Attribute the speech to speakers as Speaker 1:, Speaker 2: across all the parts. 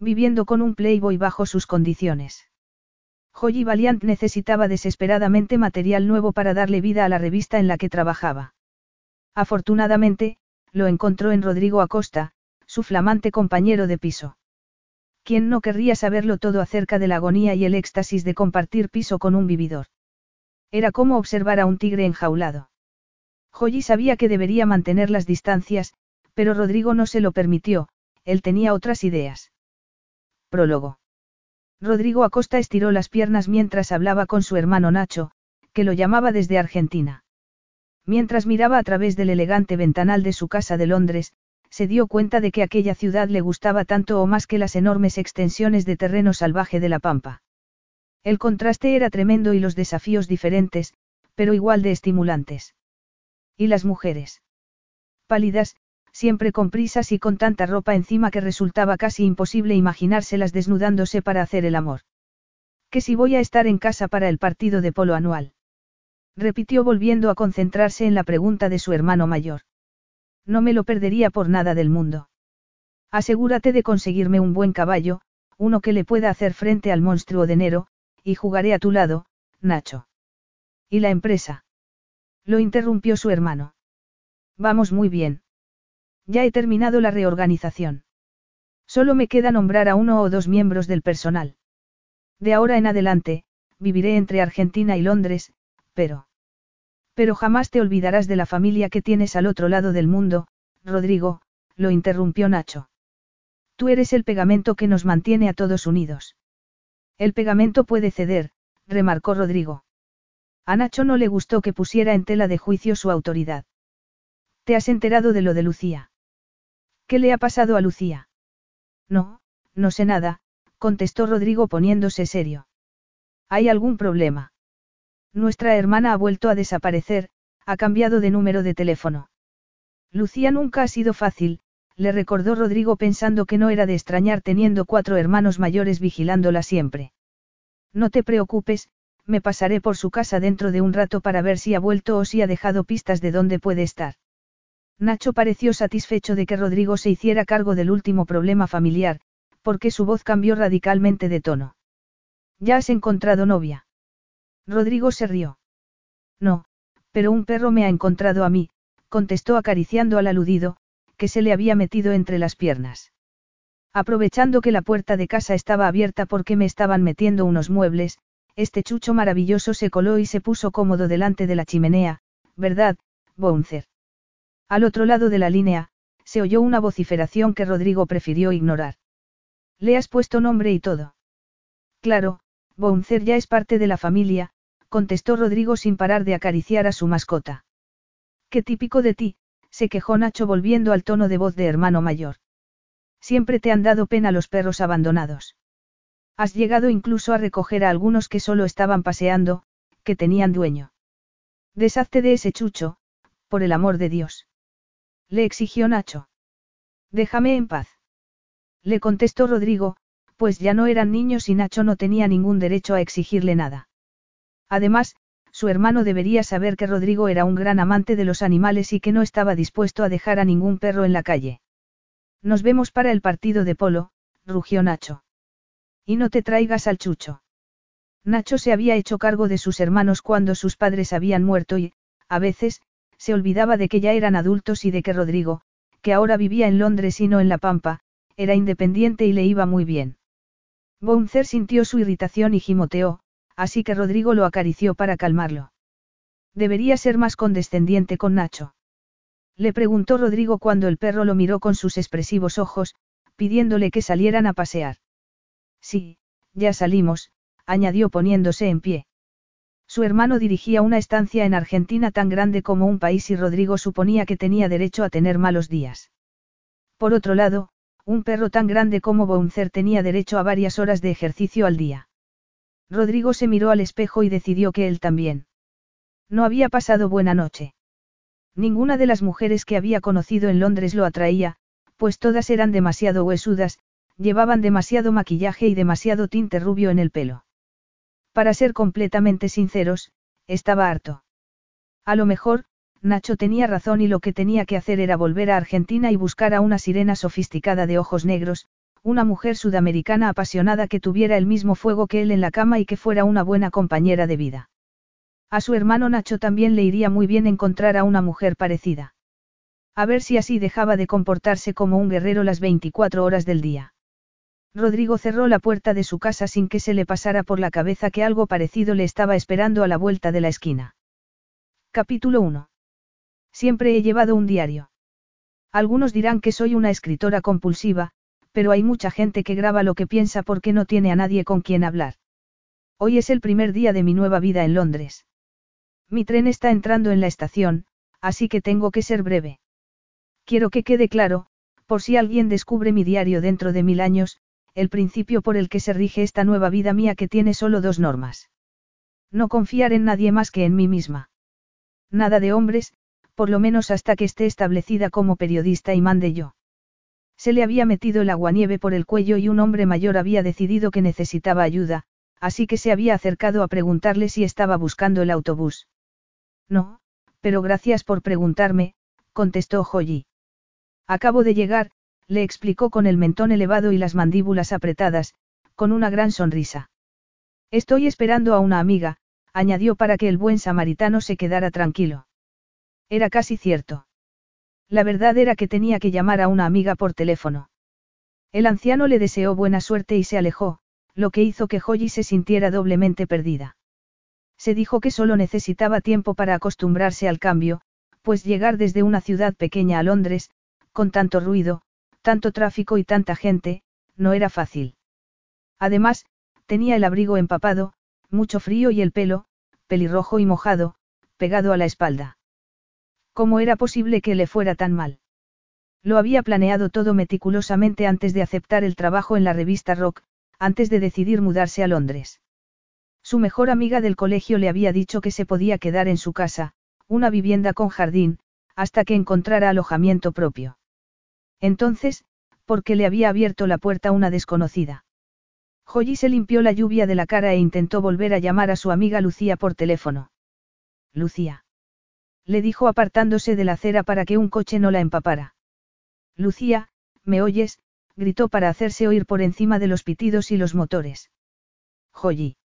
Speaker 1: viviendo con un playboy bajo sus condiciones. Joy Valiant necesitaba desesperadamente material nuevo para darle vida a la revista en la que trabajaba. Afortunadamente, lo encontró en Rodrigo Acosta, su flamante compañero de piso. ¿Quién no querría saberlo todo acerca de la agonía y el éxtasis de compartir piso con un vividor? Era como observar a un tigre enjaulado. Joy sabía que debería mantener las distancias, pero Rodrigo no se lo permitió, él tenía otras ideas. Prólogo. Rodrigo Acosta estiró las piernas mientras hablaba con su hermano Nacho, que lo llamaba desde Argentina. Mientras miraba a través del elegante ventanal de su casa de Londres, se dio cuenta de que aquella ciudad le gustaba tanto o más que las enormes extensiones de terreno salvaje de la pampa. El contraste era tremendo y los desafíos diferentes, pero igual de estimulantes. ¿Y las mujeres? Pálidas, siempre con prisas y con tanta ropa encima que resultaba casi imposible imaginárselas desnudándose para hacer el amor. ¿Que si voy a estar en casa para el partido de polo anual? Repitió volviendo a concentrarse en la pregunta de su hermano mayor. No me lo perdería por nada del mundo. Asegúrate de conseguirme un buen caballo, uno que le pueda hacer frente al monstruo de Nero, y jugaré a tu lado, Nacho. ¿Y la empresa? Lo interrumpió su hermano. Vamos muy bien. Ya he terminado la reorganización. Solo me queda nombrar a uno o dos miembros del personal. De ahora en adelante, viviré entre Argentina y Londres, pero... Pero jamás te olvidarás de la familia que tienes al otro lado del mundo, Rodrigo, lo interrumpió Nacho. Tú eres el pegamento que nos mantiene a todos unidos. El pegamento puede ceder, remarcó Rodrigo. A Nacho no le gustó que pusiera en tela de juicio su autoridad. ¿Te has enterado de lo de Lucía? ¿Qué le ha pasado a Lucía? No, no sé nada, contestó Rodrigo poniéndose serio. ¿Hay algún problema? Nuestra hermana ha vuelto a desaparecer, ha cambiado de número de teléfono. Lucía nunca ha sido fácil, le recordó Rodrigo pensando que no era de extrañar teniendo cuatro hermanos mayores vigilándola siempre. No te preocupes, me pasaré por su casa dentro de un rato para ver si ha vuelto o si ha dejado pistas de dónde puede estar. Nacho pareció satisfecho de que Rodrigo se hiciera cargo del último problema familiar, porque su voz cambió radicalmente de tono. ¿Ya has encontrado novia? Rodrigo se rió. No, pero un perro me ha encontrado a mí, contestó acariciando al aludido, que se le había metido entre las piernas. Aprovechando que la puerta de casa estaba abierta porque me estaban metiendo unos muebles, este chucho maravilloso se coló y se puso cómodo delante de la chimenea, ¿verdad, Bouncer? Al otro lado de la línea, se oyó una vociferación que Rodrigo prefirió ignorar. Le has puesto nombre y todo. Claro, Bouncer ya es parte de la familia, contestó Rodrigo sin parar de acariciar a su mascota. Qué típico de ti, se quejó Nacho volviendo al tono de voz de hermano mayor. Siempre te han dado pena los perros abandonados. Has llegado incluso a recoger a algunos que solo estaban paseando, que tenían dueño. Deshazte de ese chucho, por el amor de Dios. Le exigió Nacho. Déjame en paz. Le contestó Rodrigo, pues ya no eran niños y Nacho no tenía ningún derecho a exigirle nada. Además, su hermano debería saber que Rodrigo era un gran amante de los animales y que no estaba dispuesto a dejar a ningún perro en la calle. Nos vemos para el partido de polo, rugió Nacho. Y no te traigas al chucho. Nacho se había hecho cargo de sus hermanos cuando sus padres habían muerto y, a veces, se olvidaba de que ya eran adultos y de que Rodrigo, que ahora vivía en Londres y no en La Pampa, era independiente y le iba muy bien. Bouncer sintió su irritación y gimoteó, así que Rodrigo lo acarició para calmarlo. Debería ser más condescendiente con Nacho. Le preguntó Rodrigo cuando el perro lo miró con sus expresivos ojos, pidiéndole que salieran a pasear. Sí, ya salimos, añadió poniéndose en pie. Su hermano dirigía una estancia en Argentina tan grande como un país y Rodrigo suponía que tenía derecho a tener malos días. Por otro lado, un perro tan grande como Bouncer tenía derecho a varias horas de ejercicio al día. Rodrigo se miró al espejo y decidió que él también. No había pasado buena noche. Ninguna de las mujeres que había conocido en Londres lo atraía, pues todas eran demasiado huesudas, llevaban demasiado maquillaje y demasiado tinte rubio en el pelo. Para ser completamente sinceros, estaba harto. A lo mejor, Nacho tenía razón y lo que tenía que hacer era volver a Argentina y buscar a una sirena sofisticada de ojos negros, una mujer sudamericana apasionada que tuviera el mismo fuego que él en la cama y que fuera una buena compañera de vida. A su hermano Nacho también le iría muy bien encontrar a una mujer parecida. A ver si así dejaba de comportarse como un guerrero las 24 horas del día. Rodrigo cerró la puerta de su casa sin que se le pasara por la cabeza que algo parecido le estaba esperando a la vuelta de la esquina. Capítulo 1. Siempre he llevado un diario. Algunos dirán que soy una escritora compulsiva, pero hay mucha gente que graba lo que piensa porque no tiene a nadie con quien hablar. Hoy es el primer día de mi nueva vida en Londres. Mi tren está entrando en la estación, así que tengo que ser breve. Quiero que quede claro, por si alguien descubre mi diario dentro de mil años, el principio por el que se rige esta nueva vida mía que tiene solo dos normas. No confiar en nadie más que en mí misma. Nada de hombres, por lo menos hasta que esté establecida como periodista y mande yo. Se le había metido el aguanieve por el cuello y un hombre mayor había decidido que necesitaba ayuda, así que se había acercado a preguntarle si estaba buscando el autobús. No, pero gracias por preguntarme, contestó Joyi. Acabo de llegar, le explicó con el mentón elevado y las mandíbulas apretadas, con una gran sonrisa. Estoy esperando a una amiga, añadió para que el buen samaritano se quedara tranquilo. Era casi cierto. La verdad era que tenía que llamar a una amiga por teléfono. El anciano le deseó buena suerte y se alejó, lo que hizo que Joyi se sintiera doblemente perdida. Se dijo que solo necesitaba tiempo para acostumbrarse al cambio, pues llegar desde una ciudad pequeña a Londres, con tanto ruido, tanto tráfico y tanta gente, no era fácil. Además, tenía el abrigo empapado, mucho frío y el pelo, pelirrojo y mojado, pegado a la espalda. ¿Cómo era posible que le fuera tan mal? Lo había planeado todo meticulosamente antes de aceptar el trabajo en la revista Rock, antes de decidir mudarse a Londres. Su mejor amiga del colegio le había dicho que se podía quedar en su casa, una vivienda con jardín, hasta que encontrara alojamiento propio. Entonces, ¿por qué le había abierto la puerta una desconocida? Joyi se limpió la lluvia de la cara e intentó volver a llamar a su amiga Lucía por teléfono. Lucía le dijo apartándose de la acera para que un coche no la empapara. Lucía, ¿me oyes? gritó para hacerse oír por encima de los pitidos y los motores. Joyi.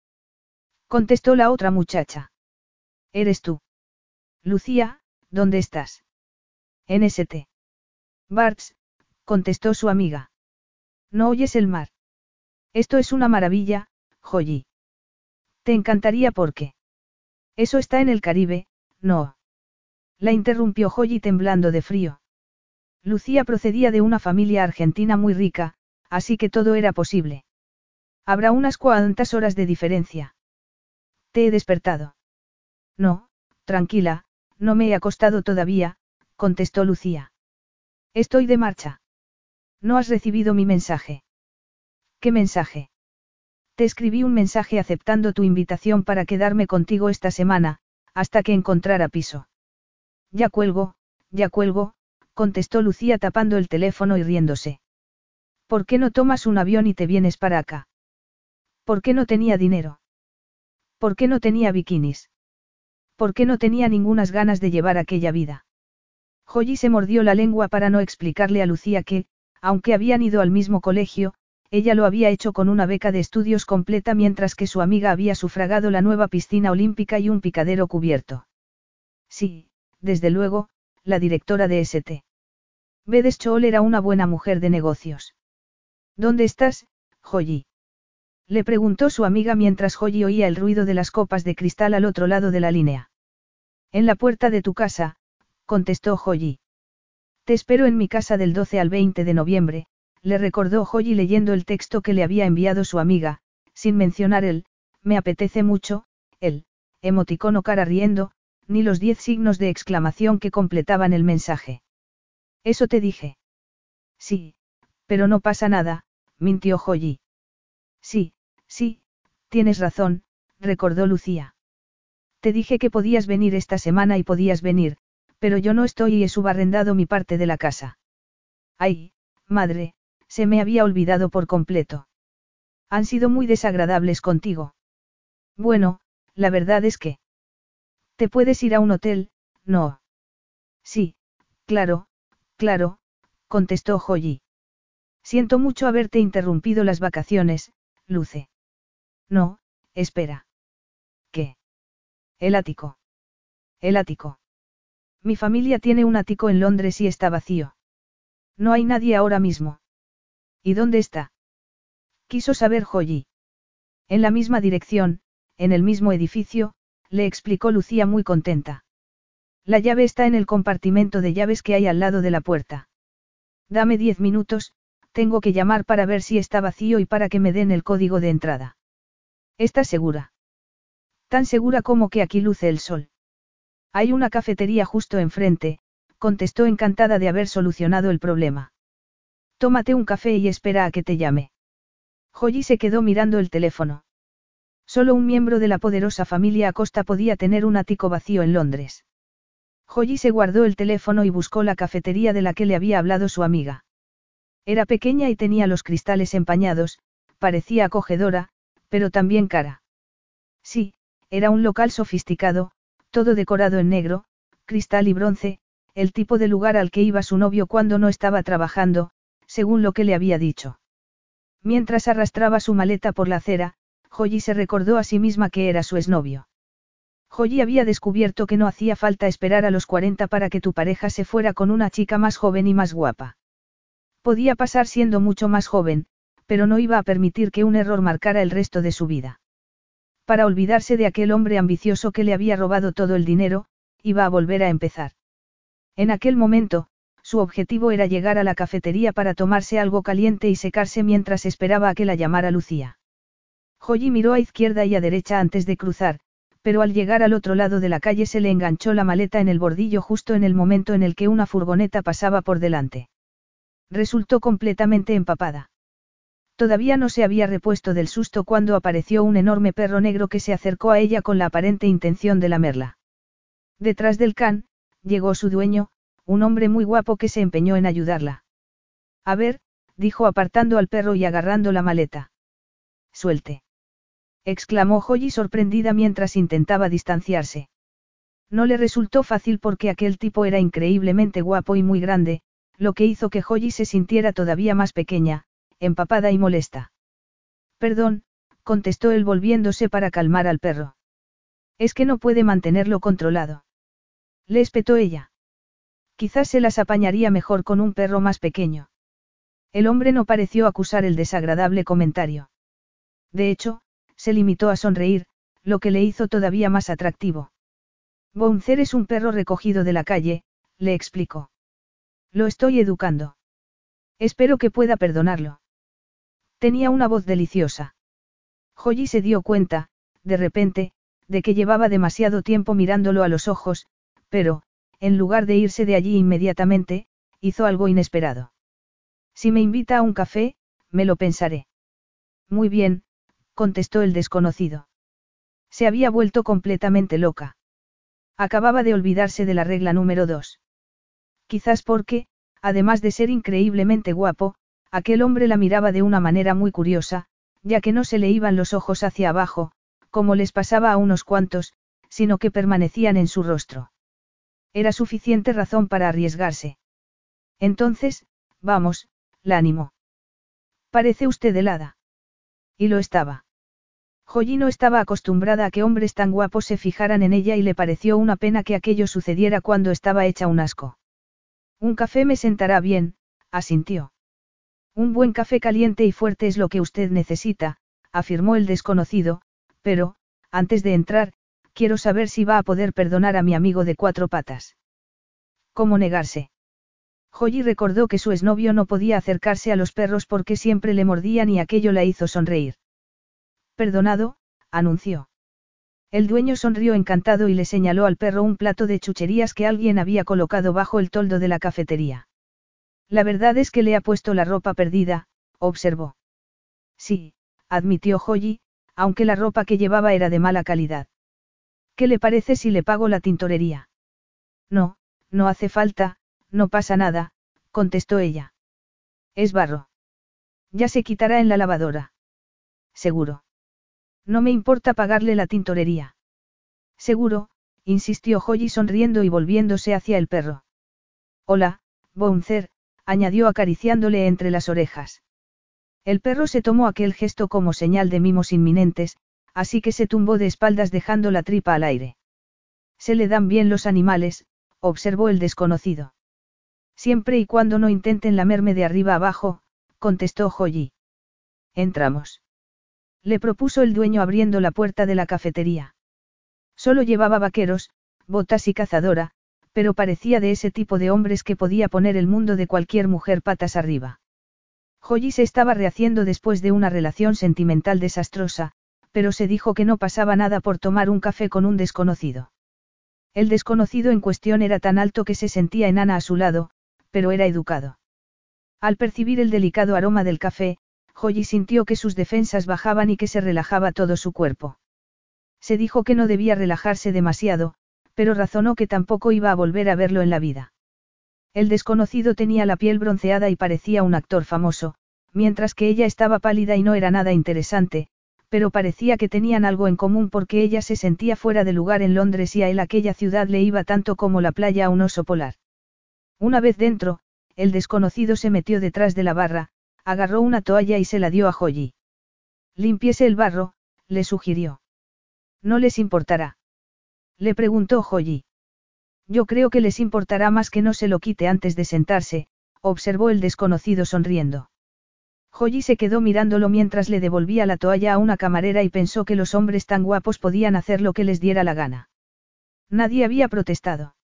Speaker 1: Contestó la otra muchacha. Eres tú. Lucía, ¿dónde estás? En St. Contestó su amiga. ¿No oyes el mar? Esto es una maravilla, Joyi. Te encantaría porque. Eso está en el Caribe, no. La interrumpió Joyi temblando de frío. Lucía procedía de una familia argentina muy rica, así que todo era posible. Habrá unas cuantas horas de diferencia. Te he despertado. No, tranquila, no me he acostado todavía, contestó Lucía. Estoy de marcha. No has recibido mi mensaje. ¿Qué mensaje? Te escribí un mensaje aceptando tu invitación para quedarme contigo esta semana, hasta que encontrara piso. Ya cuelgo, ya cuelgo, contestó Lucía tapando el teléfono y riéndose. ¿Por qué no tomas un avión y te vienes para acá? ¿Por qué no tenía dinero? ¿Por qué no tenía bikinis? ¿Por qué no tenía ningunas ganas de llevar aquella vida? Joyi se mordió la lengua para no explicarle a Lucía que, aunque habían ido al mismo colegio, ella lo había hecho con una beca de estudios completa mientras que su amiga había sufragado la nueva piscina olímpica y un picadero cubierto. Sí, desde luego, la directora de St. Bedes Chol era una buena mujer de negocios. ¿Dónde estás, Joyi? Le preguntó su amiga mientras Joyi oía el ruido de las copas de cristal al otro lado de la línea. En la puerta de tu casa, contestó Joyi. Te espero en mi casa del 12 al 20 de noviembre, le recordó Joyi leyendo el texto que le había enviado su amiga, sin mencionar el, me apetece mucho, el, emoticono cara riendo, ni los diez signos de exclamación que completaban el mensaje. Eso te dije. Sí, Pero no pasa nada, mintió Joyi. Sí, sí, tienes razón, recordó Lucía. Te dije que podías venir esta semana y podías venir, pero yo no estoy y he subarrendado mi parte de la casa. Ay, madre, se me había olvidado por completo. Han sido muy desagradables contigo. Bueno, la verdad es que... ¿Te puedes ir a un hotel? No. Sí, claro, claro, contestó Joyi. Siento mucho haberte interrumpido las vacaciones, Luce. No, espera. ¿Qué? El ático. El ático. Mi familia tiene un ático en Londres y está vacío. No hay nadie ahora mismo. ¿Y dónde está? Quiso saber Joyi. En la misma dirección, en el mismo edificio, le explicó Lucía muy contenta. La llave está en el compartimento de llaves que hay al lado de la puerta. Dame diez minutos, tengo que llamar para ver si está vacío y para que me den el código de entrada. ¿Estás segura? Tan segura como que aquí luce el sol. Hay una cafetería justo enfrente, contestó encantada de haber solucionado el problema. Tómate un café y espera a que te llame. Joyi se quedó mirando el teléfono. Solo un miembro de la poderosa familia Acosta podía tener un ático vacío en Londres. Joyi se guardó el teléfono y buscó la cafetería de la que le había hablado su amiga. Era pequeña y tenía los cristales empañados, parecía acogedora, pero también cara. Sí, era un local sofisticado, todo decorado en negro, cristal y bronce, el tipo de lugar al que iba su novio cuando no estaba trabajando, según lo que le había dicho. Mientras arrastraba su maleta por la acera, Joyi se recordó a sí misma que era su exnovio. Joyi había descubierto que no hacía falta esperar a los 40 para que tu pareja se fuera con una chica más joven y más guapa. Podía pasar siendo mucho más joven, pero no iba a permitir que un error marcara el resto de su vida. Para olvidarse de aquel hombre ambicioso que le había robado todo el dinero, iba a volver a empezar. En aquel momento, su objetivo era llegar a la cafetería para tomarse algo caliente y secarse mientras esperaba a que la llamara Lucía. Joyi miró a izquierda y a derecha antes de cruzar, pero al llegar al otro lado de la calle se le enganchó la maleta en el bordillo justo en el momento en el que una furgoneta pasaba por delante. Resultó completamente empapada. Todavía no se había repuesto del susto cuando apareció un enorme perro negro que se acercó a ella con la aparente intención de lamerla. Detrás del can, llegó su dueño, un hombre muy guapo que se empeñó en ayudarla. A ver, dijo apartando al perro y agarrando la maleta. Suelte exclamó Joyi sorprendida mientras intentaba distanciarse. No le resultó fácil porque aquel tipo era increíblemente guapo y muy grande, lo que hizo que Joyi se sintiera todavía más pequeña, empapada y molesta. Perdón, contestó él volviéndose para calmar al perro. Es que no puede mantenerlo controlado. Le espetó ella. Quizás se las apañaría mejor con un perro más pequeño. El hombre no pareció acusar el desagradable comentario. De hecho, se limitó a sonreír, lo que le hizo todavía más atractivo. Bouncer es un perro recogido de la calle, le explicó. Lo estoy educando. Espero que pueda perdonarlo. Tenía una voz deliciosa. Joyi se dio cuenta, de repente, de que llevaba demasiado tiempo mirándolo a los ojos, pero, en lugar de irse de allí inmediatamente, hizo algo inesperado. Si me invita a un café, me lo pensaré. Muy bien, contestó el desconocido. Se había vuelto completamente loca. Acababa de olvidarse de la regla número dos. Quizás porque, además de ser increíblemente guapo, aquel hombre la miraba de una manera muy curiosa, ya que no se le iban los ojos hacia abajo, como les pasaba a unos cuantos, sino que permanecían en su rostro. Era suficiente razón para arriesgarse. Entonces, vamos, la animó. Parece usted helada. Y lo estaba. Joyi no estaba acostumbrada a que hombres tan guapos se fijaran en ella y le pareció una pena que aquello sucediera cuando estaba hecha un asco. Un café me sentará bien, asintió. Un buen café caliente y fuerte es lo que usted necesita, afirmó el desconocido, pero, antes de entrar, quiero saber si va a poder perdonar a mi amigo de cuatro patas. ¿Cómo negarse? Joyi recordó que su exnovio no podía acercarse a los perros porque siempre le mordían y aquello la hizo sonreír. Perdonado, anunció. El dueño sonrió encantado y le señaló al perro un plato de chucherías que alguien había colocado bajo el toldo de la cafetería. La verdad es que le ha puesto la ropa perdida, observó. Sí, admitió Joyi, aunque la ropa que llevaba era de mala calidad. ¿Qué le parece si le pago la tintorería? No, no hace falta, no pasa nada, contestó ella. Es barro. Ya se quitará en la lavadora. Seguro. No me importa pagarle la tintorería. Seguro, insistió Joyi sonriendo y volviéndose hacia el perro. Hola, Bouncer, añadió acariciándole entre las orejas. El perro se tomó aquel gesto como señal de mimos inminentes, así que se tumbó de espaldas dejando la tripa al aire. Se le dan bien los animales, observó el desconocido. Siempre y cuando no intenten lamerme de arriba abajo, contestó Joyi. Entramos. Le propuso el dueño abriendo la puerta de la cafetería. Solo llevaba vaqueros, botas y cazadora, pero parecía de ese tipo de hombres que podía poner el mundo de cualquier mujer patas arriba. Joyi se estaba rehaciendo después de una relación sentimental desastrosa, pero se dijo que no pasaba nada por tomar un café con un desconocido. El desconocido en cuestión era tan alto que se sentía enana a su lado, pero era educado. Al percibir el delicado aroma del café, Joyi sintió que sus defensas bajaban y que se relajaba todo su cuerpo. Se dijo que no debía relajarse demasiado, pero razonó que tampoco iba a volver a verlo en la vida. El desconocido tenía la piel bronceada y parecía un actor famoso, mientras que ella estaba pálida y no era nada interesante, pero parecía que tenían algo en común porque ella se sentía fuera de lugar en Londres y a él aquella ciudad le iba tanto como la playa a un oso polar. Una vez dentro, el desconocido se metió detrás de la barra, agarró una toalla y se la dio a Joyi. Limpiese el barro, le sugirió. No les importará. Le preguntó Joyi. Yo creo que les importará más que no se lo quite antes de sentarse, observó el desconocido sonriendo. Joyi se quedó mirándolo mientras le devolvía la toalla a una camarera y pensó que los hombres tan guapos podían hacer lo que les diera la gana. Nadie había protestado.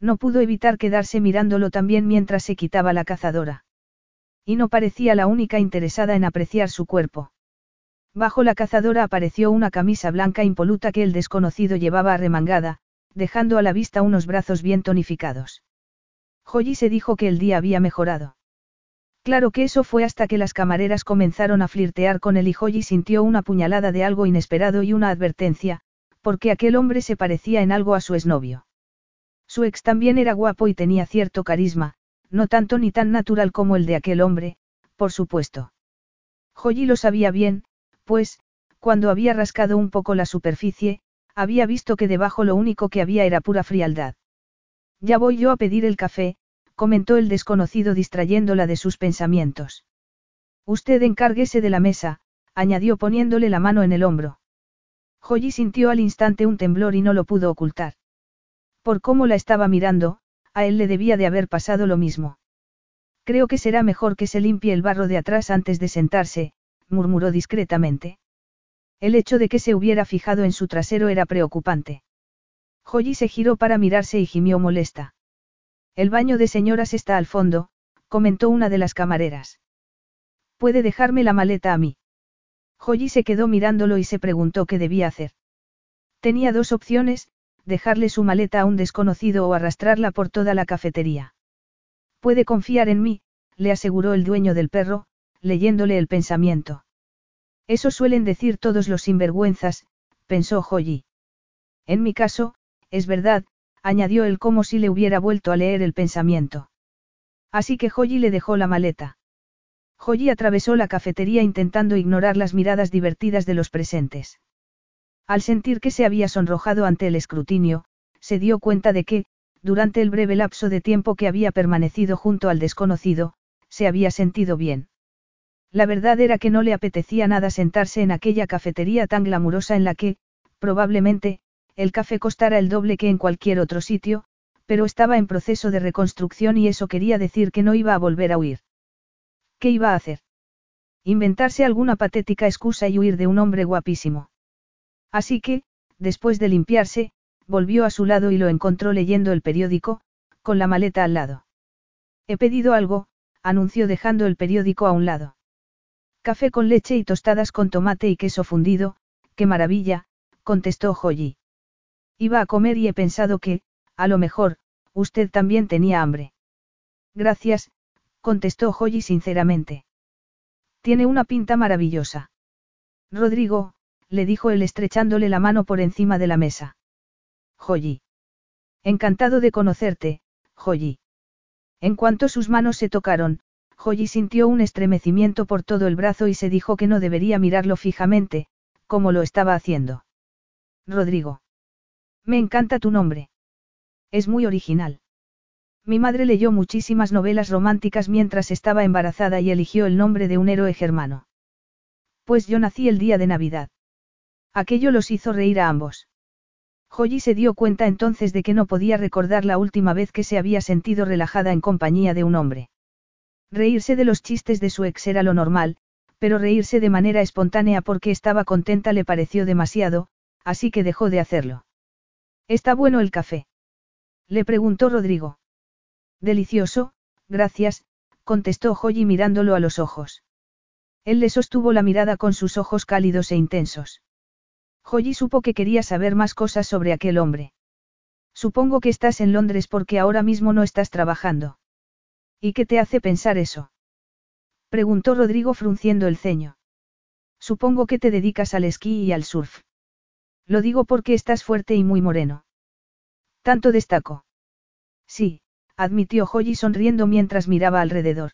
Speaker 1: No pudo evitar quedarse mirándolo también mientras se quitaba la cazadora. Y no parecía la única interesada en apreciar su cuerpo. Bajo la cazadora apareció una camisa blanca impoluta que el desconocido llevaba arremangada, dejando a la vista unos brazos bien tonificados. Joyi se dijo que el día había mejorado. Claro que eso fue hasta que las camareras comenzaron a flirtear con él y Joyi sintió una puñalada de algo inesperado y una advertencia, porque aquel hombre se parecía en algo a su exnovio. Su ex también era guapo y tenía cierto carisma, no tanto ni tan natural como el de aquel hombre, por supuesto. Joyi lo sabía bien, pues, cuando había rascado un poco la superficie, había visto que debajo lo único que había era pura frialdad. Ya voy yo a pedir el café, comentó el desconocido distrayéndola de sus pensamientos. Usted encárguese de la mesa, añadió poniéndole la mano en el hombro. Joyi sintió al instante un temblor y no lo pudo ocultar. Por cómo la estaba mirando, a él le debía de haber pasado lo mismo. Creo que será mejor que se limpie el barro de atrás antes de sentarse, murmuró discretamente. El hecho de que se hubiera fijado en su trasero era preocupante. Joyi se giró para mirarse y gimió molesta. El baño de señoras está al fondo, comentó una de las camareras. ¿Puede dejarme la maleta a mí? Joyi se quedó mirándolo y se preguntó qué debía hacer. Tenía dos opciones, dejarle su maleta a un desconocido o arrastrarla por toda la cafetería. Puede confiar en mí, le aseguró el dueño del perro, leyéndole el pensamiento. Eso suelen decir todos los sinvergüenzas, pensó Joyi. En mi caso, es verdad, añadió él como si le hubiera vuelto a leer el pensamiento. Así que Joyi le dejó la maleta. Joyi atravesó la cafetería intentando ignorar las miradas divertidas de los presentes. Al sentir que se había sonrojado ante el escrutinio, se dio cuenta de que, durante el breve lapso de tiempo que había permanecido junto al desconocido, se había sentido bien. La verdad era que no le apetecía nada sentarse en aquella cafetería tan glamurosa en la que, probablemente, el café costara el doble que en cualquier otro sitio, pero estaba en proceso de reconstrucción y eso quería decir que no iba a volver a huir. ¿Qué iba a hacer? Inventarse alguna patética excusa y huir de un hombre guapísimo. Así que, después de limpiarse, volvió a su lado y lo encontró leyendo el periódico, con la maleta al lado. He pedido algo, anunció dejando el periódico a un lado. Café con leche y tostadas con tomate y queso fundido, qué maravilla, contestó Joyi. Iba a comer y he pensado que, a lo mejor, usted también tenía hambre. Gracias, Contestó Joyi sinceramente. Tiene una pinta maravillosa. Rodrigo, le dijo él estrechándole la mano por encima de la mesa. Joyi. Encantado de conocerte, Joyi. En cuanto sus manos se tocaron, Joyi sintió un estremecimiento por todo el brazo y se dijo que no debería mirarlo fijamente, como lo estaba haciendo. Rodrigo. Me encanta tu nombre. Es muy original. Mi madre leyó muchísimas novelas románticas mientras estaba embarazada y eligió el nombre de un héroe germano. Pues yo nací el día de Navidad. Aquello los hizo reír a ambos. Joyi se dio cuenta entonces de que no podía recordar la última vez que se había sentido relajada en compañía de un hombre. Reírse de los chistes de su ex era lo normal, pero reírse de manera espontánea porque estaba contenta le pareció demasiado, así que dejó de hacerlo. ¿Está bueno el café? Le preguntó Rodrigo. Delicioso, gracias, contestó Joyi mirándolo a los ojos. Él le sostuvo la mirada con sus ojos cálidos e intensos. Joyi supo que quería saber más cosas sobre aquel hombre. Supongo que estás en Londres porque ahora mismo no estás trabajando. ¿Y qué te hace pensar eso? Preguntó Rodrigo frunciendo el ceño. Supongo que te dedicas al esquí y al surf. Lo digo porque estás fuerte y muy moreno. Tanto destaco. Sí, admitió Joyi sonriendo mientras miraba alrededor.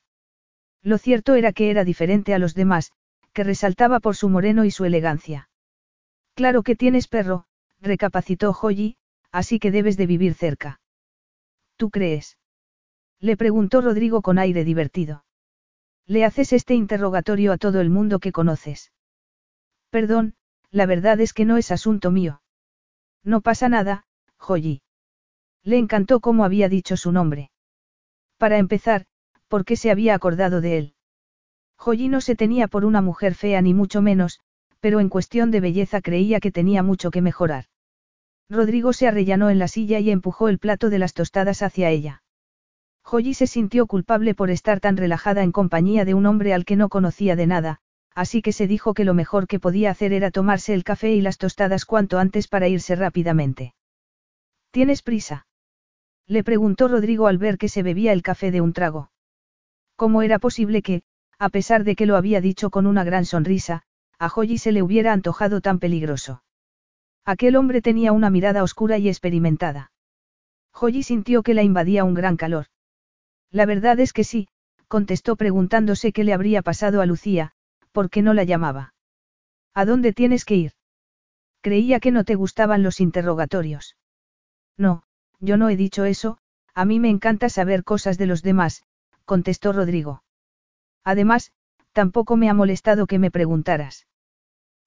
Speaker 1: Lo cierto era que era diferente a los demás, que resaltaba por su moreno y su elegancia. Claro que tienes perro, recapacitó Joyi, así que debes de vivir cerca. ¿Tú crees? Le preguntó Rodrigo con aire divertido. Le haces este interrogatorio a todo el mundo que conoces. Perdón, la verdad es que no es asunto mío. No pasa nada, Joyi. Le encantó cómo había dicho su nombre. Para empezar, ¿por qué se había acordado de él? Joyi no se tenía por una mujer fea ni mucho menos, pero en cuestión de belleza creía que tenía mucho que mejorar. Rodrigo se arrellanó en la silla y empujó el plato de las tostadas hacia ella. Joyi se sintió culpable por estar tan relajada en compañía de un hombre al que no conocía de nada, así que se dijo que lo mejor que podía hacer era tomarse el café y las tostadas cuanto antes para irse rápidamente. ¿Tienes prisa? Le preguntó Rodrigo al ver que se bebía el café de un trago. ¿Cómo era posible que, a pesar de que lo había dicho con una gran sonrisa, a Joyi se le hubiera antojado tan peligroso. Aquel hombre tenía una mirada oscura y experimentada. Joyi sintió que la invadía un gran calor. La verdad es que sí, contestó preguntándose qué le habría pasado a Lucía, por qué no la llamaba. ¿A dónde tienes que ir? Creía que no te gustaban los interrogatorios. No, yo no he dicho eso, a mí me encanta saber cosas de los demás, contestó Rodrigo. Además, tampoco me ha molestado que me preguntaras.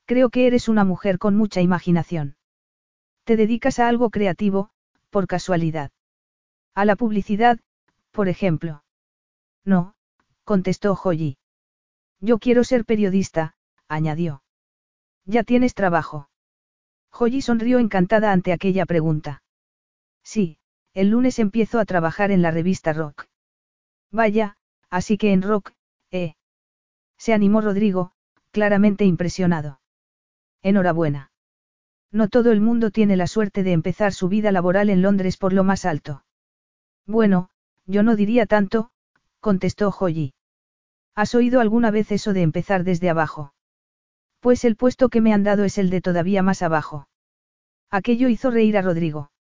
Speaker 1: Creo que eres una mujer con mucha imaginación. Te dedicas a algo creativo, por casualidad. A la publicidad, por ejemplo. No, contestó Joyi. Yo quiero ser periodista, añadió. Ya tienes trabajo. Joyi sonrió encantada ante aquella pregunta. Sí, el lunes empiezo a trabajar en la revista Rock. Vaya, así que en Rock, eh. Se animó Rodrigo, claramente impresionado. Enhorabuena. No todo el mundo tiene la suerte de empezar su vida laboral en Londres por lo más alto. Bueno, yo no diría tanto, contestó Joyi. ¿Has oído alguna vez eso de empezar desde abajo? Pues el puesto que me han dado es el de todavía más abajo. Aquello hizo reír a Rodrigo.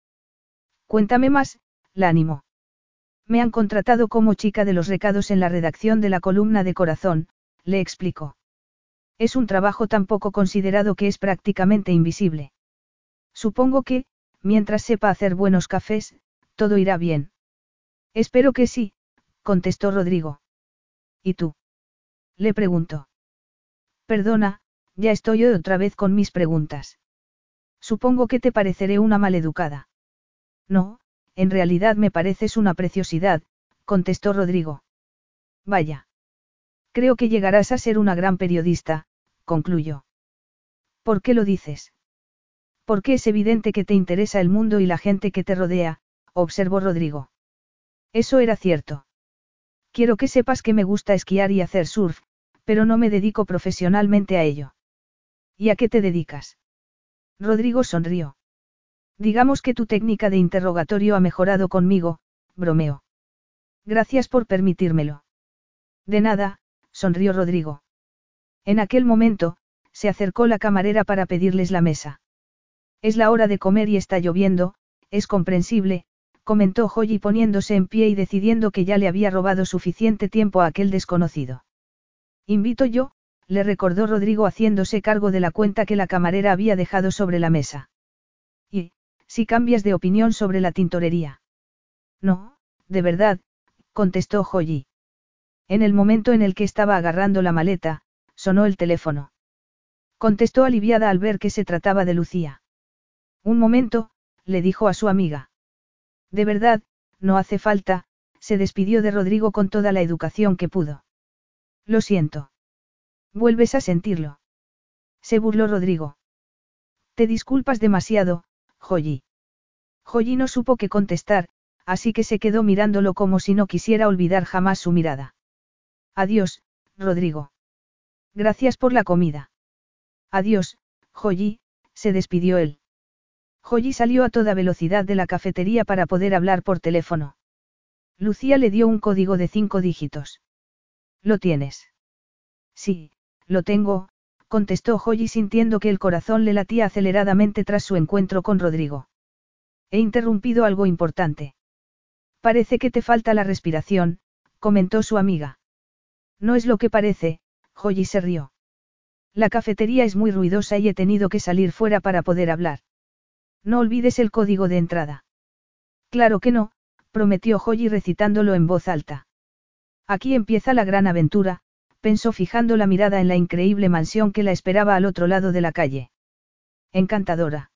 Speaker 1: Cuéntame más, la animó. Me han contratado como chica de los recados en la redacción de la columna de corazón, le explicó. Es un trabajo tan poco considerado que es prácticamente invisible. Supongo que, mientras sepa hacer buenos cafés, todo irá bien. Espero que sí, contestó Rodrigo. ¿Y tú? Le preguntó. Perdona, ya estoy otra vez con mis preguntas. Supongo que te pareceré una maleducada. No, en realidad me pareces una preciosidad, contestó Rodrigo. Vaya. Creo que llegarás a ser una gran periodista, concluyó. ¿Por qué lo dices? Porque es evidente que te interesa el mundo y la gente que te rodea, observó Rodrigo. Eso era cierto. Quiero que sepas que me gusta esquiar y hacer surf, pero no me dedico profesionalmente a ello. ¿Y a qué te dedicas? Rodrigo sonrió. Digamos que tu técnica de interrogatorio ha mejorado conmigo, bromeo. Gracias por permitírmelo. De nada, sonrió Rodrigo. En aquel momento, se acercó la camarera para pedirles la mesa. Es la hora de comer y está lloviendo, es comprensible, comentó Joy poniéndose en pie y decidiendo que ya le había robado suficiente tiempo a aquel desconocido. Invito yo, le recordó Rodrigo haciéndose cargo de la cuenta que la camarera había dejado sobre la mesa. Y, si cambias de opinión sobre la tintorería. No, de verdad, contestó Joyi. En el momento en el que estaba agarrando la maleta, sonó el teléfono. Contestó aliviada al ver que se trataba de Lucía. Un momento, le dijo a su amiga. De verdad, no hace falta, se despidió de Rodrigo con toda la educación que pudo. Lo siento. Vuelves a sentirlo. Se burló Rodrigo. Te disculpas demasiado, Joyi. Joyi no supo qué contestar, así que se quedó mirándolo como si no quisiera olvidar jamás su mirada. Adiós, Rodrigo. Gracias por la comida. Adiós, Joyi, se despidió él. Joyi salió a toda velocidad de la cafetería para poder hablar por teléfono. Lucía le dio un código de cinco dígitos. ¿Lo tienes? Sí, lo tengo, contestó Joyi sintiendo que el corazón le latía aceleradamente tras su encuentro con Rodrigo. He interrumpido algo importante. Parece que te falta la respiración, comentó su amiga. No es lo que parece, Joyi se rió. La cafetería es muy ruidosa y he tenido que salir fuera para poder hablar. No olvides el código de entrada. Claro que no, prometió Joyi recitándolo en voz alta. Aquí empieza la gran aventura, pensó fijando la mirada en la increíble mansión que la esperaba al otro lado de la calle. Encantadora.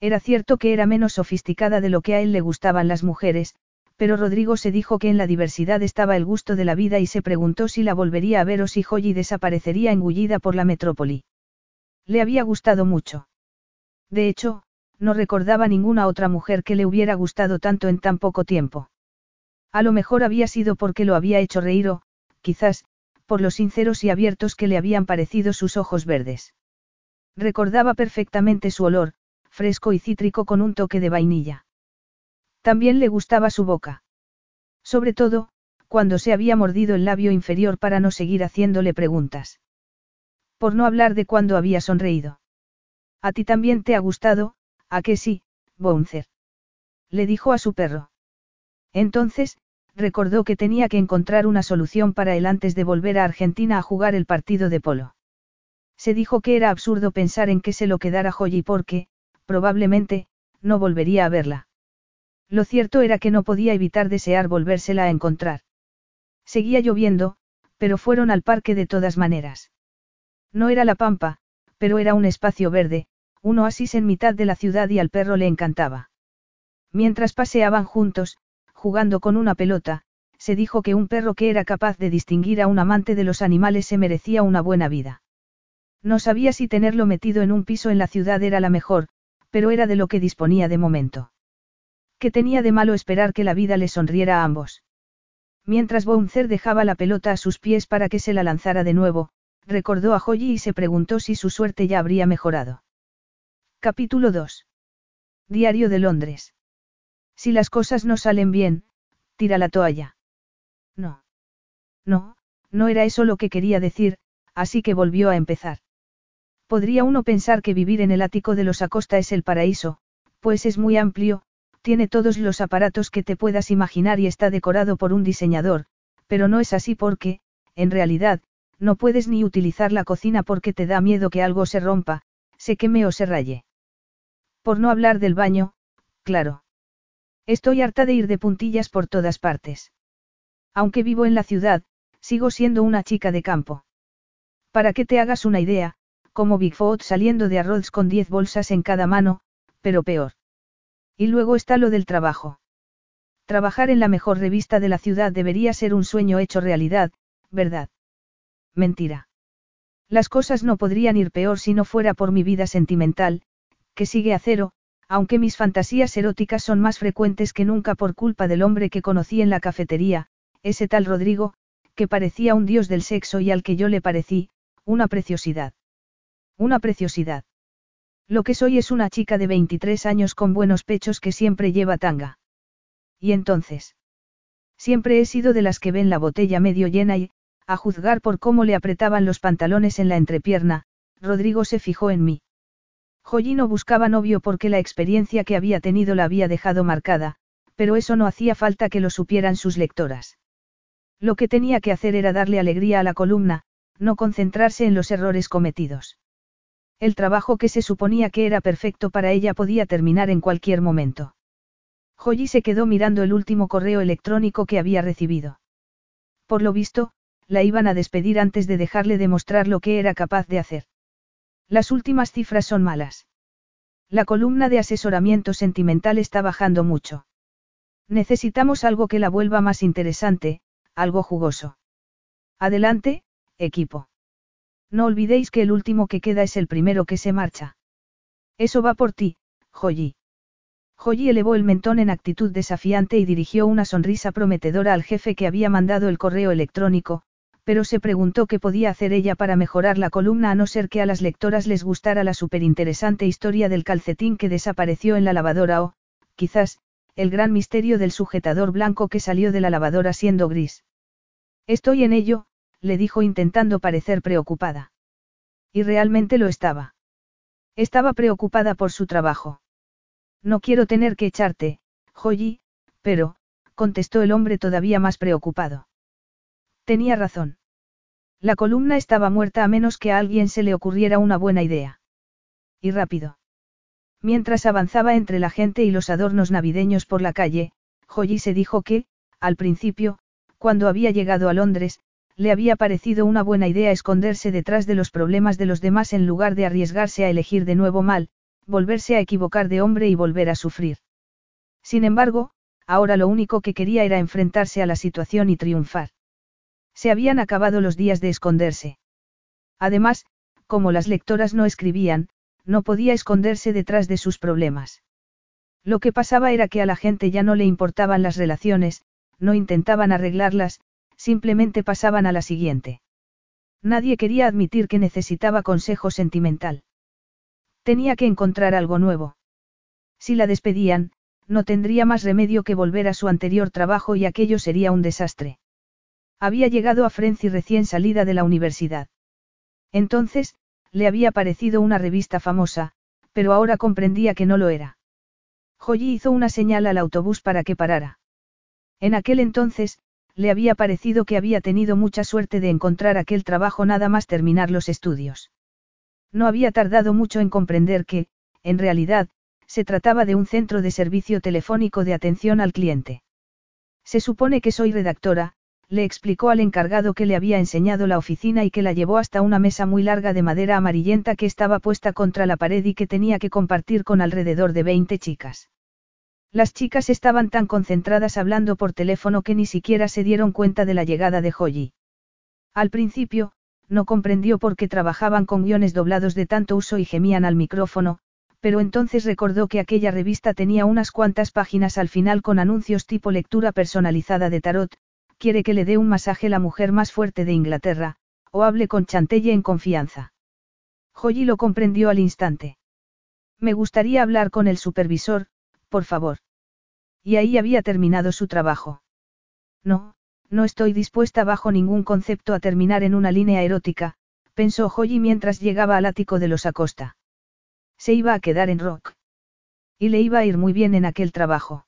Speaker 1: Era cierto que era menos sofisticada de lo que a él le gustaban las mujeres, pero Rodrigo se dijo que en la diversidad estaba el gusto de la vida y se preguntó si la volvería a ver o si Joyi desaparecería engullida por la metrópoli. Le había gustado mucho. De hecho, no recordaba ninguna otra mujer que le hubiera gustado tanto en tan poco tiempo. A lo mejor había sido porque lo había hecho reír o, quizás, por los sinceros y abiertos que le habían parecido sus ojos verdes. Recordaba perfectamente su olor, fresco y cítrico con un toque de vainilla. También le gustaba su boca. Sobre todo, cuando se había mordido el labio inferior para no seguir haciéndole preguntas. Por no hablar de cuando había sonreído. A ti también te ha gustado, ¿a qué sí, Bouncer? Le dijo a su perro. Entonces, recordó que tenía que encontrar una solución para él antes de volver a Argentina a jugar el partido de polo. Se dijo que era absurdo pensar en que se lo quedara Joyi porque, probablemente, no volvería a verla. Lo cierto era que no podía evitar desear volvérsela a encontrar. Seguía lloviendo, pero fueron al parque de todas maneras. No era la pampa, pero era un espacio verde, un oasis en mitad de la ciudad y al perro le encantaba. Mientras paseaban juntos, jugando con una pelota, se dijo que un perro que era capaz de distinguir a un amante de los animales se merecía una buena vida. No sabía si tenerlo metido en un piso en la ciudad era la mejor, pero era de lo que disponía de momento. ¿Qué tenía de malo esperar que la vida le sonriera a ambos? Mientras Bouncer dejaba la pelota a sus pies para que se la lanzara de nuevo, recordó a Joyi y se preguntó si su suerte ya habría mejorado. Capítulo 2. Diario de Londres. Si las cosas no salen bien, tira la toalla. No. No, no era eso lo que quería decir, así que volvió a empezar. Podría uno pensar que vivir en el ático de los Acosta es el paraíso, pues es muy amplio, tiene todos los aparatos que te puedas imaginar y está decorado por un diseñador, pero no es así porque, en realidad, no puedes ni utilizar la cocina porque te da miedo que algo se rompa, se queme o se raye. Por no hablar del baño, claro. Estoy harta de ir de puntillas por todas partes. Aunque vivo en la ciudad, sigo siendo una chica de campo. Para que te hagas una idea, como Bigfoot saliendo de arroz con diez bolsas en cada mano, pero peor. Y luego está lo del trabajo. Trabajar en la mejor revista de la ciudad debería ser un sueño hecho realidad, ¿verdad? Mentira. Las cosas no podrían ir peor si no fuera por mi vida sentimental, que sigue a cero, aunque mis fantasías eróticas son más frecuentes que nunca por culpa del hombre que conocí en la cafetería, ese tal Rodrigo, que parecía un dios del sexo y al que yo le parecí, una preciosidad. Una preciosidad. Lo que soy es una chica de 23 años con buenos pechos que siempre lleva tanga. Y entonces. Siempre he sido de las que ven la botella medio llena y, A juzgar por cómo le apretaban los pantalones en la entrepierna, Rodrigo se fijó en mí. Joyi no buscaba novio porque la experiencia que había tenido la había dejado marcada, pero eso no hacía falta que lo supieran sus lectoras. Lo que tenía que hacer era darle alegría a la columna, no concentrarse en los errores cometidos. El trabajo que se suponía que era perfecto para ella podía terminar en cualquier momento. Joyi se quedó mirando el último correo electrónico que había recibido. Por lo visto, la iban a despedir antes de dejarle demostrar lo que era capaz de hacer. Las últimas cifras son malas. La columna de asesoramiento sentimental está bajando mucho. Necesitamos algo que la vuelva más interesante, algo jugoso. Adelante, equipo. No olvidéis que el último que queda es el primero que se marcha. Eso va por ti, Joyi. Joyi elevó el mentón en actitud desafiante y dirigió una sonrisa prometedora al jefe que había mandado el correo electrónico, pero se preguntó qué podía hacer ella para mejorar la columna a no ser que a las lectoras les gustara la superinteresante historia del calcetín que desapareció en la lavadora o, quizás, el gran misterio del sujetador blanco que salió de la lavadora siendo gris. Estoy en ello, le dijo intentando parecer preocupada. Y realmente lo estaba. Estaba preocupada por su trabajo. No quiero tener que echarte, Joyi, pero, contestó el hombre todavía más preocupado. Tenía razón. La columna estaba muerta a menos que a alguien se le ocurriera una buena idea. Y rápido. Mientras avanzaba entre la gente y los adornos navideños por la calle, Joyi se dijo que, al principio, cuando había llegado a Londres, le había parecido una buena idea esconderse detrás de los problemas de los demás en lugar de arriesgarse a elegir de nuevo mal, volverse a equivocar de hombre y volver a sufrir. Sin embargo, ahora lo único que quería era enfrentarse a la situación y triunfar. Se habían acabado los días de esconderse. Además, como las lectoras no escribían, no podía esconderse detrás de sus problemas. Lo que pasaba era que a la gente ya no le importaban las relaciones, no intentaban arreglarlas, simplemente pasaban a la siguiente. Nadie quería admitir que necesitaba consejo sentimental. Tenía que encontrar algo nuevo. Si la despedían, no tendría más remedio que volver a su anterior trabajo y aquello sería un desastre. Había llegado a Frenzy recién salida de la universidad. Entonces, le había parecido una revista famosa, pero ahora comprendía que no lo era. Joyi hizo una señal al autobús para que parara. En aquel entonces, le había parecido que había tenido mucha suerte de encontrar aquel trabajo nada más terminar los estudios. No había tardado mucho en comprender que, en realidad, se trataba de un centro de servicio telefónico de atención al cliente. Se supone que soy redactora, le explicó al encargado que le había enseñado la oficina y que la llevó hasta una mesa muy larga de madera amarillenta que estaba puesta contra la pared y que tenía que compartir con alrededor de 20 chicas. Las chicas estaban tan concentradas hablando por teléfono que ni siquiera se dieron cuenta de la llegada de Joyi. Al principio, no comprendió por qué trabajaban con guiones doblados de tanto uso y gemían al micrófono, pero entonces recordó que aquella revista tenía unas cuantas páginas al final con anuncios tipo lectura personalizada de tarot, quiere que le dé un masaje la mujer más fuerte de Inglaterra, o hable con Chantelle en confianza. Joyi lo comprendió al instante. Me gustaría hablar con el supervisor, por favor. Y ahí había terminado su trabajo. No, no estoy dispuesta bajo ningún concepto a terminar en una línea erótica, pensó Joyi mientras llegaba al ático de los Acosta. Se iba a quedar en rock. Y le iba a ir muy bien en aquel trabajo.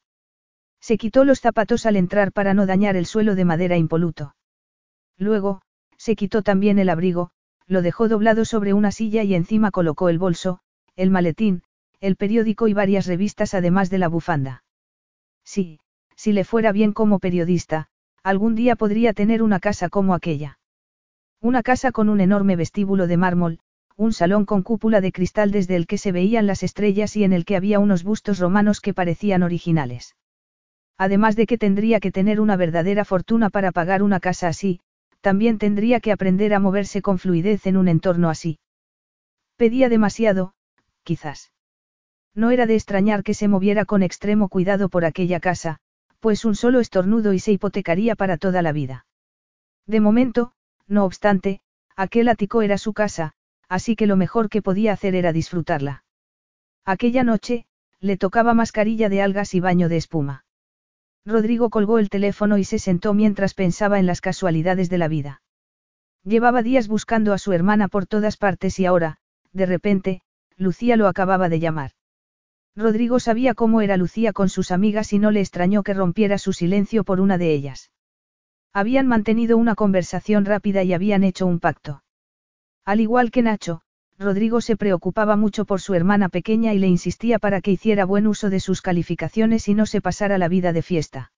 Speaker 1: Se quitó los zapatos al entrar para no dañar el suelo de madera impoluto. Luego, se quitó también el abrigo, lo dejó doblado sobre una silla y encima colocó el bolso, el maletín, el periódico y varias revistas además de la bufanda. Sí, si le fuera bien como periodista, algún día podría tener una casa como aquella. Una casa con un enorme vestíbulo de mármol, un salón con cúpula de cristal desde el que se veían las estrellas y en el que había unos bustos romanos que parecían originales. Además de que tendría que tener una verdadera fortuna para pagar una casa así, también tendría que aprender a moverse con fluidez en un entorno así. Pedía demasiado, quizás. No era de extrañar que se moviera con extremo cuidado por aquella casa, pues un solo estornudo y se hipotecaría para toda la vida. De momento, no obstante, aquel ático era su casa, así que lo mejor que podía hacer era disfrutarla. Aquella noche, le tocaba mascarilla de algas y baño de espuma. Rodrigo colgó el teléfono y se sentó mientras pensaba en las casualidades de la vida. Llevaba días buscando a su hermana por todas partes y ahora, de repente, Lucía lo acababa de llamar. Rodrigo sabía cómo era Lucía con sus amigas y no le extrañó que rompiera su silencio por una de ellas. Habían mantenido una conversación rápida y habían hecho un pacto. Al igual que Nacho, Rodrigo se preocupaba mucho por su hermana pequeña y le insistía para que hiciera buen uso de sus calificaciones y no se pasara la vida de fiesta.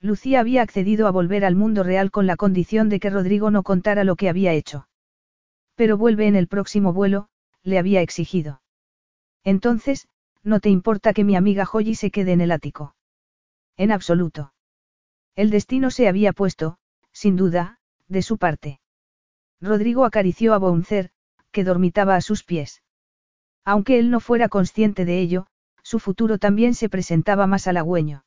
Speaker 1: Lucía había accedido a volver al mundo real con la condición de que Rodrigo no contara lo que había hecho. Pero vuelve en el próximo vuelo, le había exigido. Entonces, ¿no te importa que mi amiga Joyi se quede en el ático? En absoluto. El destino se había puesto, sin duda, de su parte. Rodrigo acarició a Bouncer, que dormitaba a sus pies. Aunque él no fuera consciente de ello, su futuro también se presentaba más halagüeño.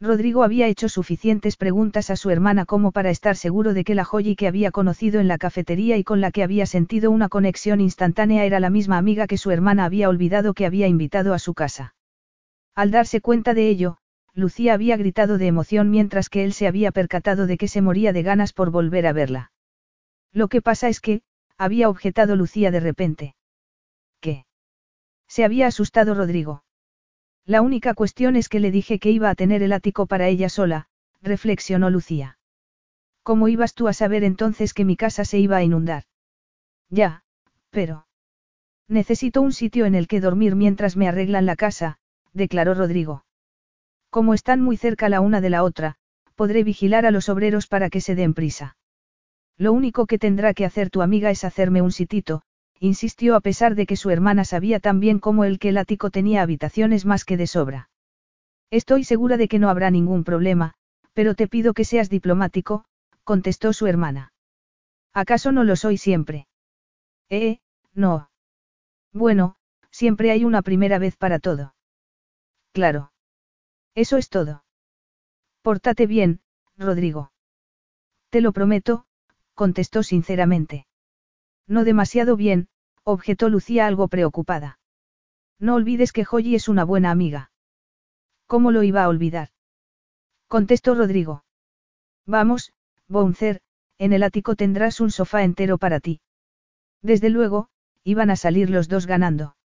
Speaker 1: Rodrigo había hecho suficientes preguntas a su hermana como para estar seguro de que la Joyi que había conocido en la cafetería y con la que había sentido una conexión instantánea era la misma amiga que su hermana había olvidado que había invitado a su casa. Al darse cuenta de ello, Lucía había gritado de emoción mientras que él se había percatado de que se moría de ganas por volver a verla. Lo que pasa es que, había objetado Lucía de repente. ¿Qué? Se había asustado Rodrigo. La única cuestión es que le dije que iba a tener el ático para ella sola, reflexionó Lucía. ¿Cómo ibas tú a saber entonces que mi casa se iba a inundar? Ya, pero... Necesito un sitio en el que dormir mientras me arreglan la casa, declaró Rodrigo. Como están muy cerca la una de la otra, podré vigilar a los obreros para que se den prisa. Lo único que tendrá que hacer tu amiga es hacerme un sitito, insistió a pesar de que su hermana sabía tan bien como él que el ático tenía habitaciones más que de sobra. Estoy segura de que no habrá ningún problema, pero te pido que seas diplomático, contestó su hermana. ¿Acaso no lo soy siempre? Eh, no. Bueno, siempre hay una primera vez para todo. Claro. Eso es todo. Pórtate bien, Rodrigo. Te lo prometo, contestó sinceramente. No demasiado bien, objetó Lucía algo preocupada. No olvides que Joyi es una buena amiga. ¿Cómo lo iba a olvidar? Contestó Rodrigo. Vamos, Bouncer, en el ático tendrás un sofá entero para ti. Desde luego, iban a salir los dos ganando.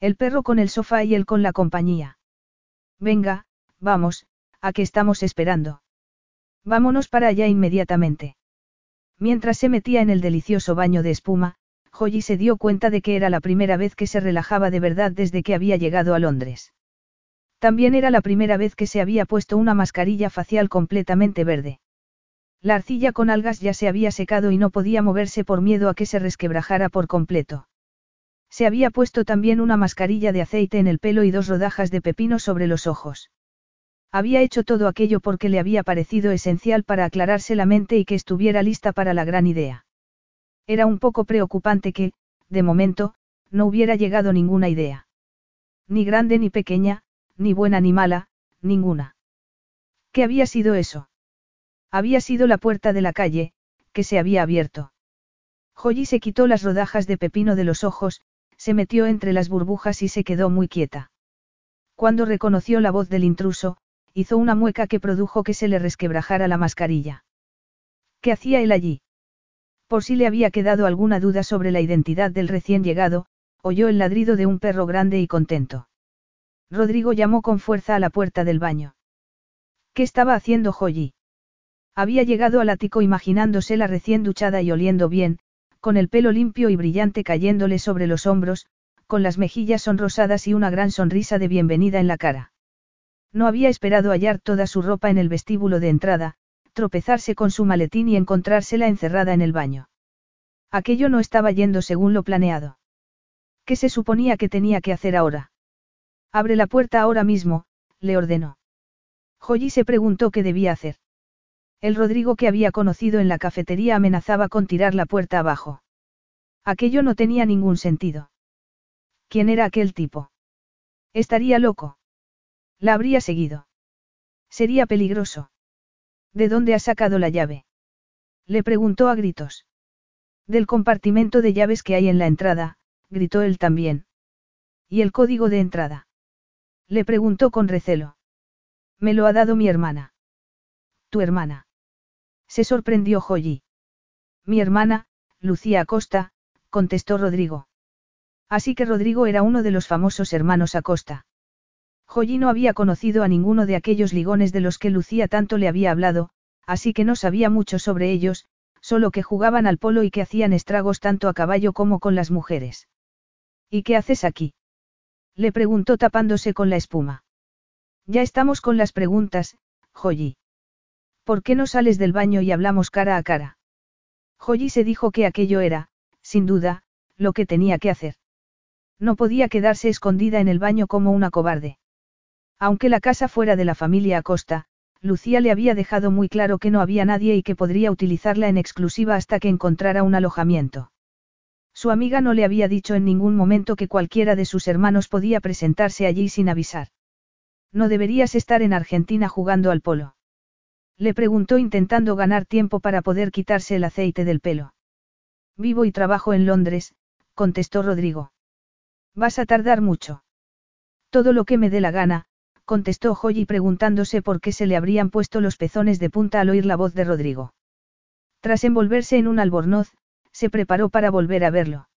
Speaker 1: El perro con el sofá y él con la compañía. Venga, Vamos, ¿a qué estamos esperando? Vámonos para allá inmediatamente. Mientras se metía en el delicioso baño de espuma, Joyi se dio cuenta de que era la primera vez que se relajaba de verdad desde que había llegado a Londres. También era la primera vez que se había puesto una mascarilla facial completamente verde. La arcilla con algas ya se había secado y no podía moverse por miedo a que se resquebrajara por completo. Se había puesto también una mascarilla de aceite en el pelo y dos rodajas de pepino sobre los ojos. Había hecho todo aquello porque le había parecido esencial para aclararse la mente y que estuviera lista para la gran idea. Era un poco preocupante que, de momento, no hubiera llegado ninguna idea. Ni grande ni pequeña, ni buena ni mala, ninguna. ¿Qué había sido eso? Había sido la puerta de la calle, que se había abierto. Joyi se quitó las rodajas de pepino de los ojos, se metió entre las burbujas y se quedó muy quieta. Cuando reconoció la voz del intruso, hizo una mueca que produjo que se le resquebrajara la mascarilla. ¿Qué hacía él allí? Por si le había quedado alguna duda sobre la identidad del recién llegado, oyó el ladrido de un perro grande y contento. Rodrigo llamó con fuerza a la puerta del baño. ¿Qué estaba haciendo Joyi? Había llegado al ático imaginándosela recién duchada y oliendo bien, con el pelo limpio y brillante cayéndole sobre los hombros, con las mejillas sonrosadas y una gran sonrisa de bienvenida en la cara. No había esperado hallar toda su ropa en el vestíbulo de entrada, tropezarse con su maletín y encontrársela encerrada en el baño. Aquello no estaba yendo según lo planeado. ¿Qué se suponía que tenía que hacer ahora? Abre la puerta ahora mismo, le ordenó. Joyi se preguntó qué debía hacer. El Rodrigo que había conocido en la cafetería amenazaba con tirar la puerta abajo. Aquello no tenía ningún sentido. ¿Quién era aquel tipo? Estaría loco. La habría seguido. Sería peligroso. ¿De dónde ha sacado la llave? Le preguntó a gritos. Del compartimento de llaves que hay en la entrada, gritó él también. ¿Y el código de entrada? Le preguntó con recelo. Me lo ha dado mi hermana. ¿Tu hermana? Se sorprendió Joyi. Mi hermana, Lucía Acosta, contestó Rodrigo. Así que Rodrigo era uno de los famosos hermanos Acosta. Joyi no había conocido a ninguno de aquellos ligones de los que Lucía tanto le había hablado, así que no sabía mucho sobre ellos, solo que jugaban al polo y que hacían estragos tanto a caballo como con las mujeres. ¿Y qué haces aquí? Le preguntó tapándose con la espuma. Ya estamos con las preguntas, Joyi. ¿Por qué no sales del baño y hablamos cara a cara? Joyi se dijo que aquello era, sin duda, lo que tenía que hacer. No podía quedarse escondida en el baño como una cobarde. Aunque la casa fuera de la familia Acosta, Lucía le había dejado muy claro que no había nadie y que podría utilizarla en exclusiva hasta que encontrara un alojamiento. Su amiga no le había dicho en ningún momento que cualquiera de sus hermanos podía presentarse allí sin avisar. No deberías estar en Argentina jugando al polo. Le preguntó intentando ganar tiempo para poder quitarse el aceite del pelo. Vivo y trabajo en Londres, contestó Rodrigo. Vas a tardar mucho. Todo lo que me dé la gana, contestó Joyi preguntándose por qué se le habrían puesto los pezones de punta al oír la voz de Rodrigo. Tras envolverse en un albornoz, se preparó para volver a verlo.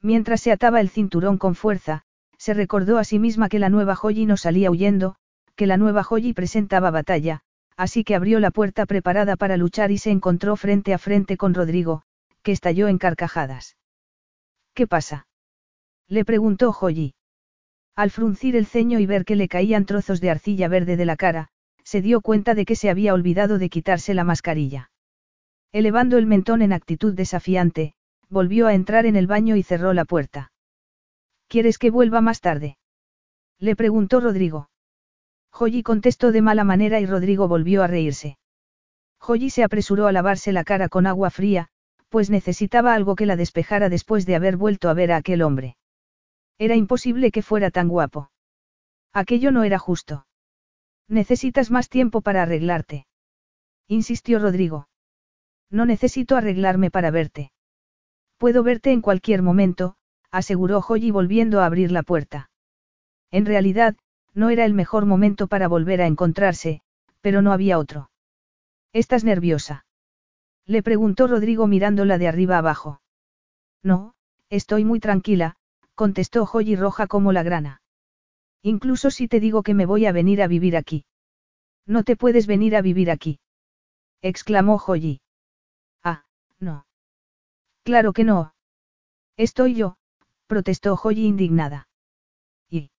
Speaker 1: Mientras se ataba el cinturón con fuerza, se recordó a sí misma que la nueva Joyi no salía huyendo, que la nueva Joyi presentaba batalla, así que abrió la puerta preparada para luchar y se encontró frente a frente con Rodrigo, que estalló en carcajadas. ¿Qué pasa? Le preguntó Joyi. Al fruncir el ceño y ver que le caían trozos de arcilla verde de la cara, se dio cuenta de que se había olvidado de quitarse la mascarilla. Elevando el mentón en actitud desafiante, volvió a entrar en el baño y cerró la puerta. ¿Quieres que vuelva más tarde? Le preguntó Rodrigo. Joyi contestó de mala manera y Rodrigo volvió a reírse. Joyi se apresuró a lavarse la cara con agua fría, pues necesitaba algo que la despejara después de haber vuelto a ver a aquel hombre. Era imposible que fuera tan guapo. Aquello no era justo. Necesitas más tiempo para arreglarte. Insistió Rodrigo. No necesito arreglarme para verte. Puedo verte en cualquier momento, aseguró Joyi volviendo a abrir la puerta. En realidad, no era el mejor momento para volver a encontrarse, pero no había otro. ¿Estás nerviosa? Le preguntó Rodrigo mirándola de arriba abajo. No, estoy muy tranquila, contestó Joyi roja como la grana. Incluso si te digo que me voy a venir a vivir aquí. No te puedes venir a vivir aquí. exclamó Joyi. Ah, no. Claro que no. Estoy yo, protestó Joyi indignada. Y.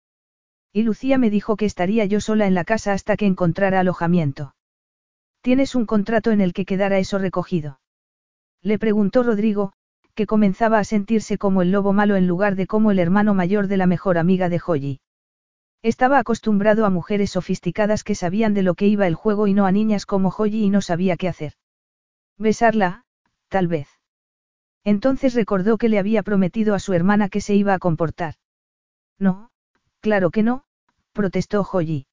Speaker 1: Y Lucía me dijo que estaría yo sola en la casa hasta que encontrara alojamiento. ¿Tienes un contrato en el que quedara eso recogido? Le preguntó Rodrigo, que comenzaba a sentirse como el lobo malo en lugar de como el hermano mayor de la mejor amiga de Joyi. Estaba acostumbrado a mujeres sofisticadas que sabían de lo que iba el juego y no a niñas como Joyi y no sabía qué hacer. Besarla, tal vez. Entonces recordó que le había prometido a su hermana que se iba a comportar. No, claro que no, protestó Joyi.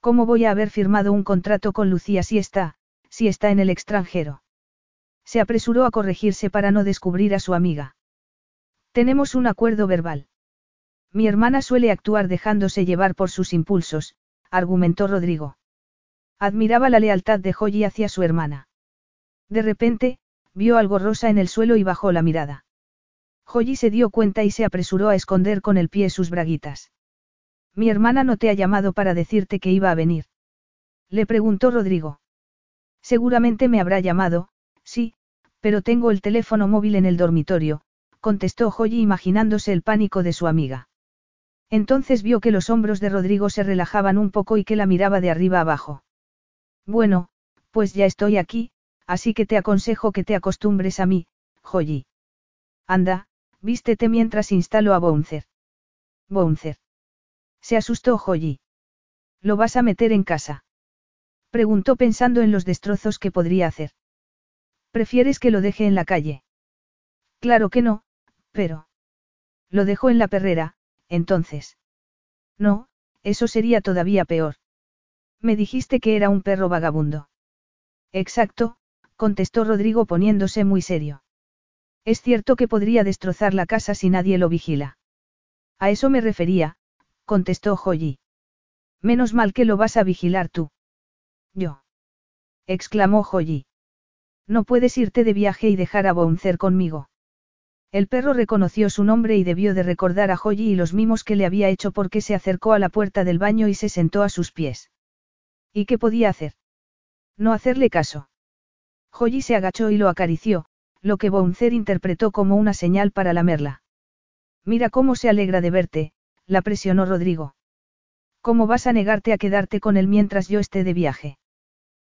Speaker 1: ¿Cómo voy a haber firmado un contrato con Lucía si está, si está en el extranjero? Se apresuró a corregirse para no descubrir a su amiga. Tenemos un acuerdo verbal. Mi hermana suele actuar dejándose llevar por sus impulsos, argumentó Rodrigo. Admiraba la lealtad de Joyi hacia su hermana. De repente, vio algo rosa en el suelo y bajó la mirada. Joyi se dio cuenta y se apresuró a esconder con el pie sus braguitas. Mi hermana no te ha llamado para decirte que iba a venir. Le preguntó Rodrigo. Seguramente me habrá llamado, Sí, pero tengo el teléfono móvil en el dormitorio, contestó Joyi imaginándose el pánico de su amiga. Entonces vio que los hombros de Rodrigo se relajaban un poco y que la miraba de arriba abajo. Bueno, pues ya estoy aquí, así que te aconsejo que te acostumbres a mí, Joyi. Anda, vístete mientras instalo a Bouncer. Bouncer. Se asustó Joyi. ¿Lo vas a meter en casa? Preguntó pensando en los destrozos que podría hacer. ¿Prefieres que lo deje en la calle? Claro que no, pero... Lo dejó en la perrera, entonces. No, eso sería todavía peor. Me dijiste que era un perro vagabundo. Exacto, contestó Rodrigo poniéndose muy serio. Es cierto que podría destrozar la casa si nadie lo vigila. A eso me refería, contestó Joyi. Menos mal que lo vas a vigilar tú. Yo. exclamó Joyi. No puedes irte de viaje y dejar a Bouncer conmigo. El perro reconoció su nombre y debió de recordar a Joyi y los mimos que le había hecho porque se acercó a la puerta del baño y se sentó a sus pies. ¿Y qué podía hacer? No hacerle caso. Joyi se agachó y lo acarició, lo que Bouncer interpretó como una señal para lamerla. Mira cómo se alegra de verte, la presionó Rodrigo. ¿Cómo vas a negarte a quedarte con él mientras yo esté de viaje?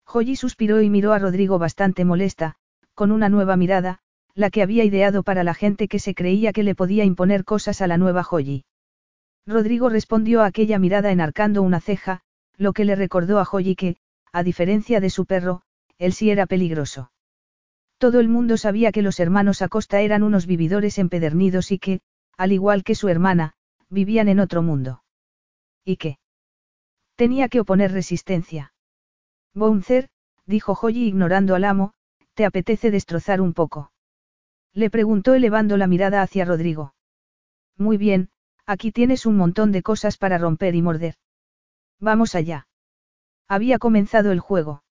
Speaker 1: Joyi suspiró y miró a Rodrigo bastante molesta, con una nueva mirada, la que había ideado para la gente que se creía que le podía imponer cosas a la nueva Joyi. Rodrigo respondió a aquella mirada enarcando una ceja, lo que le recordó a Joyi que, a diferencia de su perro, él sí era peligroso. Todo el mundo sabía que los hermanos Acosta eran unos vividores empedernidos y que, al igual que su hermana, vivían en otro mundo. ¿Y qué? Tenía que oponer resistencia. Bouncer, dijo Joyi ignorando al amo, ¿te apetece destrozar un poco? Le preguntó elevando la mirada hacia Rodrigo. Muy bien, aquí tienes un montón de cosas para romper y morder. Vamos allá. Había comenzado el juego.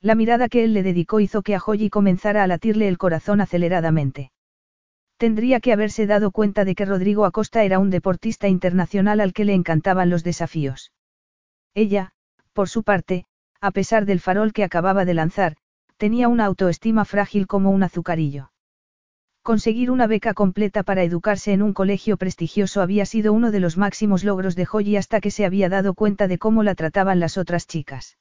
Speaker 1: La mirada que él le dedicó hizo que a Joyi comenzara a latirle el corazón aceleradamente. Tendría que haberse dado cuenta de que Rodrigo Acosta era un deportista internacional al que le encantaban los desafíos. Ella, por su parte, a pesar del farol que acababa de lanzar, tenía una autoestima frágil como un azucarillo. Conseguir una beca completa para educarse en un colegio prestigioso había sido uno de los máximos logros de Joyi hasta que se había dado cuenta de cómo la trataban las otras chicas.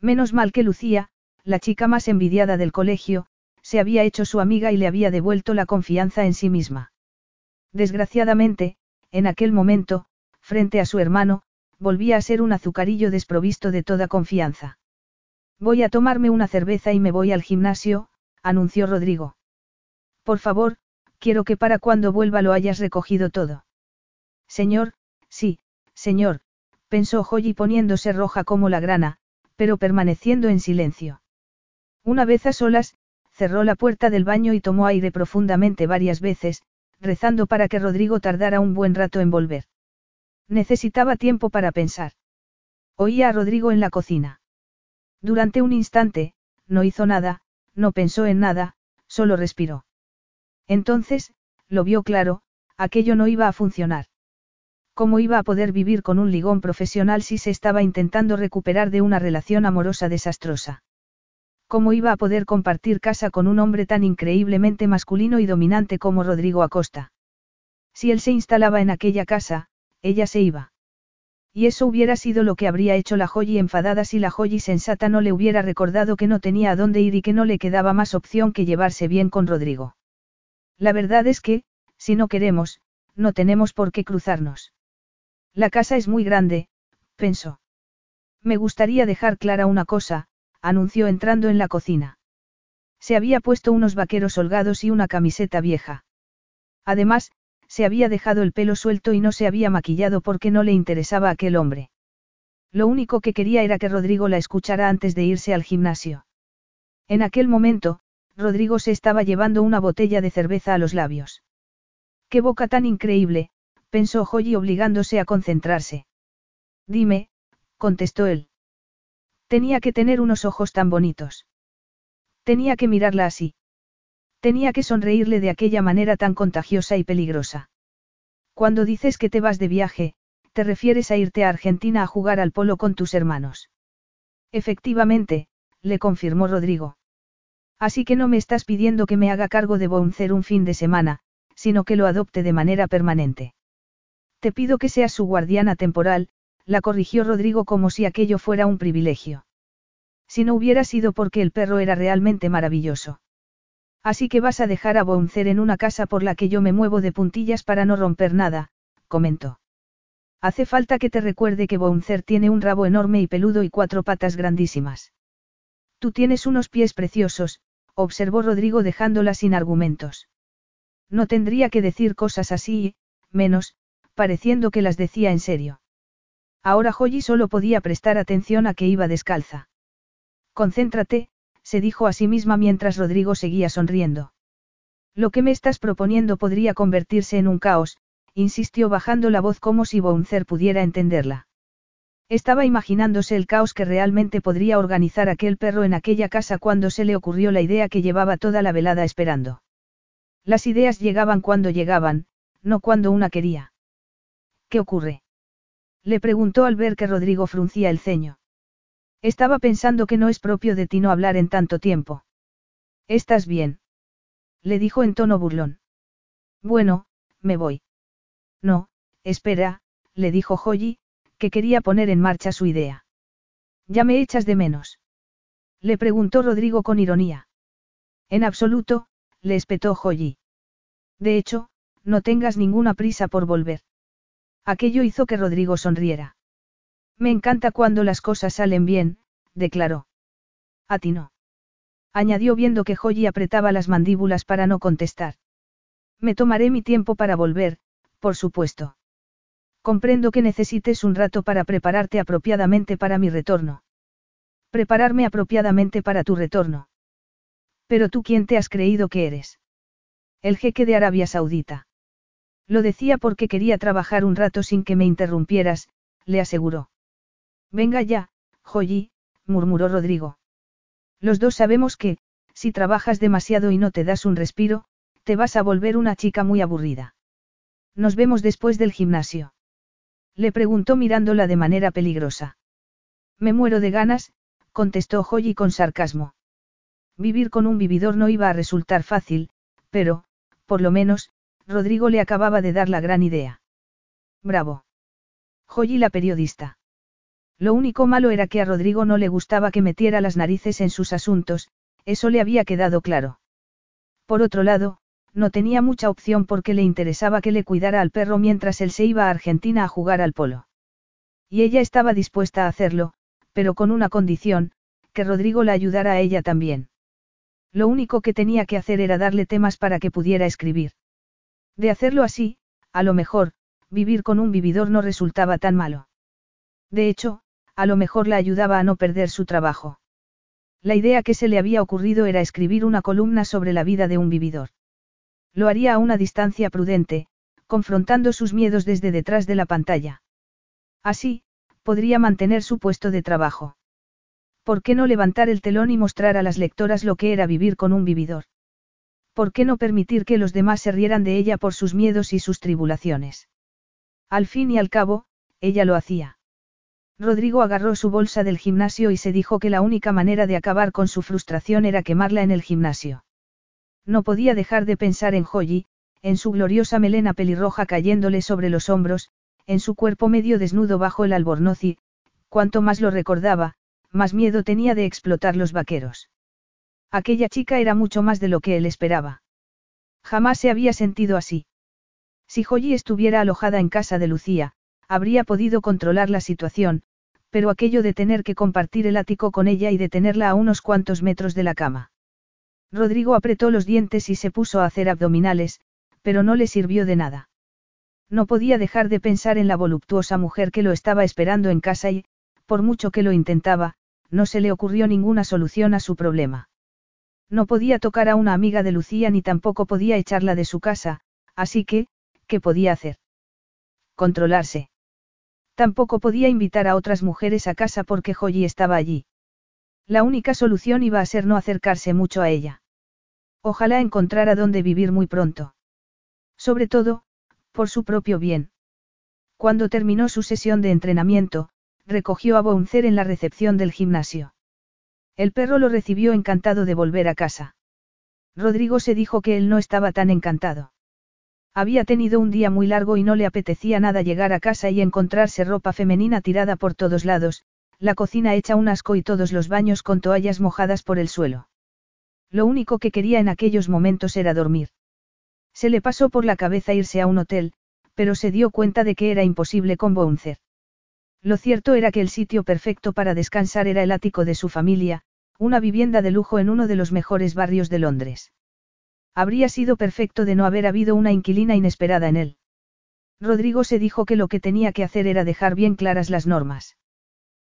Speaker 1: Menos mal que Lucía, la chica más envidiada del colegio, se había hecho su amiga y le había devuelto la confianza en sí misma. Desgraciadamente, en aquel momento, frente a su hermano, volvía a ser un azucarillo desprovisto de toda confianza. Voy a tomarme una cerveza y me voy al gimnasio, anunció Rodrigo. Por favor, quiero que para cuando vuelva lo hayas recogido todo. Señor, sí, señor, pensó Joyi poniéndose roja como la grana, pero permaneciendo en silencio. Una vez a solas, cerró la puerta del baño y tomó aire profundamente varias veces, rezando para que Rodrigo tardara un buen rato en volver. Necesitaba tiempo para pensar. Oía a Rodrigo en la cocina. Durante un instante, no hizo nada, no pensó en nada, solo respiró. Entonces, lo vio claro, aquello no iba a funcionar. ¿Cómo iba a poder vivir con un ligón profesional si se estaba intentando recuperar de una relación amorosa desastrosa? ¿Cómo iba a poder compartir casa con un hombre tan increíblemente masculino y dominante como Rodrigo Acosta? Si él se instalaba en aquella casa, ella se iba. Y eso hubiera sido lo que habría hecho la Joyi enfadada si la Joyi sensata no le hubiera recordado que no tenía a dónde ir y que no le quedaba más opción que llevarse bien con Rodrigo. La verdad es que, si no queremos, no tenemos por qué cruzarnos. La casa es muy grande, pensó. Me gustaría dejar clara una cosa, anunció entrando en la cocina. Se había puesto unos vaqueros holgados y una camiseta vieja. Además, se había dejado el pelo suelto y no se había maquillado porque no le interesaba aquel hombre. Lo único que quería era que Rodrigo la escuchara antes de irse al gimnasio. En aquel momento, Rodrigo se estaba llevando una botella de cerveza a los labios. ¡Qué boca tan increíble! pensó Joyi obligándose a concentrarse. Dime, contestó él. Tenía que tener unos ojos tan bonitos. Tenía que mirarla así. Tenía que sonreírle de aquella manera tan contagiosa y peligrosa. Cuando dices que te vas de viaje, te refieres a irte a Argentina a jugar al polo con tus hermanos. Efectivamente, le confirmó Rodrigo. Así que no me estás pidiendo que me haga cargo de Bouncer un fin de semana, sino que lo adopte de manera permanente. Te pido que seas su guardiana temporal, la corrigió Rodrigo como si aquello fuera un privilegio. Si no hubiera sido porque el perro era realmente maravilloso. Así que vas a dejar a Bouncer en una casa por la que yo me muevo de puntillas para no romper nada, comentó. Hace falta que te recuerde que Bouncer tiene un rabo enorme y peludo y cuatro patas grandísimas. Tú tienes unos pies preciosos, observó Rodrigo dejándola sin argumentos. No tendría que decir cosas así, menos, pareciendo que las decía en serio. Ahora Joyi solo podía prestar atención a que iba descalza. Concéntrate, se dijo a sí misma mientras Rodrigo seguía sonriendo. Lo que me estás proponiendo podría convertirse en un caos, insistió bajando la voz como si Bouncer pudiera entenderla. Estaba imaginándose el caos que realmente podría organizar aquel perro en aquella casa cuando se le ocurrió la idea que llevaba toda la velada esperando. Las ideas llegaban cuando llegaban, no cuando una quería. ¿Qué ocurre? Le preguntó al ver que Rodrigo fruncía el ceño. Estaba pensando que no es propio de ti no hablar en tanto tiempo. ¿Estás bien? Le dijo en tono burlón. Bueno, me voy. No, espera, le dijo Joyi, que quería poner en marcha su idea. ¿Ya me echas de menos? Le preguntó Rodrigo con ironía. En absoluto, le espetó Joyi. De hecho, no tengas ninguna prisa por volver. Aquello hizo que Rodrigo sonriera. Me encanta cuando las cosas salen bien, declaró. A ti no. Añadió viendo que Joyi apretaba las mandíbulas para no contestar. Me tomaré mi tiempo para volver, por supuesto. Comprendo que necesites un rato para prepararte apropiadamente para mi retorno. Prepararme apropiadamente para tu retorno. Pero tú quién te has creído que eres. El jeque de Arabia Saudita. Lo decía porque quería trabajar un rato sin que me interrumpieras, le aseguró. Venga ya, Joyi, murmuró Rodrigo. Los dos sabemos que, si trabajas demasiado y no te das un respiro, te vas a volver una chica muy aburrida. Nos vemos después del gimnasio. Le preguntó mirándola de manera peligrosa. Me muero de ganas, contestó Joyi con sarcasmo. Vivir con un vividor no iba a resultar fácil, pero, por lo menos, Rodrigo le acababa de dar la gran idea. Bravo. Joyi la periodista. Lo único malo era que a Rodrigo no le gustaba que metiera las narices en sus asuntos, eso le había quedado claro. Por otro lado, no tenía mucha opción porque le interesaba que le cuidara al perro mientras él se iba a Argentina a jugar al polo. Y ella estaba dispuesta a hacerlo, pero con una condición, que Rodrigo la ayudara a ella también. Lo único que tenía que hacer era darle temas para que pudiera escribir. De hacerlo así, a lo mejor, vivir con un vividor no resultaba tan malo. De hecho, a lo mejor la ayudaba a no perder su trabajo. La idea que se le había ocurrido era escribir una columna sobre la vida de un vividor. Lo haría a una distancia prudente, confrontando sus miedos desde detrás de la pantalla. Así, podría mantener su puesto de trabajo. ¿Por qué no levantar el telón y mostrar a las lectoras lo que era vivir con un vividor? ¿Por qué no permitir que los demás se rieran de ella por sus miedos y sus tribulaciones? Al fin y al cabo, ella lo hacía. Rodrigo agarró su bolsa del gimnasio y se dijo que la única manera de acabar con su frustración era quemarla en el gimnasio. No podía dejar de pensar en Joyi, en su gloriosa melena pelirroja cayéndole sobre los hombros, en su cuerpo medio desnudo bajo el albornoz y, cuanto más lo recordaba, más miedo tenía de explotar los vaqueros. Aquella chica era mucho más de lo que él esperaba. Jamás se había sentido así. Si Joyi estuviera alojada en casa de Lucía, habría podido controlar la situación, pero aquello de tener que compartir el ático con ella y de tenerla a unos cuantos metros de la cama. Rodrigo apretó los dientes y se puso a hacer abdominales, pero no le sirvió de nada. No podía dejar de pensar en la voluptuosa mujer que lo estaba esperando en casa y, por mucho que lo intentaba, no se le ocurrió ninguna solución a su problema. No podía tocar a una amiga de Lucía ni tampoco podía echarla de su casa, así que, ¿qué podía hacer? Controlarse. Tampoco podía invitar a otras mujeres a casa porque Joyi estaba allí. La única solución iba a ser no acercarse mucho a ella. Ojalá encontrara dónde vivir muy pronto. Sobre todo, por su propio bien. Cuando terminó su sesión de entrenamiento, recogió a Bouncer en la recepción del gimnasio. El perro lo recibió encantado de volver a casa. Rodrigo se dijo que él no estaba tan encantado. Había tenido un día muy largo y no le apetecía nada llegar a casa y encontrarse ropa femenina tirada por todos lados, la cocina hecha un asco y todos los baños con toallas mojadas por el suelo. Lo único que quería en aquellos momentos era dormir. Se le pasó por la cabeza irse a un hotel, pero se dio cuenta de que era imposible con Bouncer. Lo cierto era que el sitio perfecto para descansar era el ático de su familia, una vivienda de lujo en uno de los mejores barrios de Londres. Habría sido perfecto de no haber habido una inquilina inesperada en él. Rodrigo se dijo que lo que tenía que hacer era dejar bien claras las normas.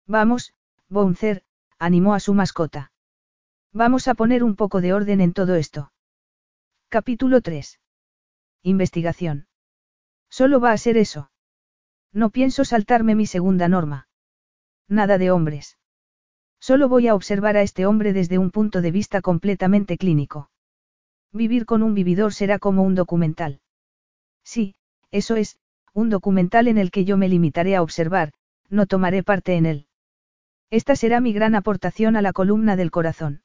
Speaker 1: Vamos, Bouncer, animó a su mascota. Vamos a poner un poco de orden en todo esto. Capítulo 3. Investigación. Solo va a ser eso. No pienso saltarme mi segunda norma. Nada de hombres. Solo voy a observar a este hombre desde un punto de vista completamente clínico. Vivir con un vividor será como un documental. Sí, eso es, un documental en el que yo me limitaré a observar, no tomaré parte en él. Esta será mi gran aportación a la columna del corazón.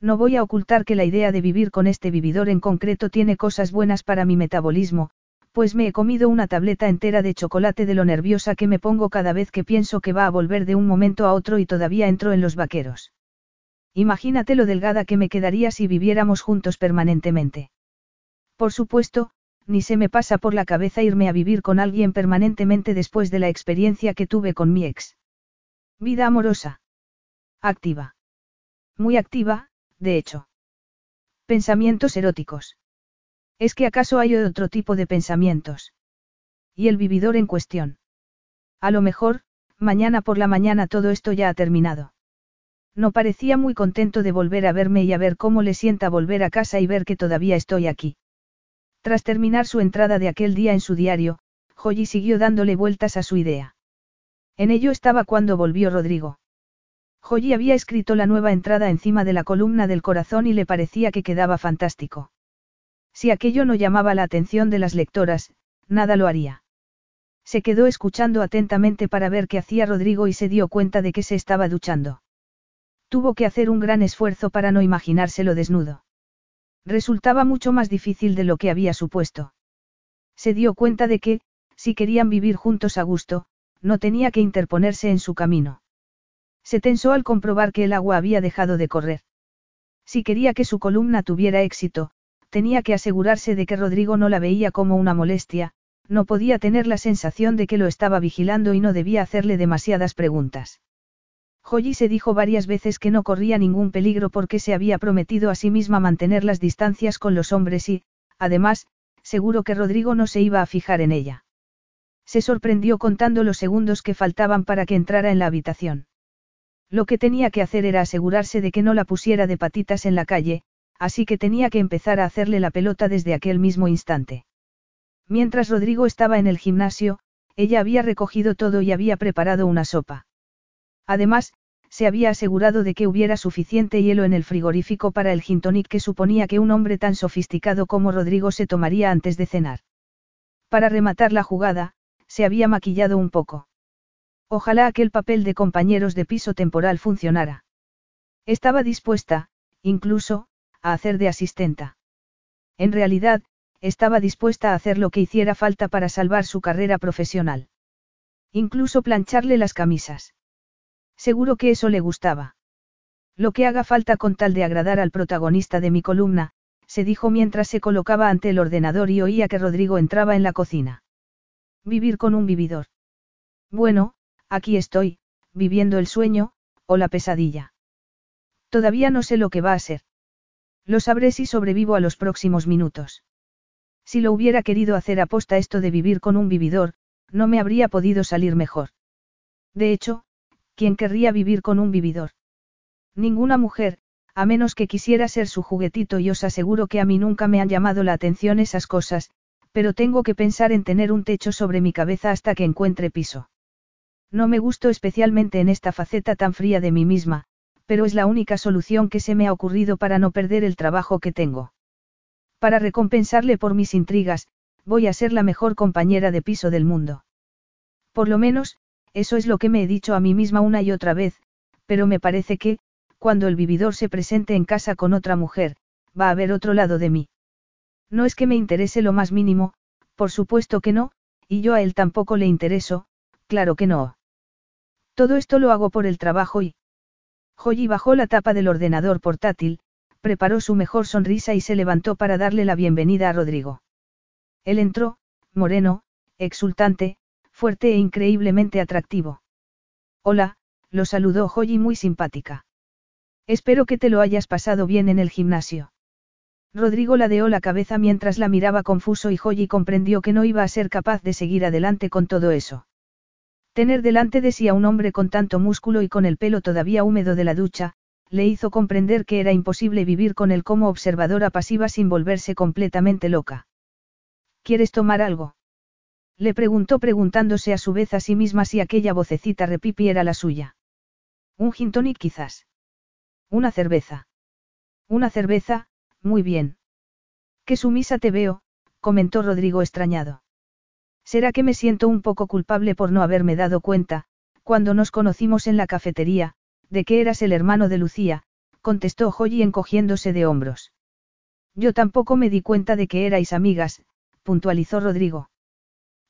Speaker 1: No voy a ocultar que la idea de vivir con este vividor en concreto tiene cosas buenas para mi metabolismo, pues me he comido una tableta entera de chocolate de lo nerviosa que me pongo cada vez que pienso que va a volver de un momento a otro y todavía entro en los vaqueros. Imagínate lo delgada que me quedaría si viviéramos juntos permanentemente. Por supuesto, ni se me pasa por la cabeza irme a vivir con alguien permanentemente después de la experiencia que tuve con mi ex. Vida amorosa. Activa. Muy activa, de hecho. Pensamientos eróticos. ¿Es que acaso hay otro tipo de pensamientos? ¿Y el vividor en cuestión? A lo mejor, mañana por la mañana todo esto ya ha terminado. No parecía muy contento de volver a verme y a ver cómo le sienta volver a casa y ver que todavía estoy aquí. Tras terminar su entrada de aquel día en su diario, Joyi siguió dándole vueltas a su idea. En ello estaba cuando volvió Rodrigo. Joyi había escrito la nueva entrada encima de la columna del corazón y le parecía que quedaba fantástico. Si aquello no llamaba la atención de las lectoras, nada lo haría. Se quedó escuchando atentamente para ver qué hacía Rodrigo y se dio cuenta de que se estaba duchando. Tuvo que hacer un gran esfuerzo para no imaginárselo desnudo. Resultaba mucho más difícil de lo que había supuesto. Se dio cuenta de que, si querían vivir juntos a gusto, no tenía que interponerse en su camino. Se tensó al comprobar que el agua había dejado de correr. Si quería que su columna tuviera éxito, tenía que asegurarse de que Rodrigo no la veía como una molestia, no podía tener la sensación de que lo estaba vigilando y no debía hacerle demasiadas preguntas. Joyi se dijo varias veces que no corría ningún peligro porque se había prometido a sí misma mantener las distancias con los hombres y, además, seguro que Rodrigo no se iba a fijar en ella. Se sorprendió contando los segundos que faltaban para que entrara en la habitación. Lo que tenía que hacer era asegurarse de que no la pusiera de patitas en la calle, así que tenía que empezar a hacerle la pelota desde aquel mismo instante. Mientras Rodrigo estaba en el gimnasio, ella había recogido todo y había preparado una sopa. Además, se había asegurado de que hubiera suficiente hielo en el frigorífico para el gin que suponía que un hombre tan sofisticado como Rodrigo se tomaría antes de cenar. Para rematar la jugada, se había maquillado un poco. Ojalá aquel papel de compañeros de piso temporal funcionara. Estaba dispuesta, incluso, a hacer de asistenta. En realidad, estaba dispuesta a hacer lo que hiciera falta para salvar su carrera profesional. Incluso plancharle las camisas. Seguro que eso le gustaba. Lo que haga falta con tal de agradar al protagonista de mi columna, se dijo mientras se colocaba ante el ordenador y oía que Rodrigo entraba en la cocina. Vivir con un vividor. Bueno, aquí estoy, viviendo el sueño, o la pesadilla. Todavía no sé lo que va a ser. Lo sabré si sobrevivo a los próximos minutos. Si lo hubiera querido hacer aposta esto de vivir con un vividor, no me habría podido salir mejor. De hecho, ¿quién querría vivir con un vividor? Ninguna mujer, a menos que quisiera ser su juguetito y os aseguro que a mí nunca me han llamado la atención esas cosas, pero tengo que pensar en tener un techo sobre mi cabeza hasta que encuentre piso. No me gusto especialmente en esta faceta tan fría de mí misma, pero es la única solución que se me ha ocurrido para no perder el trabajo que tengo. Para recompensarle por mis intrigas, voy a ser la mejor compañera de piso del mundo. Por lo menos, eso es lo que me he dicho a mí misma una y otra vez, pero me parece que, cuando el vividor se presente en casa con otra mujer, va a haber otro lado de mí. No es que me interese lo más mínimo, por supuesto que no, y yo a él tampoco le intereso, claro que no. Todo esto lo hago por el trabajo y, Joyi bajó la tapa del ordenador portátil, preparó su mejor sonrisa y se levantó para darle la bienvenida a Rodrigo. Él entró, moreno, exultante, fuerte e increíblemente atractivo. Hola, lo saludó Joyi muy simpática. Espero que te lo hayas pasado bien en el gimnasio. Rodrigo ladeó la cabeza mientras la miraba confuso y Joyi comprendió que no iba a ser capaz de seguir adelante con todo eso. Tener delante de sí a un hombre con tanto músculo y con el pelo todavía húmedo de la ducha, le hizo comprender que era imposible vivir con él como observadora pasiva sin volverse completamente loca. ¿Quieres tomar algo? Le preguntó preguntándose a su vez a sí misma si aquella vocecita repipi era la suya. Un gin tonic quizás. Una cerveza. Una cerveza, muy bien. Qué sumisa te veo, comentó Rodrigo extrañado. Será que me siento un poco culpable por no haberme dado cuenta, cuando nos conocimos en la cafetería, de que eras el hermano de Lucía, contestó Joy encogiéndose de hombros. Yo tampoco me di cuenta de que erais amigas, puntualizó Rodrigo.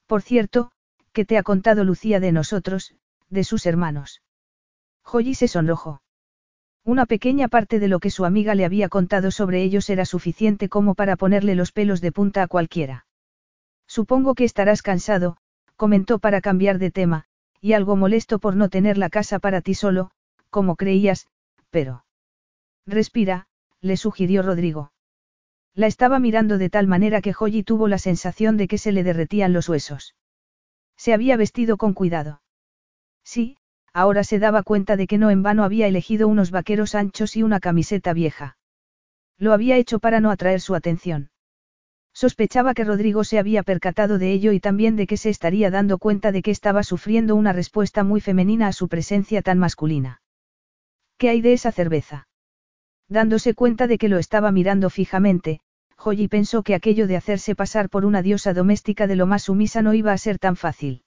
Speaker 1: Por cierto, ¿qué te ha contado Lucía de nosotros, de sus hermanos? Joy se sonrojó. Una pequeña parte de lo que su amiga le había contado sobre ellos era suficiente como para ponerle los pelos de punta a cualquiera. Supongo que estarás cansado, comentó para cambiar de tema, y algo molesto por no tener la casa para ti solo, como creías, pero... Respira, le sugirió Rodrigo. La estaba mirando de tal manera que Joyi tuvo la sensación de que se le derretían los huesos. Se había vestido con cuidado. Sí, ahora se daba cuenta de que no en vano había elegido unos vaqueros anchos y una camiseta vieja. Lo había hecho para no atraer su atención. Sospechaba que Rodrigo se había percatado de ello y también de que se estaría dando cuenta de que estaba sufriendo una respuesta muy femenina a su presencia tan masculina. ¿Qué hay de esa cerveza? Dándose cuenta de que lo estaba mirando fijamente, Joyi pensó que aquello de hacerse pasar por una diosa doméstica de lo más sumisa no iba a ser tan fácil.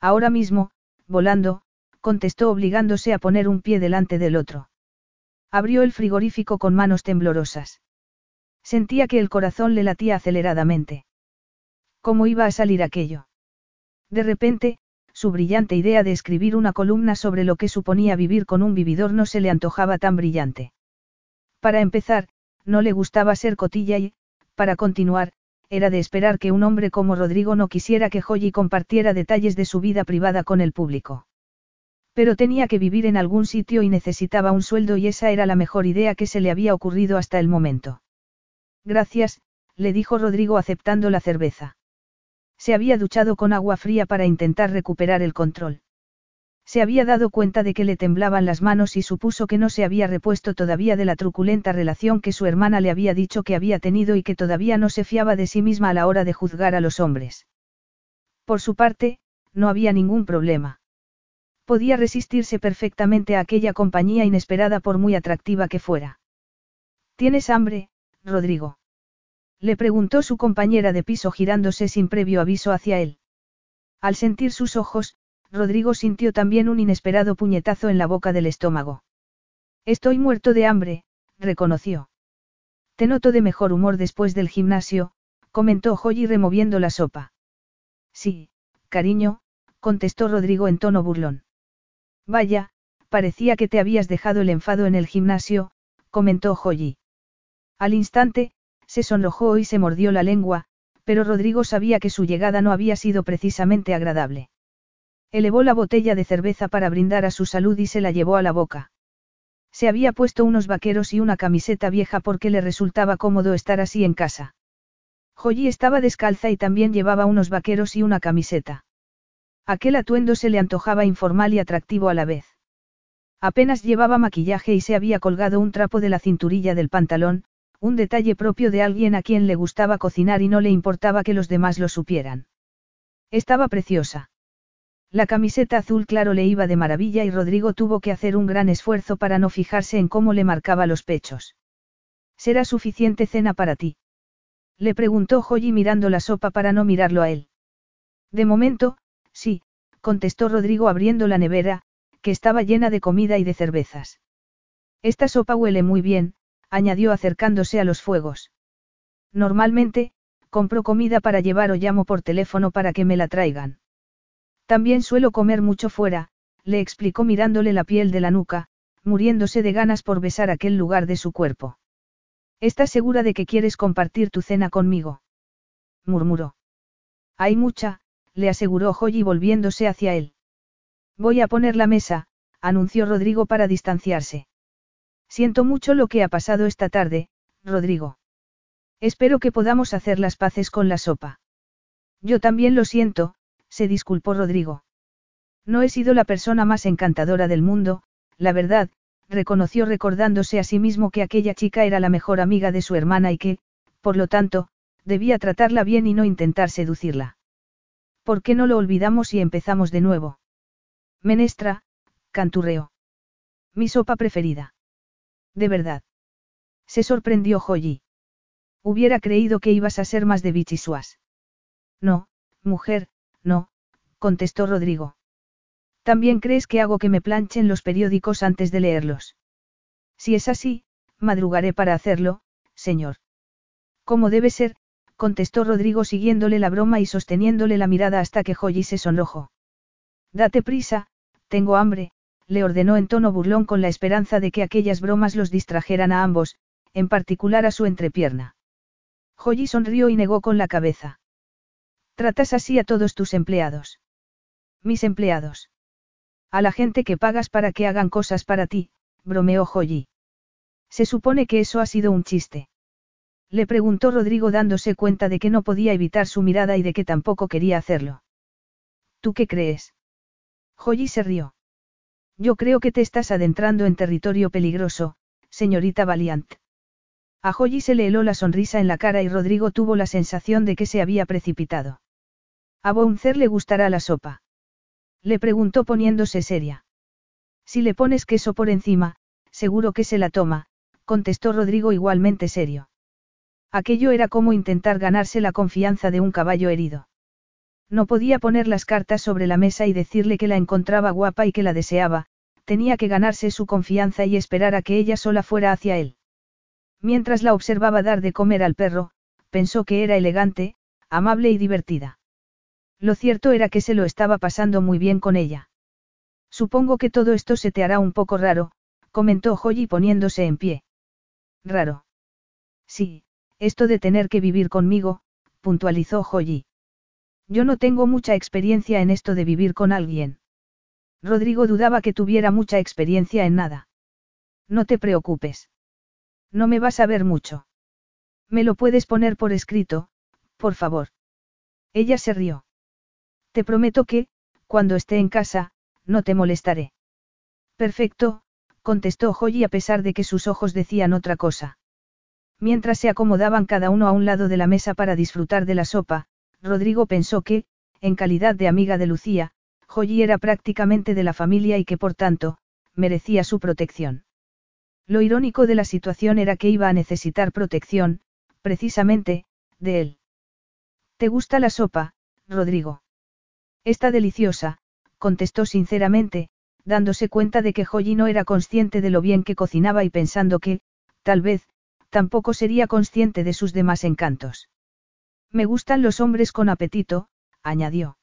Speaker 1: Ahora mismo, volando, contestó obligándose a poner un pie delante del otro. Abrió el frigorífico con manos temblorosas. Sentía que el corazón le latía aceleradamente. ¿Cómo iba a salir aquello? De repente, su brillante idea de escribir una columna sobre lo que suponía vivir con un vividor no se le antojaba tan brillante. Para empezar, no le gustaba ser cotilla y, para continuar, era de esperar que un hombre como Rodrigo no quisiera que Joyi compartiera detalles de su vida privada con el público. Pero tenía que vivir en algún sitio y necesitaba un sueldo y esa era la mejor idea que se le había ocurrido hasta el momento. Gracias, le dijo Rodrigo aceptando la cerveza. Se había duchado con agua fría para intentar recuperar el control. Se había dado cuenta de que le temblaban las manos y supuso que no se había repuesto todavía de la truculenta relación que su hermana le había dicho que había tenido y que todavía no se fiaba de sí misma a la hora de juzgar a los hombres. Por su parte, no había ningún problema. Podía resistirse perfectamente a aquella compañía inesperada por muy atractiva que fuera. ¿Tienes hambre, Rodrigo? Le preguntó su compañera de piso girándose sin previo aviso hacia él. Al sentir sus ojos, Rodrigo sintió también un inesperado puñetazo en la boca del estómago. Estoy muerto de hambre, reconoció. Te noto de mejor humor después del gimnasio, comentó Joyi removiendo la sopa. Sí, cariño, contestó Rodrigo en tono burlón. Vaya, parecía que te habías dejado el enfado en el gimnasio, comentó Joyi. Al instante, se sonrojó y se mordió la lengua, pero Rodrigo sabía que su llegada no había sido precisamente agradable. Elevó la botella de cerveza para brindar a su salud y se la llevó a la boca. Se había puesto unos vaqueros y una camiseta vieja porque le resultaba cómodo estar así en casa. Joyi estaba descalza y también llevaba unos vaqueros y una camiseta. Aquel atuendo se le antojaba informal y atractivo a la vez. Apenas llevaba maquillaje y se había colgado un trapo de la cinturilla del pantalón, un detalle propio de alguien a quien le gustaba cocinar y no le importaba que los demás lo supieran. Estaba preciosa. La camiseta azul claro le iba de maravilla y Rodrigo tuvo que hacer un gran esfuerzo para no fijarse en cómo le marcaba los pechos. ¿Será suficiente cena para ti? Le preguntó Joyi mirando la sopa para no mirarlo a él. De momento, sí, contestó Rodrigo abriendo la nevera, que estaba llena de comida y de cervezas. Esta sopa huele muy bien, añadió acercándose a los fuegos. Normalmente, compro comida para llevar o llamo por teléfono para que me la traigan. También suelo comer mucho fuera, le explicó mirándole la piel de la nuca, muriéndose de ganas por besar aquel lugar de su cuerpo. ¿Estás segura de que quieres compartir tu cena conmigo? murmuró. Hay mucha, le aseguró Joyi volviéndose hacia él. Voy a poner la mesa, anunció Rodrigo para distanciarse. Siento mucho lo que ha pasado esta tarde, Rodrigo. Espero que podamos hacer las paces con la sopa. Yo también lo siento, se disculpó Rodrigo. No he sido la persona más encantadora del mundo, la verdad, reconoció recordándose a sí mismo que aquella chica era la mejor amiga de su hermana y que, por lo tanto, debía tratarla bien y no intentar seducirla. ¿Por qué no lo olvidamos y empezamos de nuevo? Menestra, canturreo. Mi sopa preferida. De verdad. Se sorprendió Joyi. Hubiera creído que ibas a ser más de bichisuas. No, mujer, no, contestó Rodrigo. ¿También crees que hago que me planchen los periódicos antes de leerlos? Si es así, madrugaré para hacerlo, señor. Como debe ser, contestó Rodrigo siguiéndole la broma y sosteniéndole la mirada hasta que Joyi se sonrojó. Date prisa, tengo hambre, le ordenó en tono burlón con la esperanza de que aquellas bromas los distrajeran a ambos, en particular a su entrepierna. Joyi sonrió y negó con la cabeza. Tratas así a todos tus empleados. Mis empleados. A la gente que pagas para que hagan cosas para ti, bromeó Joyi. Se supone que eso ha sido un chiste. Le preguntó Rodrigo dándose cuenta de que no podía evitar su mirada y de que tampoco quería hacerlo. ¿Tú qué crees? Joyi se rió. Yo creo que te estás adentrando en territorio peligroso, señorita Valiant. A Joyi se le heló la sonrisa en la cara y Rodrigo tuvo la sensación de que se había precipitado. A Bouncer le gustará la sopa. Le preguntó poniéndose seria. Si le pones queso por encima, seguro que se la toma, contestó Rodrigo igualmente serio. Aquello era como intentar ganarse la confianza de un caballo herido. No podía poner las cartas sobre la mesa y decirle que la encontraba guapa y que la deseaba, tenía que ganarse su confianza y esperar a que ella sola fuera hacia él. Mientras la observaba dar de comer al perro, pensó que era elegante, amable y divertida. Lo cierto era que se lo estaba pasando muy bien con ella. Supongo que todo esto se te hará un poco raro, comentó Joyi poniéndose en pie. Raro. Sí, esto de tener que vivir conmigo, puntualizó Joyi. Yo no tengo mucha experiencia en esto de vivir con alguien. Rodrigo dudaba que tuviera mucha experiencia en nada. No te preocupes. No me vas a ver mucho. Me lo puedes poner por escrito, por favor. Ella se rió. Te prometo que, cuando esté en casa, no te molestaré. Perfecto, contestó Joyi a pesar de que sus ojos decían otra cosa. Mientras se acomodaban cada uno a un lado de la mesa para disfrutar de la sopa, Rodrigo pensó que, en calidad de amiga de Lucía, Joyi era prácticamente de la familia y que por tanto, merecía su protección. Lo irónico de la situación era que iba a necesitar protección, precisamente, de él. ¿Te gusta la sopa, Rodrigo? Está deliciosa, contestó sinceramente, dándose cuenta de que Joyi no era consciente de lo bien que cocinaba y pensando que, tal vez, tampoco sería consciente de sus demás encantos. Me gustan los hombres con apetito, añadió.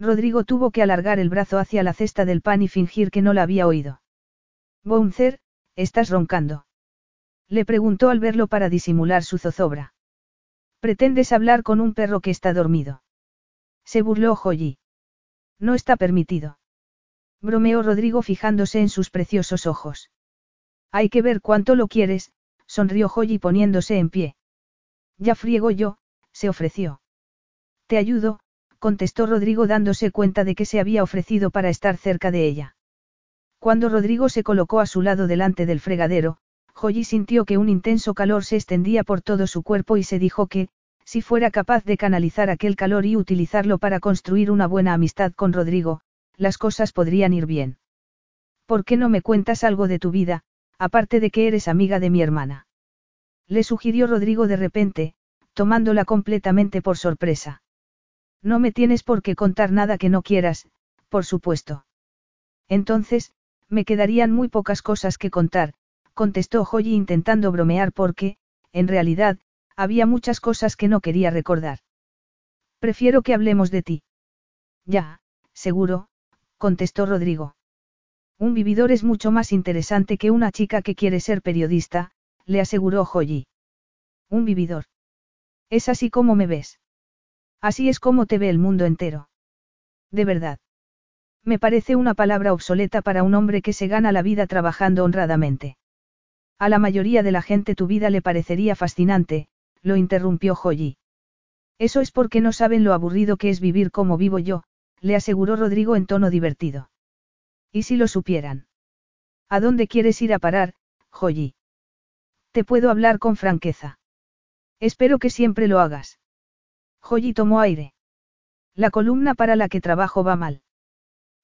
Speaker 1: Rodrigo tuvo que alargar el brazo hacia la cesta del pan y fingir que no la había oído. Bouncer, ¿estás roncando? Le preguntó al verlo para disimular su zozobra. ¿Pretendes hablar con un perro que está dormido? Se burló Joyi. No está permitido. Bromeó Rodrigo fijándose en sus preciosos ojos. Hay que ver cuánto lo quieres, sonrió Joyi poniéndose en pie. Ya friego yo, se ofreció. Te ayudo, contestó Rodrigo dándose cuenta de que se había ofrecido para estar cerca de ella. Cuando Rodrigo se colocó a su lado delante del fregadero, Joyi sintió que un intenso calor se extendía por todo su cuerpo y se dijo que, si fuera capaz de canalizar aquel calor y utilizarlo para construir una buena amistad con Rodrigo, las cosas podrían ir bien. ¿Por qué no me cuentas algo de tu vida, aparte de que eres amiga de mi hermana? Le sugirió Rodrigo de repente, tomándola completamente por sorpresa. No me tienes por qué contar nada que no quieras, por supuesto. Entonces, me quedarían muy pocas cosas que contar, contestó Joyi intentando bromear porque, en realidad, había muchas cosas que no quería recordar. Prefiero que hablemos de ti. Ya, seguro, contestó Rodrigo. Un vividor es mucho más interesante que una chica que quiere ser periodista, le aseguró Joyi. Un vividor. Es así como me ves. Así es como te ve el mundo entero. De verdad. Me parece una palabra obsoleta para un hombre que se gana la vida trabajando honradamente. A la mayoría de la gente tu vida le parecería fascinante, lo interrumpió Joyi. Eso es porque no saben lo aburrido que es vivir como vivo yo, le aseguró Rodrigo en tono divertido. ¿Y si lo supieran? ¿A dónde quieres ir a parar, Joyi? Te puedo hablar con franqueza. Espero que siempre lo hagas. Joyi tomó aire. La columna para la que trabajo va mal.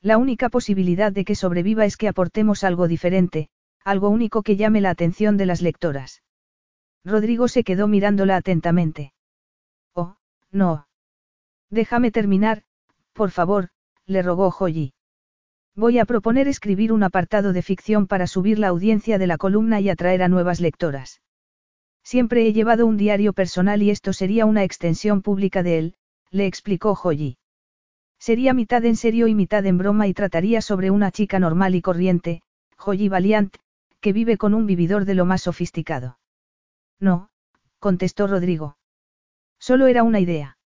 Speaker 1: La única posibilidad de que sobreviva es que aportemos algo diferente, algo único que llame la atención de las lectoras. Rodrigo se quedó mirándola atentamente. Oh, no. Déjame terminar, por favor, le rogó Joyi. Voy a proponer escribir un apartado de ficción para subir la audiencia de la columna y atraer a nuevas lectoras. Siempre he llevado un diario personal y esto sería una extensión pública de él, le explicó Joyi. Sería mitad en serio y mitad en broma y trataría sobre una chica normal y corriente, Joyi Valiant, que vive con un vividor de lo más sofisticado. No, contestó Rodrigo. Solo era una idea.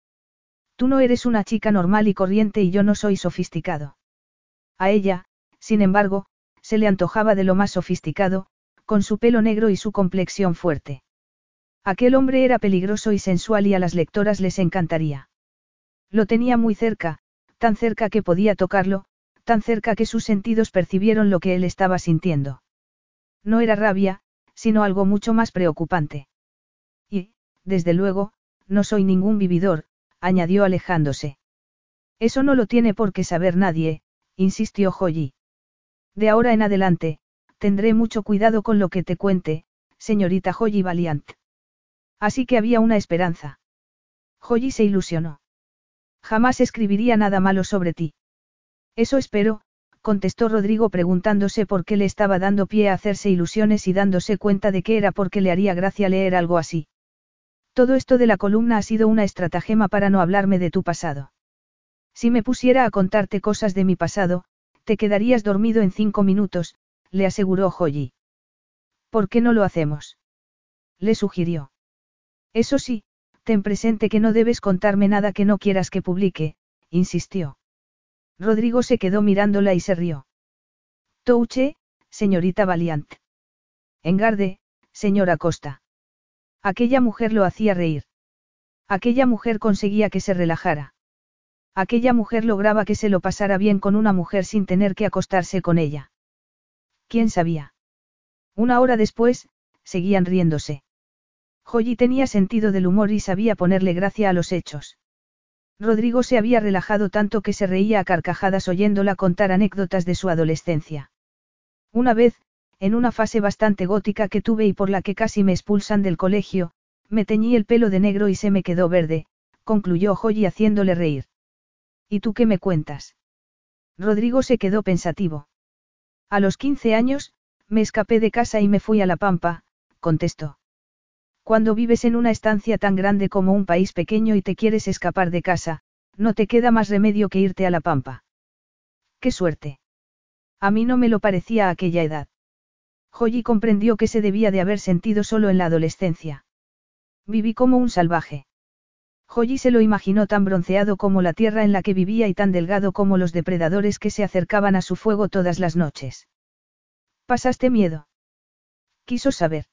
Speaker 1: Tú no eres una chica normal y corriente y yo no soy sofisticado. A ella, sin embargo, se le antojaba de lo más sofisticado, con su pelo negro y su complexión fuerte. Aquel hombre era peligroso y sensual y a las lectoras les encantaría. Lo tenía muy cerca, tan cerca que podía tocarlo, tan cerca que sus sentidos percibieron lo que él estaba sintiendo. No era rabia, sino algo mucho más preocupante. Y, desde luego, no soy ningún vividor, añadió alejándose. Eso no lo tiene por qué saber nadie, insistió Joyi. De ahora en adelante, tendré mucho cuidado con lo que te cuente, señorita Joyi Valiant. Así que había una esperanza. Joyi se ilusionó. Jamás escribiría nada malo sobre ti. Eso espero, contestó Rodrigo preguntándose por qué le estaba dando pie a hacerse ilusiones y dándose cuenta de que era porque le haría gracia leer algo así. Todo esto de la columna ha sido una estratagema para no hablarme de tu pasado. Si me pusiera a contarte cosas de mi pasado, te quedarías dormido en cinco minutos, le aseguró Joyi. ¿Por qué no lo hacemos? Le sugirió. Eso sí, ten presente que no debes contarme nada que no quieras que publique, insistió. Rodrigo se quedó mirándola y se rió. Touche, señorita Valiant. Engarde, señora Costa. Aquella mujer lo hacía reír. Aquella mujer conseguía que se relajara. Aquella mujer lograba que se lo pasara bien con una mujer sin tener que acostarse con ella. ¿Quién sabía? Una hora después, seguían riéndose. Joyi tenía sentido del humor y sabía ponerle gracia a los hechos. Rodrigo se había relajado tanto que se reía a carcajadas oyéndola contar anécdotas de su adolescencia. Una vez, en una fase bastante gótica que tuve y por la que casi me expulsan del colegio, me teñí el pelo de negro y se me quedó verde, concluyó Joyi haciéndole reír. ¿Y tú qué me cuentas? Rodrigo se quedó pensativo. A los 15 años, me escapé de casa y me fui a La Pampa, contestó. Cuando vives en una estancia tan grande como un país pequeño y te quieres escapar de casa, no te queda más remedio que irte a la pampa. ¡Qué suerte! A mí no me lo parecía a aquella edad. Joyi comprendió que se debía de haber sentido solo en la adolescencia. Viví como un salvaje. Joyi se lo imaginó tan bronceado como la tierra en la que vivía y tan delgado como los depredadores que se acercaban a su fuego todas las noches. ¿Pasaste miedo? Quiso saber.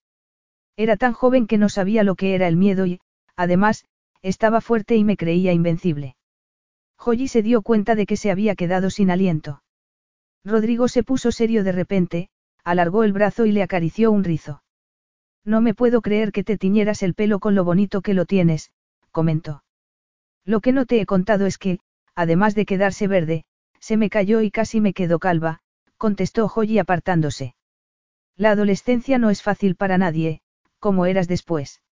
Speaker 1: Era tan joven que no sabía lo que era el miedo y, además, estaba fuerte y me creía invencible. Joyi se dio cuenta de que se había quedado sin aliento. Rodrigo se puso serio de repente, alargó el brazo y le acarició un rizo. No me puedo creer que te tiñeras el pelo con lo bonito que lo tienes, comentó. Lo que no te he contado es que, además de quedarse verde, se me cayó y casi me quedó calva, contestó Joyi apartándose. La adolescencia no es fácil para nadie, ¿Cómo eras después?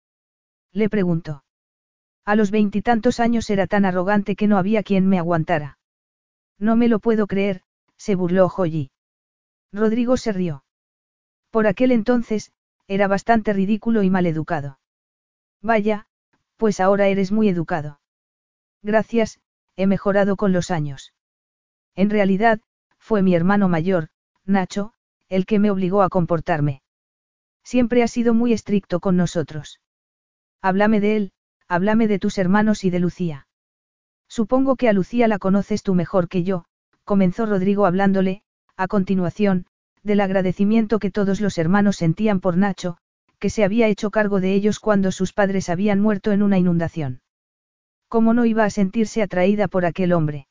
Speaker 1: Le preguntó. A los veintitantos años era tan arrogante que no había quien me aguantara. No me lo puedo creer, se burló Joyi. Rodrigo se rió. Por aquel entonces, era bastante ridículo y mal educado. Vaya, pues ahora eres muy educado. Gracias, he mejorado con los años. En realidad, fue mi hermano mayor, Nacho, el que me obligó a comportarme. Siempre ha sido muy estricto con nosotros. Háblame de él, háblame de tus hermanos y de Lucía. Supongo que a Lucía la conoces tú mejor que yo, comenzó Rodrigo hablándole, a continuación, del agradecimiento que todos los hermanos sentían por Nacho, que se había hecho cargo de ellos cuando sus padres habían muerto en una inundación. ¿Cómo no iba a sentirse atraída por aquel hombre?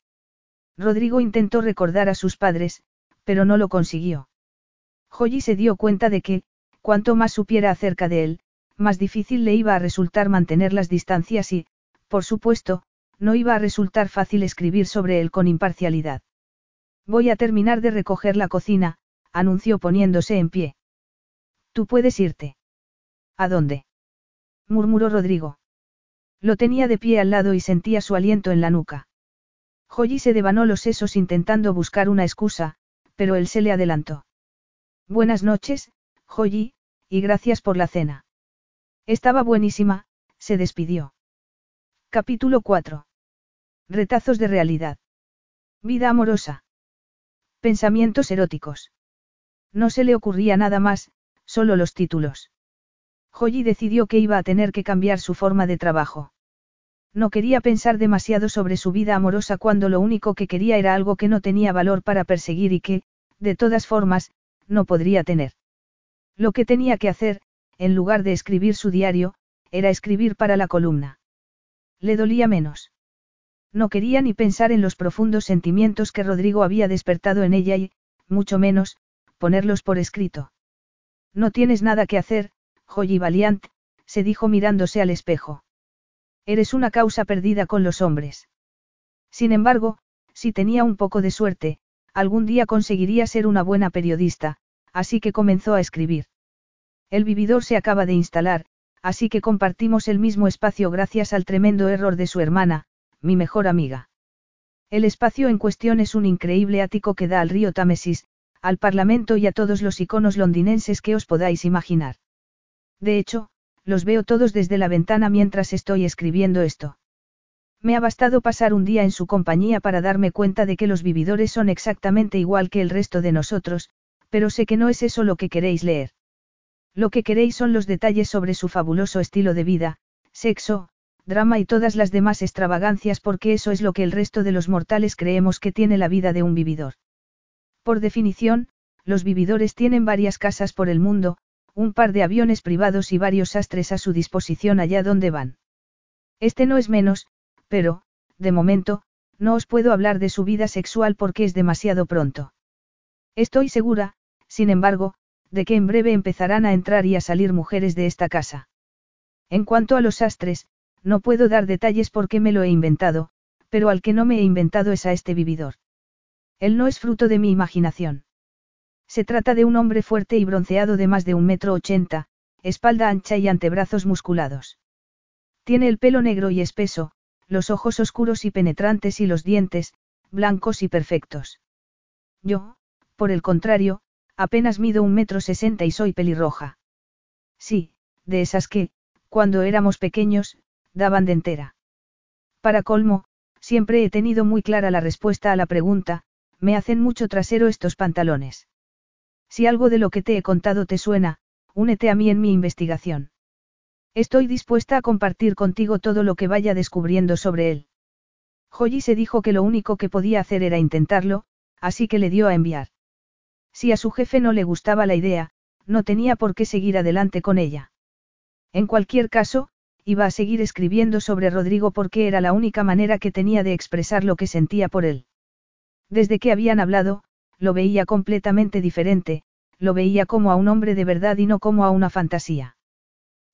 Speaker 1: Rodrigo intentó recordar a sus padres, pero no lo consiguió. Joyi se dio cuenta de que, Cuanto más supiera acerca de él, más difícil le iba a resultar mantener las distancias y, por supuesto, no iba a resultar fácil escribir sobre él con imparcialidad. Voy a terminar de recoger la cocina, anunció poniéndose en pie. Tú puedes irte. ¿A dónde? murmuró Rodrigo. Lo tenía de pie al lado y sentía su aliento en la nuca. Joyi se devanó los sesos intentando buscar una excusa, pero él se le adelantó. Buenas noches, Joyi, y gracias por la cena. Estaba buenísima, se despidió. Capítulo 4. Retazos de realidad. Vida amorosa. Pensamientos eróticos. No se le ocurría nada más, solo los títulos. Joyi decidió que iba a tener que cambiar su forma de trabajo. No quería pensar demasiado sobre su vida amorosa cuando lo único que quería era algo que no tenía valor para perseguir y que, de todas formas, no podría tener. Lo que tenía que hacer, en lugar de escribir su diario, era escribir para la columna. Le dolía menos. No quería ni pensar en los profundos sentimientos que Rodrigo había despertado en ella y, mucho menos, ponerlos por escrito. No tienes nada que hacer, Joy Valiant, se dijo mirándose al espejo. Eres una causa perdida con los hombres. Sin embargo, si tenía un poco de suerte, algún día conseguiría ser una buena periodista, así que comenzó a escribir. El vividor se acaba de instalar, así que compartimos el mismo espacio gracias al tremendo error de su hermana, mi mejor amiga. El espacio en cuestión es un increíble ático que da al río Támesis, al Parlamento y a todos los iconos londinenses que os podáis imaginar. De hecho, los veo todos desde la ventana mientras estoy escribiendo esto. Me ha bastado pasar un día en su compañía para darme cuenta de que los vividores son exactamente igual que el resto de nosotros, pero sé que no es eso lo que queréis leer. Lo que queréis son los detalles sobre su fabuloso estilo de vida, sexo, drama y todas las demás extravagancias porque eso es lo que el resto de los mortales creemos que tiene la vida de un vividor. Por definición, los vividores tienen varias casas por el mundo, un par de aviones privados y varios astres a su disposición allá donde van. Este no es menos, pero, de momento, no os puedo hablar de su vida sexual porque es demasiado pronto. Estoy segura, sin embargo, de que en breve empezarán a entrar y a salir mujeres de esta casa. En cuanto a los astres, no puedo dar detalles porque me lo he inventado, pero al que no me he inventado es a este vividor. Él no es fruto de mi imaginación. Se trata de un hombre fuerte y bronceado de más de un metro ochenta, espalda ancha y antebrazos musculados. Tiene el pelo negro y espeso, los ojos oscuros y penetrantes y los dientes, blancos y perfectos. Yo, por el contrario, apenas mido un metro sesenta y soy pelirroja. Sí, de esas que, cuando éramos pequeños, daban de entera. Para colmo, siempre he tenido muy clara la respuesta a la pregunta, me hacen mucho trasero estos pantalones. Si algo de lo que te he contado te suena, únete a mí en mi investigación. Estoy dispuesta a compartir contigo todo lo que vaya descubriendo sobre él. Joyi se dijo que lo único que podía hacer era intentarlo, así que le dio a enviar. Si a su jefe no le gustaba la idea, no tenía por qué seguir adelante con ella. En cualquier caso, iba a seguir escribiendo sobre Rodrigo porque era la única manera que tenía de expresar lo que sentía por él. Desde que habían hablado, lo veía completamente diferente, lo veía como a un hombre de verdad y no como a una fantasía.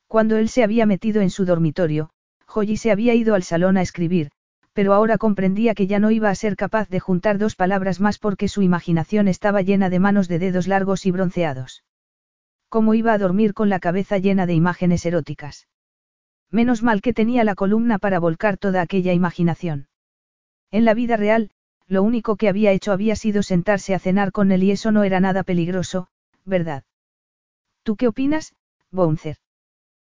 Speaker 1: Cuando él se había metido en su dormitorio, Joyi se había ido al salón a escribir, pero ahora comprendía que ya no iba a ser capaz de juntar dos palabras más porque su imaginación estaba llena de manos de dedos largos y bronceados. ¿Cómo iba a dormir con la cabeza llena de imágenes eróticas? Menos mal que tenía la columna para volcar toda aquella imaginación. En la vida real, lo único que había hecho había sido sentarse a cenar con él y eso no era nada peligroso, ¿verdad? ¿Tú qué opinas, Bouncer?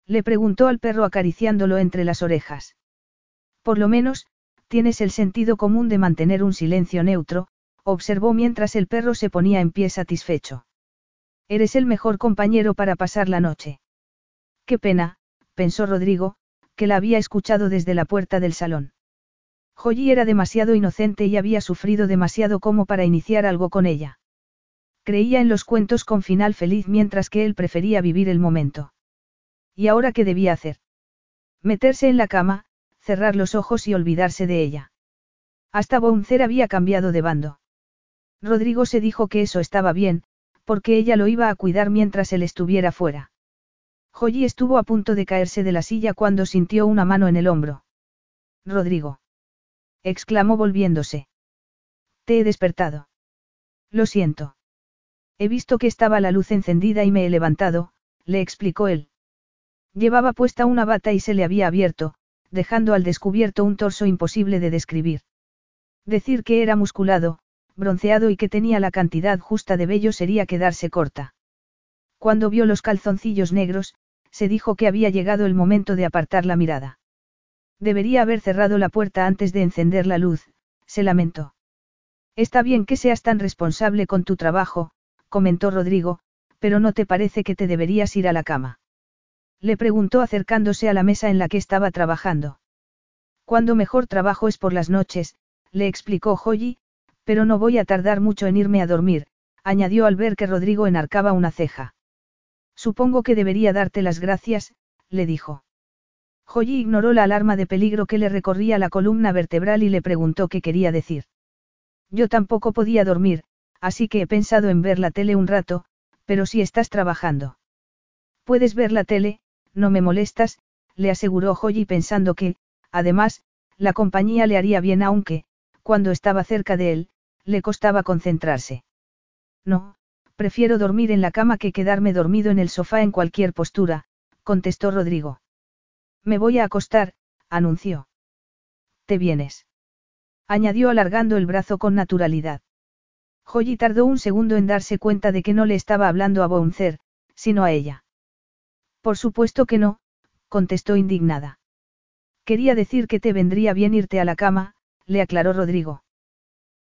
Speaker 1: Le preguntó al perro acariciándolo entre las orejas. Por lo menos, tienes el sentido común de mantener un silencio neutro, observó mientras el perro se ponía en pie satisfecho. Eres el mejor compañero para pasar la noche. Qué pena, pensó Rodrigo, que la había escuchado desde la puerta del salón. Joyi era demasiado inocente y había sufrido demasiado como para iniciar algo con ella. Creía en los cuentos con final feliz mientras que él prefería vivir el momento. ¿Y ahora qué debía hacer? Meterse en la cama, cerrar los ojos y olvidarse de ella. Hasta Bouncer había cambiado de bando. Rodrigo se dijo que eso estaba bien, porque ella lo iba a cuidar mientras él estuviera fuera. Joyi estuvo a punto de caerse de la silla cuando sintió una mano en el hombro. Rodrigo. exclamó volviéndose. Te he despertado. Lo siento. He visto que estaba la luz encendida y me he levantado, le explicó él. Llevaba puesta una bata y se le había abierto, dejando al descubierto un torso imposible de describir. Decir que era musculado, bronceado y que tenía la cantidad justa de vello sería quedarse corta. Cuando vio los calzoncillos negros, se dijo que había llegado el momento de apartar la mirada. Debería haber cerrado la puerta antes de encender la luz, se lamentó. Está bien que seas tan responsable con tu trabajo, comentó Rodrigo, pero ¿no te parece que te deberías ir a la cama? Le preguntó acercándose a la mesa en la que estaba trabajando. Cuando mejor trabajo es por las noches, le explicó Joyi, pero no voy a tardar mucho en irme a dormir, añadió al ver que Rodrigo enarcaba una ceja. Supongo que debería darte las gracias, le dijo. Joyi ignoró la alarma de peligro que le recorría la columna vertebral y le preguntó qué quería decir. Yo tampoco podía dormir, así que he pensado en ver la tele un rato, pero si estás trabajando. Puedes ver la tele, no me molestas, le aseguró Joyi pensando que, además, la compañía le haría bien aunque, cuando estaba cerca de él, le costaba concentrarse. No, prefiero dormir en la cama que quedarme dormido en el sofá en cualquier postura, contestó Rodrigo. Me voy a acostar, anunció. ¿Te vienes? añadió alargando el brazo con naturalidad. Joyi tardó un segundo en darse cuenta de que no le estaba hablando a Bouncer, sino a ella. Por supuesto que no, contestó indignada. Quería decir que te vendría bien irte a la cama, le aclaró Rodrigo.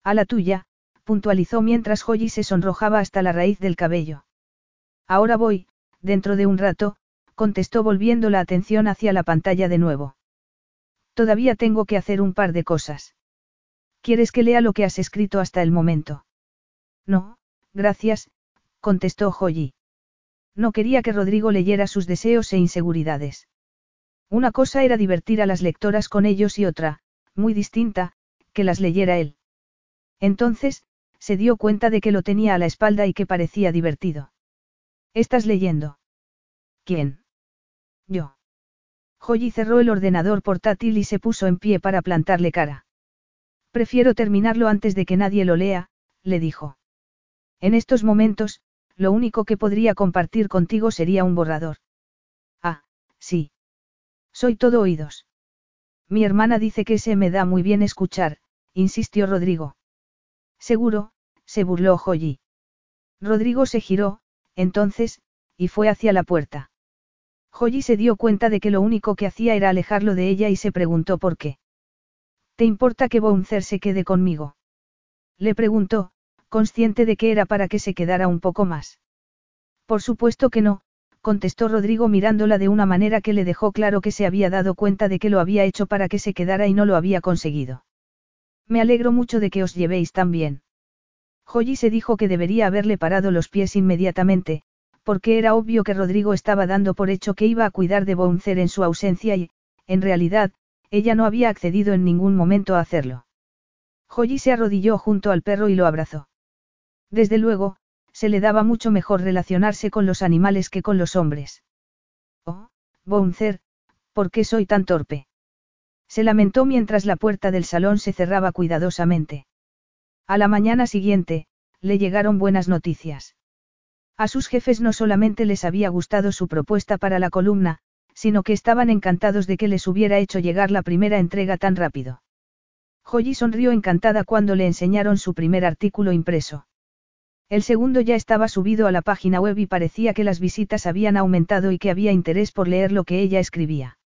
Speaker 1: A la tuya, puntualizó mientras Joyi se sonrojaba hasta la raíz del cabello. Ahora voy, dentro de un rato, contestó volviendo la atención hacia la pantalla de nuevo. Todavía tengo que hacer un par de cosas. ¿Quieres que lea lo que has escrito hasta el momento? No, gracias, contestó Joyi. No quería que Rodrigo leyera sus deseos e inseguridades. Una cosa era divertir a las lectoras con ellos y otra, muy distinta, que las leyera él. Entonces, se dio cuenta de que lo tenía a la espalda y que parecía divertido. ¿Estás leyendo? ¿Quién? Yo. Joyi cerró el ordenador portátil y se puso en pie para plantarle cara. Prefiero terminarlo antes de que nadie lo lea, le dijo. En estos momentos, lo único que podría compartir contigo sería un borrador. Ah, sí. Soy todo oídos. Mi hermana dice que se me da muy bien escuchar, insistió Rodrigo. Seguro, se burló Joyi. Rodrigo se giró, entonces, y fue hacia la puerta. Joyi se dio cuenta de que lo único que hacía era alejarlo de ella y se preguntó por qué. ¿Te importa que Bouncer se quede conmigo? Le preguntó, consciente de que era para que se quedara un poco más. Por supuesto que no, contestó Rodrigo mirándola de una manera que le dejó claro que se había dado cuenta de que lo había hecho para que se quedara y no lo había conseguido. Me alegro mucho de que os llevéis tan bien. Joyi se dijo que debería haberle parado los pies inmediatamente, porque era obvio que Rodrigo estaba dando por hecho que iba a cuidar de Bouncer en su ausencia y, en realidad, ella no había accedido en ningún momento a hacerlo. Joyi se arrodilló junto al perro y lo abrazó. Desde luego, se le daba mucho mejor relacionarse con los animales que con los hombres. Oh, Bouncer, ¿por qué soy tan torpe? Se lamentó mientras la puerta del salón se cerraba cuidadosamente. A la mañana siguiente, le llegaron buenas noticias. A sus jefes no solamente les había gustado su propuesta para la columna, sino que estaban encantados de que les hubiera hecho llegar la primera entrega tan rápido. Joyi sonrió encantada cuando le enseñaron su primer artículo impreso. El segundo ya estaba subido a la página web y parecía que las visitas habían aumentado y que había interés por leer lo que ella escribía.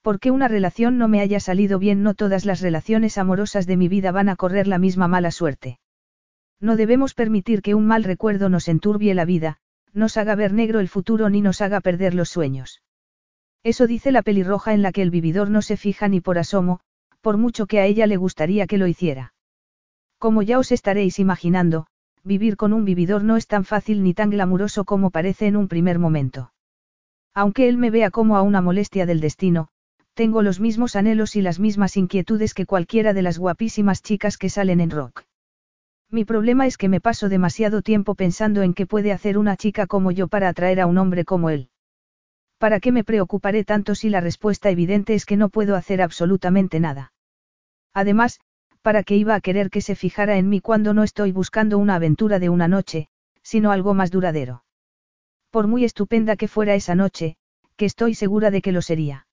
Speaker 1: Porque una relación no me haya salido bien, no todas las relaciones amorosas de mi vida van a correr la misma mala suerte. No debemos permitir que un mal recuerdo nos enturbie la vida, nos haga ver negro el futuro ni nos haga perder los sueños. Eso dice la pelirroja en la que el vividor no se fija ni por asomo, por mucho que a ella le gustaría que lo hiciera. Como ya os estaréis imaginando, vivir con un vividor no es tan fácil ni tan glamuroso como parece en un primer momento. Aunque él me vea como a una molestia del destino, tengo los mismos anhelos y las mismas inquietudes que cualquiera de las guapísimas chicas que salen en rock. Mi problema es que me paso demasiado tiempo pensando en qué puede hacer una chica como yo para atraer a un hombre como él. ¿Para qué me preocuparé tanto si la respuesta evidente es que no puedo hacer absolutamente nada? Además, ¿para qué iba a querer que se fijara en mí cuando no estoy buscando una aventura de una noche, sino algo más duradero? Por muy estupenda que fuera esa noche, que estoy segura de que lo sería.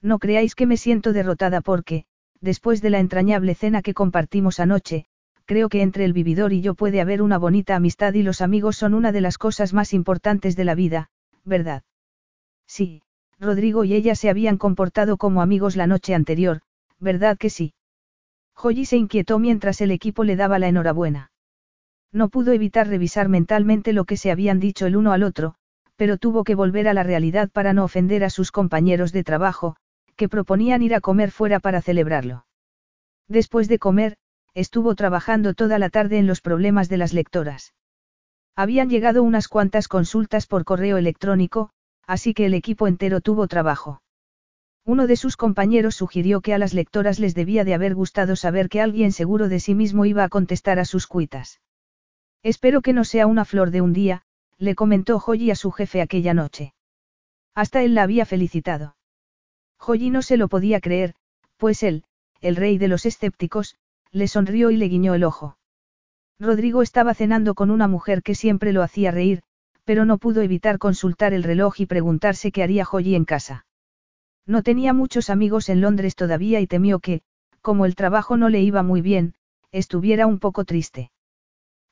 Speaker 1: No creáis que me siento derrotada porque, después de la entrañable cena que compartimos anoche, creo que entre el vividor y yo puede haber una bonita amistad y los amigos son una de las cosas más importantes de la vida, ¿verdad? Sí, Rodrigo y ella se habían comportado como amigos la noche anterior, ¿verdad que sí? Joyi se inquietó mientras el equipo le daba la enhorabuena. No pudo evitar revisar mentalmente lo que se habían dicho el uno al otro, pero tuvo que volver a la realidad para no ofender a sus compañeros de trabajo, que proponían ir a comer fuera para celebrarlo. Después de comer, estuvo trabajando toda la tarde en los problemas de las lectoras. Habían llegado unas cuantas consultas por correo electrónico, así que el equipo entero tuvo trabajo. Uno de sus compañeros sugirió que a las lectoras les debía de haber gustado saber que alguien seguro de sí mismo iba a contestar a sus cuitas. Espero que no sea una flor de un día, le comentó Joyi a su jefe aquella noche. Hasta él la había felicitado. Joyi no se lo podía creer, pues él, el rey de los escépticos, le sonrió y le guiñó el ojo. Rodrigo estaba cenando con una mujer que siempre lo hacía reír, pero no pudo evitar consultar el reloj y preguntarse qué haría Joyi en casa. No tenía muchos amigos en Londres todavía y temió que, como el trabajo no le iba muy bien, estuviera un poco triste.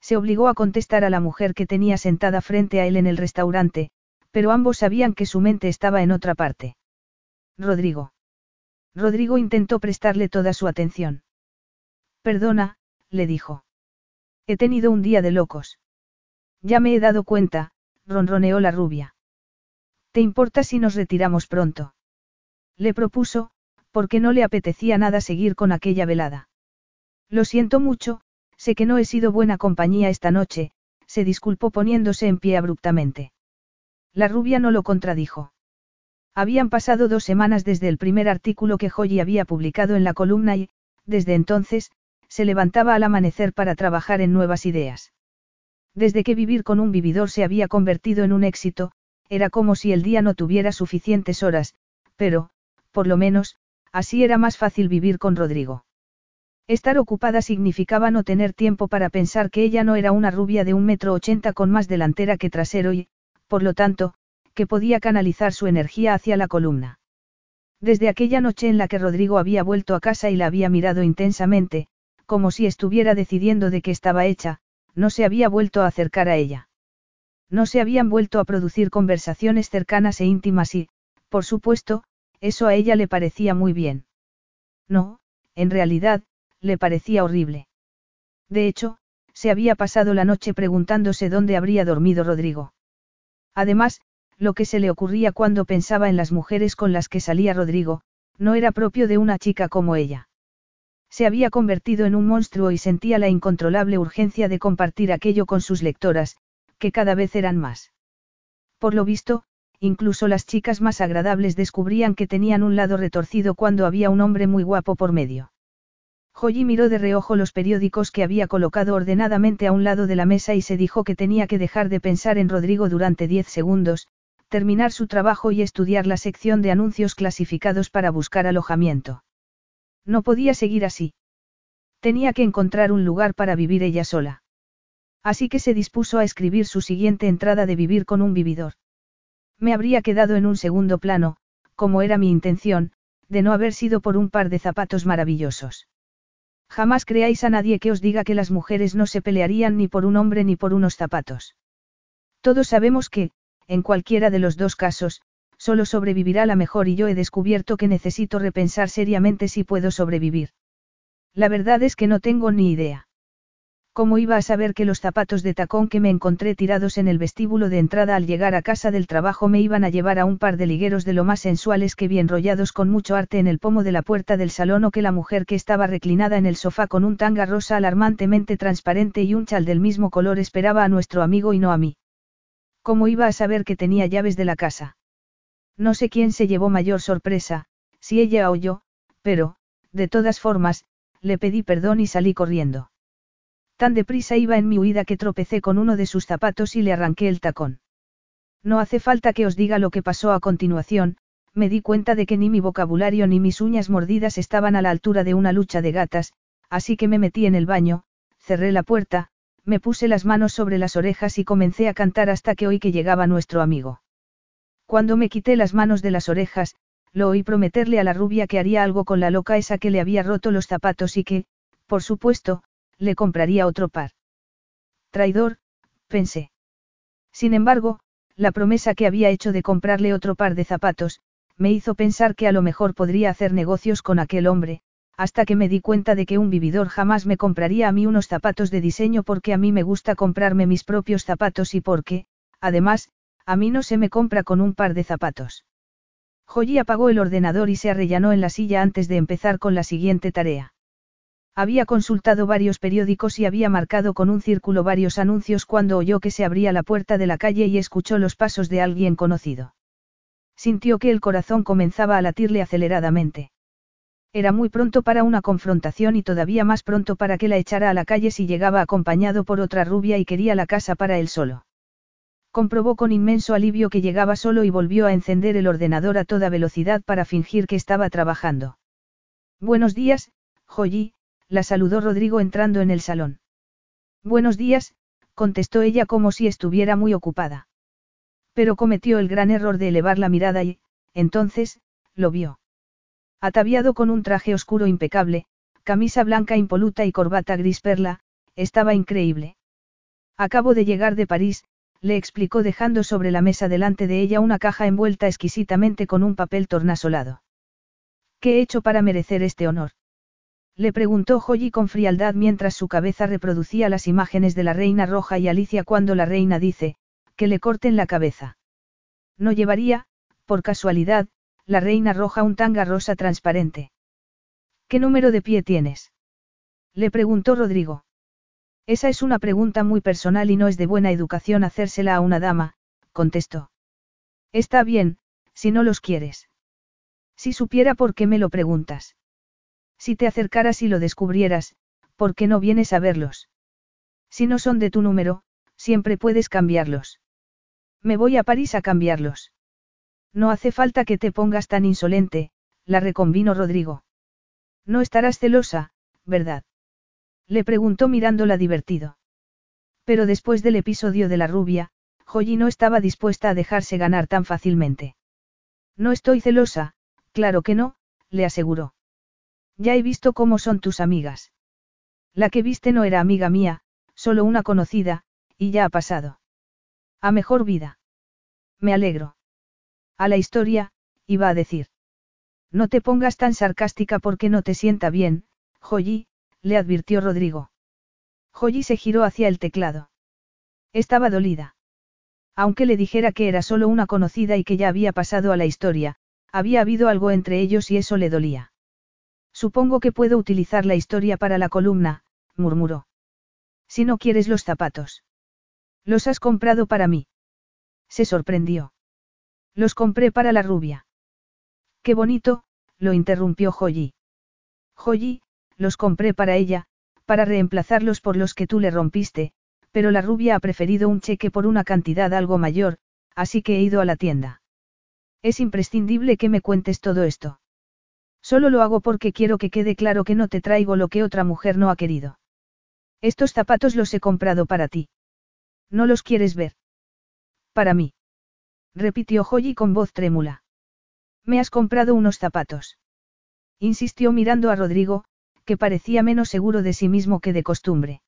Speaker 1: Se obligó a contestar a la mujer que tenía sentada frente a él en el restaurante, pero ambos sabían que su mente estaba en otra parte. Rodrigo. Rodrigo intentó prestarle toda su atención. Perdona, le dijo. He tenido un día de locos. Ya me he dado cuenta, ronroneó la rubia. ¿Te importa si nos retiramos pronto? Le propuso, porque no le apetecía nada seguir con aquella velada. Lo siento mucho, sé que no he sido buena compañía esta noche, se disculpó poniéndose en pie abruptamente. La rubia no lo contradijo. Habían pasado dos semanas desde el primer artículo que Joyi había publicado en la columna y, desde entonces, se levantaba al amanecer para trabajar en nuevas ideas. Desde que vivir con un vividor se había convertido en un éxito, era como si el día no tuviera suficientes horas, pero, por lo menos, así era más fácil vivir con Rodrigo. Estar ocupada significaba no tener tiempo para pensar que ella no era una rubia de un metro ochenta con más delantera que trasero y, por lo tanto, que podía canalizar su energía hacia la columna. Desde aquella noche en la que Rodrigo había vuelto a casa y la había mirado intensamente, como si estuviera decidiendo de qué estaba hecha, no se había vuelto a acercar a ella. No se habían vuelto a producir conversaciones cercanas e íntimas y, por supuesto, eso a ella le parecía muy bien. No, en realidad, le parecía horrible. De hecho, se había pasado la noche preguntándose dónde habría dormido Rodrigo. Además, lo que se le ocurría cuando pensaba en las mujeres con las que salía Rodrigo, no era propio de una chica como ella. Se había convertido en un monstruo y sentía la incontrolable urgencia de compartir aquello con sus lectoras, que cada vez eran más. Por lo visto, incluso las chicas más agradables descubrían que tenían un lado retorcido cuando había un hombre muy guapo por medio. Joyi miró de reojo los periódicos que había colocado ordenadamente a un lado de la mesa y se dijo que tenía que dejar de pensar en Rodrigo durante diez segundos, terminar su trabajo y estudiar la sección de anuncios clasificados para buscar alojamiento. No podía seguir así. Tenía que encontrar un lugar para vivir ella sola. Así que se dispuso a escribir su siguiente entrada de vivir con un vividor. Me habría quedado en un segundo plano, como era mi intención, de no haber sido por un par de zapatos maravillosos. Jamás creáis a nadie que os diga que las mujeres no se pelearían ni por un hombre ni por unos zapatos. Todos sabemos que, en cualquiera de los dos casos, solo sobrevivirá la mejor y yo he descubierto que necesito repensar seriamente si puedo sobrevivir. La verdad es que no tengo ni idea. ¿Cómo iba a saber que los zapatos de tacón que me encontré tirados en el vestíbulo de entrada al llegar a casa del trabajo me iban a llevar a un par de ligueros de lo más sensuales que vi enrollados con mucho arte en el pomo de la puerta del salón o que la mujer que estaba reclinada en el sofá con un tanga rosa alarmantemente transparente y un chal del mismo color esperaba a nuestro amigo y no a mí? ¿Cómo iba a saber que tenía llaves de la casa? No sé quién se llevó mayor sorpresa, si ella o yo, pero, de todas formas, le pedí perdón y salí corriendo. Tan deprisa iba en mi huida que tropecé con uno de sus zapatos y le arranqué el tacón. No hace falta que os diga lo que pasó a continuación, me di cuenta de que ni mi vocabulario ni mis uñas mordidas estaban a la altura de una lucha de gatas, así que me metí en el baño, cerré la puerta, me puse las manos sobre las orejas y comencé a cantar hasta que oí que llegaba nuestro amigo. Cuando me quité las manos de las orejas, lo oí prometerle a la rubia que haría algo con la loca esa que le había roto los zapatos y que, por supuesto, le compraría otro par. Traidor, pensé. Sin embargo, la promesa que había hecho de comprarle otro par de zapatos, me hizo pensar que a lo mejor podría hacer negocios con aquel hombre, hasta que me di cuenta de que un vividor jamás me compraría a mí unos zapatos de diseño porque a mí me gusta comprarme mis propios zapatos y porque, además, a mí no se me compra con un par de zapatos. Joyi apagó el ordenador y se arrellanó en la silla antes de empezar con la siguiente tarea. Había consultado varios periódicos y había marcado con un círculo varios anuncios cuando oyó que se abría la puerta de la calle y escuchó los pasos de alguien conocido. Sintió que el corazón comenzaba a latirle aceleradamente. Era muy pronto para una confrontación y todavía más pronto para que la echara a la calle si llegaba acompañado por otra rubia y quería la casa para él solo. Comprobó con inmenso alivio que llegaba solo y volvió a encender el ordenador a toda velocidad para fingir que estaba trabajando. Buenos días, Joyi, la saludó Rodrigo entrando en el salón. Buenos días, contestó ella como si estuviera muy ocupada. Pero cometió el gran error de elevar la mirada y, entonces, lo vio. Ataviado con un traje oscuro impecable, camisa blanca impoluta y corbata gris perla, estaba increíble. Acabo de llegar de París, le explicó dejando sobre la mesa delante de ella una caja envuelta exquisitamente con un papel tornasolado. ¿Qué he hecho para merecer este honor? Le preguntó Joyi con frialdad mientras su cabeza reproducía las imágenes de la reina roja y Alicia cuando la reina dice, que le corten la cabeza. No llevaría, por casualidad, la reina roja un tanga rosa transparente. ¿Qué número de pie tienes? Le preguntó Rodrigo. Esa es una pregunta muy personal y no es de buena educación hacérsela a una dama, contestó. Está bien, si no los quieres. Si supiera por qué me lo preguntas. Si te acercaras y lo descubrieras, ¿por qué no vienes a verlos? Si no son de tu número, siempre puedes cambiarlos. Me voy a París a cambiarlos. No hace falta que te pongas tan insolente, la reconvino Rodrigo. No estarás celosa, ¿verdad? Le preguntó mirándola divertido. Pero después del episodio de la rubia, Joyi no estaba dispuesta a dejarse ganar tan fácilmente. No estoy celosa, claro que no, le aseguró. Ya he visto cómo son tus amigas. La que viste no era amiga mía, solo una conocida, y ya ha pasado. A mejor vida. Me alegro. A la historia, iba a decir. No te pongas tan sarcástica porque no te sienta bien, Joyi, le advirtió Rodrigo. Joyi se giró hacia el teclado. Estaba dolida. Aunque le dijera que era solo una conocida y que ya había pasado a la historia, había habido algo entre ellos y eso le dolía. Supongo que puedo utilizar la historia para la columna, murmuró. Si no quieres los zapatos. Los has comprado para mí. Se sorprendió. Los compré para la rubia. Qué bonito, lo interrumpió Joyi. Joyi, los compré para ella, para reemplazarlos por los que tú le rompiste, pero la rubia ha preferido un cheque por una cantidad algo mayor, así que he ido a la tienda. Es imprescindible que me cuentes todo esto. Solo lo hago porque quiero que quede claro que no te traigo lo que otra mujer no ha querido. Estos zapatos los he comprado para ti. ¿No los quieres ver? Para mí repitió Joyi con voz trémula. Me has comprado unos zapatos. Insistió mirando a Rodrigo, que parecía menos seguro de sí mismo que de costumbre.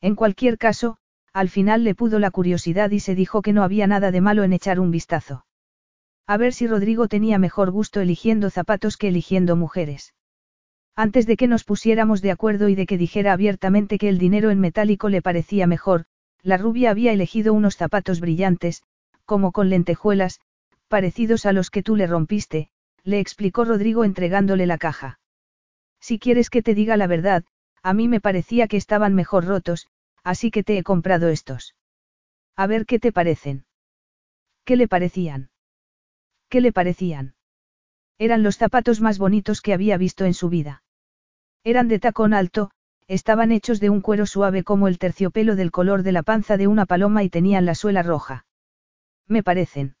Speaker 1: En cualquier caso, al final le pudo la curiosidad y se dijo que no había nada de malo en echar un vistazo. A ver si Rodrigo tenía mejor gusto eligiendo zapatos que eligiendo mujeres. Antes de que nos pusiéramos de acuerdo y de que dijera abiertamente que el dinero en metálico le parecía mejor, la rubia había elegido unos zapatos brillantes, como con lentejuelas, parecidos a los que tú le rompiste, le explicó Rodrigo entregándole la caja. Si quieres que te diga la verdad, a mí me parecía que estaban mejor rotos, así que te he comprado estos. A ver qué te parecen. ¿Qué le parecían? ¿Qué le parecían? Eran los zapatos más bonitos que había visto en su vida. Eran de tacón alto, estaban hechos de un cuero suave como el terciopelo del color de la panza de una paloma y tenían la suela roja. Me parecen.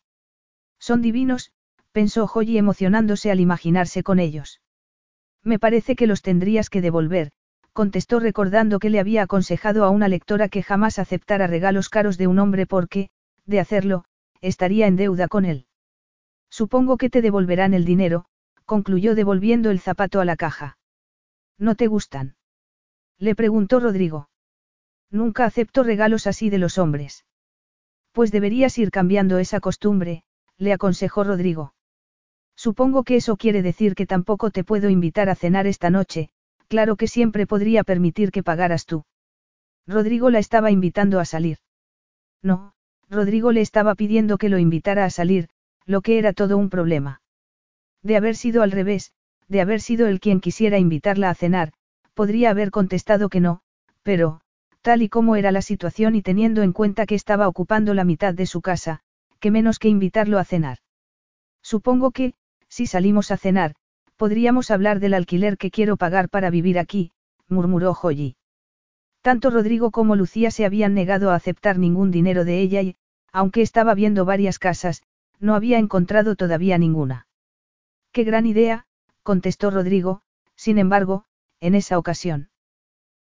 Speaker 1: Son divinos, pensó Joy emocionándose al imaginarse con ellos. Me parece que los tendrías que devolver, contestó recordando que le había aconsejado a una lectora que jamás aceptara regalos caros de un hombre porque, de hacerlo, estaría en deuda con él. Supongo que te devolverán el dinero, concluyó devolviendo el zapato a la caja. ¿No te gustan? Le preguntó Rodrigo. Nunca acepto regalos así de los hombres. Pues deberías ir cambiando esa costumbre, le aconsejó Rodrigo. Supongo que eso quiere decir que tampoco te puedo invitar a cenar esta noche, claro que siempre podría permitir que pagaras tú. Rodrigo la estaba invitando a salir. No, Rodrigo le estaba pidiendo que lo invitara a salir, lo que era todo un problema. De haber sido al revés, de haber sido él quien quisiera invitarla a cenar, podría haber contestado que no, pero, tal y como era la situación y teniendo en cuenta que estaba ocupando la mitad de su casa, que menos que invitarlo a cenar. Supongo que, si salimos a cenar, podríamos hablar del alquiler que quiero pagar para vivir aquí, murmuró Joyi. Tanto Rodrigo como Lucía se habían negado a aceptar ningún dinero de ella y, aunque estaba viendo varias casas, no había encontrado todavía ninguna. Qué gran idea, contestó Rodrigo, sin embargo, en esa ocasión.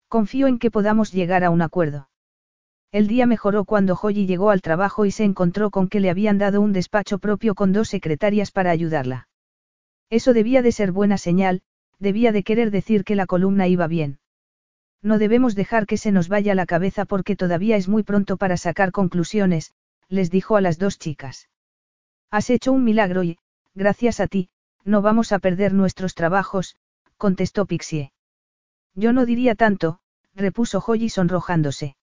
Speaker 1: Confío en que podamos llegar a un acuerdo. El día mejoró cuando Joyi llegó al trabajo y se encontró con que le habían dado un despacho propio con dos secretarias para ayudarla. Eso debía de ser buena señal, debía de querer decir que la columna iba bien. No debemos dejar que se nos vaya la cabeza porque todavía es muy pronto para sacar conclusiones, les dijo a las dos chicas. Has hecho un milagro y, gracias a ti, no vamos a perder nuestros trabajos, contestó Pixie. Yo no diría tanto, repuso Joyi sonrojándose.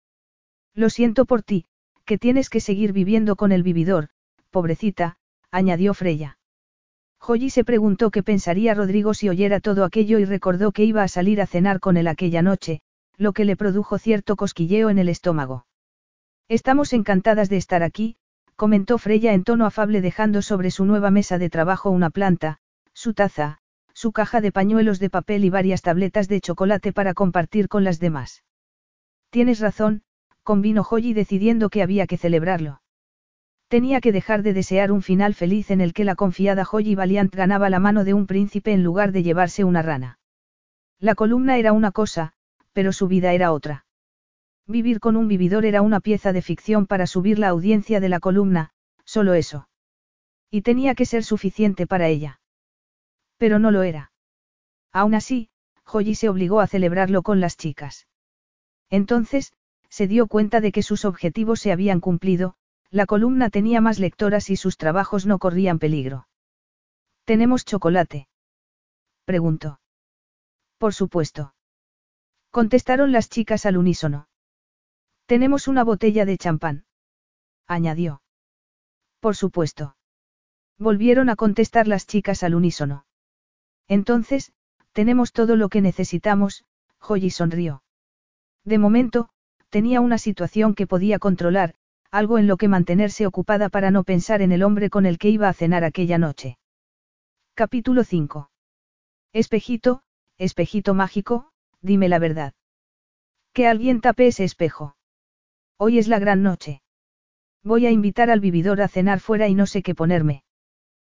Speaker 1: Lo siento por ti, que tienes que seguir viviendo con el vividor, pobrecita, añadió Freya. Joyi se preguntó qué pensaría Rodrigo si oyera todo aquello y recordó que iba a salir a cenar con él aquella noche, lo que le produjo cierto cosquilleo en el estómago. Estamos encantadas de estar aquí, comentó Freya en tono afable dejando sobre su nueva mesa de trabajo una planta, su taza, su caja de pañuelos de papel y varias tabletas de chocolate para compartir con las demás. Tienes razón, convino Joyi decidiendo que había que celebrarlo. Tenía que dejar de desear un final feliz en el que la confiada Joyi Valiant ganaba la mano de un príncipe en lugar de llevarse una rana. La columna era una cosa, pero su vida era otra. Vivir con un vividor era una pieza de ficción para subir la audiencia de la columna, solo eso. Y tenía que ser suficiente para ella. Pero no lo era. Aún así, Joyi se obligó a celebrarlo con las chicas. Entonces, se dio cuenta de que sus objetivos se habían cumplido, la columna tenía más lectoras y sus trabajos no corrían peligro. ¿Tenemos chocolate? preguntó. Por supuesto. Contestaron las chicas al unísono. Tenemos una botella de champán. Añadió. Por supuesto. Volvieron a contestar las chicas al unísono. Entonces, tenemos todo lo que necesitamos, Joyi sonrió. De momento, tenía una situación que podía controlar, algo en lo que mantenerse ocupada para no pensar en el hombre con el que iba a cenar aquella noche. Capítulo 5. Espejito, espejito mágico, dime la verdad. Que alguien tape ese espejo. Hoy es la gran noche. Voy a invitar al vividor a cenar fuera y no sé qué ponerme.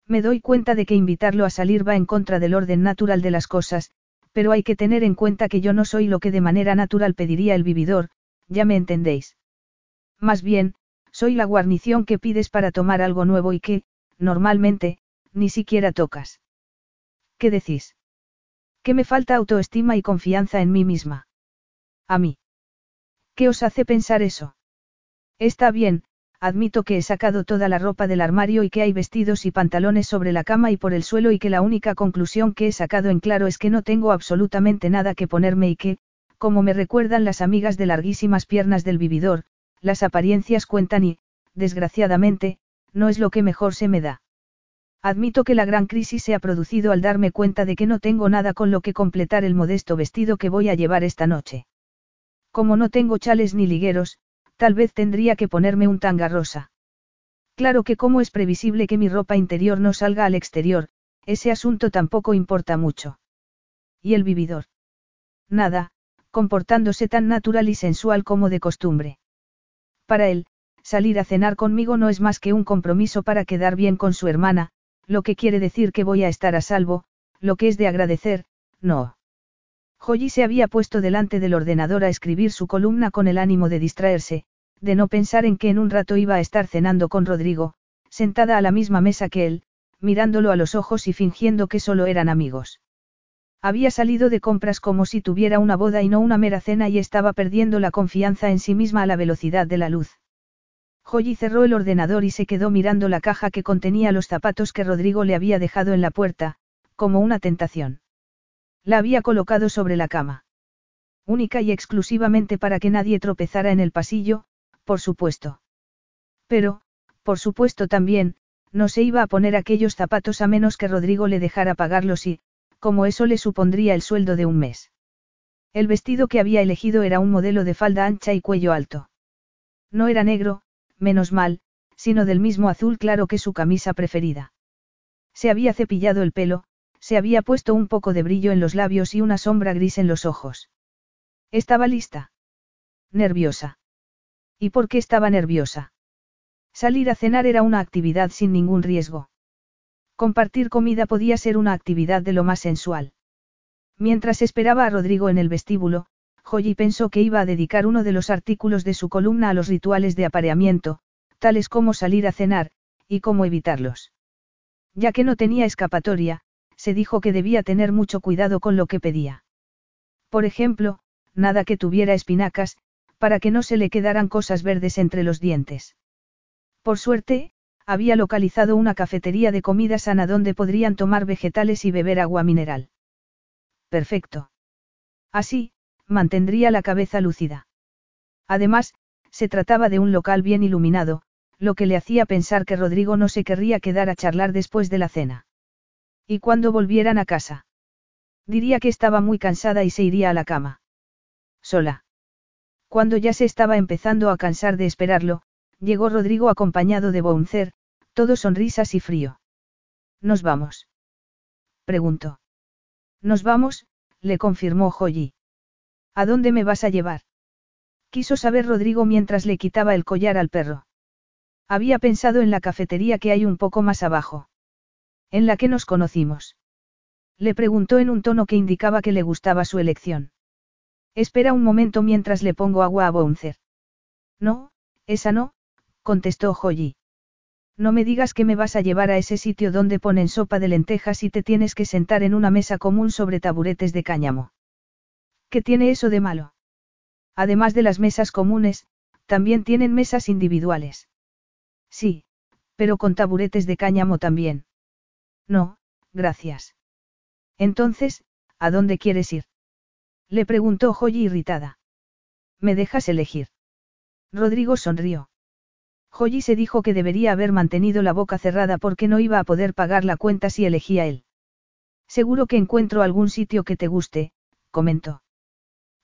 Speaker 1: Me doy cuenta de que invitarlo a salir va en contra del orden natural de las cosas, pero hay que tener en cuenta que yo no soy lo que de manera natural pediría el vividor, ya me entendéis. Más bien, soy la guarnición que pides para tomar algo nuevo y que, normalmente, ni siquiera tocas. ¿Qué decís? Que me falta autoestima y confianza en mí misma. A mí. ¿Qué os hace pensar eso? Está bien, admito que he sacado toda la ropa del armario y que hay vestidos y pantalones sobre la cama y por el suelo y que la única conclusión que he sacado en claro es que no tengo absolutamente nada que ponerme y que, como me recuerdan las amigas de larguísimas piernas del vividor, las apariencias cuentan y, desgraciadamente, no es lo que mejor se me da. Admito que la gran crisis se ha producido al darme cuenta de que no tengo nada con lo que completar el modesto vestido que voy a llevar esta noche. Como no tengo chales ni ligueros, tal vez tendría que ponerme un tanga rosa. Claro que como es previsible que mi ropa interior no salga al exterior, ese asunto tampoco importa mucho. ¿Y el vividor? Nada, comportándose tan natural y sensual como de costumbre. Para él, salir a cenar conmigo no es más que un compromiso para quedar bien con su hermana, lo que quiere decir que voy a estar a salvo, lo que es de agradecer, no. Joyi se había puesto delante del ordenador a escribir su columna con el ánimo de distraerse, de no pensar en que en un rato iba a estar cenando con Rodrigo, sentada a la misma mesa que él, mirándolo a los ojos y fingiendo que solo eran amigos. Había salido de compras como si tuviera una boda y no una mera cena y estaba perdiendo la confianza en sí misma a la velocidad de la luz. Joyi cerró el ordenador y se quedó mirando la caja que contenía los zapatos que Rodrigo le había dejado en la puerta, como una tentación. La había colocado sobre la cama. Única y exclusivamente para que nadie tropezara en el pasillo, por supuesto. Pero, por supuesto también, no se iba a poner aquellos zapatos a menos que Rodrigo le dejara pagarlos y, como eso le supondría el sueldo de un mes. El vestido que había elegido era un modelo de falda ancha y cuello alto. No era negro, menos mal, sino del mismo azul claro que su camisa preferida. Se había cepillado el pelo, se había puesto un poco de brillo en los labios y una sombra gris en los ojos. Estaba lista. Nerviosa. ¿Y por qué estaba nerviosa? Salir a cenar era una actividad sin ningún riesgo. Compartir comida podía ser una actividad de lo más sensual. Mientras esperaba a Rodrigo en el vestíbulo, Joyi pensó que iba a dedicar uno de los artículos de su columna a los rituales de apareamiento, tales como salir a cenar, y cómo evitarlos. Ya que no tenía escapatoria, se dijo que debía tener mucho cuidado con lo que pedía. Por ejemplo, nada que tuviera espinacas, para que no se le quedaran cosas verdes entre los dientes. Por suerte, había localizado una cafetería de comida sana donde podrían tomar vegetales y beber agua mineral. Perfecto. Así, mantendría la cabeza lúcida. Además, se trataba de un local bien iluminado, lo que le hacía pensar que Rodrigo no se querría quedar a charlar después de la cena. ¿Y cuando volvieran a casa? Diría que estaba muy cansada y se iría a la cama. Sola. Cuando ya se estaba empezando a cansar de esperarlo, Llegó Rodrigo acompañado de Bouncer, todo sonrisas y frío. ¿Nos vamos? Preguntó. Nos vamos, le confirmó Joyi. ¿A dónde me vas a llevar? Quiso saber Rodrigo mientras le quitaba el collar al perro. Había pensado en la cafetería que hay un poco más abajo. En la que nos conocimos. Le preguntó en un tono que indicaba que le gustaba su elección. Espera un momento mientras le pongo agua a Bouncer. No, esa no, contestó Joyi. No me digas que me vas a llevar a ese sitio donde ponen sopa de lentejas y te tienes que sentar en una mesa común sobre taburetes de cáñamo. ¿Qué tiene eso de malo? Además de las mesas comunes, también tienen mesas individuales. Sí, pero con taburetes de cáñamo también. No, gracias. Entonces, ¿a dónde quieres ir? Le preguntó Joyi irritada. ¿Me dejas elegir? Rodrigo sonrió. Joyi se dijo que debería haber mantenido la boca cerrada porque no iba a poder pagar la cuenta si elegía él. Seguro que encuentro algún sitio que te guste, comentó.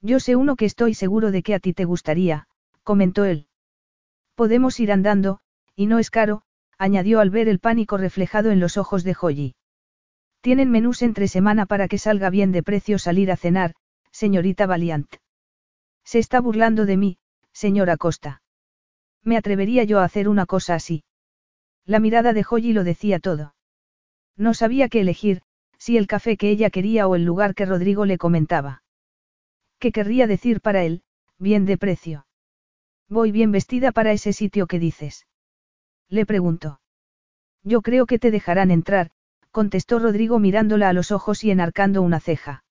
Speaker 1: Yo sé uno que estoy seguro de que a ti te gustaría, comentó él. Podemos ir andando, y no es caro, añadió al ver el pánico reflejado en los ojos de Joyi. Tienen menús entre semana para que salga bien de precio salir a cenar, señorita Valiant. Se está burlando de mí, señora Costa. Me atrevería yo a hacer una cosa así. La mirada de Joyi lo decía todo. No sabía qué elegir, si el café que ella quería o el lugar que Rodrigo le comentaba. ¿Qué querría decir para él? Bien de precio. Voy bien vestida para ese sitio que dices. Le preguntó. Yo creo que te dejarán entrar, contestó Rodrigo mirándola a los ojos y enarcando una ceja.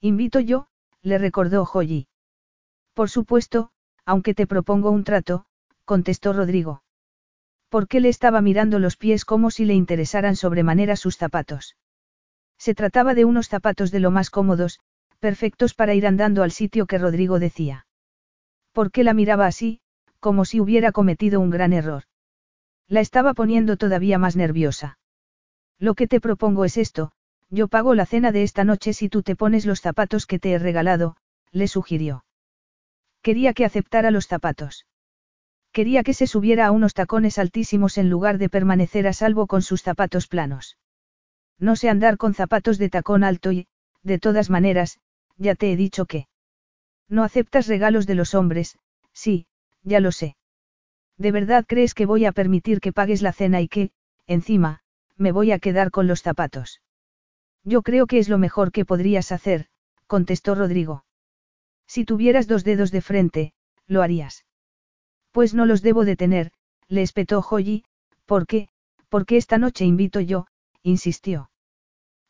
Speaker 1: Invito yo, le recordó Joyi. Por supuesto, aunque te propongo un trato, contestó Rodrigo. ¿Por qué le estaba mirando los pies como si le interesaran sobremanera sus zapatos? Se trataba de unos zapatos de lo más cómodos, perfectos para ir andando al sitio que Rodrigo decía. ¿Por qué la miraba así, como si hubiera cometido un gran error? La estaba poniendo todavía más nerviosa. Lo que te propongo es esto, yo pago la cena de esta noche si tú te pones los zapatos que te he regalado, le sugirió. Quería que aceptara los zapatos. Quería que se subiera a unos tacones altísimos en lugar de permanecer a salvo con sus zapatos planos. No sé andar con zapatos de tacón alto y, de todas maneras, ya te he dicho que. No aceptas regalos de los hombres, sí, ya lo sé. ¿De verdad crees que voy a permitir que pagues la cena y que, encima, me voy a quedar con los zapatos. Yo creo que es lo mejor que podrías hacer, contestó Rodrigo. Si tuvieras dos dedos de frente, lo harías. Pues no los debo de tener, le espetó Joyi, ¿por qué? Porque esta noche invito yo, insistió.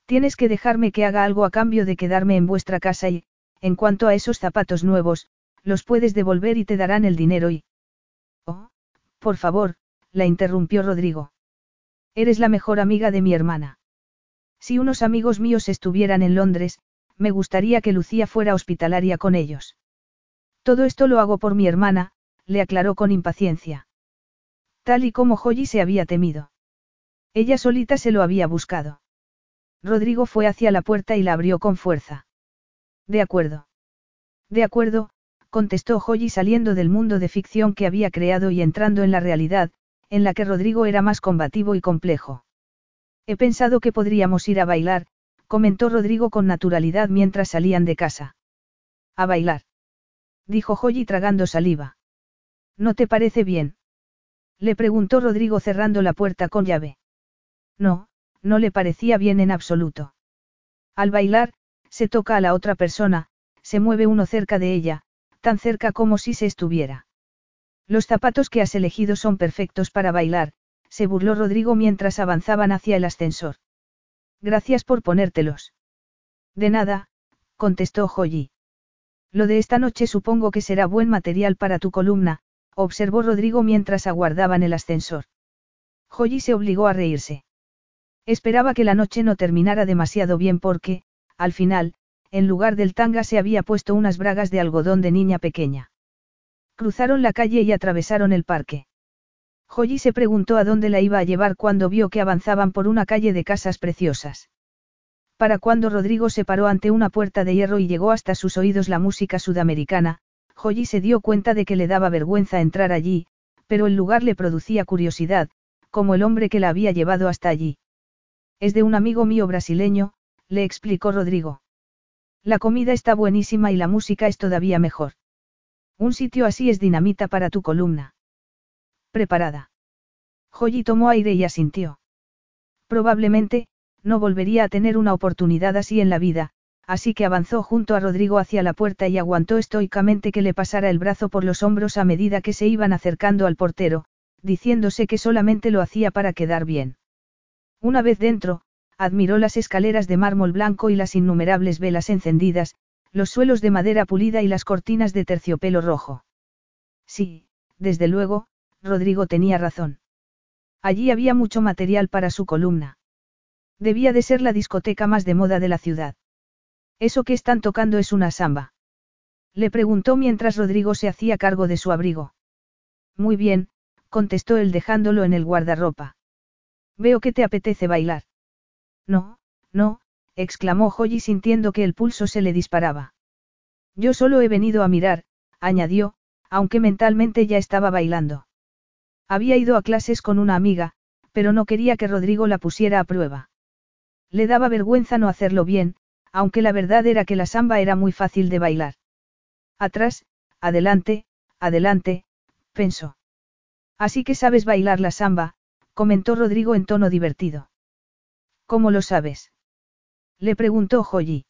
Speaker 1: Tienes que dejarme que haga algo a cambio de quedarme en vuestra casa y, en cuanto a esos zapatos nuevos, los puedes devolver y te darán el dinero y... Por favor, la interrumpió Rodrigo. Eres la mejor amiga de mi hermana. Si unos amigos míos estuvieran en Londres, me gustaría que Lucía fuera hospitalaria con ellos. Todo esto lo hago por mi hermana, le aclaró con impaciencia. Tal y como Joyi se había temido. Ella solita se lo había buscado. Rodrigo fue hacia la puerta y la abrió con fuerza. De acuerdo. De acuerdo, contestó Joyi saliendo del mundo de ficción que había creado y entrando en la realidad, en la que Rodrigo era más combativo y complejo. He pensado que podríamos ir a bailar, comentó Rodrigo con naturalidad mientras salían de casa. A bailar. Dijo Joyi tragando saliva. ¿No te parece bien? Le preguntó Rodrigo cerrando la puerta con llave. No, no le parecía bien en absoluto. Al bailar, se toca a la otra persona, se mueve uno cerca de ella, tan cerca como si se estuviera. Los zapatos que has elegido son perfectos para bailar, se burló Rodrigo mientras avanzaban hacia el ascensor. Gracias por ponértelos. De nada, contestó Joyi. Lo de esta noche supongo que será buen material para tu columna, observó Rodrigo mientras aguardaban el ascensor. Joyi se obligó a reírse. Esperaba que la noche no terminara demasiado bien porque, al final, en lugar del tanga se había puesto unas bragas de algodón de niña pequeña. Cruzaron la calle y atravesaron el parque. Joyi se preguntó a dónde la iba a llevar cuando vio que avanzaban por una calle de casas preciosas. Para cuando Rodrigo se paró ante una puerta de hierro y llegó hasta sus oídos la música sudamericana, Joyi se dio cuenta de que le daba vergüenza entrar allí, pero el lugar le producía curiosidad, como el hombre que la había llevado hasta allí. Es de un amigo mío brasileño, le explicó Rodrigo. La comida está buenísima y la música es todavía mejor. Un sitio así es dinamita para tu columna. Preparada. Joyi tomó aire y asintió. Probablemente, no volvería a tener una oportunidad así en la vida, así que avanzó junto a Rodrigo hacia la puerta y aguantó estoicamente que le pasara el brazo por los hombros a medida que se iban acercando al portero, diciéndose que solamente lo hacía para quedar bien. Una vez dentro, admiró las escaleras de mármol blanco y las innumerables velas encendidas, los suelos de madera pulida y las cortinas de terciopelo rojo. Sí, desde luego, Rodrigo tenía razón. Allí había mucho material para su columna. Debía de ser la discoteca más de moda de la ciudad. ¿Eso que están tocando es una samba? Le preguntó mientras Rodrigo se hacía cargo de su abrigo. Muy bien, contestó él dejándolo en el guardarropa. Veo que te apetece bailar. No, no, exclamó Joyi sintiendo que el pulso se le disparaba. Yo solo he venido a mirar, añadió, aunque mentalmente ya estaba bailando. Había ido a clases con una amiga, pero no quería que Rodrigo la pusiera a prueba. Le daba vergüenza no hacerlo bien, aunque la verdad era que la samba era muy fácil de bailar. Atrás, adelante, adelante, pensó. Así que sabes bailar la samba, comentó Rodrigo en tono divertido. ¿Cómo lo sabes? Le preguntó Joyi.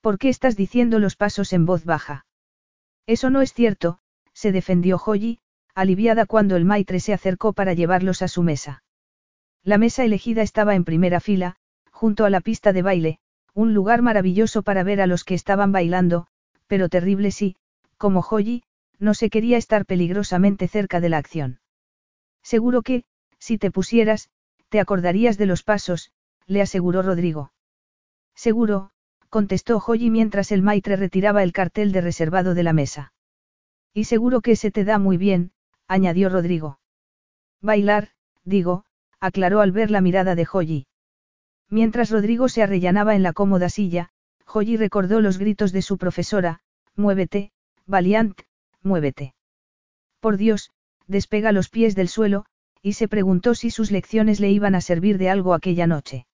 Speaker 1: ¿Por qué estás diciendo los pasos en voz baja? Eso no es cierto, se defendió Joyi, aliviada cuando el maitre se acercó para llevarlos a su mesa. La mesa elegida estaba en primera fila, junto a la pista de baile, un lugar maravilloso para ver a los que estaban bailando, pero terrible si, como Joyi, no se quería estar peligrosamente cerca de la acción. Seguro que, si te pusieras, te acordarías de los pasos, le aseguró Rodrigo. Seguro, contestó Joyi mientras el maitre retiraba el cartel de reservado de la mesa. Y seguro que se te da muy bien, añadió Rodrigo. Bailar, digo, aclaró al ver la mirada de Joyi. Mientras Rodrigo se arrellanaba en la cómoda silla, Joyi recordó los gritos de su profesora, Muévete, Valiant, muévete. Por Dios, despega los pies del suelo, y se preguntó si sus lecciones le iban a servir de algo aquella noche.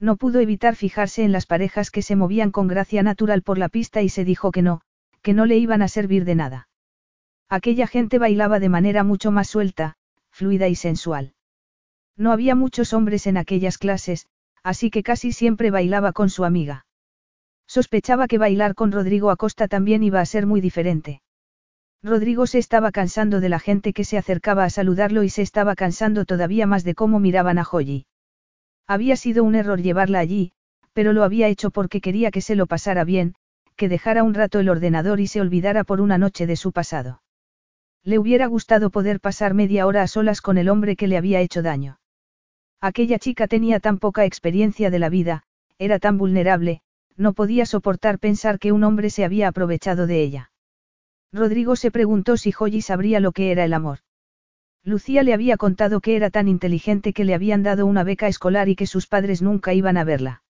Speaker 1: No pudo evitar fijarse en las parejas que se movían con gracia natural por la pista y se dijo que no, que no le iban a servir de nada. Aquella gente bailaba de manera mucho más suelta, fluida y sensual. No había muchos hombres en aquellas clases, así que casi siempre bailaba con su amiga. Sospechaba que bailar con Rodrigo Acosta también iba a ser muy diferente. Rodrigo se estaba cansando de la gente que se acercaba a saludarlo y se estaba cansando todavía más de cómo miraban a Joyi. Había sido un error llevarla allí, pero lo había hecho porque quería que se lo pasara bien, que dejara un rato el ordenador y se olvidara por una noche de su pasado. Le hubiera gustado poder pasar media hora a solas con el hombre que le había hecho daño. Aquella chica tenía tan poca experiencia de la vida, era tan vulnerable, no podía soportar pensar que un hombre se había aprovechado de ella. Rodrigo se preguntó si Joyi sabría lo que era el amor. Lucía le había contado que era tan inteligente que le habían dado una beca escolar y que sus padres nunca iban a verla.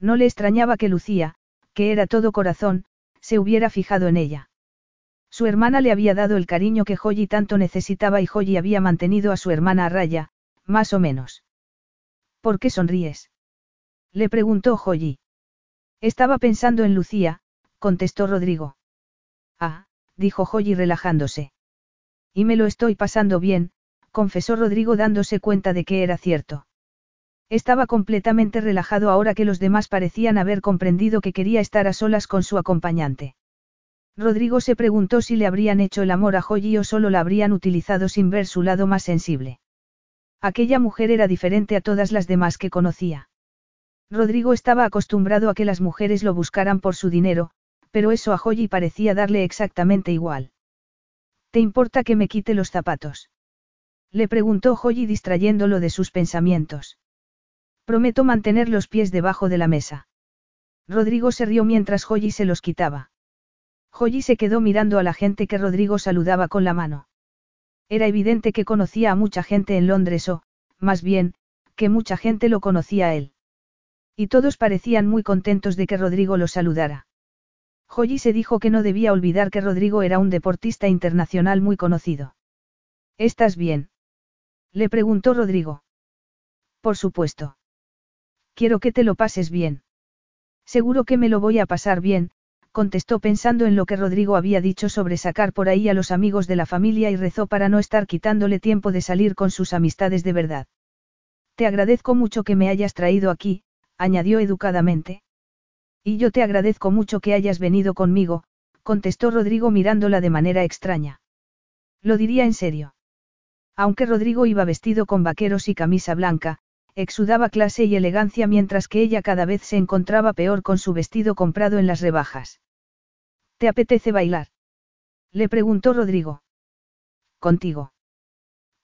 Speaker 1: No le extrañaba que Lucía, que era todo corazón, se hubiera fijado en ella. Su hermana le había dado el cariño que Joyi tanto necesitaba y Joyi había mantenido a su hermana a raya, más o menos. ¿Por qué sonríes? Le preguntó Joyi. Estaba pensando en Lucía, contestó Rodrigo. Dijo Joyi relajándose. Y me lo estoy pasando bien, confesó Rodrigo dándose cuenta de que era cierto. Estaba completamente relajado ahora que los demás parecían haber comprendido que quería estar a solas con su acompañante. Rodrigo se preguntó si le habrían hecho el amor a Joyi o solo la habrían utilizado sin ver su lado más sensible. Aquella mujer era diferente a todas las demás que conocía. Rodrigo estaba acostumbrado a que las mujeres lo buscaran por su dinero, pero eso a Joyi parecía darle exactamente igual. ¿Te importa que me quite los zapatos? Le preguntó Joyi distrayéndolo de sus pensamientos. Prometo mantener los pies debajo de la mesa. Rodrigo se rió mientras Joyi se los quitaba. Joyi se quedó mirando a la gente que Rodrigo saludaba con la mano. Era evidente que conocía a mucha gente en Londres o, más bien, que mucha gente lo conocía a él. Y todos parecían muy contentos de que Rodrigo lo saludara. Joyi se dijo que no debía olvidar que Rodrigo era un deportista internacional muy conocido. ¿Estás bien? Le preguntó Rodrigo. Por supuesto. Quiero que te lo pases bien. Seguro que me lo voy a pasar bien, contestó pensando en lo que Rodrigo había dicho sobre sacar por ahí a los amigos de la familia y rezó para no estar quitándole tiempo de salir con sus amistades de verdad. Te agradezco mucho que me hayas traído aquí, añadió educadamente. Y yo te agradezco mucho que hayas venido conmigo, contestó Rodrigo mirándola de manera extraña. Lo diría en serio. Aunque Rodrigo iba vestido con vaqueros y camisa blanca, exudaba clase y elegancia mientras que ella cada vez se encontraba peor con su vestido comprado en las rebajas. ¿Te apetece bailar? Le preguntó Rodrigo. Contigo.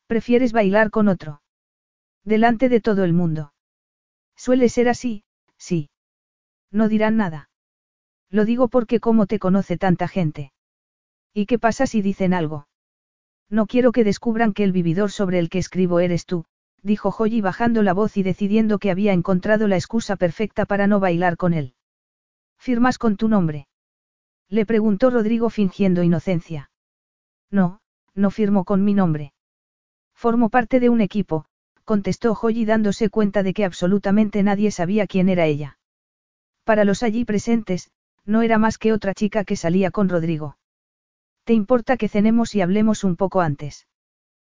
Speaker 1: ¿Prefieres bailar con otro? Delante de todo el mundo. Suele ser así, sí. No dirán nada. Lo digo porque como te conoce tanta gente. ¿Y qué pasa si dicen algo? No quiero que descubran que el vividor sobre el que escribo eres tú, dijo Joyi bajando la voz y decidiendo que había encontrado la excusa perfecta para no bailar con él. ¿Firmas con tu nombre? Le preguntó Rodrigo fingiendo inocencia. No, no firmo con mi nombre. Formo parte de un equipo, contestó Joyi dándose cuenta de que absolutamente nadie sabía quién era ella. Para los allí presentes, no era más que otra chica que salía con Rodrigo. ¿Te importa que cenemos y hablemos un poco antes?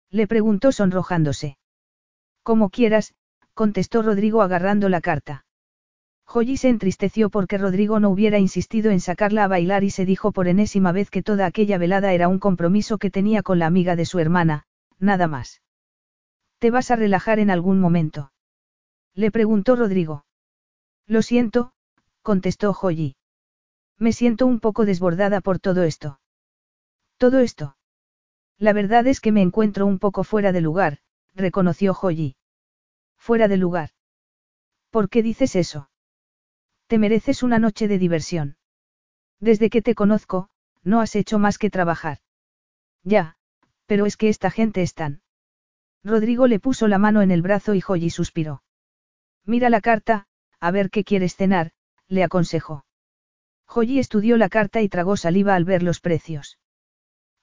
Speaker 1: Le preguntó sonrojándose. Como quieras, contestó Rodrigo agarrando la carta. Joyi se entristeció porque Rodrigo no hubiera insistido en sacarla a bailar y se dijo por enésima vez que toda aquella velada era un compromiso que tenía con la amiga de su hermana, nada más. ¿Te vas a relajar en algún momento? Le preguntó Rodrigo. Lo siento, contestó Joyi. Me siento un poco desbordada por todo esto. ¿Todo esto? La verdad es que me encuentro un poco fuera de lugar, reconoció Joyi. Fuera de lugar. ¿Por qué dices eso? Te mereces una noche de diversión. Desde que te conozco, no has hecho más que trabajar. Ya, pero es que esta gente es tan. Rodrigo le puso la mano en el brazo y Joyi suspiró. Mira la carta, a ver qué quieres cenar, le aconsejó. Joyi estudió la carta y tragó saliva al ver los precios.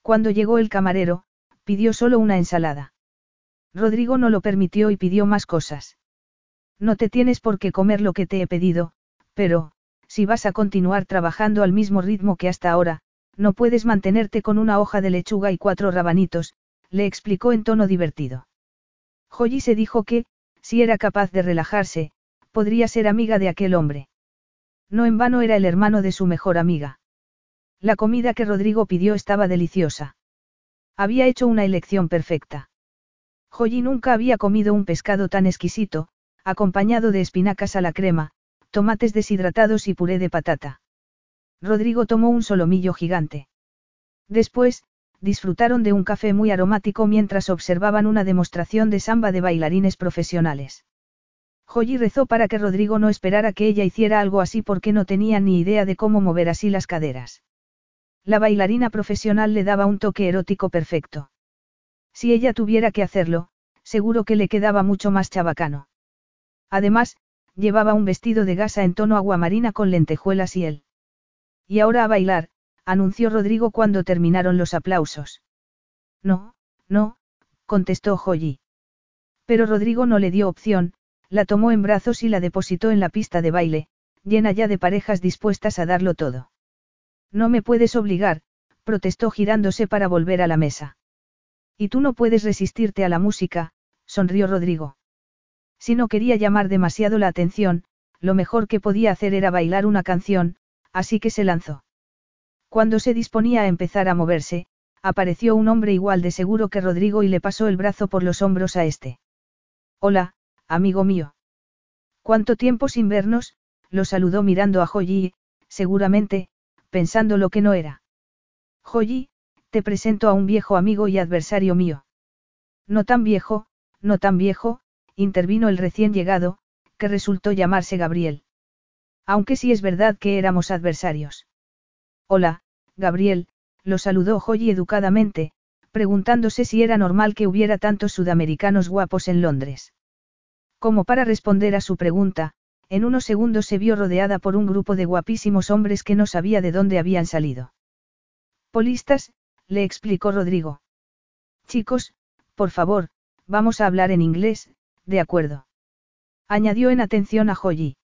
Speaker 1: Cuando llegó el camarero, pidió solo una ensalada. Rodrigo no lo permitió y pidió más cosas. No te tienes por qué comer lo que te he pedido, pero, si vas a continuar trabajando al mismo ritmo que hasta ahora, no puedes mantenerte con una hoja de lechuga y cuatro rabanitos, le explicó en tono divertido. Joyi se dijo que, si era capaz de relajarse, podría ser amiga de aquel hombre. No en vano era el hermano de su mejor amiga. La comida que Rodrigo pidió estaba deliciosa. Había hecho una elección perfecta. Joyi nunca había comido un pescado tan exquisito, acompañado de espinacas a la crema, tomates deshidratados y puré de patata. Rodrigo tomó un solomillo gigante. Después, disfrutaron de un café muy aromático mientras observaban una demostración de samba de bailarines profesionales. Joyi rezó para que Rodrigo no esperara que ella hiciera algo así porque no tenía ni idea de cómo mover así las caderas. La bailarina profesional le daba un toque erótico perfecto. Si ella tuviera que hacerlo, seguro que le quedaba mucho más chabacano. Además, llevaba un vestido de gasa en tono aguamarina con lentejuelas y él. Y ahora a bailar, anunció Rodrigo cuando terminaron los aplausos. No, no, contestó Joyi. Pero Rodrigo no le dio opción, la tomó en brazos y la depositó en la pista de baile, llena ya de parejas dispuestas a darlo todo. No me puedes obligar, protestó girándose para volver a la mesa. Y tú no puedes resistirte a la música, sonrió Rodrigo. Si no quería llamar demasiado la atención, lo mejor que podía hacer era bailar una canción, así que se lanzó. Cuando se disponía a empezar a moverse, apareció un hombre igual de seguro que Rodrigo y le pasó el brazo por los hombros a este. Hola, amigo mío. ¿Cuánto tiempo sin vernos? lo saludó mirando a Joyi, seguramente, pensando lo que no era. Joyi, te presento a un viejo amigo y adversario mío. No tan viejo, no tan viejo, intervino el recién llegado, que resultó llamarse Gabriel. Aunque sí es verdad que éramos adversarios. Hola, Gabriel, lo saludó Joy educadamente, preguntándose si era normal que hubiera tantos sudamericanos guapos en Londres. Como para responder a su pregunta, en unos segundos se vio rodeada por un grupo de guapísimos hombres que no sabía de dónde habían salido. Polistas, le explicó Rodrigo. Chicos, por favor, vamos a hablar en inglés, de acuerdo. Añadió en atención a Joyi.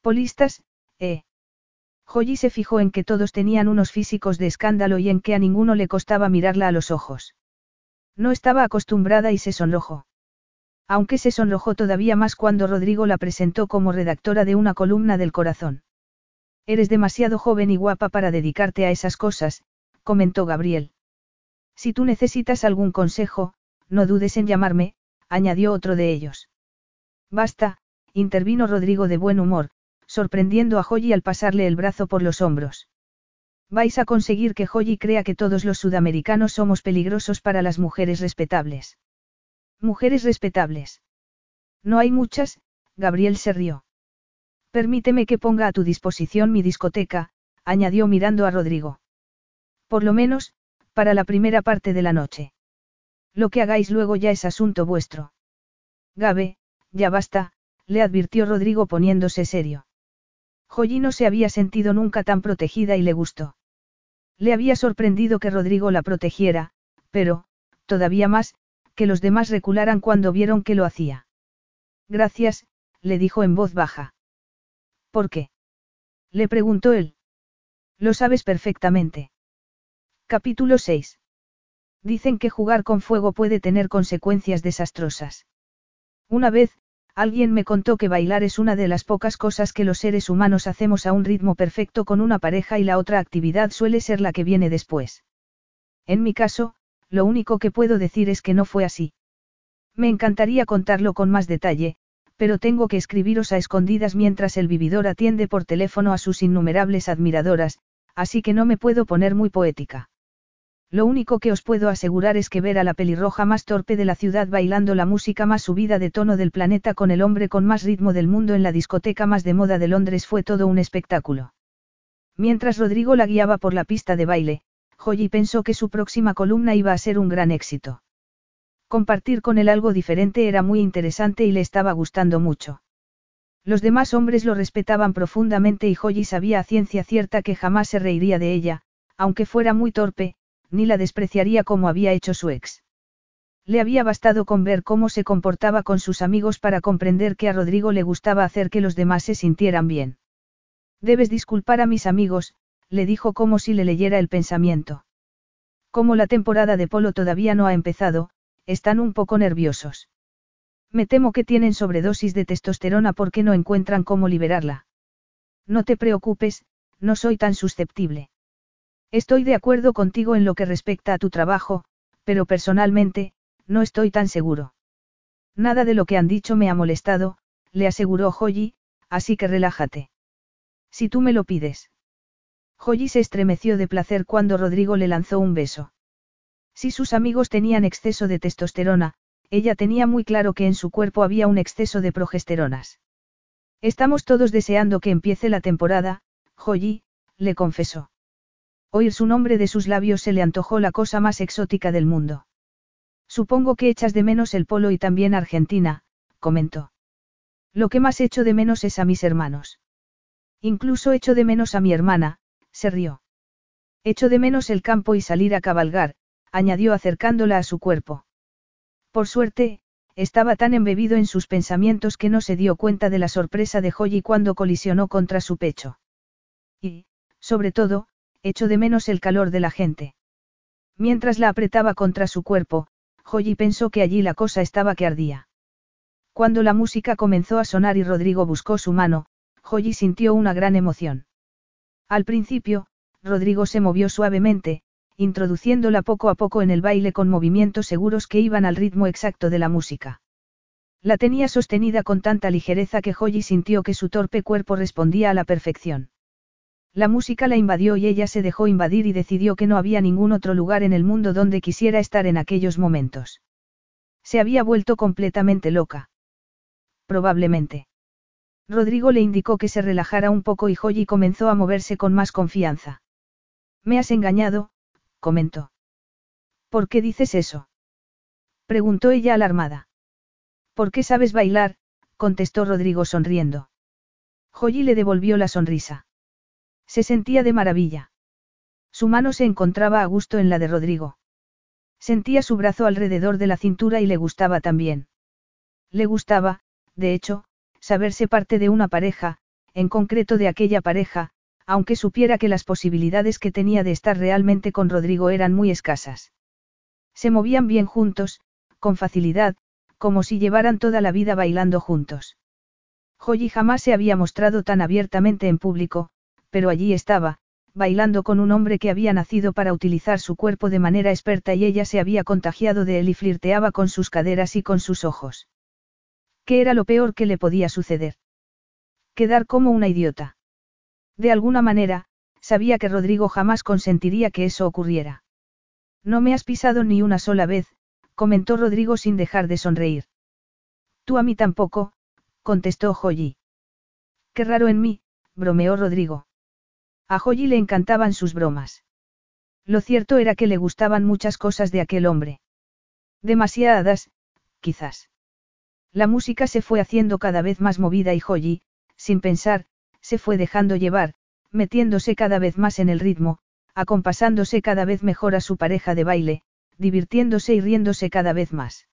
Speaker 1: Polistas, eh. Joyi se fijó en que todos tenían unos físicos de escándalo y en que a ninguno le costaba mirarla a los ojos. No estaba acostumbrada y se sonrojó. Aunque se sonrojó todavía más cuando Rodrigo la presentó como redactora de una columna del corazón. Eres demasiado joven y guapa para dedicarte a esas cosas, comentó Gabriel. Si tú necesitas algún consejo, no dudes en llamarme, añadió otro de ellos. Basta, intervino Rodrigo de buen humor, sorprendiendo a Joyi al pasarle el brazo por los hombros. Vais a conseguir que Joyi crea que todos los sudamericanos somos peligrosos para las mujeres respetables. Mujeres respetables. No hay muchas, Gabriel se rió. Permíteme que ponga a tu disposición mi discoteca, añadió mirando a Rodrigo. Por lo menos, para la primera parte de la noche. Lo que hagáis luego ya es asunto vuestro. Gabe, ya basta, le advirtió Rodrigo poniéndose serio. Joyi no se había sentido nunca tan protegida y le gustó. Le había sorprendido que Rodrigo la protegiera, pero, todavía más, que los demás recularan cuando vieron que lo hacía. Gracias, le dijo en voz baja. ¿Por qué? Le preguntó él. Lo sabes perfectamente. Capítulo 6. Dicen que jugar con fuego puede tener consecuencias desastrosas. Una vez, Alguien me contó que bailar es una de las pocas cosas que los seres humanos hacemos a un ritmo perfecto con una pareja y la otra actividad suele ser la que viene después. En mi caso, lo único que puedo decir es que no fue así. Me encantaría contarlo con más detalle, pero tengo que escribiros a escondidas mientras el vividor atiende por teléfono a sus innumerables admiradoras, así que no me puedo poner muy poética. Lo único que os puedo asegurar es que ver a la pelirroja más torpe de la ciudad bailando la música más subida de tono del planeta con el hombre con más ritmo del mundo en la discoteca más de moda de Londres fue todo un espectáculo. Mientras Rodrigo la guiaba por la pista de baile, Joyi pensó que su próxima columna iba a ser un gran éxito. Compartir con él algo diferente era muy interesante y le estaba gustando mucho. Los demás hombres lo respetaban profundamente y Joyi sabía a ciencia cierta que jamás se reiría de ella, aunque fuera muy torpe, ni la despreciaría como había hecho su ex. Le había bastado con ver cómo se comportaba con sus amigos para comprender que a Rodrigo le gustaba hacer que los demás se sintieran bien. Debes disculpar a mis amigos, le dijo como si le leyera el pensamiento. Como la temporada de polo todavía no ha empezado, están un poco nerviosos. Me temo que tienen sobredosis de testosterona porque no encuentran cómo liberarla. No te preocupes, no soy tan susceptible. Estoy de acuerdo contigo en lo que respecta a tu trabajo, pero personalmente, no estoy tan seguro. Nada de lo que han dicho me ha molestado, le aseguró Joyi, así que relájate. Si tú me lo pides. Joyi se estremeció de placer cuando Rodrigo le lanzó un beso. Si sus amigos tenían exceso de testosterona, ella tenía muy claro que en su cuerpo había un exceso de progesteronas. Estamos todos deseando que empiece la temporada, Joyi, le confesó. Oír su nombre de sus labios se le antojó la cosa más exótica del mundo. Supongo que echas de menos el polo y también Argentina, comentó. Lo que más echo de menos es a mis hermanos. Incluso echo de menos a mi hermana, se rió. Echo de menos el campo y salir a cabalgar, añadió acercándola a su cuerpo. Por suerte, estaba tan embebido en sus pensamientos que no se dio cuenta de la sorpresa de Joyi cuando colisionó contra su pecho. Y, sobre todo, echó de menos el calor de la gente. Mientras la apretaba contra su cuerpo, Joyi pensó que allí la cosa estaba que ardía. Cuando la música comenzó a sonar y Rodrigo buscó su mano, Joyi sintió una gran emoción. Al principio, Rodrigo se movió suavemente, introduciéndola poco a poco en el baile con movimientos seguros que iban al ritmo exacto de la música. La tenía sostenida con tanta ligereza que Joyi sintió que su torpe cuerpo respondía a la perfección. La música la invadió y ella se dejó invadir y decidió que no había ningún otro lugar en el mundo donde quisiera estar en aquellos momentos. Se había vuelto completamente loca. Probablemente. Rodrigo le indicó que se relajara un poco y Joyi comenzó a moverse con más confianza. Me has engañado, comentó. ¿Por qué dices eso? preguntó ella alarmada. ¿Por qué sabes bailar? contestó Rodrigo sonriendo. Joyi le devolvió la sonrisa. Se sentía de maravilla. Su mano se encontraba a gusto en la de Rodrigo. Sentía su brazo alrededor de la cintura y le gustaba también. Le gustaba, de hecho, saberse parte de una pareja, en concreto de aquella pareja, aunque supiera que las posibilidades que tenía de estar realmente con Rodrigo eran muy escasas. Se movían bien juntos, con facilidad, como si llevaran toda la vida bailando juntos. Joyi jamás se había mostrado tan abiertamente en público, pero allí estaba, bailando con un hombre que había nacido para utilizar su cuerpo de manera experta y ella se había contagiado de él y flirteaba con sus caderas y con sus ojos. ¿Qué era lo peor que le podía suceder? Quedar como una idiota. De alguna manera, sabía que Rodrigo jamás consentiría que eso ocurriera. No me has pisado ni una sola vez, comentó Rodrigo sin dejar de sonreír. Tú a mí tampoco, contestó Joyi. Qué raro en mí, bromeó Rodrigo. A Joyi le encantaban sus bromas. Lo cierto era que le gustaban muchas cosas de aquel hombre. Demasiadas, quizás. La música se fue haciendo cada vez más movida y Joyi, sin pensar, se fue dejando llevar, metiéndose cada vez más en el ritmo, acompasándose cada vez mejor a su pareja de baile, divirtiéndose y riéndose cada vez más.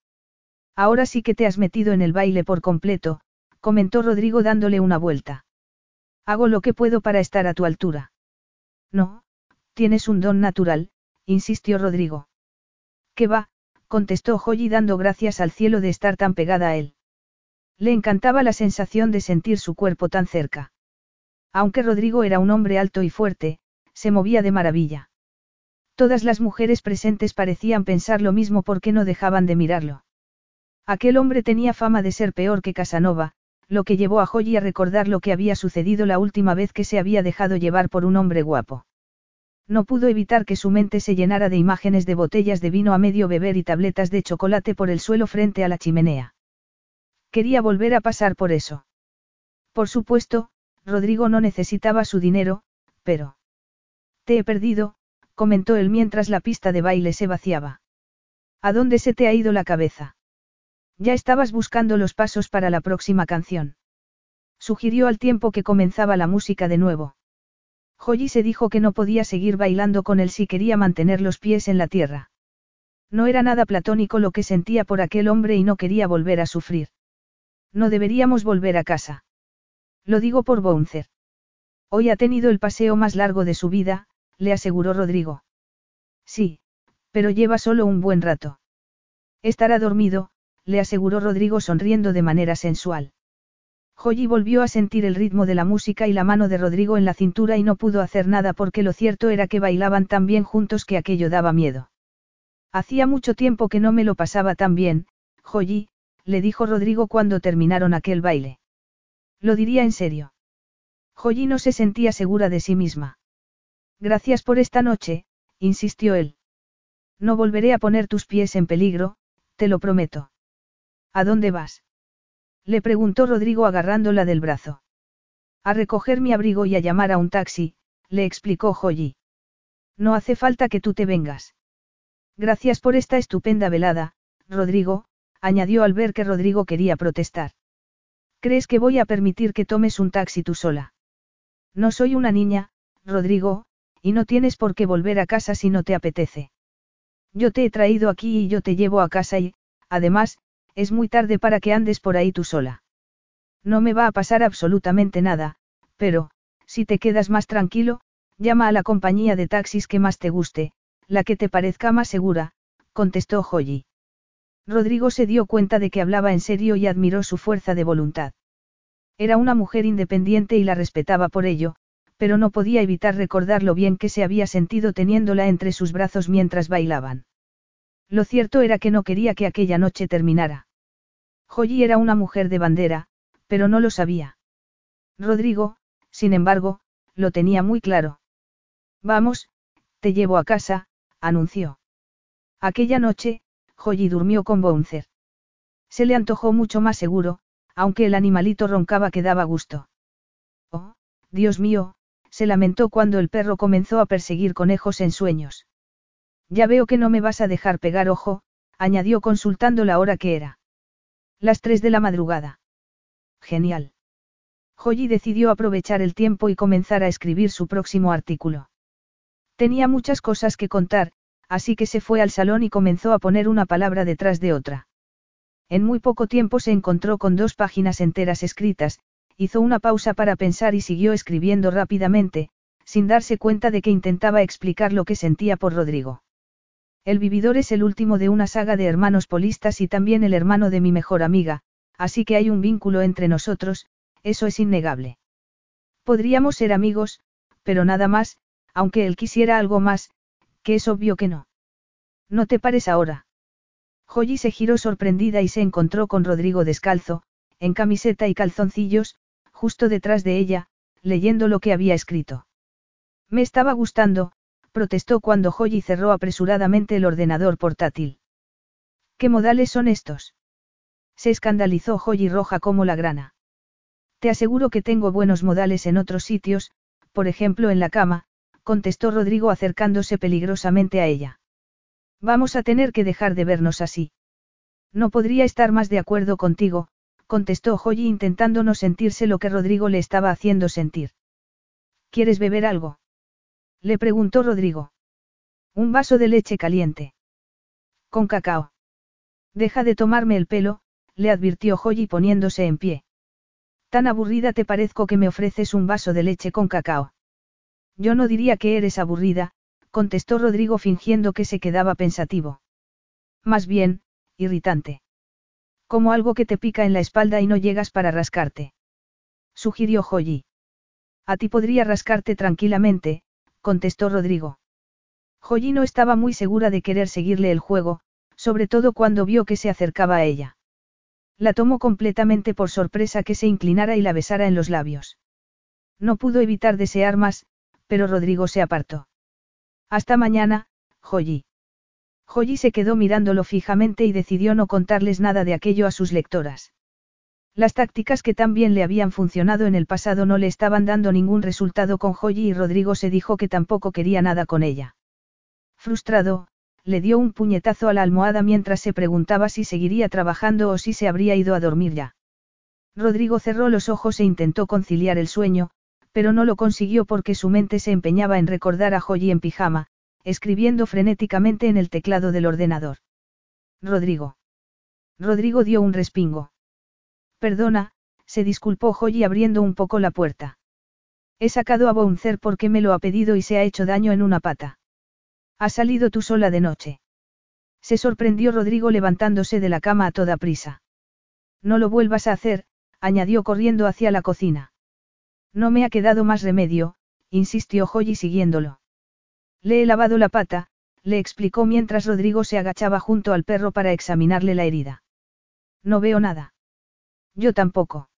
Speaker 1: Ahora sí que te has metido en el baile por completo, comentó Rodrigo dándole una vuelta. Hago lo que puedo para estar a tu altura. No, tienes un don natural, insistió Rodrigo. ¿Qué va? Contestó Joyi dando gracias al cielo de estar tan pegada a él. Le encantaba la sensación de sentir su cuerpo tan cerca. Aunque Rodrigo era un hombre alto y fuerte, se movía de maravilla. Todas las mujeres presentes parecían pensar lo mismo porque no dejaban de mirarlo. Aquel hombre tenía fama de ser peor que Casanova, lo que llevó a Joyi a recordar lo que había sucedido la última vez que se había dejado llevar por un hombre guapo. No pudo evitar que su mente se llenara de imágenes de botellas de vino a medio beber y tabletas de chocolate por el suelo frente a la chimenea. Quería volver a pasar por eso. Por supuesto, Rodrigo no necesitaba su dinero, pero... Te he perdido, comentó él mientras la pista de baile se vaciaba. ¿A dónde se te ha ido la cabeza? Ya estabas buscando los pasos para la próxima canción. Sugirió al tiempo que comenzaba la música de nuevo. Joyi se dijo que no podía seguir bailando con él si quería mantener los pies en la tierra. No era nada platónico lo que sentía por aquel hombre y no quería volver a sufrir. No deberíamos volver a casa. Lo digo por Bouncer. Hoy ha tenido el paseo más largo de su vida, le aseguró Rodrigo. Sí, pero lleva solo un buen rato. Estará dormido, le aseguró Rodrigo sonriendo de manera sensual. Joyi volvió a sentir el ritmo de la música y la mano de Rodrigo en la cintura y no pudo hacer nada porque lo cierto era que bailaban tan bien juntos que aquello daba miedo. Hacía mucho tiempo que no me lo pasaba tan bien, Joyi, le dijo Rodrigo cuando terminaron aquel baile. Lo diría en serio. Joyi no se sentía segura de sí misma. Gracias por esta noche, insistió él. No volveré a poner tus pies en peligro, te lo prometo. ¿A dónde vas? Le preguntó Rodrigo agarrándola del brazo. A recoger mi abrigo y a llamar a un taxi, le explicó Joyi. No hace falta que tú te vengas. Gracias por esta estupenda velada, Rodrigo, añadió al ver que Rodrigo quería protestar. ¿Crees que voy a permitir que tomes un taxi tú sola? No soy una niña, Rodrigo, y no tienes por qué volver a casa si no te apetece. Yo te he traído aquí y yo te llevo a casa y, además, es muy tarde para que andes por ahí tú sola. No me va a pasar absolutamente nada, pero, si te quedas más tranquilo, llama a la compañía de taxis que más te guste, la que te parezca más segura, contestó Joyi. Rodrigo se dio cuenta de que hablaba en serio y admiró su fuerza de voluntad. Era una mujer independiente y la respetaba por ello, pero no podía evitar recordar lo bien que se había sentido teniéndola entre sus brazos mientras bailaban. Lo cierto era que no quería que aquella noche terminara. Joyi era una mujer de bandera, pero no lo sabía. Rodrigo, sin embargo, lo tenía muy claro. Vamos, te llevo a casa, anunció. Aquella noche, Joyi durmió con Bouncer. Se le antojó mucho más seguro, aunque el animalito roncaba que daba gusto. Oh, Dios mío, se lamentó cuando el perro comenzó a perseguir conejos en sueños. Ya veo que no me vas a dejar pegar ojo, añadió consultando la hora que era. Las tres de la madrugada. Genial. Joyi decidió aprovechar el tiempo y comenzar a escribir su próximo artículo. Tenía muchas cosas que contar, así que se fue al salón y comenzó a poner una palabra detrás de otra. En muy poco tiempo se encontró con dos páginas enteras escritas, hizo una pausa para pensar y siguió escribiendo rápidamente, sin darse cuenta de que intentaba explicar lo que sentía por Rodrigo. El vividor es el último de una saga de hermanos polistas y también el hermano de mi mejor amiga, así que hay un vínculo entre nosotros, eso es innegable. Podríamos ser amigos, pero nada más, aunque él quisiera algo más, que es obvio que no. No te pares ahora. Joyi se giró sorprendida y se encontró con Rodrigo descalzo, en camiseta y calzoncillos, justo detrás de ella, leyendo lo que había escrito. Me estaba gustando, protestó cuando Joyi cerró apresuradamente el ordenador portátil. ¿Qué modales son estos? Se escandalizó Joyi roja como la grana. Te aseguro que tengo buenos modales en otros sitios, por ejemplo en la cama, contestó Rodrigo acercándose peligrosamente a ella. Vamos a tener que dejar de vernos así. No podría estar más de acuerdo contigo, contestó Joyi intentando no sentirse lo que Rodrigo le estaba haciendo sentir. ¿Quieres beber algo? Le preguntó Rodrigo. Un vaso de leche caliente. Con cacao. Deja de tomarme el pelo, le advirtió Joyi poniéndose en pie. Tan aburrida te parezco que me ofreces un vaso de leche con cacao. Yo no diría que eres aburrida, contestó Rodrigo fingiendo que se quedaba pensativo. Más bien, irritante. Como algo que te pica en la espalda y no llegas para rascarte. Sugirió Joyi. A ti podría rascarte tranquilamente, contestó Rodrigo. Joyi no estaba muy segura de querer seguirle el juego, sobre todo cuando vio que se acercaba a ella. La tomó completamente por sorpresa que se inclinara y la besara en los labios. No pudo evitar desear más, pero Rodrigo se apartó. Hasta mañana, Joyi. Joyi se quedó mirándolo fijamente y decidió no contarles nada de aquello a sus lectoras. Las tácticas que tan bien le habían funcionado en el pasado no le estaban dando ningún resultado con Joyi y Rodrigo se dijo que tampoco quería nada con ella. Frustrado, le dio un puñetazo a la almohada mientras se preguntaba si seguiría trabajando o si se habría ido a dormir ya. Rodrigo cerró los ojos e intentó conciliar el sueño, pero no lo consiguió porque su mente se empeñaba en recordar a Joyi en pijama, escribiendo frenéticamente en el teclado del ordenador. Rodrigo. Rodrigo dio un respingo. Perdona, se disculpó Joyi abriendo un poco la puerta. He sacado a Bouncer porque me lo ha pedido y se ha hecho daño en una pata. Has salido tú sola de noche. Se sorprendió Rodrigo levantándose de la cama a toda prisa. No lo vuelvas a hacer, añadió corriendo hacia la cocina. No me ha quedado más remedio, insistió Joy siguiéndolo. Le he lavado la pata, le explicó mientras Rodrigo se agachaba junto al perro para examinarle la herida. No veo nada. Yo tampoco.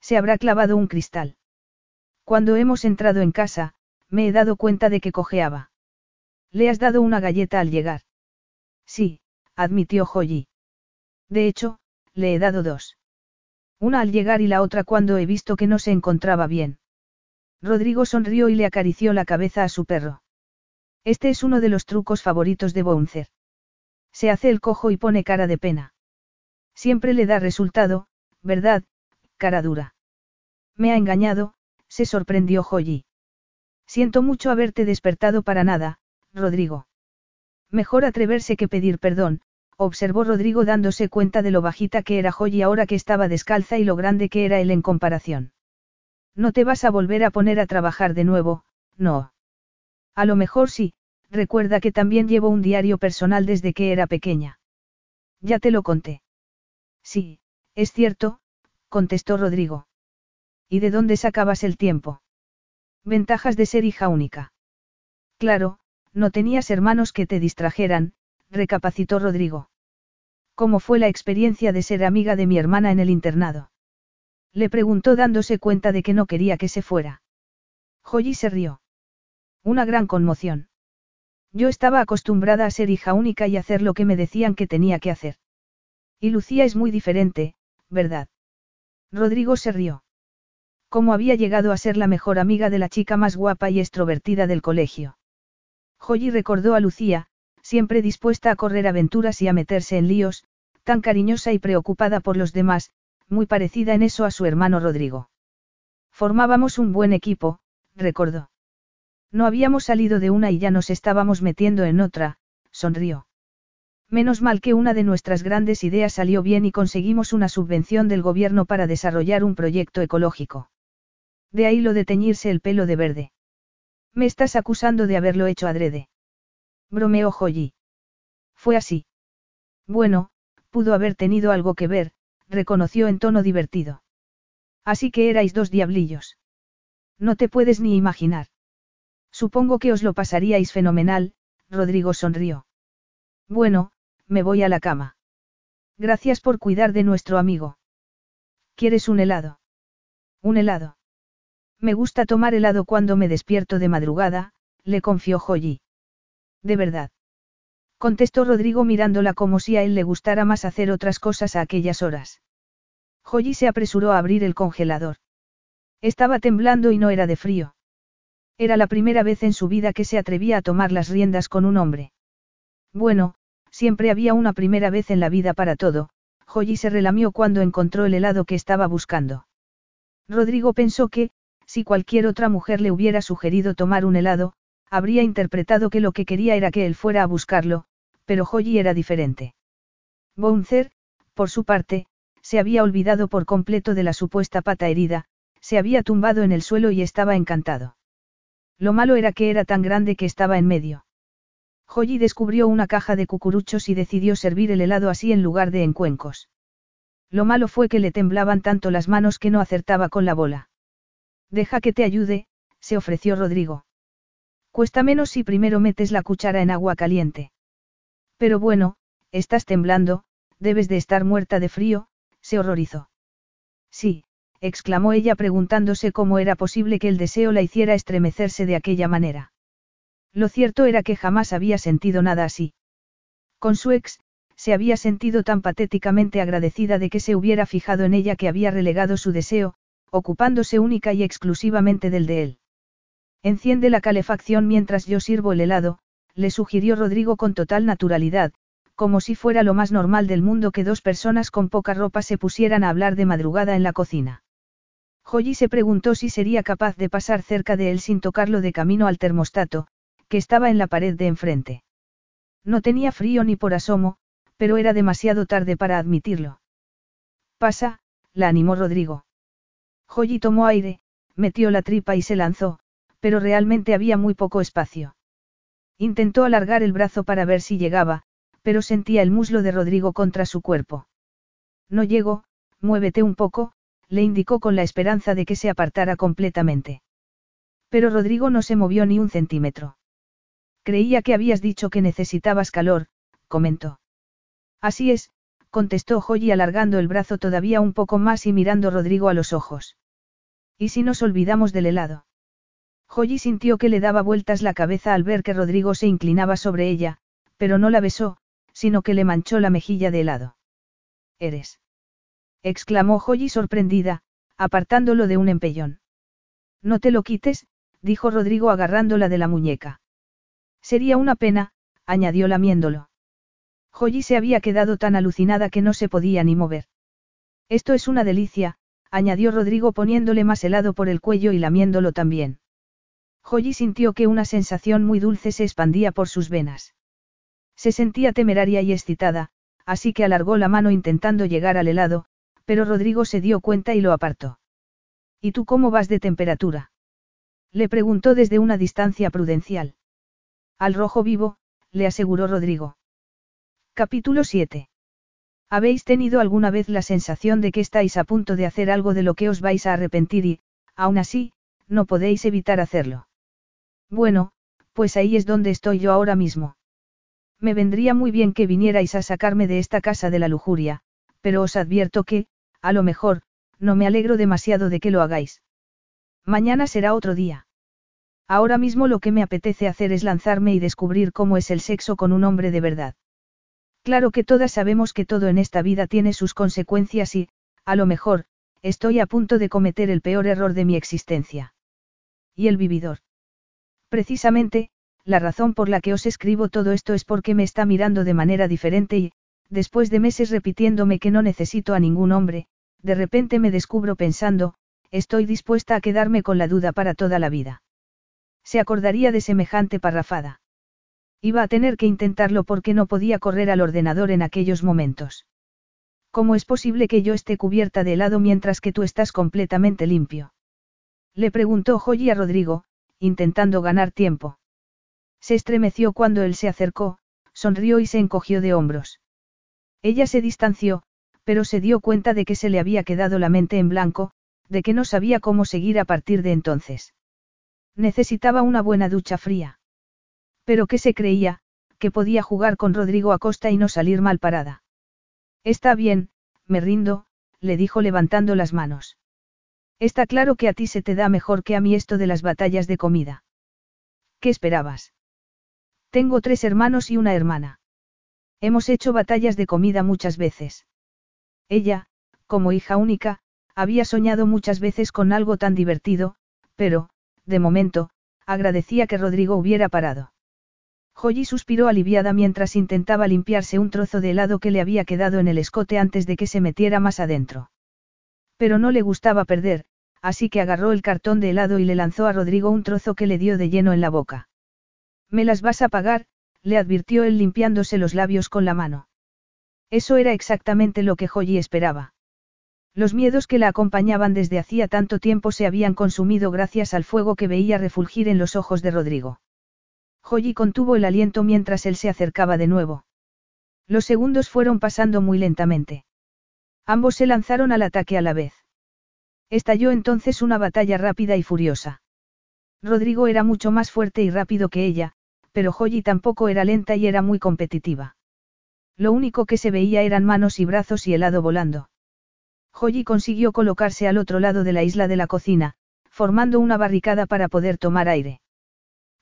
Speaker 1: Se habrá clavado un cristal. Cuando hemos entrado en casa, me he dado cuenta de que cojeaba. ¿Le has dado una galleta al llegar? Sí, admitió Joyi. De hecho, le he dado dos. Una al llegar y la otra cuando he visto que no se encontraba bien. Rodrigo sonrió y le acarició la cabeza a su perro. Este es uno de los trucos favoritos de Bouncer. Se hace el cojo y pone cara de pena. Siempre le da resultado, ¿verdad, cara dura? Me ha engañado, se sorprendió Joyi. Siento mucho haberte despertado para nada, Rodrigo. Mejor atreverse que pedir perdón, observó Rodrigo dándose cuenta de lo bajita que era Joyi ahora que estaba descalza y lo grande que era él en comparación. No te vas a volver a poner a trabajar de nuevo, no. A lo mejor sí, recuerda que también llevo un diario personal desde que era pequeña. Ya te lo conté. Sí, es cierto, contestó Rodrigo. ¿Y de dónde sacabas el tiempo? Ventajas de ser hija única. Claro, no tenías hermanos que te distrajeran, recapacitó Rodrigo. ¿Cómo fue la experiencia de ser amiga de mi hermana en el internado? Le preguntó dándose cuenta de que no quería que se fuera. Joyi se rió. Una gran conmoción. Yo estaba acostumbrada a ser hija única y hacer lo que me decían que tenía que hacer. Y Lucía es muy diferente, ¿verdad? Rodrigo se rió. ¿Cómo había llegado a ser la mejor amiga de la chica más guapa y extrovertida del colegio? Joyi recordó a Lucía, siempre dispuesta a correr aventuras y a meterse en líos, tan cariñosa y preocupada por los demás, muy parecida en eso a su hermano Rodrigo. Formábamos un buen equipo, recordó. No habíamos salido de una y ya nos estábamos metiendo en otra, sonrió. Menos mal que una de nuestras grandes ideas salió bien y conseguimos una subvención del gobierno para desarrollar un proyecto ecológico. De ahí lo de teñirse el pelo de verde. Me estás acusando de haberlo hecho adrede. Bromeó Joyi. Fue así. Bueno, pudo haber tenido algo que ver, reconoció en tono divertido. Así que erais dos diablillos. No te puedes ni imaginar. Supongo que os lo pasaríais fenomenal, Rodrigo sonrió. Bueno, me voy a la cama. Gracias por cuidar de nuestro amigo. ¿Quieres un helado? Un helado. Me gusta tomar helado cuando me despierto de madrugada, le confió Joyi. De verdad. Contestó Rodrigo mirándola como si a él le gustara más hacer otras cosas a aquellas horas. Joyi se apresuró a abrir el congelador. Estaba temblando y no era de frío. Era la primera vez en su vida que se atrevía a tomar las riendas con un hombre. Bueno, siempre había una primera vez en la vida para todo, Joyi se relamió cuando encontró el helado que estaba buscando. Rodrigo pensó que, si cualquier otra mujer le hubiera sugerido tomar un helado, habría interpretado que lo que quería era que él fuera a buscarlo, pero Joyi era diferente. Bouncer, por su parte, se había olvidado por completo de la supuesta pata herida, se había tumbado en el suelo y estaba encantado. Lo malo era que era tan grande que estaba en medio. Joyi descubrió una caja de cucuruchos y decidió servir el helado así en lugar de en cuencos. Lo malo fue que le temblaban tanto las manos que no acertaba con la bola. Deja que te ayude, se ofreció Rodrigo. Cuesta menos si primero metes la cuchara en agua caliente. Pero bueno, estás temblando, debes de estar muerta de frío, se horrorizó. Sí, exclamó ella preguntándose cómo era posible que el deseo la hiciera estremecerse de aquella manera. Lo cierto era que jamás había sentido nada así. Con su ex, se había sentido tan patéticamente agradecida de que se hubiera fijado en ella que había relegado su deseo, ocupándose única y exclusivamente del de él. Enciende la calefacción mientras yo sirvo el helado, le sugirió Rodrigo con total naturalidad, como si fuera lo más normal del mundo que dos personas con poca ropa se pusieran a hablar de madrugada en la cocina. Joyi se preguntó si sería capaz de pasar cerca de él sin tocarlo de camino al termostato, que estaba en la pared de enfrente. No tenía frío ni por asomo, pero era demasiado tarde para admitirlo. Pasa, la animó Rodrigo. Joyi tomó aire, metió la tripa y se lanzó, pero realmente había muy poco espacio. Intentó alargar el brazo para ver si llegaba, pero sentía el muslo de Rodrigo contra su cuerpo. No llego, muévete un poco, le indicó con la esperanza de que se apartara completamente. Pero Rodrigo no se movió ni un centímetro. Creía que habías dicho que necesitabas calor, comentó. Así es, contestó Joy alargando el brazo todavía un poco más y mirando Rodrigo a los ojos. ¿Y si nos olvidamos del helado? Joy sintió que le daba vueltas la cabeza al ver que Rodrigo se inclinaba sobre ella, pero no la besó, sino que le manchó la mejilla de helado. Eres. exclamó Joy sorprendida, apartándolo de un empellón. No te lo quites, dijo Rodrigo agarrándola de la muñeca. Sería una pena, añadió lamiéndolo. Joyi se había quedado tan alucinada que no se podía ni mover. Esto es una delicia, añadió Rodrigo poniéndole más helado por el cuello y lamiéndolo también. Joyi sintió que una sensación muy dulce se expandía por sus venas. Se sentía temeraria y excitada, así que alargó la mano intentando llegar al helado, pero Rodrigo se dio cuenta y lo apartó. ¿Y tú cómo vas de temperatura? Le preguntó desde una distancia prudencial. Al rojo vivo, le aseguró Rodrigo. Capítulo 7. ¿Habéis tenido alguna vez la sensación de que estáis a punto de hacer algo de lo que os vais a arrepentir y, aún así, no podéis evitar hacerlo? Bueno, pues ahí es donde estoy yo ahora mismo. Me vendría muy bien que vinierais a sacarme de esta casa de la lujuria, pero os advierto que, a lo mejor, no me alegro demasiado de que lo hagáis. Mañana será otro día. Ahora mismo lo que me apetece hacer es lanzarme y descubrir cómo es el sexo con un hombre de verdad. Claro que todas sabemos que todo en esta vida tiene sus consecuencias y, a lo mejor, estoy a punto de cometer el peor error de mi existencia. ¿Y el vividor? Precisamente, la razón por la que os escribo todo esto es porque me está mirando de manera diferente y, después de meses repitiéndome que no necesito a ningún hombre, de repente me descubro pensando, estoy dispuesta a quedarme con la duda para toda la vida. Se acordaría de semejante parrafada. Iba a tener que intentarlo porque no podía correr al ordenador en aquellos momentos. ¿Cómo es posible que yo esté cubierta de helado mientras que tú estás completamente limpio? Le preguntó Joy a Rodrigo, intentando ganar tiempo. Se estremeció cuando él se acercó, sonrió y se encogió de hombros. Ella se distanció, pero se dio cuenta de que se le había quedado la mente en blanco, de que no sabía cómo seguir a partir de entonces. Necesitaba una buena ducha fría. Pero que se creía, que podía jugar con Rodrigo Acosta y no salir mal parada. Está bien, me rindo, le dijo levantando las manos. Está claro que a ti se te da mejor que a mí esto de las batallas de comida. ¿Qué esperabas? Tengo tres hermanos y una hermana. Hemos hecho batallas de comida muchas veces. Ella, como hija única, había soñado muchas veces con algo tan divertido, pero, de momento, agradecía que Rodrigo hubiera parado. Joyi suspiró aliviada mientras intentaba limpiarse un trozo de helado que le había quedado en el escote antes de que se metiera más adentro. Pero no le gustaba perder, así que agarró el cartón de helado y le lanzó a Rodrigo un trozo que le dio de lleno en la boca. Me las vas a pagar, le advirtió él limpiándose los labios con la mano. Eso era exactamente lo que Joyi esperaba. Los miedos que la acompañaban desde hacía tanto tiempo se habían consumido gracias al fuego que veía refulgir en los ojos de Rodrigo. Joyi contuvo el aliento mientras él se acercaba de nuevo. Los segundos fueron pasando muy lentamente. Ambos se lanzaron al ataque a la vez. Estalló entonces una batalla rápida y furiosa. Rodrigo era mucho más fuerte y rápido que ella, pero Joyi tampoco era lenta y era muy competitiva. Lo único que se veía eran manos y brazos y helado volando. Joyi consiguió colocarse al otro lado de la isla de la cocina, formando una barricada para poder tomar aire.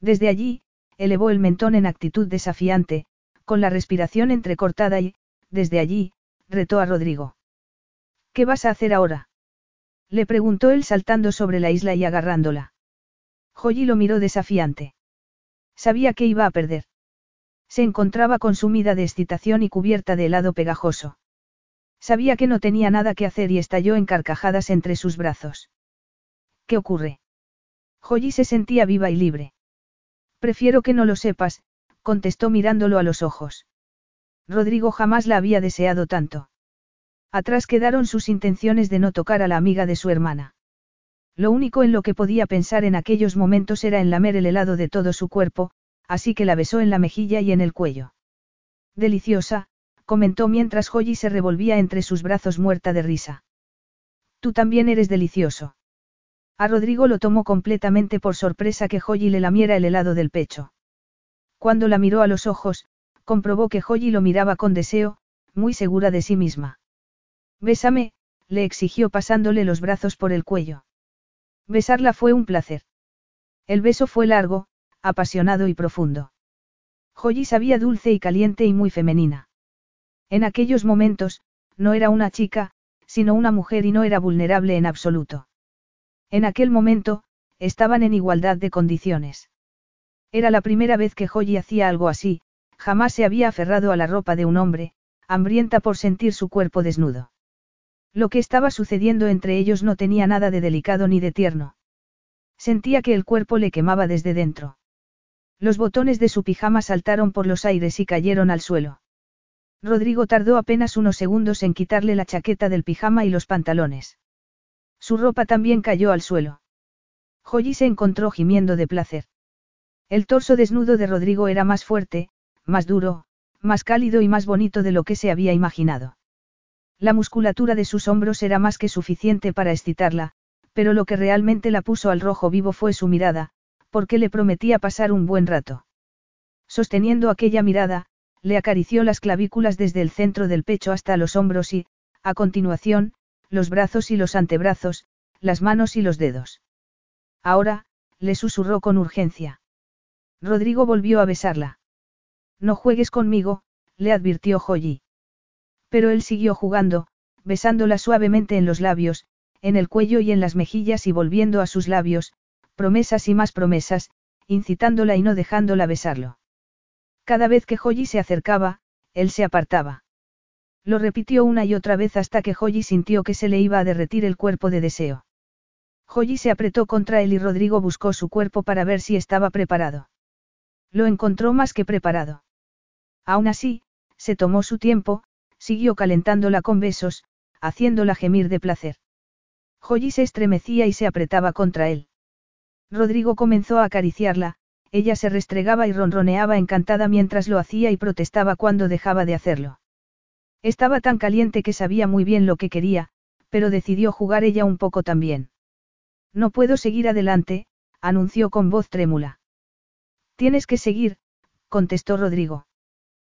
Speaker 1: Desde allí, elevó el mentón en actitud desafiante, con la respiración entrecortada y, desde allí, retó a Rodrigo. ¿Qué vas a hacer ahora? Le preguntó él saltando sobre la isla y agarrándola. Joyi lo miró desafiante. Sabía que iba a perder. Se encontraba consumida de excitación y cubierta de helado pegajoso. Sabía que no tenía nada que hacer y estalló en carcajadas entre sus brazos. ¿Qué ocurre? Joyi se sentía viva y libre. Prefiero que no lo sepas, contestó mirándolo a los ojos. Rodrigo jamás la había deseado tanto. Atrás quedaron sus intenciones de no tocar a la amiga de su hermana. Lo único en lo que podía pensar en aquellos momentos era en lamer el helado de todo su cuerpo, así que la besó en la mejilla y en el cuello. Deliciosa, comentó mientras Joyi se revolvía entre sus brazos muerta de risa. Tú también eres delicioso. A Rodrigo lo tomó completamente por sorpresa que Joyi le lamiera el helado del pecho. Cuando la miró a los ojos, comprobó que Joyi lo miraba con deseo, muy segura de sí misma. Bésame, le exigió pasándole los brazos por el cuello. Besarla fue un placer. El beso fue largo, apasionado y profundo. Joyi sabía dulce y caliente y muy femenina. En aquellos momentos, no era una chica, sino una mujer y no era vulnerable en absoluto. En aquel momento, estaban en igualdad de condiciones. Era la primera vez que Joyi hacía algo así, jamás se había aferrado a la ropa de un hombre, hambrienta por sentir su cuerpo desnudo. Lo que estaba sucediendo entre ellos no tenía nada de delicado ni de tierno. Sentía que el cuerpo le quemaba desde dentro. Los botones de su pijama saltaron por los aires y cayeron al suelo. Rodrigo tardó apenas unos segundos en quitarle la chaqueta del pijama y los pantalones. Su ropa también cayó al suelo. Joyi se encontró gimiendo de placer. El torso desnudo de Rodrigo era más fuerte, más duro, más cálido y más bonito de lo que se había imaginado. La musculatura de sus hombros era más que suficiente para excitarla, pero lo que realmente la puso al rojo vivo fue su mirada, porque le prometía pasar un buen rato. Sosteniendo aquella mirada, le acarició las clavículas desde el centro del pecho hasta los hombros y, a continuación, los brazos y los antebrazos, las manos y los dedos. Ahora, le susurró con urgencia. Rodrigo volvió a besarla. No juegues conmigo, le advirtió Joyi. Pero él siguió jugando, besándola suavemente en los labios, en el cuello y en las mejillas y volviendo a sus labios, promesas y más promesas, incitándola y no dejándola besarlo. Cada vez que Joyi se acercaba, él se apartaba. Lo repitió una y otra vez hasta que Joyi sintió que se le iba a derretir el cuerpo de deseo. Joyi se apretó contra él y Rodrigo buscó su cuerpo para ver si estaba preparado. Lo encontró más que preparado. Aún así, se tomó su tiempo, siguió calentándola con besos, haciéndola gemir de placer. Joyi se estremecía y se apretaba contra él. Rodrigo comenzó a acariciarla, ella se restregaba y ronroneaba encantada mientras lo hacía y protestaba cuando dejaba de hacerlo. Estaba tan caliente que sabía muy bien lo que quería, pero decidió jugar ella un poco también. No puedo seguir adelante, anunció con voz trémula. Tienes que seguir, contestó Rodrigo.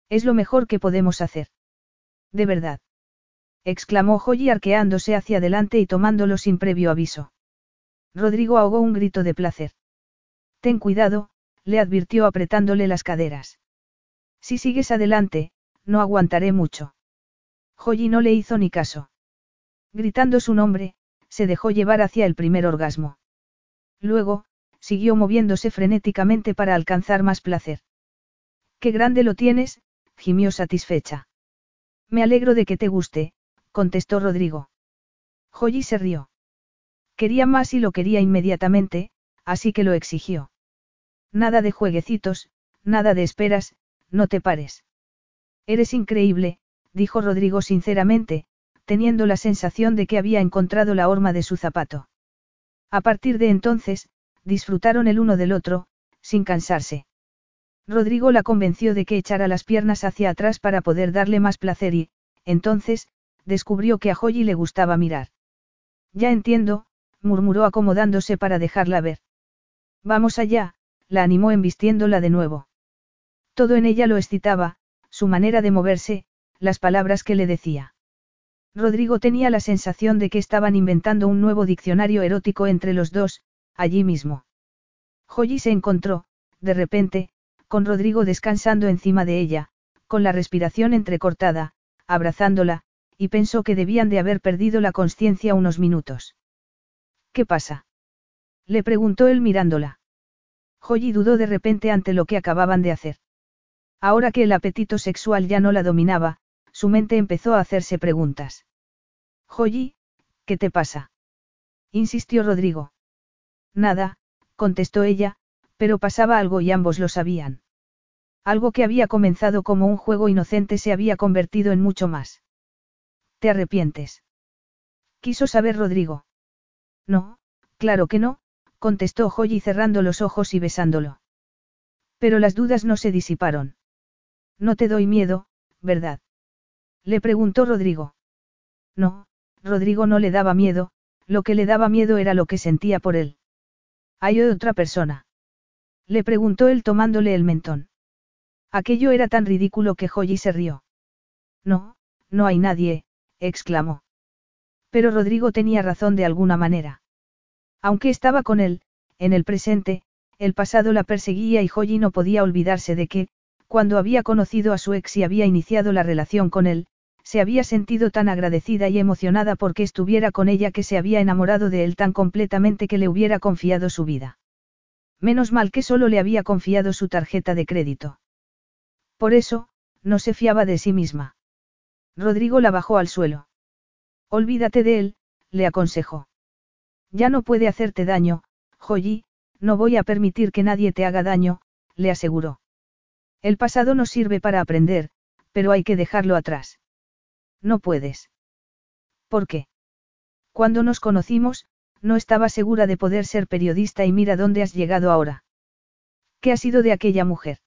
Speaker 1: Es lo mejor que podemos hacer. De verdad. exclamó Joyi arqueándose hacia adelante y tomándolo sin previo aviso. Rodrigo ahogó un grito de placer. Ten cuidado, le advirtió apretándole las caderas. Si sigues adelante, no aguantaré mucho. Joyi no le hizo ni caso. Gritando su nombre, se dejó llevar hacia el primer orgasmo. Luego, siguió moviéndose frenéticamente para alcanzar más placer. Qué grande lo tienes, gimió satisfecha. Me alegro de que te guste, contestó Rodrigo. Joyi se rió. Quería más y lo quería inmediatamente, así que lo exigió. Nada de jueguecitos, nada de esperas, no te pares. Eres increíble, dijo Rodrigo sinceramente, teniendo la sensación de que había encontrado la horma de su zapato. A partir de entonces, disfrutaron el uno del otro, sin cansarse. Rodrigo la convenció de que echara las piernas hacia atrás para poder darle más placer y, entonces, descubrió que a Joyi le gustaba mirar. Ya entiendo, murmuró acomodándose para dejarla ver. Vamos allá, la animó embistiéndola de nuevo. Todo en ella lo excitaba, su manera de moverse, las palabras que le decía. Rodrigo tenía la sensación de que estaban inventando un nuevo diccionario erótico entre los dos, allí mismo. Joyi se encontró, de repente, con Rodrigo descansando encima de ella, con la respiración entrecortada, abrazándola, y pensó que debían de haber perdido la conciencia unos minutos. ¿Qué pasa? Le preguntó él mirándola. Joyi dudó de repente ante lo que acababan de hacer. Ahora que el apetito sexual ya no la dominaba, su mente empezó a hacerse preguntas. Joyi, ¿qué te pasa? insistió Rodrigo. Nada, contestó ella, pero pasaba algo y ambos lo sabían. Algo que había comenzado como un juego inocente se había convertido en mucho más. ¿Te arrepientes? Quiso saber Rodrigo. No, claro que no, contestó Joyi cerrando los ojos y besándolo. Pero las dudas no se disiparon. No te doy miedo, ¿verdad? Le preguntó Rodrigo. No, Rodrigo no le daba miedo, lo que le daba miedo era lo que sentía por él. ¿Hay otra persona? Le preguntó él tomándole el mentón. Aquello era tan ridículo que Joyi se rió. No, no hay nadie, exclamó. Pero Rodrigo tenía razón de alguna manera. Aunque estaba con él, en el presente, el pasado la perseguía y Joyi no podía olvidarse de que, cuando había conocido a su ex y había iniciado la relación con él, se había sentido tan agradecida y emocionada porque estuviera con ella que se había enamorado de él tan completamente que le hubiera confiado su vida. Menos mal que solo le había confiado su tarjeta de crédito. Por eso, no se fiaba de sí misma. Rodrigo la bajó al suelo. Olvídate de él, le aconsejó. Ya no puede hacerte daño, Joyi, no voy a permitir que nadie te haga daño, le aseguró. El pasado no sirve para aprender, pero hay que dejarlo atrás. No puedes. ¿Por qué? Cuando nos conocimos, no estaba segura de poder ser periodista y mira dónde has llegado ahora. ¿Qué ha sido de aquella mujer?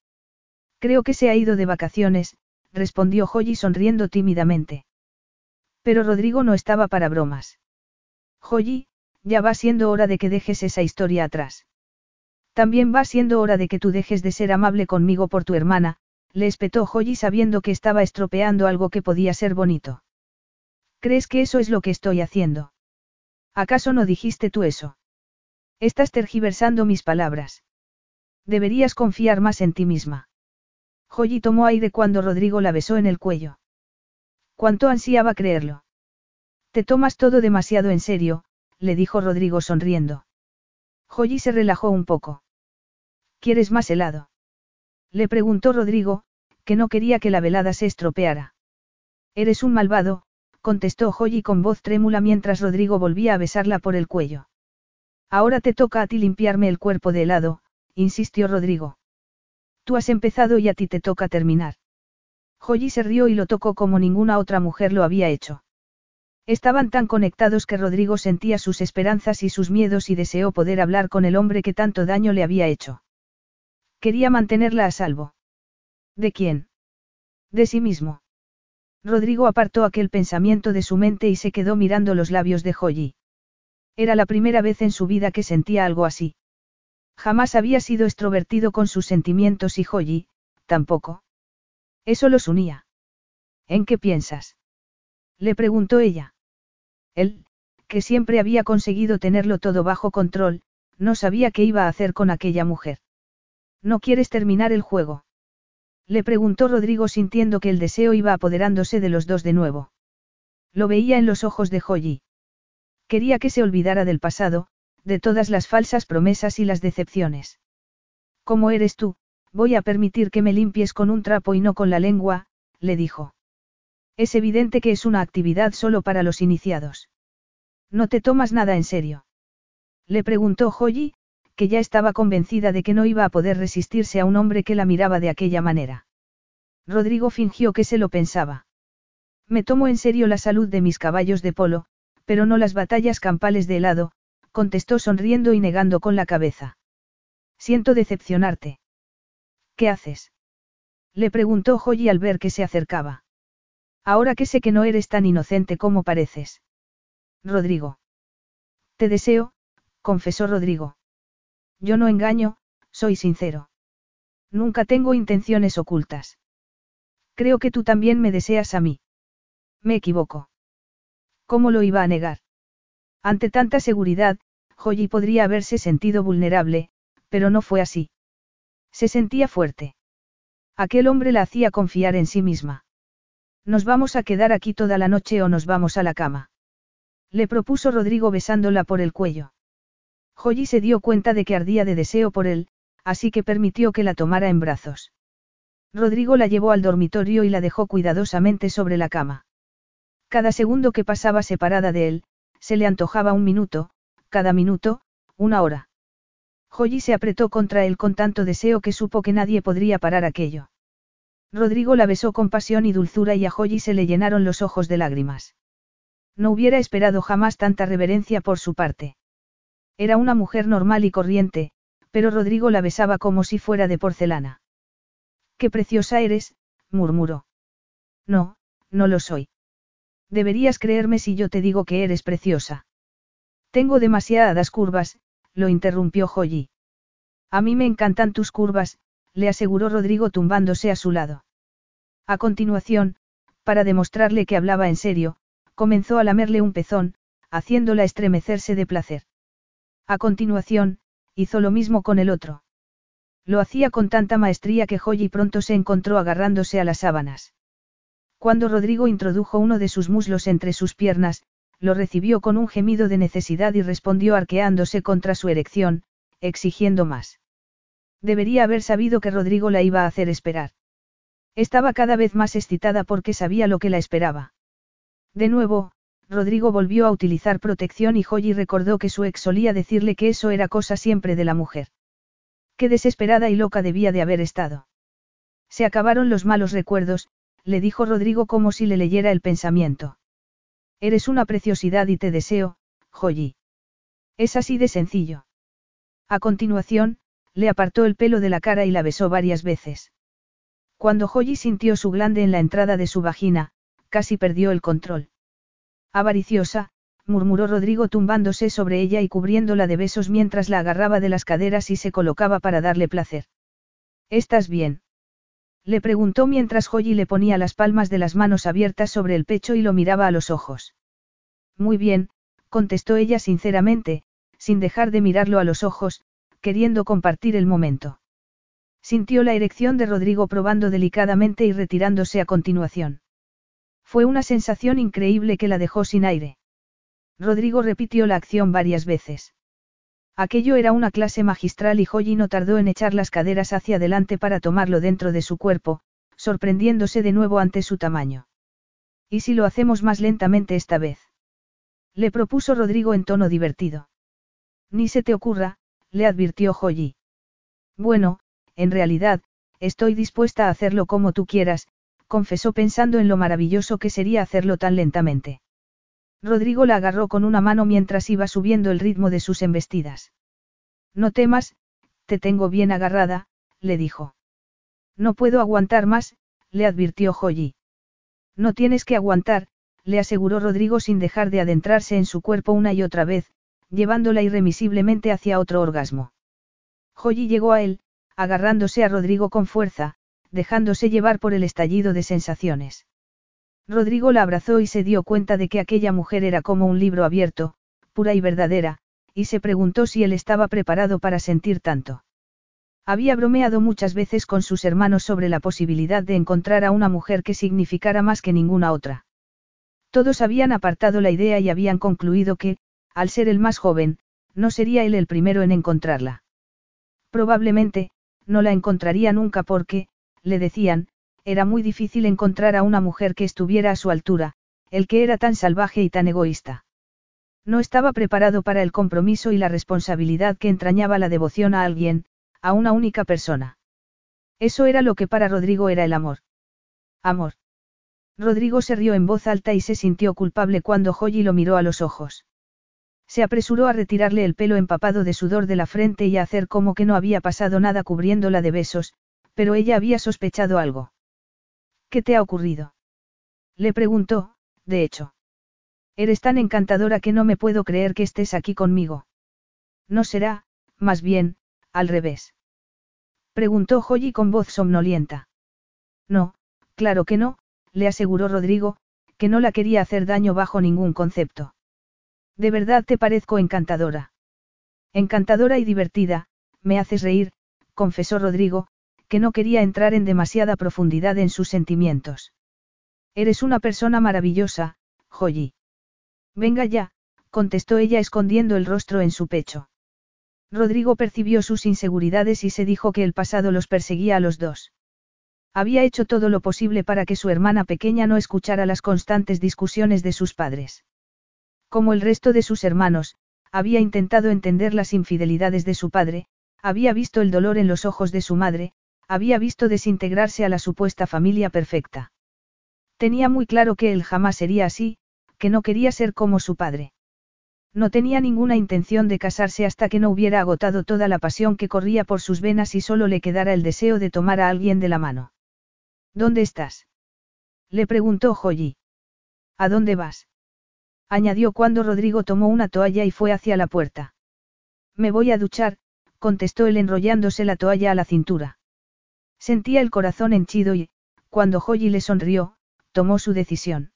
Speaker 1: Creo que se ha ido de vacaciones, respondió Joyi sonriendo tímidamente. Pero Rodrigo no estaba para bromas. Joyi, ya va siendo hora de que dejes esa historia atrás. También va siendo hora de que tú dejes de ser amable conmigo por tu hermana, le espetó Joyi sabiendo que estaba estropeando algo que podía ser bonito. ¿Crees que eso es lo que estoy haciendo? ¿Acaso no dijiste tú eso? Estás tergiversando mis palabras. Deberías confiar más en ti misma. Joyi tomó aire cuando Rodrigo la besó en el cuello. Cuánto ansiaba creerlo. Te tomas todo demasiado en serio, le dijo Rodrigo sonriendo. Joyi se relajó un poco. ¿Quieres más helado? Le preguntó Rodrigo, que no quería que la velada se estropeara. Eres un malvado, contestó Joyi con voz trémula mientras Rodrigo volvía a besarla por el cuello. Ahora te toca a ti limpiarme el cuerpo de helado, insistió Rodrigo. Tú has empezado y a ti te toca terminar. Joyi se rió y lo tocó como ninguna otra mujer lo había hecho. Estaban tan conectados que Rodrigo sentía sus esperanzas y sus miedos y deseó poder hablar con el hombre que tanto daño le había hecho. Quería mantenerla a salvo. ¿De quién? De sí mismo. Rodrigo apartó aquel pensamiento de su mente y se quedó mirando los labios de Joyi. Era la primera vez en su vida que sentía algo así. Jamás había sido extrovertido con sus sentimientos y Joyi, tampoco. Eso los unía. ¿En qué piensas? Le preguntó ella. Él, que siempre había conseguido tenerlo todo bajo control, no sabía qué iba a hacer con aquella mujer. ¿No quieres terminar el juego? Le preguntó Rodrigo sintiendo que el deseo iba apoderándose de los dos de nuevo. Lo veía en los ojos de Joyi. Quería que se olvidara del pasado, de todas las falsas promesas y las decepciones. Como eres tú, voy a permitir que me limpies con un trapo y no con la lengua, le dijo. Es evidente que es una actividad solo para los iniciados. ¿No te tomas nada en serio? Le preguntó Joyi, que ya estaba convencida de que no iba a poder resistirse a un hombre que la miraba de aquella manera. Rodrigo fingió que se lo pensaba. Me tomo en serio la salud de mis caballos de polo, pero no las batallas campales de helado, contestó sonriendo y negando con la cabeza. Siento decepcionarte. ¿Qué haces? Le preguntó Joyi al ver que se acercaba. Ahora que sé que no eres tan inocente como pareces. Rodrigo. Te deseo, confesó Rodrigo. Yo no engaño, soy sincero. Nunca tengo intenciones ocultas. Creo que tú también me deseas a mí. Me equivoco. ¿Cómo lo iba a negar? Ante tanta seguridad, Joyi podría haberse sentido vulnerable, pero no fue así. Se sentía fuerte. Aquel hombre la hacía confiar en sí misma. ¿Nos vamos a quedar aquí toda la noche o nos vamos a la cama? Le propuso Rodrigo besándola por el cuello. Joyi se dio cuenta de que ardía de deseo por él, así que permitió que la tomara en brazos. Rodrigo la llevó al dormitorio y la dejó cuidadosamente sobre la cama. Cada segundo que pasaba separada de él, se le antojaba un minuto, cada minuto, una hora. Joyi se apretó contra él con tanto deseo que supo que nadie podría parar aquello. Rodrigo la besó con pasión y dulzura y a Joyi se le llenaron los ojos de lágrimas. No hubiera esperado jamás tanta reverencia por su parte. Era una mujer normal y corriente, pero Rodrigo la besaba como si fuera de porcelana. Qué preciosa eres, murmuró. No, no lo soy. Deberías creerme si yo te digo que eres preciosa. Tengo demasiadas curvas, lo interrumpió Joyi. A mí me encantan tus curvas, le aseguró Rodrigo tumbándose a su lado. A continuación, para demostrarle que hablaba en serio, comenzó a lamerle un pezón, haciéndola estremecerse de placer. A continuación, hizo lo mismo con el otro. Lo hacía con tanta maestría que Joyi pronto se encontró agarrándose a las sábanas. Cuando Rodrigo introdujo uno de sus muslos entre sus piernas, lo recibió con un gemido de necesidad y respondió arqueándose contra su erección, exigiendo más. Debería haber sabido que Rodrigo la iba a hacer esperar. Estaba cada vez más excitada porque sabía lo que la esperaba. De nuevo, Rodrigo volvió a utilizar protección y Joyi recordó que su ex solía decirle que eso era cosa siempre de la mujer. Qué desesperada y loca debía de haber estado. Se acabaron los malos recuerdos, le dijo Rodrigo como si le leyera el pensamiento. Eres una preciosidad y te deseo, Joyi. Es así de sencillo. A continuación, le apartó el pelo de la cara y la besó varias veces. Cuando Joyi sintió su glande en la entrada de su vagina, casi perdió el control. Avariciosa, murmuró Rodrigo tumbándose sobre ella y cubriéndola de besos mientras la agarraba de las caderas y se colocaba para darle placer. ¿Estás bien? Le preguntó mientras Joyi le ponía las palmas de las manos abiertas sobre el pecho y lo miraba a los ojos. Muy bien, contestó ella sinceramente, sin dejar de mirarlo a los ojos, queriendo compartir el momento. Sintió la erección de Rodrigo probando delicadamente y retirándose a continuación. Fue una sensación increíble que la dejó sin aire. Rodrigo repitió la acción varias veces. Aquello era una clase magistral y Joyi no tardó en echar las caderas hacia adelante para tomarlo dentro de su cuerpo, sorprendiéndose de nuevo ante su tamaño. ¿Y si lo hacemos más lentamente esta vez? Le propuso Rodrigo en tono divertido. Ni se te ocurra, le advirtió Joyi. Bueno, en realidad, estoy dispuesta a hacerlo como tú quieras, confesó pensando en lo maravilloso que sería hacerlo tan lentamente. Rodrigo la agarró con una mano mientras iba subiendo el ritmo de sus embestidas. No temas, te tengo bien agarrada, le dijo. No puedo aguantar más, le advirtió Joyi. No tienes que aguantar, le aseguró Rodrigo sin dejar de adentrarse en su cuerpo una y otra vez, llevándola irremisiblemente hacia otro orgasmo. Joyi llegó a él, agarrándose a Rodrigo con fuerza, dejándose llevar por el estallido de sensaciones. Rodrigo la abrazó y se dio cuenta de que aquella mujer era como un libro abierto, pura y verdadera, y se preguntó si él estaba preparado para sentir tanto. Había bromeado muchas veces con sus hermanos sobre la posibilidad de encontrar a una mujer que significara más que ninguna otra. Todos habían apartado la idea y habían concluido que, al ser el más joven, no sería él el primero en encontrarla. Probablemente, no la encontraría nunca porque, le decían, era muy difícil encontrar a una mujer que estuviera a su altura, el que era tan salvaje y tan egoísta. No estaba preparado para el compromiso y la responsabilidad que entrañaba la devoción a alguien, a una única persona. Eso era lo que para Rodrigo era el amor. Amor. Rodrigo se rió en voz alta y se sintió culpable cuando Joyi lo miró a los ojos. Se apresuró a retirarle el pelo empapado de sudor de la frente y a hacer como que no había pasado nada cubriéndola de besos, pero ella había sospechado algo. ¿Qué te ha ocurrido? Le preguntó, de hecho. Eres tan encantadora que no me puedo creer que estés aquí conmigo. No será, más bien, al revés. Preguntó Joyi con voz somnolienta. No, claro que no, le aseguró Rodrigo, que no la quería hacer daño bajo ningún concepto. De verdad te parezco encantadora. Encantadora y divertida, me haces reír, confesó Rodrigo, que no quería entrar en demasiada profundidad en sus sentimientos. Eres una persona maravillosa, Joyi. Venga ya, contestó ella escondiendo el rostro en su pecho. Rodrigo percibió sus inseguridades y se dijo que el pasado los perseguía a los dos. Había hecho todo lo posible para que su hermana pequeña no escuchara las constantes discusiones de sus padres. Como el resto de sus hermanos, había intentado entender las infidelidades de su padre, había visto el dolor en los ojos de su madre, había visto desintegrarse a la supuesta familia perfecta. Tenía muy claro que él jamás sería así, que no quería ser como su padre. No tenía ninguna intención de casarse hasta que no hubiera agotado toda la pasión que corría por sus venas y solo le quedara el deseo de tomar a alguien de la mano. ¿Dónde estás? Le preguntó Joyi. ¿A dónde vas? Añadió cuando Rodrigo tomó una toalla y fue hacia la puerta. Me voy a duchar, contestó él enrollándose la toalla a la cintura. Sentía el corazón henchido y, cuando Joyi le sonrió, tomó su decisión.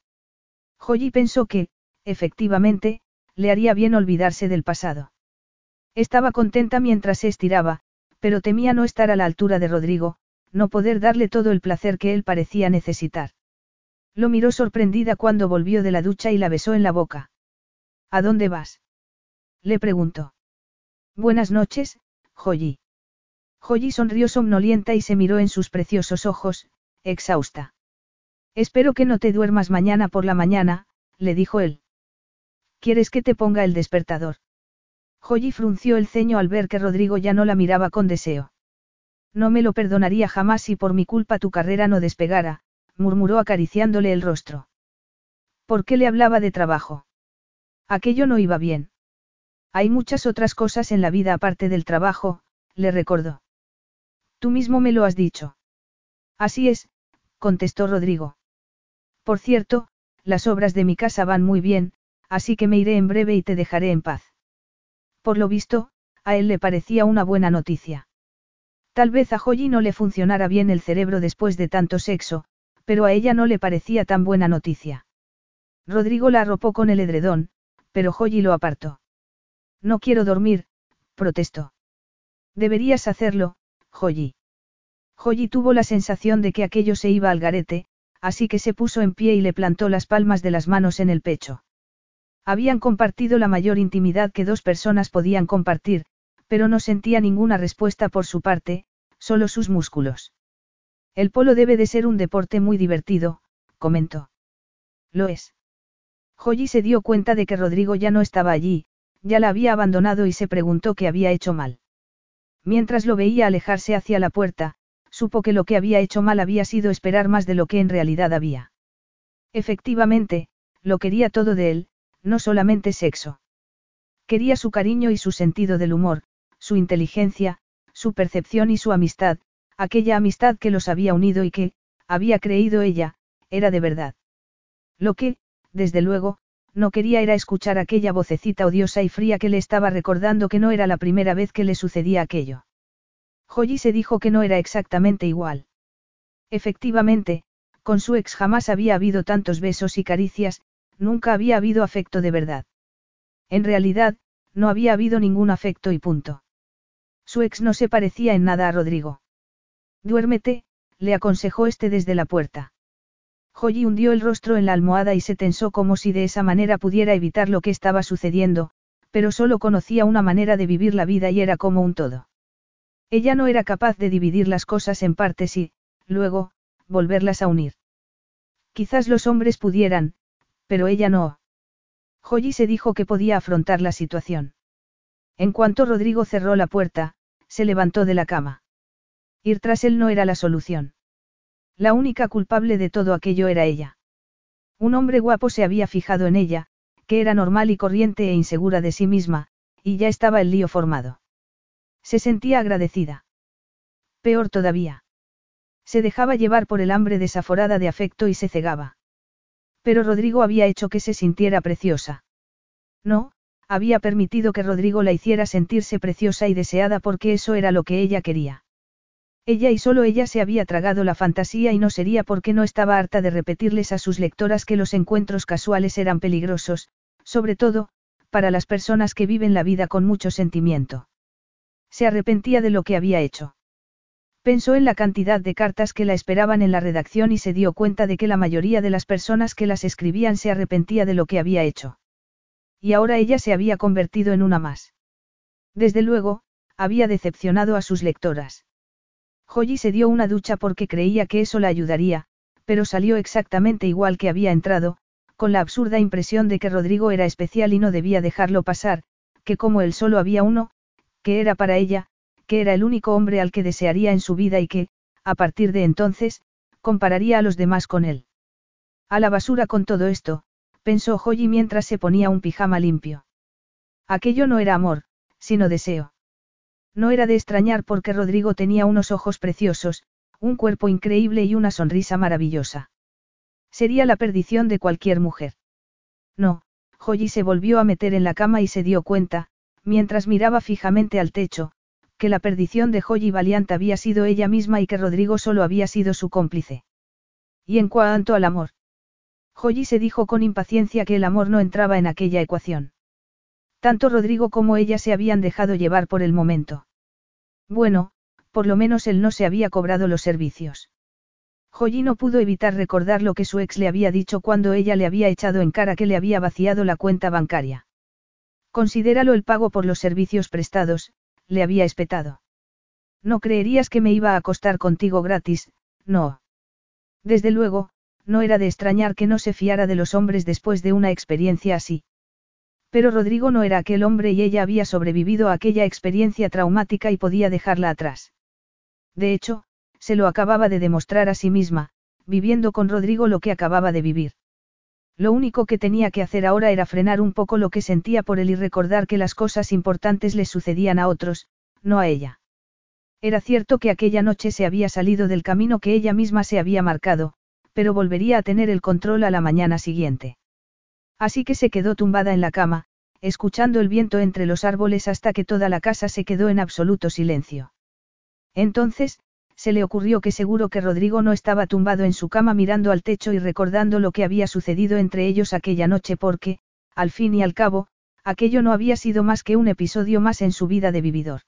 Speaker 1: Joyi pensó que, efectivamente, le haría bien olvidarse del pasado. Estaba contenta mientras se estiraba, pero temía no estar a la altura de Rodrigo, no poder darle todo el placer que él parecía necesitar. Lo miró sorprendida cuando volvió de la ducha y la besó en la boca. ¿A dónde vas? Le preguntó. Buenas noches, Joyi. Joyi sonrió somnolienta y se miró en sus preciosos ojos, exhausta. Espero que no te duermas mañana por la mañana, le dijo él. ¿Quieres que te ponga el despertador? Joyi frunció el ceño al ver que Rodrigo ya no la miraba con deseo. No me lo perdonaría jamás si por mi culpa tu carrera no despegara, murmuró acariciándole el rostro. ¿Por qué le hablaba de trabajo? Aquello no iba bien. Hay muchas otras cosas en la vida aparte del trabajo, le recordó. Tú mismo me lo has dicho. Así es, contestó Rodrigo. Por cierto, las obras de mi casa van muy bien, así que me iré en breve y te dejaré en paz. Por lo visto, a él le parecía una buena noticia. Tal vez a Joyi no le funcionara bien el cerebro después de tanto sexo, pero a ella no le parecía tan buena noticia. Rodrigo la arropó con el edredón, pero Joyi lo apartó. No quiero dormir, protestó. Deberías hacerlo, Joyi. Joyi tuvo la sensación de que aquello se iba al garete, así que se puso en pie y le plantó las palmas de las manos en el pecho. Habían compartido la mayor intimidad que dos personas podían compartir, pero no sentía ninguna respuesta por su parte, solo sus músculos. El polo debe de ser un deporte muy divertido, comentó. Lo es. Joyi se dio cuenta de que Rodrigo ya no estaba allí, ya la había abandonado y se preguntó qué había hecho mal. Mientras lo veía alejarse hacia la puerta, supo que lo que había hecho mal había sido esperar más de lo que en realidad había. Efectivamente, lo quería todo de él, no solamente sexo. Quería su cariño y su sentido del humor, su inteligencia, su percepción y su amistad, aquella amistad que los había unido y que, había creído ella, era de verdad. Lo que, desde luego, no quería era escuchar aquella vocecita odiosa y fría que le estaba recordando que no era la primera vez que le sucedía aquello. Joyi se dijo que no era exactamente igual. Efectivamente, con su ex jamás había habido tantos besos y caricias, nunca había habido afecto de verdad. En realidad, no había habido ningún afecto y punto. Su ex no se parecía en nada a Rodrigo. Duérmete, le aconsejó este desde la puerta. Joyi hundió el rostro en la almohada y se tensó como si de esa manera pudiera evitar lo que estaba sucediendo, pero solo conocía una manera de vivir la vida y era como un todo. Ella no era capaz de dividir las cosas en partes y, luego, volverlas a unir. Quizás los hombres pudieran, pero ella no. Joyi se dijo que podía afrontar la situación. En cuanto Rodrigo cerró la puerta, se levantó de la cama. Ir tras él no era la solución. La única culpable de todo aquello era ella. Un hombre guapo se había fijado en ella, que era normal y corriente e insegura de sí misma, y ya estaba el lío formado. Se sentía agradecida. Peor todavía. Se dejaba llevar por el hambre desaforada de afecto y se cegaba. Pero Rodrigo había hecho que se sintiera preciosa. No, había permitido que Rodrigo la hiciera sentirse preciosa y deseada porque eso era lo que ella quería. Ella y solo ella se había tragado la fantasía y no sería porque no estaba harta de repetirles a sus lectoras que los encuentros casuales eran peligrosos, sobre todo, para las personas que viven la vida con mucho sentimiento. Se arrepentía de lo que había hecho. Pensó en la cantidad de cartas que la esperaban en la redacción y se dio cuenta de que la mayoría de las personas que las escribían se arrepentía de lo que había hecho. Y ahora ella se había convertido en una más. Desde luego, había decepcionado a sus lectoras. Joyi se dio una ducha porque creía que eso la ayudaría, pero salió exactamente igual que había entrado, con la absurda impresión de que Rodrigo era especial y no debía dejarlo pasar, que como él solo había uno, que era para ella, que era el único hombre al que desearía en su vida y que, a partir de entonces, compararía a los demás con él. A la basura con todo esto, pensó Joyi mientras se ponía un pijama limpio. Aquello no era amor, sino deseo. No era de extrañar porque Rodrigo tenía unos ojos preciosos, un cuerpo increíble y una sonrisa maravillosa. Sería la perdición de cualquier mujer. No, Joyi se volvió a meter en la cama y se dio cuenta, mientras miraba fijamente al techo, que la perdición de Joyi Valiant había sido ella misma y que Rodrigo solo había sido su cómplice. Y en cuanto al amor. Joyi se dijo con impaciencia que el amor no entraba en aquella ecuación. Tanto Rodrigo como ella se habían dejado llevar por el momento. Bueno, por lo menos él no se había cobrado los servicios. Joyi no pudo evitar recordar lo que su ex le había dicho cuando ella le había echado en cara que le había vaciado la cuenta bancaria. Considéralo el pago por los servicios prestados, le había espetado. No creerías que me iba a acostar contigo gratis, no. Desde luego, no era de extrañar que no se fiara de los hombres después de una experiencia así. Pero Rodrigo no era aquel hombre y ella había sobrevivido a aquella experiencia traumática y podía dejarla atrás. De hecho, se lo acababa de demostrar a sí misma, viviendo con Rodrigo lo que acababa de vivir. Lo único que tenía que hacer ahora era frenar un poco lo que sentía por él y recordar que las cosas importantes le sucedían a otros, no a ella. Era cierto que aquella noche se había salido del camino que ella misma se había marcado, pero volvería a tener el control a la mañana siguiente. Así que se quedó tumbada en la cama, escuchando el viento entre los árboles hasta que toda la casa se quedó en absoluto silencio. Entonces, se le ocurrió que seguro que Rodrigo no estaba tumbado en su cama mirando al techo y recordando lo que había sucedido entre ellos aquella noche porque, al fin y al cabo, aquello no había sido más que un episodio más en su vida de vividor.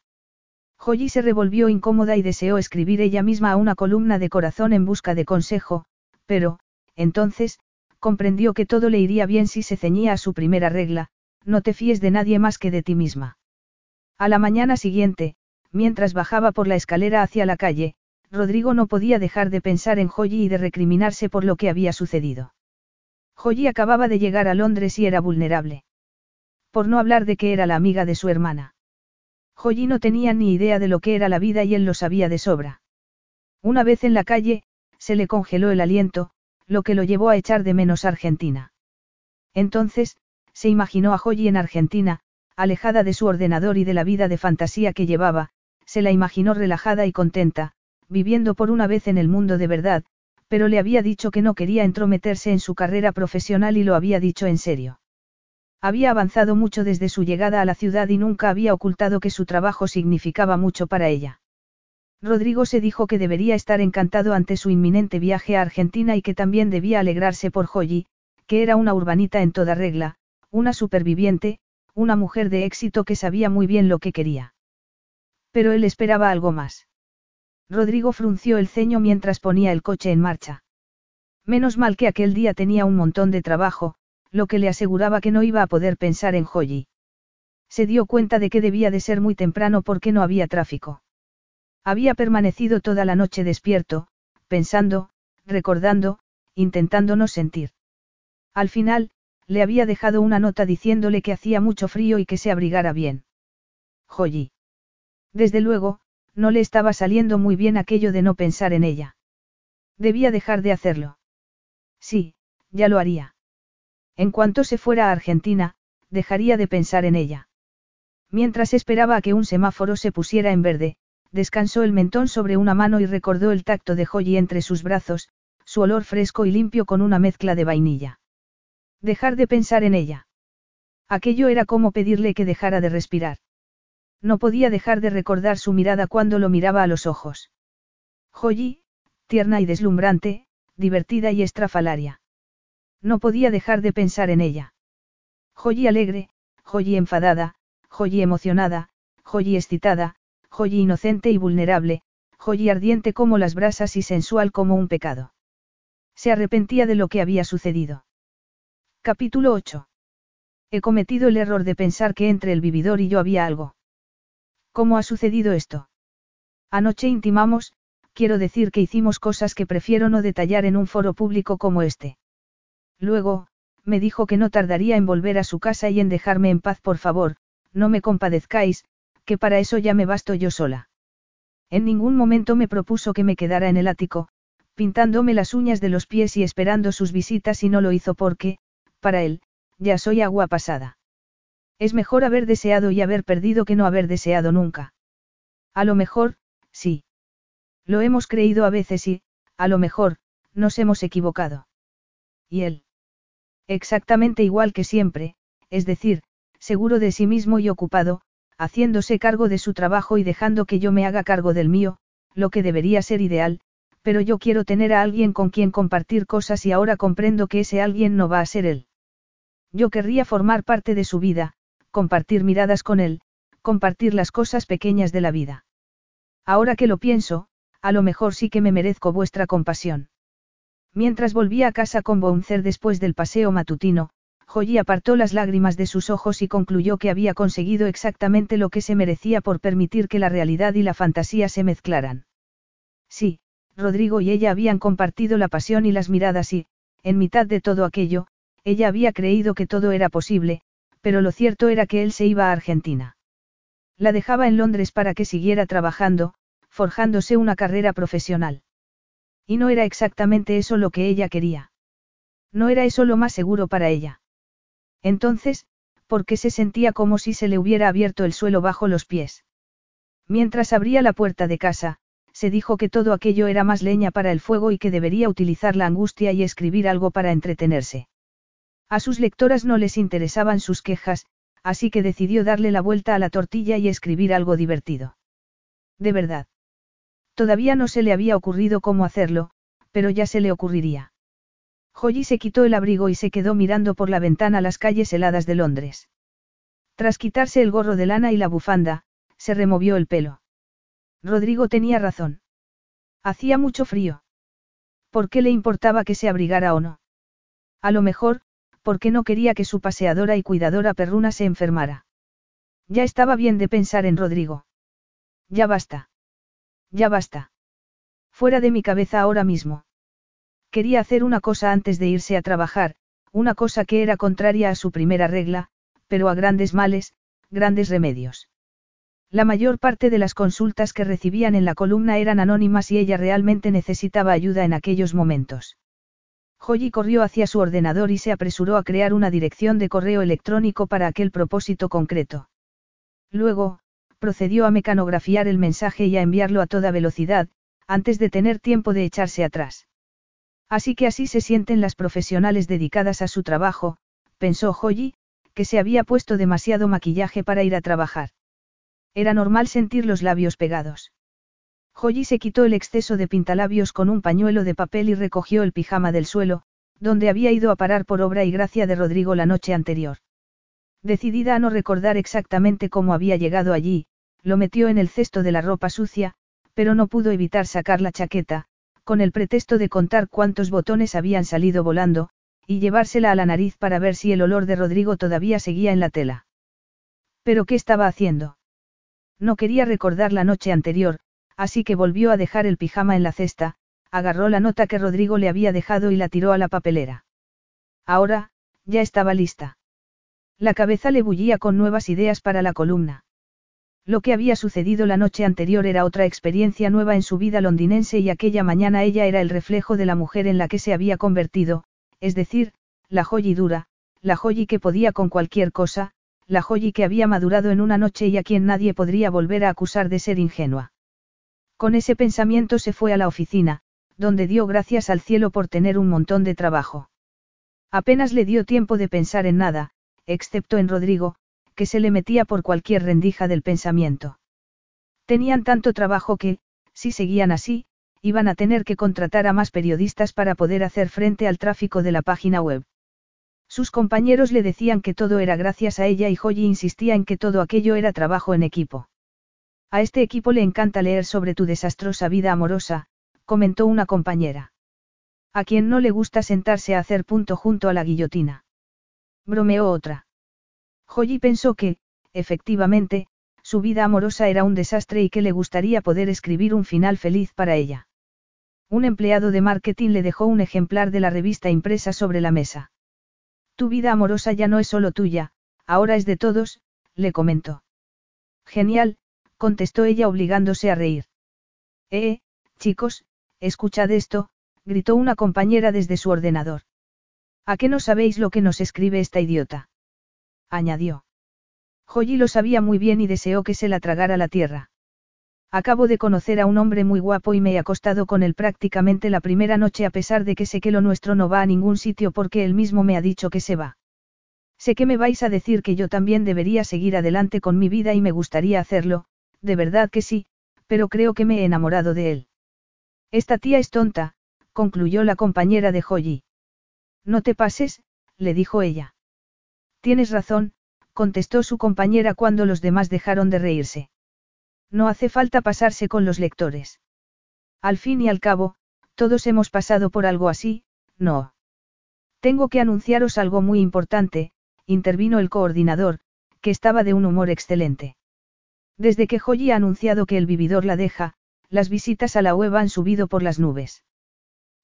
Speaker 1: Joyi se revolvió incómoda y deseó escribir ella misma a una columna de corazón en busca de consejo, pero, entonces, comprendió que todo le iría bien si se ceñía a su primera regla, no te fíes de nadie más que de ti misma. A la mañana siguiente, mientras bajaba por la escalera hacia la calle, Rodrigo no podía dejar de pensar en Joyi y de recriminarse por lo que había sucedido. Joyi acababa de llegar a Londres y era vulnerable. Por no hablar de que era la amiga de su hermana. Joyi no tenía ni idea de lo que era la vida y él lo sabía de sobra. Una vez en la calle, se le congeló el aliento, lo que lo llevó a echar de menos Argentina. Entonces, se imaginó a Joyi en Argentina, alejada de su ordenador y de la vida de fantasía que llevaba, se la imaginó relajada y contenta, viviendo por una vez en el mundo de verdad, pero le había dicho que no quería entrometerse en su carrera profesional y lo había dicho en serio. Había avanzado mucho desde su llegada a la ciudad y nunca había ocultado que su trabajo significaba mucho para ella. Rodrigo se dijo que debería estar encantado ante su inminente viaje a Argentina y que también debía alegrarse por Joyi, que era una urbanita en toda regla, una superviviente, una mujer de éxito que sabía muy bien lo que quería. Pero él esperaba algo más. Rodrigo frunció el ceño mientras ponía el coche en marcha. Menos mal que aquel día tenía un montón de trabajo, lo que le aseguraba que no iba a poder pensar en Joyi. Se dio cuenta de que debía de ser muy temprano porque no había tráfico. Había permanecido toda la noche despierto, pensando, recordando, intentando no sentir. Al final, le había dejado una nota diciéndole que hacía mucho frío y que se abrigara bien. Joyi. Desde luego, no le estaba saliendo muy bien aquello de no pensar en ella. Debía dejar de hacerlo. Sí, ya lo haría. En cuanto se fuera a Argentina, dejaría de pensar en ella. Mientras esperaba a que un semáforo se pusiera en verde, descansó el mentón sobre una mano y recordó el tacto de Joyi entre sus brazos, su olor fresco y limpio con una mezcla de vainilla. Dejar de pensar en ella. Aquello era como pedirle que dejara de respirar. No podía dejar de recordar su mirada cuando lo miraba a los ojos. Joyi, tierna y deslumbrante, divertida y estrafalaria. No podía dejar de pensar en ella. Joyi alegre, Joyi enfadada, Joyi emocionada, Joyi excitada, Joyi inocente y vulnerable, Joyi ardiente como las brasas y sensual como un pecado. Se arrepentía de lo que había sucedido. Capítulo 8. He cometido el error de pensar que entre el vividor y yo había algo. ¿Cómo ha sucedido esto? Anoche intimamos, quiero decir que hicimos cosas que prefiero no detallar en un foro público como este. Luego, me dijo que no tardaría en volver a su casa y en dejarme en paz, por favor, no me compadezcáis, que para eso ya me basto yo sola. En ningún momento me propuso que me quedara en el ático, pintándome las uñas de los pies y esperando sus visitas y no lo hizo porque, para él, ya soy agua pasada. Es mejor haber deseado y haber perdido que no haber deseado nunca. A lo mejor, sí. Lo hemos creído a veces y, a lo mejor, nos hemos equivocado. ¿Y él? Exactamente igual que siempre, es decir, seguro de sí mismo y ocupado, haciéndose cargo de su trabajo y dejando que yo me haga cargo del mío, lo que debería ser ideal, pero yo quiero tener a alguien con quien compartir cosas y ahora comprendo que ese alguien no va a ser él. Yo querría formar parte de su vida, compartir miradas con él, compartir las cosas pequeñas de la vida. Ahora que lo pienso, a lo mejor sí que me merezco vuestra compasión. Mientras volvía a casa con Bouncer después del paseo matutino, Joyi apartó las lágrimas de sus ojos y concluyó que había conseguido exactamente lo que se merecía por permitir que la realidad y la fantasía se mezclaran. Sí, Rodrigo y ella habían compartido la pasión y las miradas y, en mitad de todo aquello, ella había creído que todo era posible, pero lo cierto era que él se iba a Argentina. La dejaba en Londres para que siguiera trabajando, forjándose una carrera profesional. Y no era exactamente eso lo que ella quería. No era eso lo más seguro para ella. Entonces, ¿por qué se sentía como si se le hubiera abierto el suelo bajo los pies? Mientras abría la puerta de casa, se dijo que todo aquello era más leña para el fuego y que debería utilizar la angustia y escribir algo para entretenerse. A sus lectoras no les interesaban sus quejas, así que decidió darle la vuelta a la tortilla y escribir algo divertido. De verdad. Todavía no se le había ocurrido cómo hacerlo, pero ya se le ocurriría. Joyi se quitó el abrigo y se quedó mirando por la ventana las calles heladas de Londres. Tras quitarse el gorro de lana y la bufanda, se removió el pelo. Rodrigo tenía razón. Hacía mucho frío. ¿Por qué le importaba que se abrigara o no? A lo mejor, porque no quería que su paseadora y cuidadora perruna se enfermara. Ya estaba bien de pensar en Rodrigo. Ya basta. Ya basta. Fuera de mi cabeza ahora mismo. Quería hacer una cosa antes de irse a trabajar, una cosa que era contraria a su primera regla, pero a grandes males, grandes remedios. La mayor parte de las consultas que recibían en la columna eran anónimas y ella realmente necesitaba ayuda en aquellos momentos. Joyi corrió hacia su ordenador y se apresuró a crear una dirección de correo electrónico para aquel propósito concreto. Luego, procedió a mecanografiar el mensaje y a enviarlo a toda velocidad, antes de tener tiempo de echarse atrás. Así que así se sienten las profesionales dedicadas a su trabajo, pensó Joyi, que se había puesto demasiado maquillaje para ir a trabajar. Era normal sentir los labios pegados. Joyi se quitó el exceso de pintalabios con un pañuelo de papel y recogió el pijama del suelo, donde había ido a parar por obra y gracia de Rodrigo la noche anterior. Decidida a no recordar exactamente cómo había llegado allí, lo metió en el cesto de la ropa sucia, pero no pudo evitar sacar la chaqueta, con el pretexto de contar cuántos botones habían salido volando, y llevársela a la nariz para ver si el olor de Rodrigo todavía seguía en la tela. ¿Pero qué estaba haciendo? No quería recordar la noche anterior, así que volvió a dejar el pijama en la cesta, agarró la nota que Rodrigo le había dejado y la tiró a la papelera. Ahora, ya estaba lista. La cabeza le bullía con nuevas ideas para la columna. Lo que había sucedido la noche anterior era otra experiencia nueva en su vida londinense y aquella mañana ella era el reflejo de la mujer en la que se había convertido, es decir, la joyi dura, la joyi que podía con cualquier cosa, la joyi que había madurado en una noche y a quien nadie podría volver a acusar de ser ingenua. Con ese pensamiento se fue a la oficina, donde dio gracias al cielo por tener un montón de trabajo. Apenas le dio tiempo de pensar en nada, excepto en Rodrigo, que se le metía por cualquier rendija del pensamiento. Tenían tanto trabajo que, si seguían así, iban a tener que contratar a más periodistas para poder hacer frente al tráfico de la página web. Sus compañeros le decían que todo era gracias a ella y Joyi insistía en que todo aquello era trabajo en equipo. A este equipo le encanta leer sobre tu desastrosa vida amorosa, comentó una compañera. A quien no le gusta sentarse a hacer punto junto a la guillotina. Bromeó otra. Joyi pensó que, efectivamente, su vida amorosa era un desastre y que le gustaría poder escribir un final feliz para ella. Un empleado de marketing le dejó un ejemplar de la revista impresa sobre la mesa. Tu vida amorosa ya no es solo tuya, ahora es de todos, le comentó. Genial, contestó ella obligándose a reír. Eh, chicos, escuchad esto, gritó una compañera desde su ordenador. ¿A qué no sabéis lo que nos escribe esta idiota? Añadió. Joyi lo sabía muy bien y deseó que se la tragara la tierra. Acabo de conocer a un hombre muy guapo y me he acostado con él prácticamente la primera noche a pesar de que sé que lo nuestro no va a ningún sitio porque él mismo me ha dicho que se va. Sé que me vais a decir que yo también debería seguir adelante con mi vida y me gustaría hacerlo, de verdad que sí, pero creo que me he enamorado de él. Esta tía es tonta, concluyó la compañera de Joyi. No te pases, le dijo ella. Tienes razón, contestó su compañera cuando los demás dejaron de reírse. No hace falta pasarse con los lectores. Al fin y al cabo, todos hemos pasado por algo así, no. Tengo que anunciaros algo muy importante, intervino el coordinador, que estaba de un humor excelente. Desde que Joyi ha anunciado que el vividor la deja, las visitas a la web han subido por las nubes.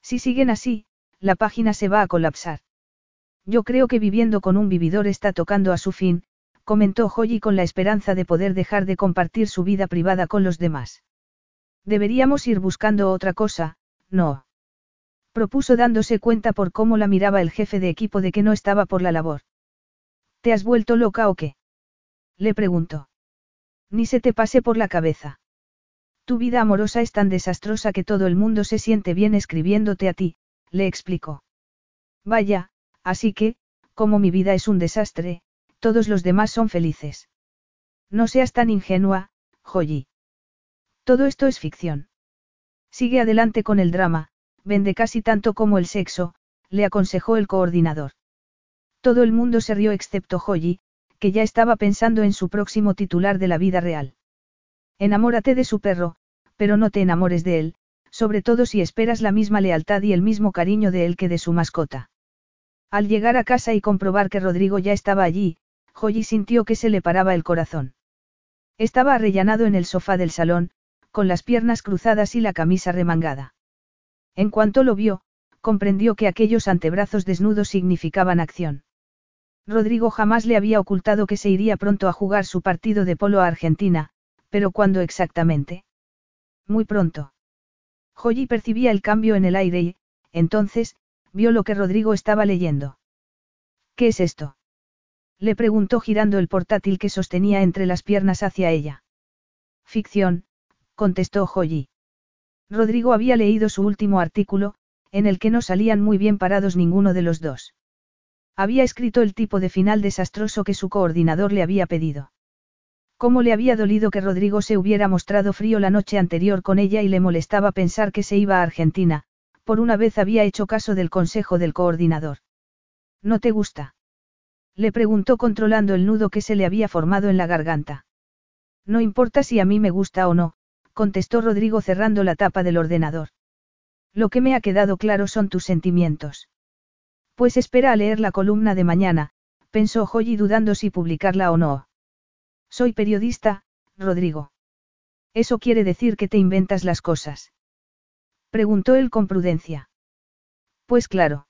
Speaker 1: Si siguen así, la página se va a colapsar. Yo creo que viviendo con un vividor está tocando a su fin, comentó Joyi con la esperanza de poder dejar de compartir su vida privada con los demás. Deberíamos ir buscando otra cosa, no. Propuso dándose cuenta por cómo la miraba el jefe de equipo de que no estaba por la labor. ¿Te has vuelto loca o qué? Le preguntó. Ni se te pase por la cabeza. Tu vida amorosa es tan desastrosa que todo el mundo se siente bien escribiéndote a ti, le explicó. Vaya, así que, como mi vida es un desastre, todos los demás son felices. No seas tan ingenua, Joyi. Todo esto es ficción. Sigue adelante con el drama, vende casi tanto como el sexo, le aconsejó el coordinador. Todo el mundo se rió excepto Joyi, que ya estaba pensando en su próximo titular de la vida real. Enamórate de su perro, pero no te enamores de él, sobre todo si esperas la misma lealtad y el mismo cariño de él que de su mascota. Al llegar a casa y comprobar que Rodrigo ya estaba allí, Joyi sintió que se le paraba el corazón. Estaba arrellanado en el sofá del salón, con las piernas cruzadas y la camisa remangada. En cuanto lo vio, comprendió que aquellos antebrazos desnudos significaban acción. Rodrigo jamás le había ocultado que se iría pronto a jugar su partido de polo a Argentina, pero ¿cuándo exactamente? Muy pronto. Joyi percibía el cambio en el aire y, entonces, vio lo que Rodrigo estaba leyendo. ¿Qué es esto? Le preguntó girando el portátil que sostenía entre las piernas hacia ella. Ficción, contestó Joyi. Rodrigo había leído su último artículo, en el que no salían muy bien parados ninguno de los dos. Había escrito el tipo de final desastroso que su coordinador le había pedido. Cómo le había dolido que Rodrigo se hubiera mostrado frío la noche anterior con ella y le molestaba pensar que se iba a Argentina, por una vez había hecho caso del consejo del coordinador. ¿No te gusta? Le preguntó controlando el nudo que se le había formado en la garganta. No importa si a mí me gusta o no, contestó Rodrigo cerrando la tapa del ordenador. Lo que me ha quedado claro son tus sentimientos. Pues espera a leer la columna de mañana, pensó Joyi dudando si publicarla o no. Soy periodista, Rodrigo. ¿Eso quiere decir que te inventas las cosas? Preguntó él con prudencia. Pues claro.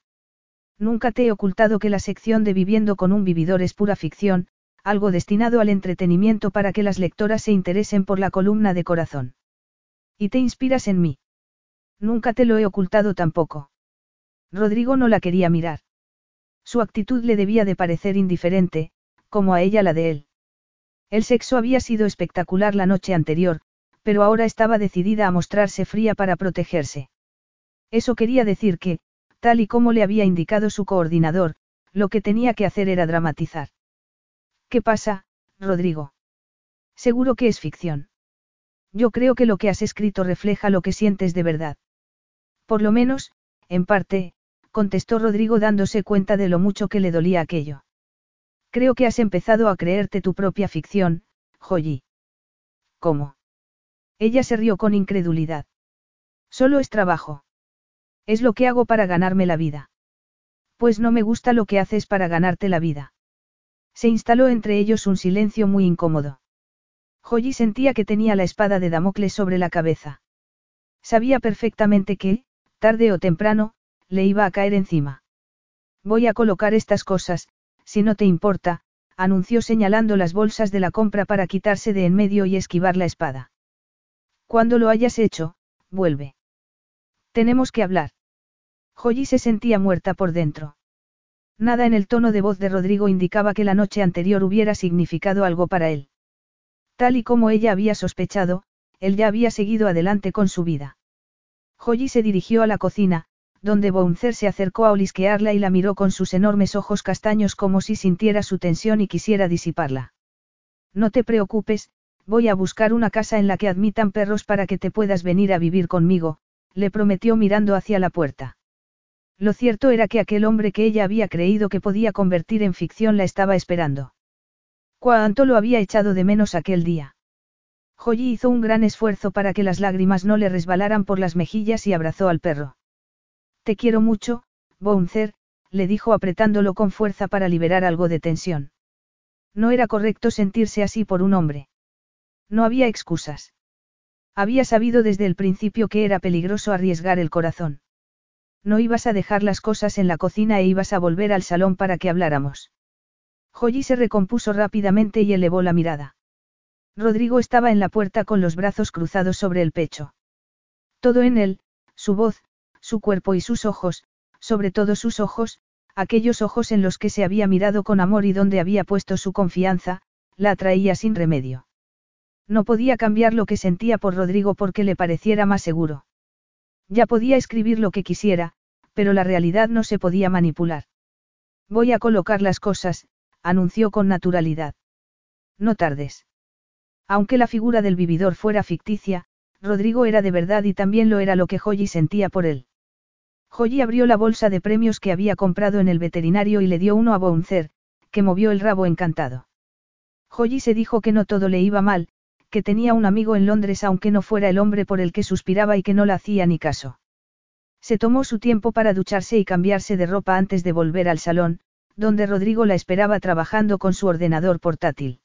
Speaker 1: Nunca te he ocultado que la sección de Viviendo con un vividor es pura ficción, algo destinado al entretenimiento para que las lectoras se interesen por la columna de corazón. Y te inspiras en mí. Nunca te lo he ocultado tampoco. Rodrigo no la quería mirar. Su actitud le debía de parecer indiferente, como a ella la de él. El sexo había sido espectacular la noche anterior, pero ahora estaba decidida a mostrarse fría para protegerse. Eso quería decir que, Tal y como le había indicado su coordinador, lo que tenía que hacer era dramatizar. ¿Qué pasa, Rodrigo? Seguro que es ficción. Yo creo que lo que has escrito refleja lo que sientes de verdad. Por lo menos, en parte, contestó Rodrigo dándose cuenta de lo mucho que le dolía aquello. Creo que has empezado a creerte tu propia ficción, Joyi. ¿Cómo? Ella se rió con incredulidad. Solo es trabajo. Es lo que hago para ganarme la vida. Pues no me gusta lo que haces para ganarte la vida. Se instaló entre ellos un silencio muy incómodo. Joyi sentía que tenía la espada de Damocles sobre la cabeza. Sabía perfectamente que, tarde o temprano, le iba a caer encima. Voy a colocar estas cosas, si no te importa, anunció señalando las bolsas de la compra para quitarse de en medio y esquivar la espada. Cuando lo hayas hecho, vuelve. Tenemos que hablar. Joyi se sentía muerta por dentro. Nada en el tono de voz de Rodrigo indicaba que la noche anterior hubiera significado algo para él. Tal y como ella había sospechado, él ya había seguido adelante con su vida. Joyi se dirigió a la cocina, donde Bouncer se acercó a olisquearla y la miró con sus enormes ojos castaños como si sintiera su tensión y quisiera disiparla. No te preocupes, voy a buscar una casa en la que admitan perros para que te puedas venir a vivir conmigo, le prometió mirando hacia la puerta. Lo cierto era que aquel hombre que ella había creído que podía convertir en ficción la estaba esperando. Cuánto lo había echado de menos aquel día. Joyi hizo un gran esfuerzo para que las lágrimas no le resbalaran por las mejillas y abrazó al perro. Te quiero mucho, Bouncer, le dijo apretándolo con fuerza para liberar algo de tensión. No era correcto sentirse así por un hombre. No había excusas. Había sabido desde el principio que era peligroso arriesgar el corazón. No ibas a dejar las cosas en la cocina e ibas a volver al salón para que habláramos. Joyi se recompuso rápidamente y elevó la mirada. Rodrigo estaba en la puerta con los brazos cruzados sobre el pecho. Todo en él, su voz, su cuerpo y sus ojos, sobre todo sus ojos, aquellos ojos en los que se había mirado con amor y donde había puesto su confianza, la atraía sin remedio. No podía cambiar lo que sentía por Rodrigo porque le pareciera más seguro. Ya podía escribir lo que quisiera, pero la realidad no se podía manipular. Voy a colocar las cosas, anunció con naturalidad. No tardes. Aunque la figura del vividor fuera ficticia, Rodrigo era de verdad y también lo era lo que Joyi sentía por él. Joyi abrió la bolsa de premios que había comprado en el veterinario y le dio uno a Bouncer, que movió el rabo encantado. Joyi se dijo que no todo le iba mal, que tenía un amigo en Londres aunque no fuera el hombre por el que suspiraba y que no le hacía ni caso. Se tomó su tiempo para ducharse y cambiarse de ropa antes de volver al salón, donde Rodrigo la esperaba trabajando con su ordenador portátil.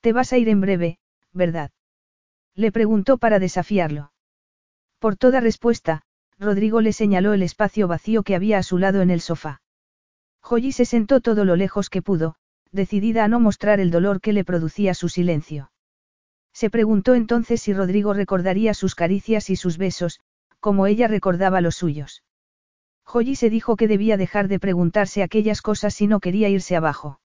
Speaker 1: Te vas a ir en breve, ¿verdad? Le preguntó para desafiarlo. Por toda respuesta, Rodrigo le señaló el espacio vacío que había a su lado en el sofá. Joyi se sentó todo lo lejos que pudo, decidida a no mostrar el dolor que le producía su silencio. Se preguntó entonces si Rodrigo recordaría sus caricias y sus besos, como ella recordaba los suyos. Joyi se dijo que debía dejar de preguntarse aquellas cosas si no quería irse abajo.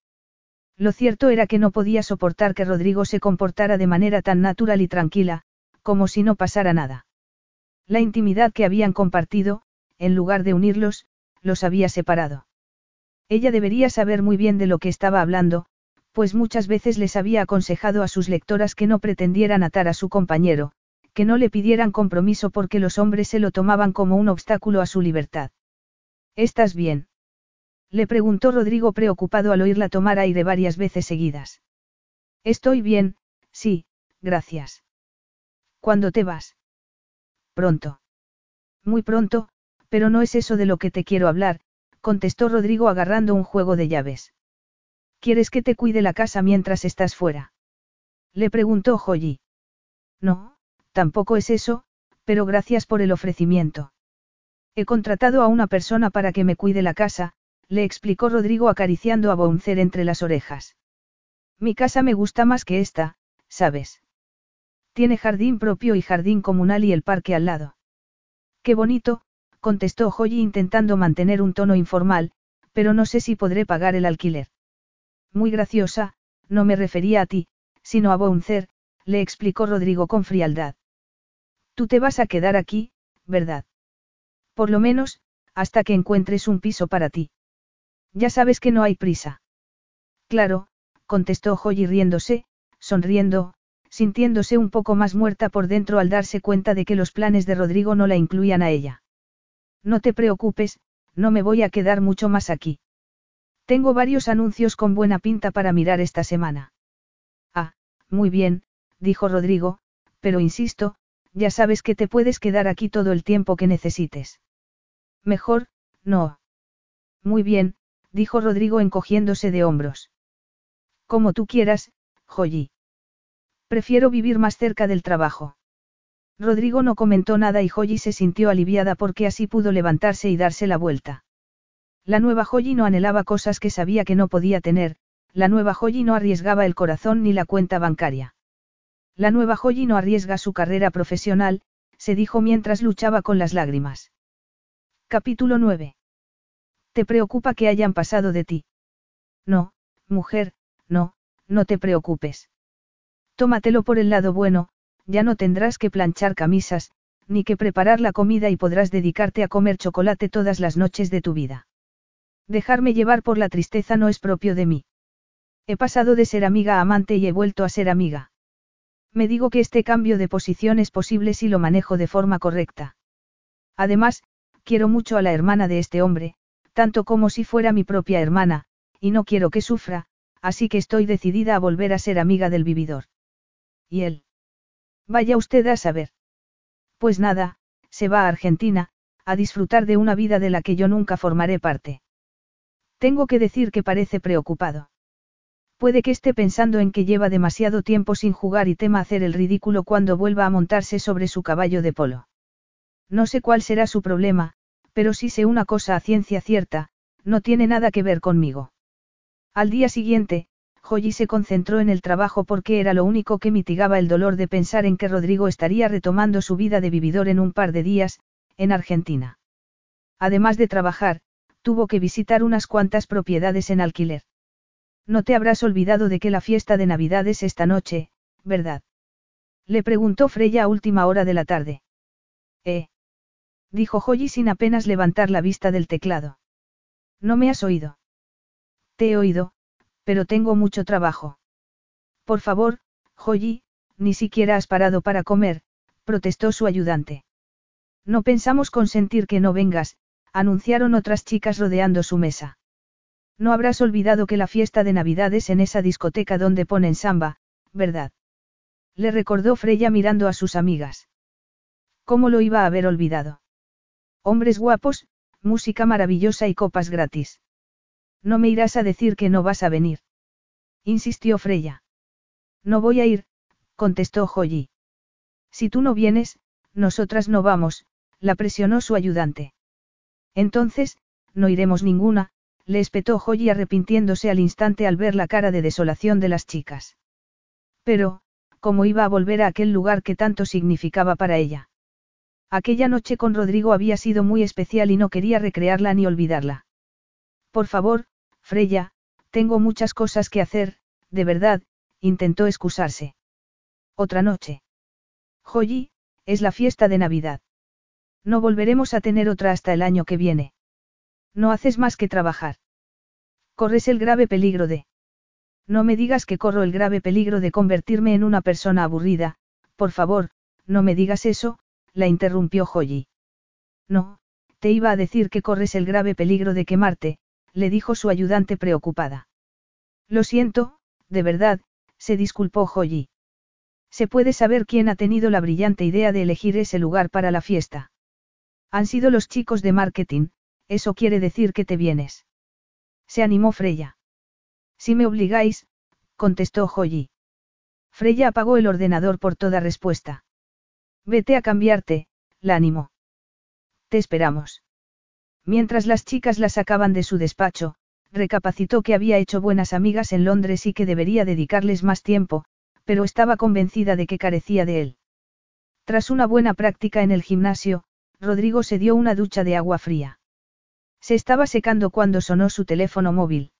Speaker 1: Lo cierto era que no podía soportar que Rodrigo se comportara de manera tan natural y tranquila, como si no pasara nada. La intimidad que habían compartido, en lugar de unirlos, los había separado. Ella debería saber muy bien de lo que estaba hablando, pues muchas veces les había aconsejado a sus lectoras que no pretendieran atar a su compañero, que no le pidieran compromiso porque los hombres se lo tomaban como un obstáculo a su libertad. ¿Estás bien? Le preguntó Rodrigo preocupado al oírla tomar aire varias veces seguidas. Estoy bien, sí, gracias. ¿Cuándo te vas? Pronto. Muy pronto, pero no es eso de lo que te quiero hablar, contestó Rodrigo agarrando un juego de llaves. ¿Quieres que te cuide la casa mientras estás fuera? Le preguntó Joyi. No, tampoco es eso, pero gracias por el ofrecimiento. He contratado a una persona para que me cuide la casa, le explicó Rodrigo acariciando a Bouncer entre las orejas. Mi casa me gusta más que esta, ¿sabes? Tiene jardín propio y jardín comunal y el parque al lado. Qué bonito, contestó Joyi intentando mantener un tono informal, pero no sé si podré pagar el alquiler. Muy graciosa, no me refería a ti, sino a Bouncer, le explicó Rodrigo con frialdad. Tú te vas a quedar aquí, ¿verdad? Por lo menos, hasta que encuentres un piso para ti. Ya sabes que no hay prisa. Claro, contestó Joyi riéndose, sonriendo, sintiéndose un poco más muerta por dentro al darse cuenta de que los planes de Rodrigo no la incluían a ella. No te preocupes, no me voy a quedar mucho más aquí. Tengo varios anuncios con buena pinta para mirar esta semana. Ah, muy bien, dijo Rodrigo, pero insisto, ya sabes que te puedes quedar aquí todo el tiempo que necesites. Mejor, no. Muy bien, dijo Rodrigo encogiéndose de hombros. Como tú quieras, Joyi. Prefiero vivir más cerca del trabajo. Rodrigo no comentó nada y Joyi se sintió aliviada porque así pudo levantarse y darse la vuelta. La nueva Joyi no anhelaba cosas que sabía que no podía tener, la nueva Joyi no arriesgaba el corazón ni la cuenta bancaria. La nueva Joyi no arriesga su carrera profesional, se dijo mientras luchaba con las lágrimas. Capítulo 9. ¿Te preocupa que hayan pasado de ti? No, mujer, no, no te preocupes. Tómatelo por el lado bueno, ya no tendrás que planchar camisas, ni que preparar la comida y podrás dedicarte a comer chocolate todas las noches de tu vida. Dejarme llevar por la tristeza no es propio de mí. He pasado de ser amiga a amante y he vuelto a ser amiga. Me digo que este cambio de posición es posible si lo manejo de forma correcta. Además, quiero mucho a la hermana de este hombre, tanto como si fuera mi propia hermana, y no quiero que sufra, así que estoy decidida a volver a ser amiga del vividor. ¿Y él? Vaya usted a saber. Pues nada, se va a Argentina, a disfrutar de una vida de la que yo nunca formaré parte. Tengo que decir que parece preocupado. Puede que esté pensando en que lleva demasiado tiempo sin jugar y tema hacer el ridículo cuando vuelva a montarse sobre su caballo de polo. No sé cuál será su problema, pero sí sé una cosa a ciencia cierta, no tiene nada que ver conmigo. Al día siguiente, Joyi se concentró en el trabajo porque era lo único que mitigaba el dolor de pensar en que Rodrigo estaría retomando su vida de vividor en un par de días, en Argentina. Además de trabajar, tuvo que visitar unas cuantas propiedades en alquiler. No te habrás olvidado de que la fiesta de Navidad es esta noche, ¿verdad? Le preguntó Freya a última hora de la tarde. Eh. Dijo Joyi sin apenas levantar la vista del teclado. No me has oído. Te he oído, pero tengo mucho trabajo. Por favor, Joyi, ni siquiera has parado para comer, protestó su ayudante. No pensamos consentir que no vengas, anunciaron otras chicas rodeando su mesa. No habrás olvidado que la fiesta de Navidad es en esa discoteca donde ponen samba, ¿verdad? Le recordó Freya mirando a sus amigas. ¿Cómo lo iba a haber olvidado? Hombres guapos, música maravillosa y copas gratis. No me irás a decir que no vas a venir. Insistió Freya. No voy a ir, contestó Joyi. Si tú no vienes, nosotras no vamos, la presionó su ayudante. Entonces, no iremos ninguna, le espetó Joyi arrepintiéndose al instante al ver la cara de desolación de las chicas. Pero, ¿cómo iba a volver a aquel lugar que tanto significaba para ella? Aquella noche con Rodrigo había sido muy especial y no quería recrearla ni olvidarla. Por favor, Freya, tengo muchas cosas que hacer, de verdad, intentó excusarse. Otra noche. Joyi, es la fiesta de Navidad. No volveremos a tener otra hasta el año que viene. No haces más que trabajar. Corres el grave peligro de... No me digas que corro el grave peligro de convertirme en una persona aburrida, por favor, no me digas eso, la interrumpió Joyi. No, te iba a decir que corres el grave peligro de quemarte, le dijo su ayudante preocupada. Lo siento, de verdad, se disculpó Joyi. ¿Se puede saber quién ha tenido la brillante idea de elegir ese lugar para la fiesta? Han sido los chicos de marketing, eso quiere decir que te vienes. Se animó Freya. Si me obligáis, contestó Joyi. Freya apagó el ordenador por toda respuesta. Vete a cambiarte, la animó. Te esperamos. Mientras las chicas la sacaban de su despacho, recapacitó que había hecho buenas amigas en Londres y que debería dedicarles más tiempo, pero estaba convencida de que carecía de él. Tras una buena práctica en el gimnasio, Rodrigo se dio una ducha de agua fría. Se estaba secando cuando sonó su teléfono móvil.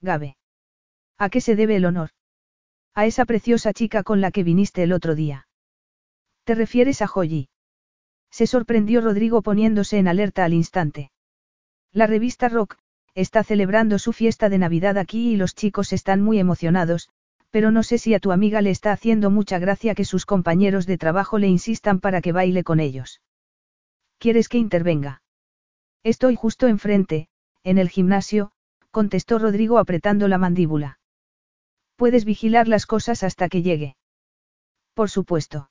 Speaker 1: Gabe. ¿A qué se debe el honor? A esa preciosa chica con la que viniste el otro día. ¿Te refieres a Joyi? Se sorprendió Rodrigo poniéndose en alerta al instante. La revista Rock, está celebrando su fiesta de Navidad aquí y los chicos están muy emocionados, pero no sé si a tu amiga le está haciendo mucha gracia que sus compañeros de trabajo le insistan para que baile con ellos. ¿Quieres que intervenga? Estoy justo enfrente, en el gimnasio, contestó Rodrigo apretando la mandíbula. Puedes vigilar las cosas hasta que llegue. Por supuesto.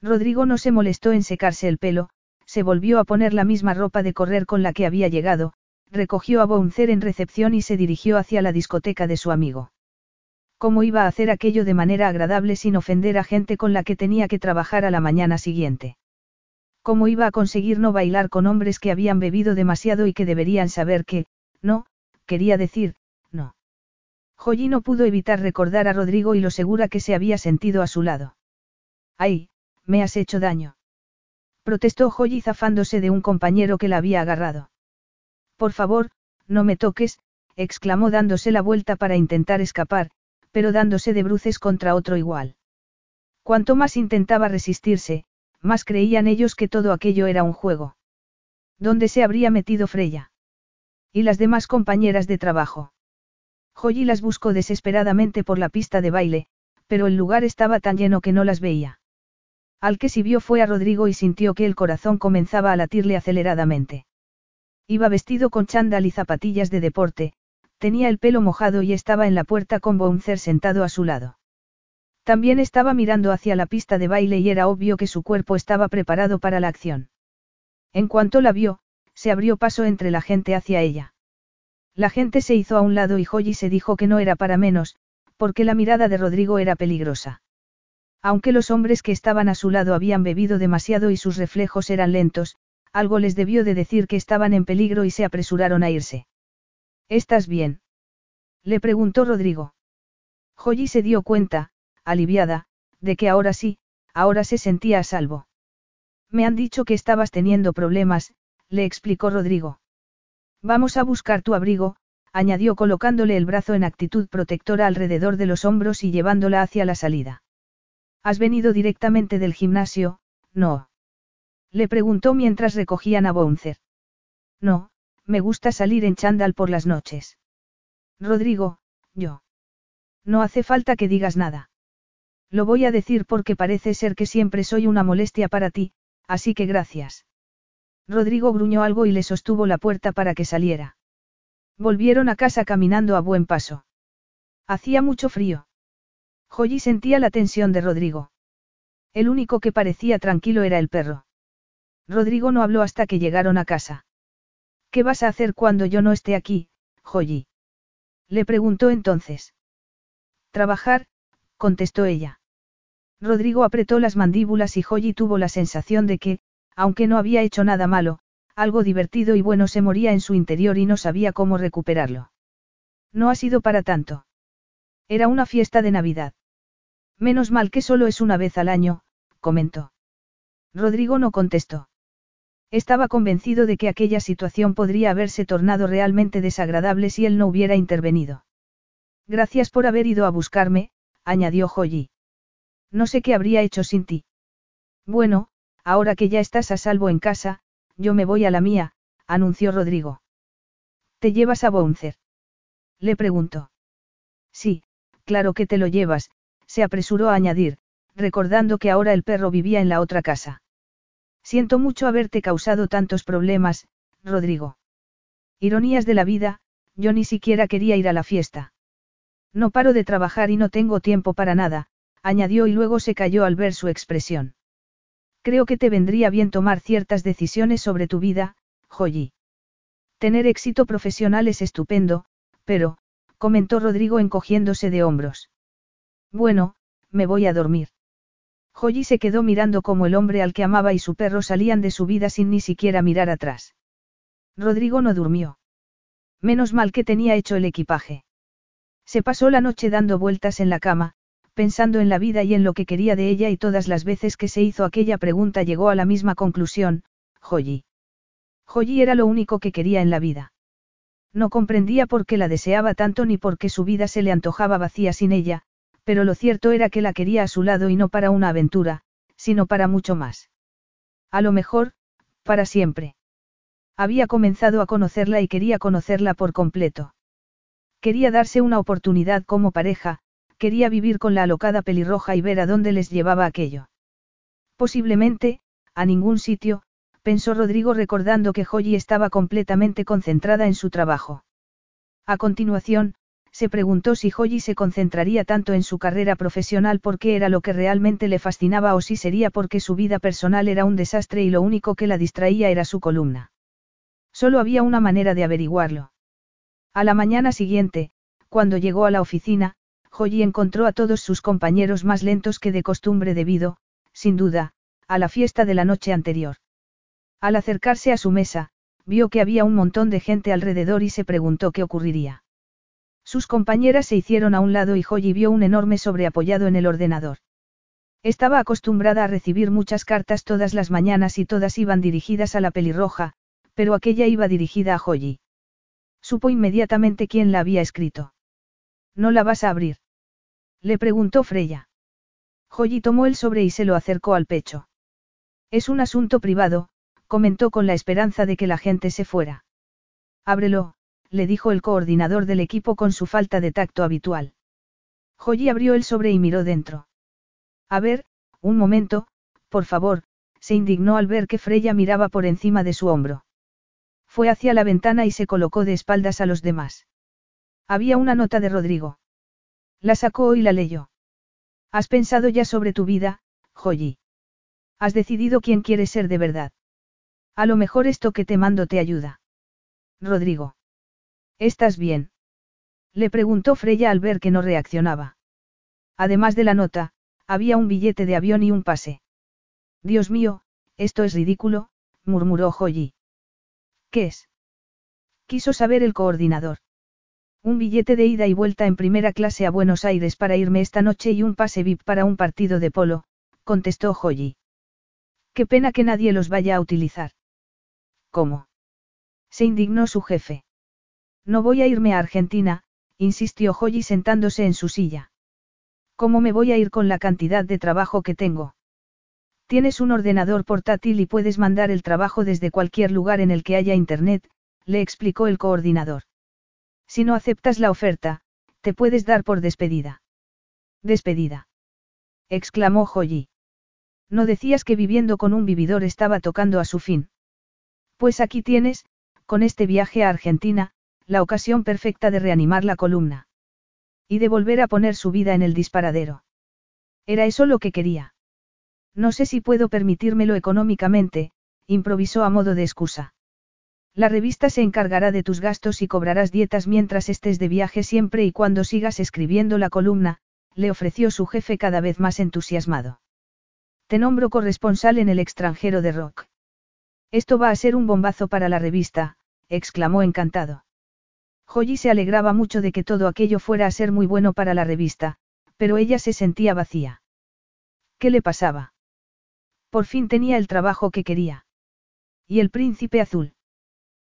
Speaker 1: Rodrigo no se molestó en secarse el pelo, se volvió a poner la misma ropa de correr con la que había llegado, recogió a Bouncer en recepción y se dirigió hacia la discoteca de su amigo. ¿Cómo iba a hacer aquello de manera agradable sin ofender a gente con la que tenía que trabajar a la mañana siguiente? ¿Cómo iba a conseguir no bailar con hombres que habían bebido demasiado y que deberían saber que, no, quería decir, no? Joyi no pudo evitar recordar a Rodrigo y lo segura que se había sentido a su lado. ¡Ay! me has hecho daño. Protestó Joyi zafándose de un compañero que la había agarrado. Por favor, no me toques, exclamó dándose la vuelta para intentar escapar, pero dándose de bruces contra otro igual. Cuanto más intentaba resistirse, más creían ellos que todo aquello era un juego. ¿Dónde se habría metido Freya? Y las demás compañeras de trabajo. Joyi las buscó desesperadamente por la pista de baile, pero el lugar estaba tan lleno que no las veía. Al que sí vio fue a Rodrigo y sintió que el corazón comenzaba a latirle aceleradamente. Iba vestido con chándal y zapatillas de deporte, tenía el pelo mojado y estaba en la puerta con Bouncer sentado a su lado. También estaba mirando hacia la pista de baile y era obvio que su cuerpo estaba preparado para la acción. En cuanto la vio, se abrió paso entre la gente hacia ella. La gente se hizo a un lado y Joyi se dijo que no era para menos, porque la mirada de Rodrigo era peligrosa. Aunque los hombres que estaban a su lado habían bebido demasiado y sus reflejos eran lentos, algo les debió de decir que estaban en peligro y se apresuraron a irse. ¿Estás bien? Le preguntó Rodrigo. Joyi se dio cuenta, aliviada, de que ahora sí, ahora se sentía a salvo. Me han dicho que estabas teniendo problemas, le explicó Rodrigo. Vamos a buscar tu abrigo, añadió colocándole el brazo en actitud protectora alrededor de los hombros y llevándola hacia la salida. ¿Has venido directamente del gimnasio? No. Le preguntó mientras recogían a Bouncer. No, me gusta salir en chándal por las noches. Rodrigo, yo. No hace falta que digas nada. Lo voy a decir porque parece ser que siempre soy una molestia para ti, así que gracias. Rodrigo gruñó algo y le sostuvo la puerta para que saliera. Volvieron a casa caminando a buen paso. Hacía mucho frío. Joyi sentía la tensión de Rodrigo. El único que parecía tranquilo era el perro. Rodrigo no habló hasta que llegaron a casa. ¿Qué vas a hacer cuando yo no esté aquí, Joyi? Le preguntó entonces. Trabajar, contestó ella. Rodrigo apretó las mandíbulas y Joyi tuvo la sensación de que, aunque no había hecho nada malo, algo divertido y bueno se moría en su interior y no sabía cómo recuperarlo. No ha sido para tanto. Era una fiesta de Navidad. Menos mal que solo es una vez al año, comentó. Rodrigo no contestó. Estaba convencido de que aquella situación podría haberse tornado realmente desagradable si él no hubiera intervenido. Gracias por haber ido a buscarme, añadió Joyi. No sé qué habría hecho sin ti. Bueno, ahora que ya estás a salvo en casa, yo me voy a la mía, anunció Rodrigo. ¿Te llevas a Bouncer? Le preguntó. Sí, claro que te lo llevas, se apresuró a añadir, recordando que ahora el perro vivía en la otra casa. Siento mucho haberte causado tantos problemas, Rodrigo. Ironías de la vida, yo ni siquiera quería ir a la fiesta. No paro de trabajar y no tengo tiempo para nada, añadió y luego se cayó al ver su expresión. Creo que te vendría bien tomar ciertas decisiones sobre tu vida, Joyi. Tener éxito profesional es estupendo, pero, comentó Rodrigo encogiéndose de hombros. Bueno, me voy a dormir. Joyi se quedó mirando como el hombre al que amaba y su perro salían de su vida sin ni siquiera mirar atrás. Rodrigo no durmió. Menos mal que tenía hecho el equipaje. Se pasó la noche dando vueltas en la cama, pensando en la vida y en lo que quería de ella y todas las veces que se hizo aquella pregunta llegó a la misma conclusión, Joyi. Joyi era lo único que quería en la vida. No comprendía por qué la deseaba tanto ni por qué su vida se le antojaba vacía sin ella, pero lo cierto era que la quería a su lado y no para una aventura, sino para mucho más. A lo mejor, para siempre. Había comenzado a conocerla y quería conocerla por completo. Quería darse una oportunidad como pareja, quería vivir con la alocada pelirroja y ver a dónde les llevaba aquello. Posiblemente, a ningún sitio, pensó Rodrigo recordando que Joyi estaba completamente concentrada en su trabajo. A continuación, se preguntó si Joyi se concentraría tanto en su carrera profesional porque era lo que realmente le fascinaba o si sería porque su vida personal era un desastre y lo único que la distraía era su columna. Solo había una manera de averiguarlo. A la mañana siguiente, cuando llegó a la oficina, Joyi encontró a todos sus compañeros más lentos que de costumbre debido, sin duda, a la fiesta de la noche anterior. Al acercarse a su mesa, vio que había un montón de gente alrededor y se preguntó qué ocurriría. Sus compañeras se hicieron a un lado y Joyi vio un enorme sobre apoyado en el ordenador. Estaba acostumbrada a recibir muchas cartas todas las mañanas y todas iban dirigidas a la pelirroja, pero aquella iba dirigida a Joyi. Supo inmediatamente quién la había escrito. ¿No la vas a abrir? Le preguntó Freya. Joyi tomó el sobre y se lo acercó al pecho. Es un asunto privado, comentó con la esperanza de que la gente se fuera. Ábrelo, le dijo el coordinador del equipo con su falta de tacto habitual. Joyi abrió el sobre y miró dentro. A ver, un momento, por favor, se indignó al ver que Freya miraba por encima de su hombro. Fue hacia la ventana y se colocó de espaldas a los demás. Había una nota de Rodrigo. La sacó y la leyó. Has pensado ya sobre tu vida, Joyi. Has decidido quién quieres ser de verdad. A lo mejor esto que te mando te ayuda. Rodrigo. ¿Estás bien? Le preguntó Freya al ver que no reaccionaba. Además de la nota, había un billete de avión y un pase. Dios mío, esto es ridículo, murmuró Joyi. ¿Qué es? Quiso saber el coordinador. Un billete de ida y vuelta en primera clase a Buenos Aires para irme esta noche y un pase VIP para un partido de polo, contestó Joyi. Qué pena que nadie los vaya a utilizar. ¿Cómo? Se indignó su jefe. No voy a irme a Argentina, insistió Joyi sentándose en su silla. ¿Cómo me voy a ir con la cantidad de trabajo que tengo? Tienes un ordenador portátil y puedes mandar el trabajo desde cualquier lugar en el que haya Internet, le explicó el coordinador. Si no aceptas la oferta, te puedes dar por despedida. Despedida. exclamó Joyi. No decías que viviendo con un vividor estaba tocando a su fin. Pues aquí tienes, con este viaje a Argentina, la ocasión perfecta de reanimar la columna. Y de volver a poner su vida en el disparadero. Era eso lo que quería. No sé si puedo permitírmelo económicamente, improvisó a modo de excusa. La revista se encargará de tus gastos y cobrarás dietas mientras estés de viaje siempre y cuando sigas escribiendo la columna, le ofreció su jefe cada vez más entusiasmado. Te nombro corresponsal en el extranjero de rock. Esto va a ser un bombazo para la revista, exclamó encantado. Joyi se alegraba mucho de que todo aquello fuera a ser muy bueno para la revista, pero ella se sentía vacía. ¿Qué le pasaba? Por fin tenía el trabajo que quería. ¿Y el príncipe azul?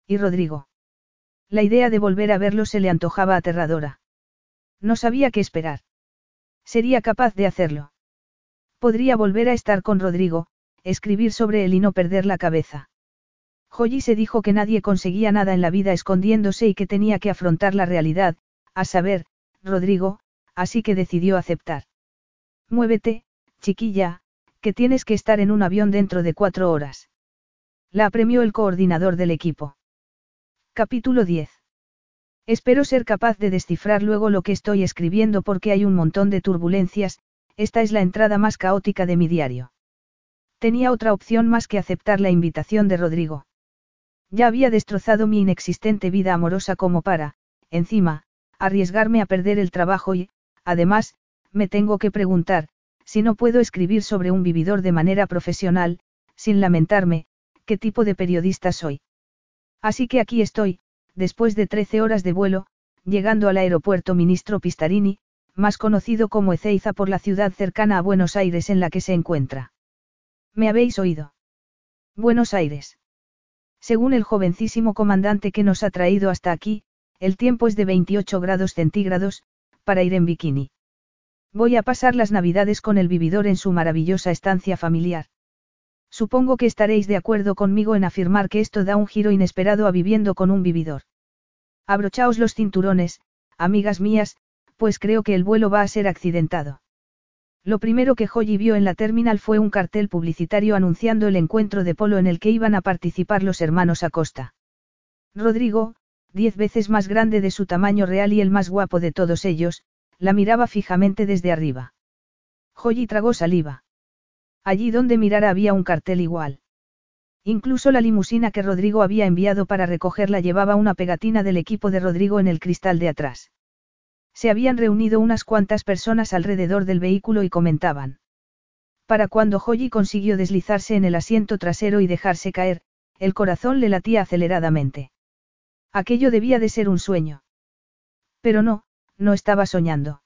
Speaker 1: ¿Y Rodrigo? La idea de volver a verlo se le antojaba aterradora. No sabía qué esperar. Sería capaz de hacerlo. Podría volver a estar con Rodrigo, escribir sobre él y no perder la cabeza. Joyi se dijo que nadie conseguía nada en la vida escondiéndose y que tenía que afrontar la realidad, a saber, Rodrigo, así que decidió aceptar. Muévete, chiquilla, que tienes que estar en un avión dentro de cuatro horas. La apremió el coordinador del equipo. Capítulo 10. Espero ser capaz de descifrar luego lo que estoy escribiendo porque hay un montón de turbulencias, esta es la entrada más caótica de mi diario. Tenía otra opción más que aceptar la invitación de Rodrigo. Ya había destrozado mi inexistente vida amorosa como para, encima, arriesgarme a perder el trabajo y, además, me tengo que preguntar, si no puedo escribir sobre un vividor de manera profesional, sin lamentarme, qué tipo de periodista soy. Así que aquí estoy, después de 13 horas de vuelo, llegando al aeropuerto Ministro Pistarini, más conocido como Ezeiza por la ciudad cercana a Buenos Aires en la que se encuentra. ¿Me habéis oído? Buenos Aires. Según el jovencísimo comandante que nos ha traído hasta aquí, el tiempo es de 28 grados centígrados, para ir en bikini. Voy a pasar las navidades con el vividor en su maravillosa estancia familiar. Supongo que estaréis de acuerdo conmigo en afirmar que esto da un giro inesperado a viviendo con un vividor. Abrochaos los cinturones, amigas mías, pues creo que el vuelo va a ser accidentado. Lo primero que Joyi vio en la terminal fue un cartel publicitario anunciando el encuentro de polo en el que iban a participar los hermanos Acosta. Rodrigo, diez veces más grande de su tamaño real y el más guapo de todos ellos, la miraba fijamente desde arriba. Joyi tragó saliva. Allí donde mirara había un cartel igual. Incluso la limusina que Rodrigo había enviado para recogerla llevaba una pegatina del equipo de Rodrigo en el cristal de atrás. Se habían reunido unas cuantas personas alrededor del vehículo y comentaban. Para cuando Joyi consiguió deslizarse en el asiento trasero y dejarse caer, el corazón le latía aceleradamente. Aquello debía de ser un sueño. Pero no, no estaba soñando.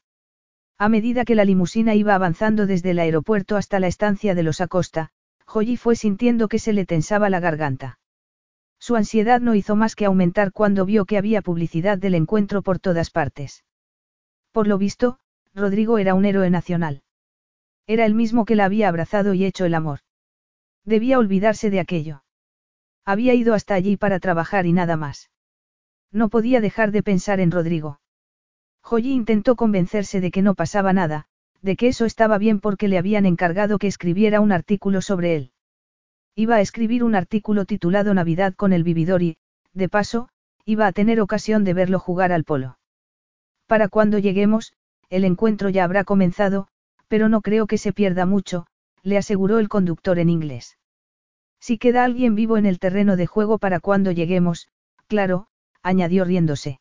Speaker 1: A medida que la limusina iba avanzando desde el aeropuerto hasta la estancia de los Acosta, Joyi fue sintiendo que se le tensaba la garganta. Su ansiedad no hizo más que aumentar cuando vio que había publicidad del encuentro por todas partes. Por lo visto, Rodrigo era un héroe nacional. Era el mismo que la había abrazado y hecho el amor. Debía olvidarse de aquello. Había ido hasta allí para trabajar y nada más. No podía dejar de pensar en Rodrigo. Joyi intentó convencerse de que no pasaba nada, de que eso estaba bien porque le habían encargado que escribiera un artículo sobre él. Iba a escribir un artículo titulado Navidad con el vividor y, de paso, iba a tener ocasión de verlo jugar al polo. Para cuando lleguemos, el encuentro ya habrá comenzado, pero no creo que se pierda mucho, le aseguró el conductor en inglés. Si queda alguien vivo en el terreno de juego para cuando lleguemos, claro, añadió riéndose.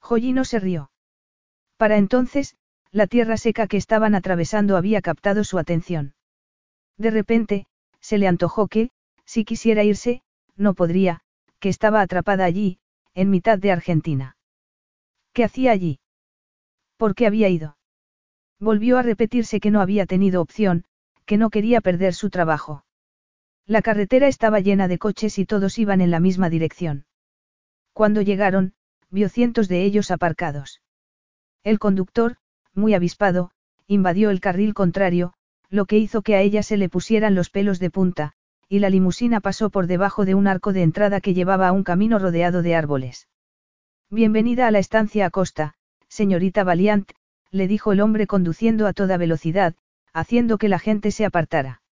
Speaker 1: Joyino se rió. Para entonces, la tierra seca que estaban atravesando había captado su atención. De repente, se le antojó que, si quisiera irse, no podría, que estaba atrapada allí, en mitad de Argentina. ¿Qué hacía allí? ¿Por qué había ido? Volvió a repetirse que no había tenido opción, que no quería perder su trabajo. La carretera estaba llena de coches y todos iban en la misma dirección. Cuando llegaron, vio cientos de ellos aparcados. El conductor, muy avispado, invadió el carril contrario, lo que hizo que a ella se le pusieran los pelos de punta, y la limusina pasó por debajo de un arco de entrada que llevaba a un camino rodeado de árboles. Bienvenida a la estancia a costa, señorita Valiant, le dijo el hombre conduciendo a toda velocidad, haciendo que la gente se apartara.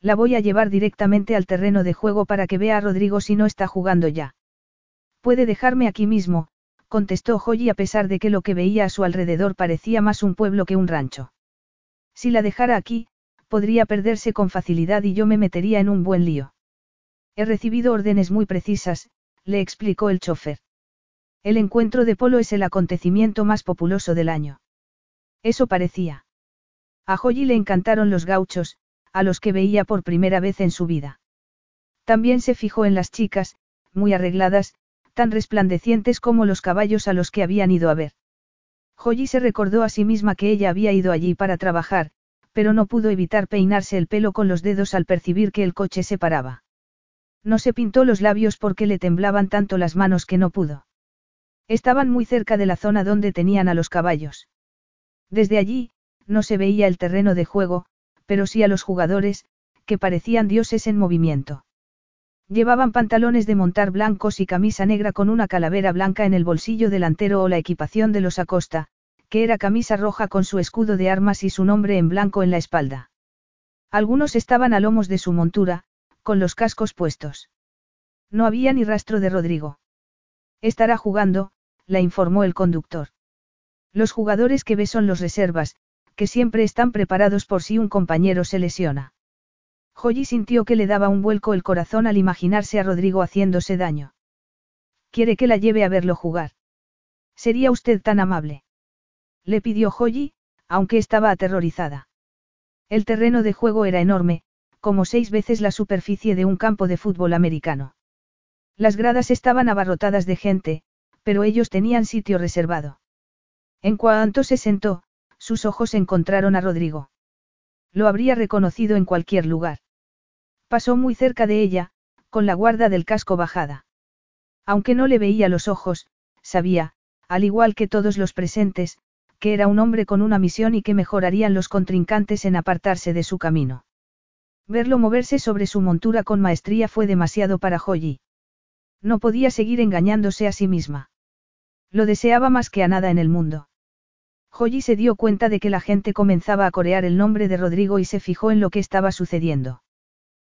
Speaker 1: La voy a llevar directamente al terreno de juego para que vea a Rodrigo si no está jugando ya. Puede dejarme aquí mismo, contestó Joy a pesar de que lo que veía a su alrededor parecía más un pueblo que un rancho. Si la dejara aquí, podría perderse con facilidad y yo me metería en un buen lío. He recibido órdenes muy precisas, le explicó el chofer. El encuentro de polo es el acontecimiento más populoso del año. Eso parecía. A Joyi le encantaron los gauchos, a los que veía por primera vez en su vida. También se fijó en las chicas, muy arregladas, tan resplandecientes como los caballos a los que habían ido a ver. Joyi se recordó a sí misma que ella había ido allí para trabajar, pero no pudo evitar peinarse el pelo con los dedos al percibir que el coche se paraba. No se pintó los labios porque le temblaban tanto las manos que no pudo. Estaban muy cerca de la zona donde tenían a los caballos. Desde allí, no se veía el terreno de juego, pero sí a los jugadores, que parecían dioses en movimiento. Llevaban pantalones de montar blancos y camisa negra con una calavera blanca en el bolsillo delantero o la equipación de los Acosta, que era camisa roja con su escudo de armas y su nombre en blanco en la espalda. Algunos estaban a lomos de su montura, con los cascos puestos. No había ni rastro de Rodrigo. Estará jugando, la informó el conductor. Los jugadores que ve son los reservas, que siempre están preparados por si un compañero se lesiona. Joyi sintió que le daba un vuelco el corazón al imaginarse a Rodrigo haciéndose daño. ¿Quiere que la lleve a verlo jugar? ¿Sería usted tan amable? Le pidió Joyi, aunque estaba aterrorizada. El terreno de juego era enorme, como seis veces la superficie de un campo de fútbol americano. Las gradas estaban abarrotadas de gente, pero ellos tenían sitio reservado. En cuanto se sentó, sus ojos encontraron a Rodrigo. Lo habría reconocido en cualquier lugar. Pasó muy cerca de ella, con la guarda del casco bajada. Aunque no le veía los ojos, sabía, al igual que todos los presentes, que era un hombre con una misión y que mejorarían los contrincantes en apartarse de su camino. Verlo moverse sobre su montura con maestría fue demasiado para Joyi. No podía seguir engañándose a sí misma. Lo deseaba más que a nada en el mundo. Joyi se dio cuenta de que la gente comenzaba a corear el nombre de Rodrigo y se fijó en lo que estaba sucediendo.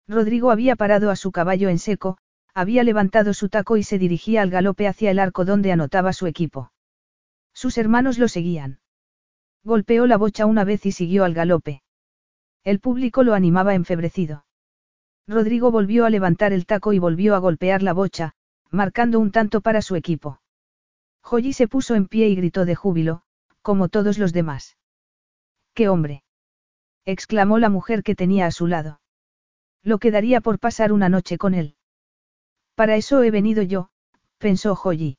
Speaker 1: Rodrigo había parado a su caballo en seco, había levantado su taco y se dirigía al galope hacia el arco donde anotaba su equipo. Sus hermanos lo seguían. Golpeó la bocha una vez y siguió al galope. El público lo animaba enfebrecido. Rodrigo volvió a levantar el taco y volvió a golpear la bocha, marcando un tanto para su equipo. Joyi se puso en pie y gritó de júbilo, como todos los demás. ¡Qué hombre! exclamó la mujer que tenía a su lado. Lo quedaría por pasar una noche con él. Para eso he venido yo, pensó Joyi.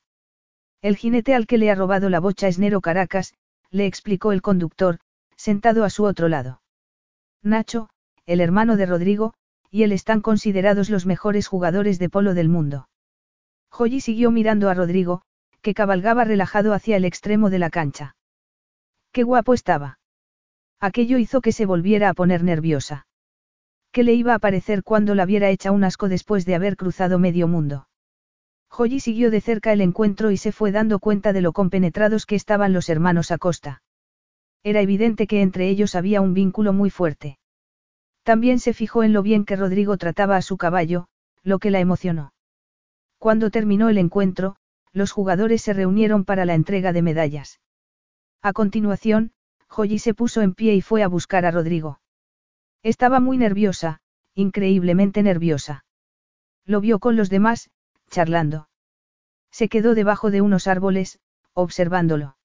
Speaker 1: El jinete al que le ha robado la bocha es Nero Caracas, le explicó el conductor, sentado a su otro lado. Nacho, el hermano de Rodrigo, y él están considerados los mejores jugadores de polo del mundo. Joyi siguió mirando a Rodrigo, que cabalgaba relajado hacia el extremo de la cancha. Qué guapo estaba. Aquello hizo que se volviera a poner nerviosa. ¿Qué le iba a parecer cuando la viera hecha un asco después de haber cruzado medio mundo? Joyi siguió de cerca el encuentro y se fue dando cuenta de lo compenetrados que estaban los hermanos Acosta. Era evidente que entre ellos había un vínculo muy fuerte. También se fijó en lo bien que Rodrigo trataba a su caballo, lo que la emocionó. Cuando terminó el encuentro, los jugadores se reunieron para la entrega de medallas. A continuación, Joyi se puso en pie y fue a buscar a Rodrigo. Estaba muy nerviosa, increíblemente nerviosa. Lo vio con los demás, charlando. Se quedó debajo de unos árboles, observándolo.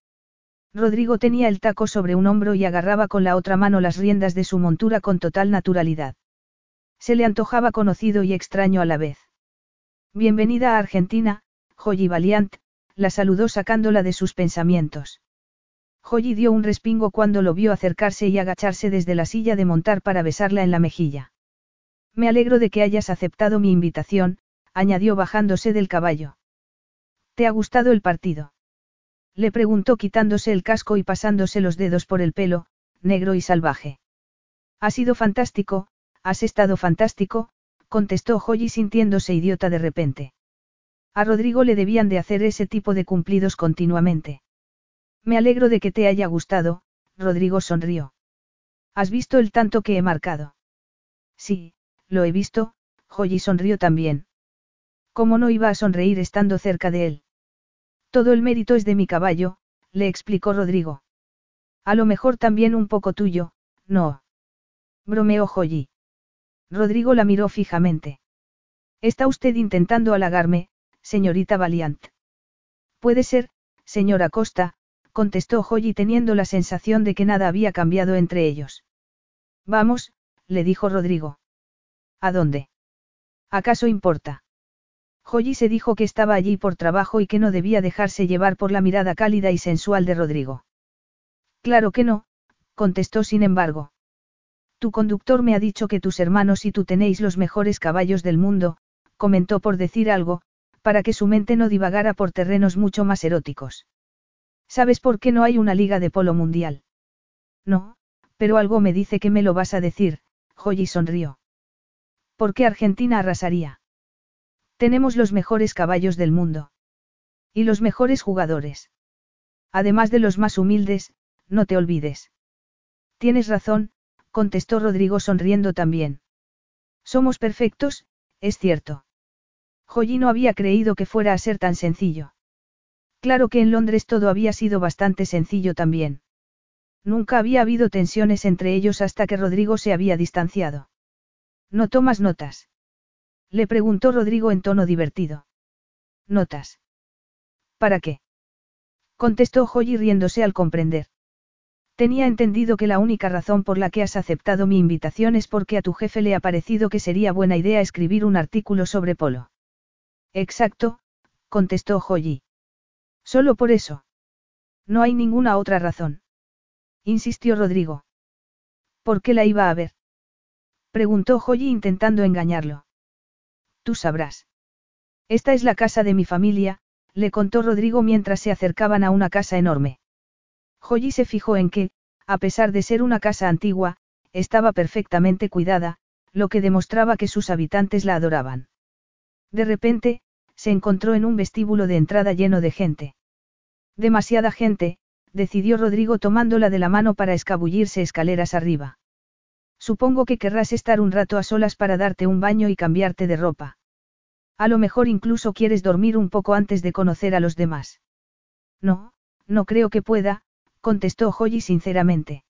Speaker 1: Rodrigo tenía el taco sobre un hombro y agarraba con la otra mano las riendas de su montura con total naturalidad. Se le antojaba conocido y extraño a la vez. Bienvenida a Argentina, Joyi Valiant, la saludó sacándola de sus pensamientos. Joyi dio un respingo cuando lo vio acercarse y agacharse desde la silla de montar para besarla en la mejilla. Me alegro de que hayas aceptado mi invitación, añadió bajándose del caballo. ¿Te ha gustado el partido? Le preguntó quitándose el casco y pasándose los dedos por el pelo, negro y salvaje. Ha sido fantástico, has estado fantástico, contestó Joyi sintiéndose idiota de repente. A Rodrigo le debían de hacer ese tipo de cumplidos continuamente. Me alegro de que te haya gustado, Rodrigo sonrió. ¿Has visto el tanto que he marcado? Sí, lo he visto, Joyi sonrió también. ¿Cómo no iba a sonreír estando cerca de él? Todo el mérito es de mi caballo, le explicó Rodrigo. A lo mejor también un poco tuyo, no. Bromeó Joyi. Rodrigo la miró fijamente. Está usted intentando halagarme, señorita Valiant. Puede ser, señora Costa, contestó Joyi teniendo la sensación de que nada había cambiado entre ellos. Vamos, le dijo Rodrigo. ¿A dónde? ¿Acaso importa? Joyi se dijo que estaba allí por trabajo y que no debía dejarse llevar por la mirada cálida y sensual de Rodrigo. Claro que no, contestó sin embargo. Tu conductor me ha dicho que tus hermanos y tú tenéis los mejores caballos del mundo, comentó por decir algo, para que su mente no divagara por terrenos mucho más eróticos. ¿Sabes por qué no hay una liga de polo mundial? No, pero algo me dice que me lo vas a decir, Joyi sonrió. ¿Por qué Argentina arrasaría? Tenemos los mejores caballos del mundo. Y los mejores jugadores. Además de los más humildes, no te olvides. Tienes razón, contestó Rodrigo sonriendo también. Somos perfectos, es cierto. Joyi no había creído que fuera a ser tan sencillo. Claro que en Londres todo había sido bastante sencillo también. Nunca había habido tensiones entre ellos hasta que Rodrigo se había distanciado. No tomas notas. Le preguntó Rodrigo en tono divertido. ¿Notas? ¿Para qué? Contestó Joyi riéndose al comprender. Tenía entendido que la única razón por la que has aceptado mi invitación es porque a tu jefe le ha parecido que sería buena idea escribir un artículo sobre polo. Exacto, contestó Joyi. Solo por eso. No hay ninguna otra razón. Insistió Rodrigo. ¿Por qué la iba a ver? Preguntó Joyi intentando engañarlo. Tú sabrás. Esta es la casa de mi familia, le contó Rodrigo mientras se acercaban a una casa enorme. Joyi se fijó en que, a pesar de ser una casa antigua, estaba perfectamente cuidada, lo que demostraba que sus habitantes la adoraban. De repente, se encontró en un vestíbulo de entrada lleno de gente. Demasiada gente, decidió Rodrigo tomándola de la mano para escabullirse escaleras arriba. Supongo que querrás estar un rato a solas para darte un baño y cambiarte de ropa. A lo mejor incluso quieres dormir un poco antes de conocer a los demás. No, no creo que pueda, contestó Joyi sinceramente.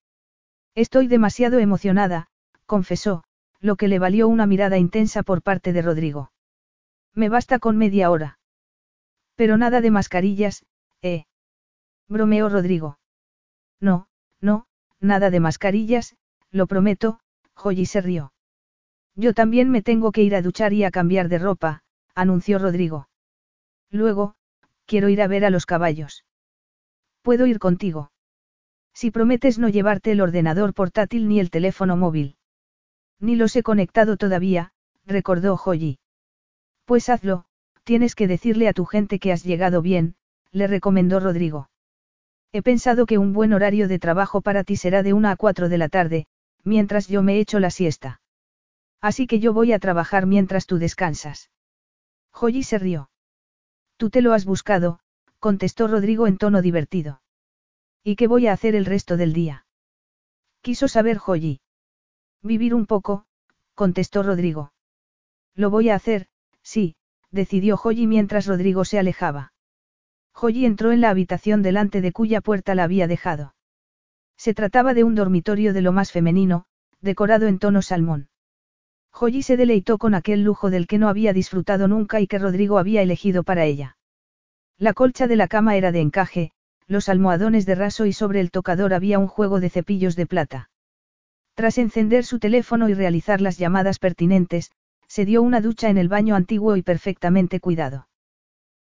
Speaker 1: Estoy demasiado emocionada, confesó, lo que le valió una mirada intensa por parte de Rodrigo. Me basta con media hora. Pero nada de mascarillas, ¿eh? Bromeó Rodrigo. No, no, nada de mascarillas, lo prometo, Joyi se rió. Yo también me tengo que ir a duchar y a cambiar de ropa, anunció Rodrigo. Luego, quiero ir a ver a los caballos. ¿Puedo ir contigo? Si prometes no llevarte el ordenador portátil ni el teléfono móvil. Ni los he conectado todavía, recordó Joyi. Pues hazlo, tienes que decirle a tu gente que has llegado bien, le recomendó Rodrigo. He pensado que un buen horario de trabajo para ti será de una a cuatro de la tarde, mientras yo me echo la siesta. Así que yo voy a trabajar mientras tú descansas. Joyi se rió. Tú te lo has buscado, contestó Rodrigo en tono divertido. ¿Y qué voy a hacer el resto del día? Quiso saber Joyi. Vivir un poco, contestó Rodrigo. Lo voy a hacer, sí, decidió Joyi mientras Rodrigo se alejaba. Joyi entró en la habitación delante de cuya puerta la había dejado. Se trataba de un dormitorio de lo más femenino, decorado en tono salmón. Joyi se deleitó con aquel lujo del que no había disfrutado nunca y que Rodrigo había elegido para ella. La colcha de la cama era de encaje, los almohadones de raso y sobre el tocador había un juego de cepillos de plata. Tras encender su teléfono y realizar las llamadas pertinentes, se dio una ducha en el baño antiguo y perfectamente cuidado.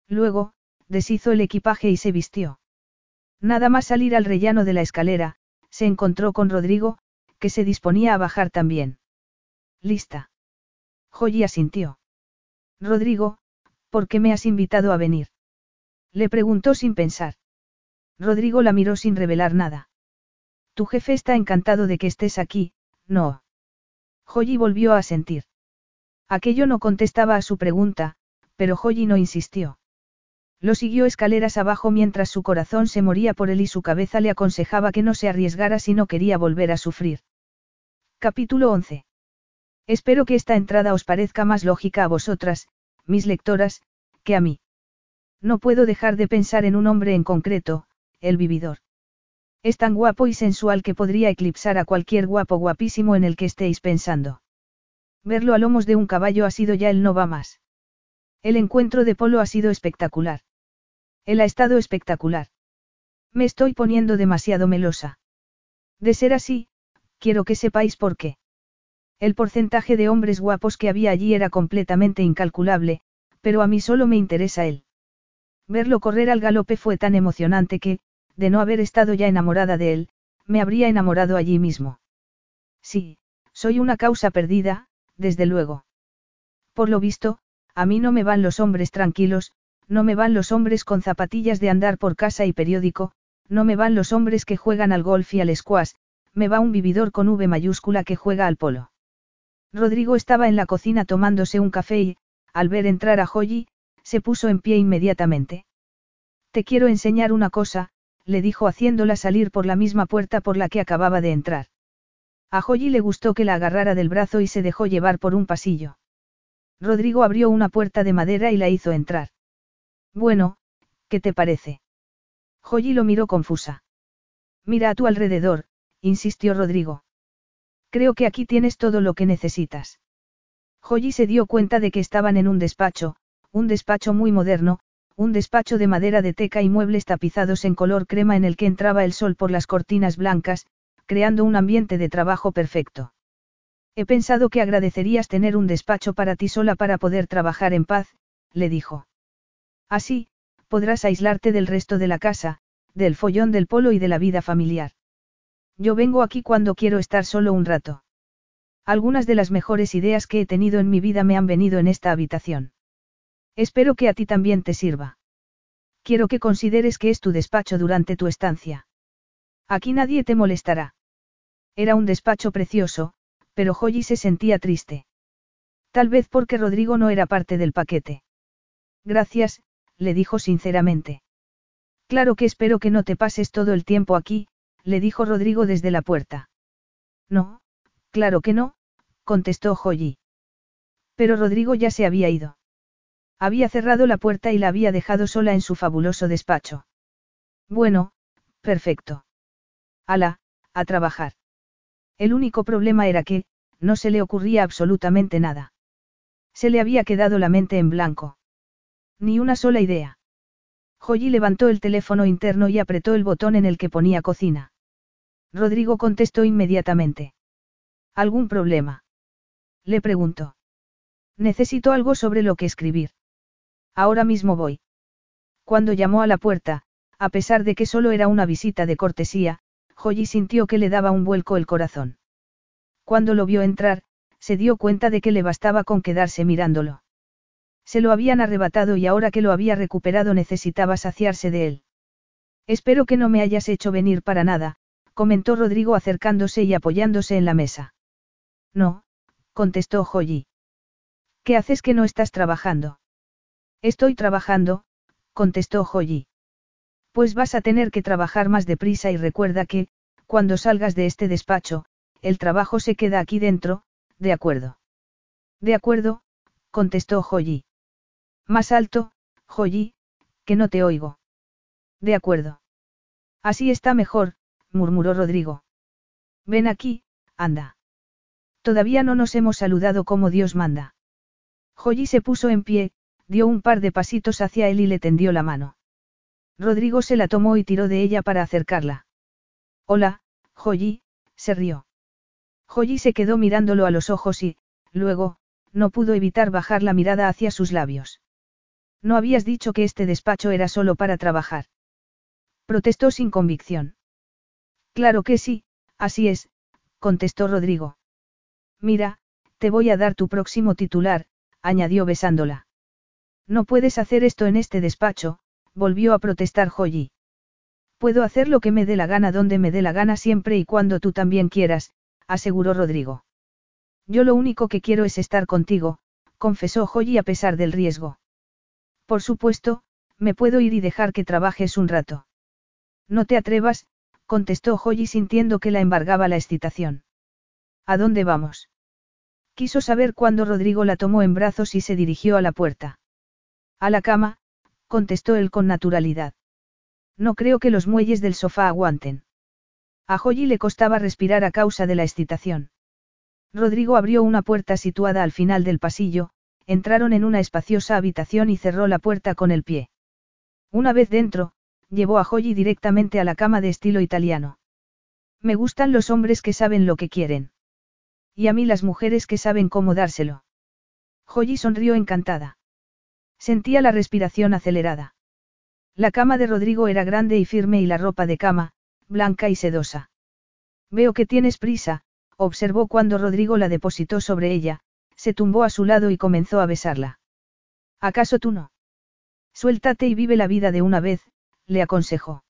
Speaker 1: Luego, deshizo el equipaje y se vistió. Nada más salir al rellano de la escalera, se encontró con Rodrigo, que se disponía a bajar también. Lista. Joyi asintió. Rodrigo, ¿por qué me has invitado a venir? Le preguntó sin pensar. Rodrigo la miró sin revelar nada. Tu jefe está encantado de que estés aquí, no. Joyi volvió a sentir. Aquello no contestaba a su pregunta, pero Joyi no insistió. Lo siguió escaleras abajo mientras su corazón se moría por él y su cabeza le aconsejaba que no se arriesgara si no quería volver a sufrir. Capítulo 11. Espero que esta entrada os parezca más lógica a vosotras, mis lectoras, que a mí. No puedo dejar de pensar en un hombre en concreto, el vividor. Es tan guapo y sensual que podría eclipsar a cualquier guapo guapísimo en el que estéis pensando. Verlo a lomos de un caballo ha sido ya el no va más. El encuentro de Polo ha sido espectacular. Él ha estado espectacular. Me estoy poniendo demasiado melosa. De ser así, quiero que sepáis por qué. El porcentaje de hombres guapos que había allí era completamente incalculable, pero a mí solo me interesa él. Verlo correr al galope fue tan emocionante que, de no haber estado ya enamorada de él, me habría enamorado allí mismo. Sí, soy una causa perdida, desde luego. Por lo visto, a mí no me van los hombres tranquilos, no me van los hombres con zapatillas de andar por casa y periódico, no me van los hombres que juegan al golf y al squash, me va un vividor con V mayúscula que juega al polo. Rodrigo estaba en la cocina tomándose un café y, al ver entrar a Joyi, se puso en pie inmediatamente. Te quiero enseñar una cosa, le dijo haciéndola salir por la misma puerta por la que acababa de entrar. A Joyi le gustó que la agarrara del brazo y se dejó llevar por un pasillo. Rodrigo abrió una puerta de madera y la hizo entrar. Bueno, ¿qué te parece? Joyi lo miró confusa. Mira a tu alrededor, insistió Rodrigo. Creo que aquí tienes todo lo que necesitas. Joyi se dio cuenta de que estaban en un despacho, un despacho muy moderno, un despacho de madera de teca y muebles tapizados en color crema en el que entraba el sol por las cortinas blancas, creando un ambiente de trabajo perfecto. He pensado que agradecerías tener un despacho para ti sola para poder trabajar en paz, le dijo. Así, podrás aislarte del resto de la casa, del follón del polo y de la vida familiar. Yo vengo aquí cuando quiero estar solo un rato. Algunas de las mejores ideas que he tenido en mi vida me han venido en esta habitación. Espero que a ti también te sirva. Quiero que consideres que es tu despacho durante tu estancia. Aquí nadie te molestará. Era un despacho precioso, pero Joyi se sentía triste. Tal vez porque Rodrigo no era parte del paquete. Gracias, le dijo sinceramente. Claro que espero que no te pases todo el tiempo aquí, le dijo Rodrigo desde la puerta. No, claro que no, contestó Joyi. Pero Rodrigo ya se había ido. Había cerrado la puerta y la había dejado sola en su fabuloso despacho. Bueno, perfecto. Ala, a trabajar. El único problema era que, no se le ocurría absolutamente nada. Se le había quedado la mente en blanco. Ni una sola idea. Joyi levantó el teléfono interno y apretó el botón en el que ponía cocina. Rodrigo contestó inmediatamente. ¿Algún problema? Le preguntó. Necesito algo sobre lo que escribir. Ahora mismo voy. Cuando llamó a la puerta, a pesar de que solo era una visita de cortesía, Joyi sintió que le daba un vuelco el corazón. Cuando lo vio entrar, se dio cuenta de que le bastaba con quedarse mirándolo. Se lo habían arrebatado y ahora que lo había recuperado necesitaba saciarse de él. Espero que no me hayas hecho venir para nada, comentó Rodrigo acercándose y apoyándose en la mesa. No, contestó Joyi. ¿Qué haces que no estás trabajando? Estoy trabajando, contestó Joyi. Pues vas a tener que trabajar más deprisa y recuerda que, cuando salgas de este despacho, el trabajo se queda aquí dentro, de acuerdo. De acuerdo, contestó Joyi. Más alto, Joyi, que no te oigo. De acuerdo. Así está mejor, murmuró Rodrigo. Ven aquí, anda. Todavía no nos hemos saludado como Dios manda. Joyi se puso en pie, dio un par de pasitos hacia él y le tendió la mano. Rodrigo se la tomó y tiró de ella para acercarla. Hola, Joyi, se rió. Joyi se quedó mirándolo a los ojos y, luego, no pudo evitar bajar la mirada hacia sus labios. No habías dicho que este despacho era solo para trabajar. Protestó sin convicción. Claro que sí, así es, contestó Rodrigo. Mira, te voy a dar tu próximo titular, añadió besándola. No puedes hacer esto en este despacho, volvió a protestar Joyi. Puedo hacer lo que me dé la gana donde me dé la gana siempre y cuando tú también quieras, aseguró Rodrigo. Yo lo único que quiero es estar contigo, confesó Joyi a pesar del riesgo. Por supuesto, me puedo ir y dejar que trabajes un rato. No te atrevas, contestó Joyi sintiendo que la embargaba la excitación. ¿A dónde vamos? Quiso saber cuándo Rodrigo la tomó en brazos y se dirigió a la puerta. A la cama, contestó él con naturalidad. No creo que los muelles del sofá aguanten. A Joyi le costaba respirar a causa de la excitación. Rodrigo abrió una puerta situada al final del pasillo, entraron en una espaciosa habitación y cerró la puerta con el pie. Una vez dentro, llevó a Joyi directamente a la cama de estilo italiano. Me gustan los hombres que saben lo que quieren. Y a mí las mujeres que saben cómo dárselo. Joyi sonrió encantada. Sentía la respiración acelerada. La cama de Rodrigo era grande y firme y la ropa de cama, blanca y sedosa. Veo que tienes prisa, observó cuando Rodrigo la depositó sobre ella, se tumbó a su lado y comenzó a besarla. ¿Acaso tú no? Suéltate y vive la vida de una vez, le aconsejó.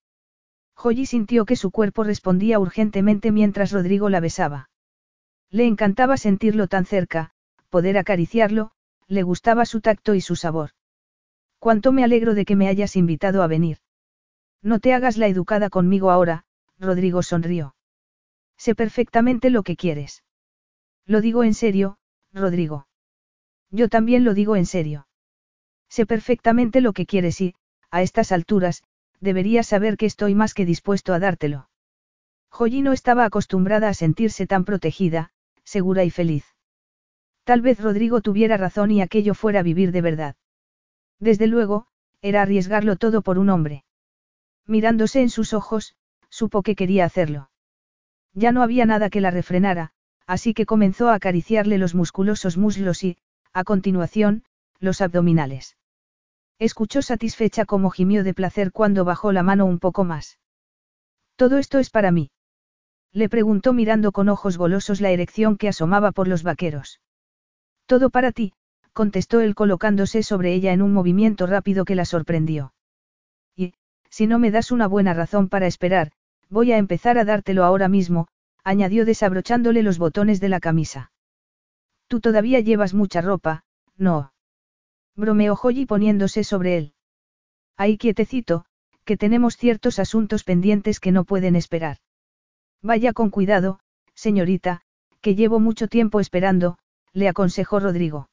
Speaker 1: Joyi sintió que su cuerpo respondía urgentemente mientras Rodrigo la besaba. Le encantaba sentirlo tan cerca, poder acariciarlo, le gustaba su tacto y su sabor. Cuánto me alegro de que me hayas invitado a venir. No te hagas la educada conmigo ahora, Rodrigo sonrió. Sé perfectamente lo que quieres. Lo digo en serio, Rodrigo. Yo también lo digo en serio. Sé perfectamente lo que quieres y, a estas alturas, deberías saber que estoy más que dispuesto a dártelo. Joyi no estaba acostumbrada a sentirse tan protegida, segura y feliz. Tal vez Rodrigo tuviera razón y aquello fuera vivir de verdad. Desde luego, era arriesgarlo todo por un hombre. Mirándose en sus ojos, supo que quería hacerlo. Ya no había nada que la refrenara, así que comenzó a acariciarle los musculosos muslos y, a continuación, los abdominales. Escuchó satisfecha como gimió de placer cuando bajó la mano un poco más. Todo esto es para mí. Le preguntó mirando con ojos golosos la erección que asomaba por los vaqueros. Todo para ti, contestó él colocándose sobre ella en un movimiento rápido que la sorprendió. Y, si no me das una buena razón para esperar, voy a empezar a dártelo ahora mismo, añadió desabrochándole los botones de la camisa. Tú todavía llevas mucha ropa, no. Bromeó Joyi poniéndose sobre él. Ahí quietecito, que tenemos ciertos asuntos pendientes que no pueden esperar. Vaya con cuidado, señorita, que llevo mucho tiempo esperando, le aconsejó Rodrigo.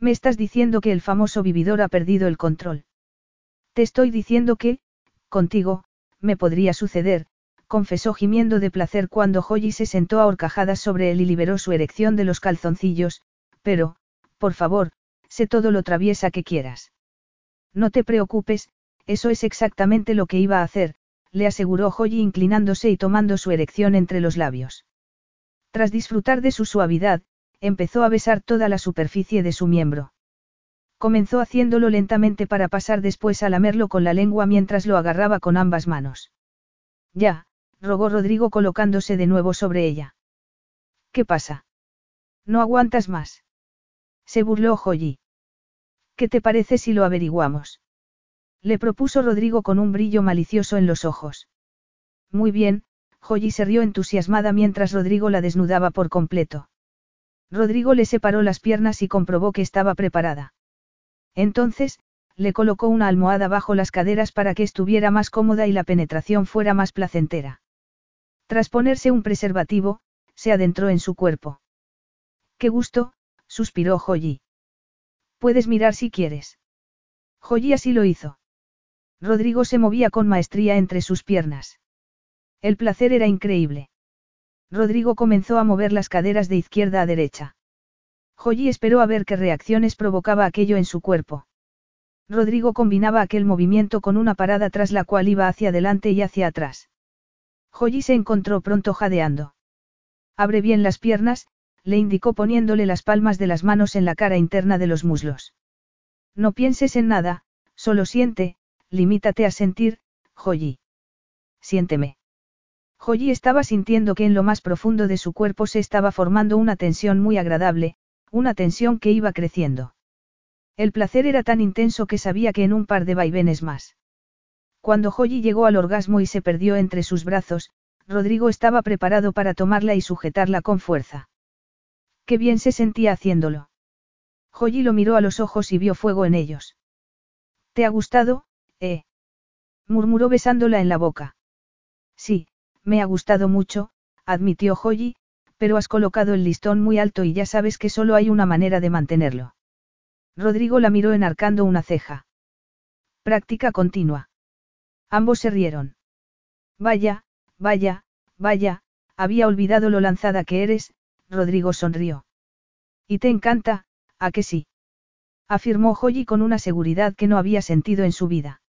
Speaker 1: Me estás diciendo que el famoso vividor ha perdido el control. Te estoy diciendo que, contigo, me podría suceder, confesó gimiendo de placer cuando Joyi se sentó a horcajadas sobre él y liberó su erección de los calzoncillos, pero, por favor, sé todo lo traviesa que quieras. No te preocupes, eso es exactamente lo que iba a hacer, le aseguró Joyi inclinándose y tomando su erección entre los labios. Tras disfrutar de su suavidad, empezó a besar toda la superficie de su miembro. Comenzó haciéndolo lentamente para pasar después a lamerlo con la lengua mientras lo agarraba con ambas manos. Ya, rogó Rodrigo colocándose de nuevo sobre ella. ¿Qué pasa? ¿No aguantas más? Se burló Joyi. ¿Qué te parece si lo averiguamos? Le propuso Rodrigo con un brillo malicioso en los ojos. Muy bien, Joyi se rió entusiasmada mientras Rodrigo la desnudaba por completo. Rodrigo le separó las piernas y comprobó que estaba preparada. Entonces, le colocó una almohada bajo las caderas para que estuviera más cómoda y la penetración fuera más placentera. Tras ponerse un preservativo, se adentró en su cuerpo. ¡Qué gusto! suspiró Joyi. Puedes mirar si quieres. Joyi así lo hizo. Rodrigo se movía con maestría entre sus piernas. El placer era increíble. Rodrigo comenzó a mover las caderas de izquierda a derecha. Joyi esperó a ver qué reacciones provocaba aquello en su cuerpo. Rodrigo combinaba aquel movimiento con una parada tras la cual iba hacia adelante y hacia atrás. Joyi se encontró pronto jadeando. Abre bien las piernas, le indicó poniéndole las palmas de las manos en la cara interna de los muslos. No pienses en nada, solo siente, limítate a sentir, Joyi. Siénteme. Joyi estaba sintiendo que en lo más profundo de su cuerpo se estaba formando una tensión muy agradable, una tensión que iba creciendo. El placer era tan intenso que sabía que en un par de vaivenes más. Cuando Joyi llegó al orgasmo y se perdió entre sus brazos, Rodrigo estaba preparado para tomarla y sujetarla con fuerza. Qué bien se sentía haciéndolo. Joyi lo miró a los ojos y vio fuego en ellos. ¿Te ha gustado, eh? murmuró besándola en la boca. Sí, me ha gustado mucho, admitió Joyi, pero has colocado el listón muy alto y ya sabes que solo hay una manera de mantenerlo. Rodrigo la miró enarcando una ceja. Práctica continua. Ambos se rieron. Vaya, vaya, vaya, había olvidado lo lanzada que eres, Rodrigo sonrió. Y te encanta, ¿a que sí? afirmó Joyi con una seguridad que no había sentido en su vida.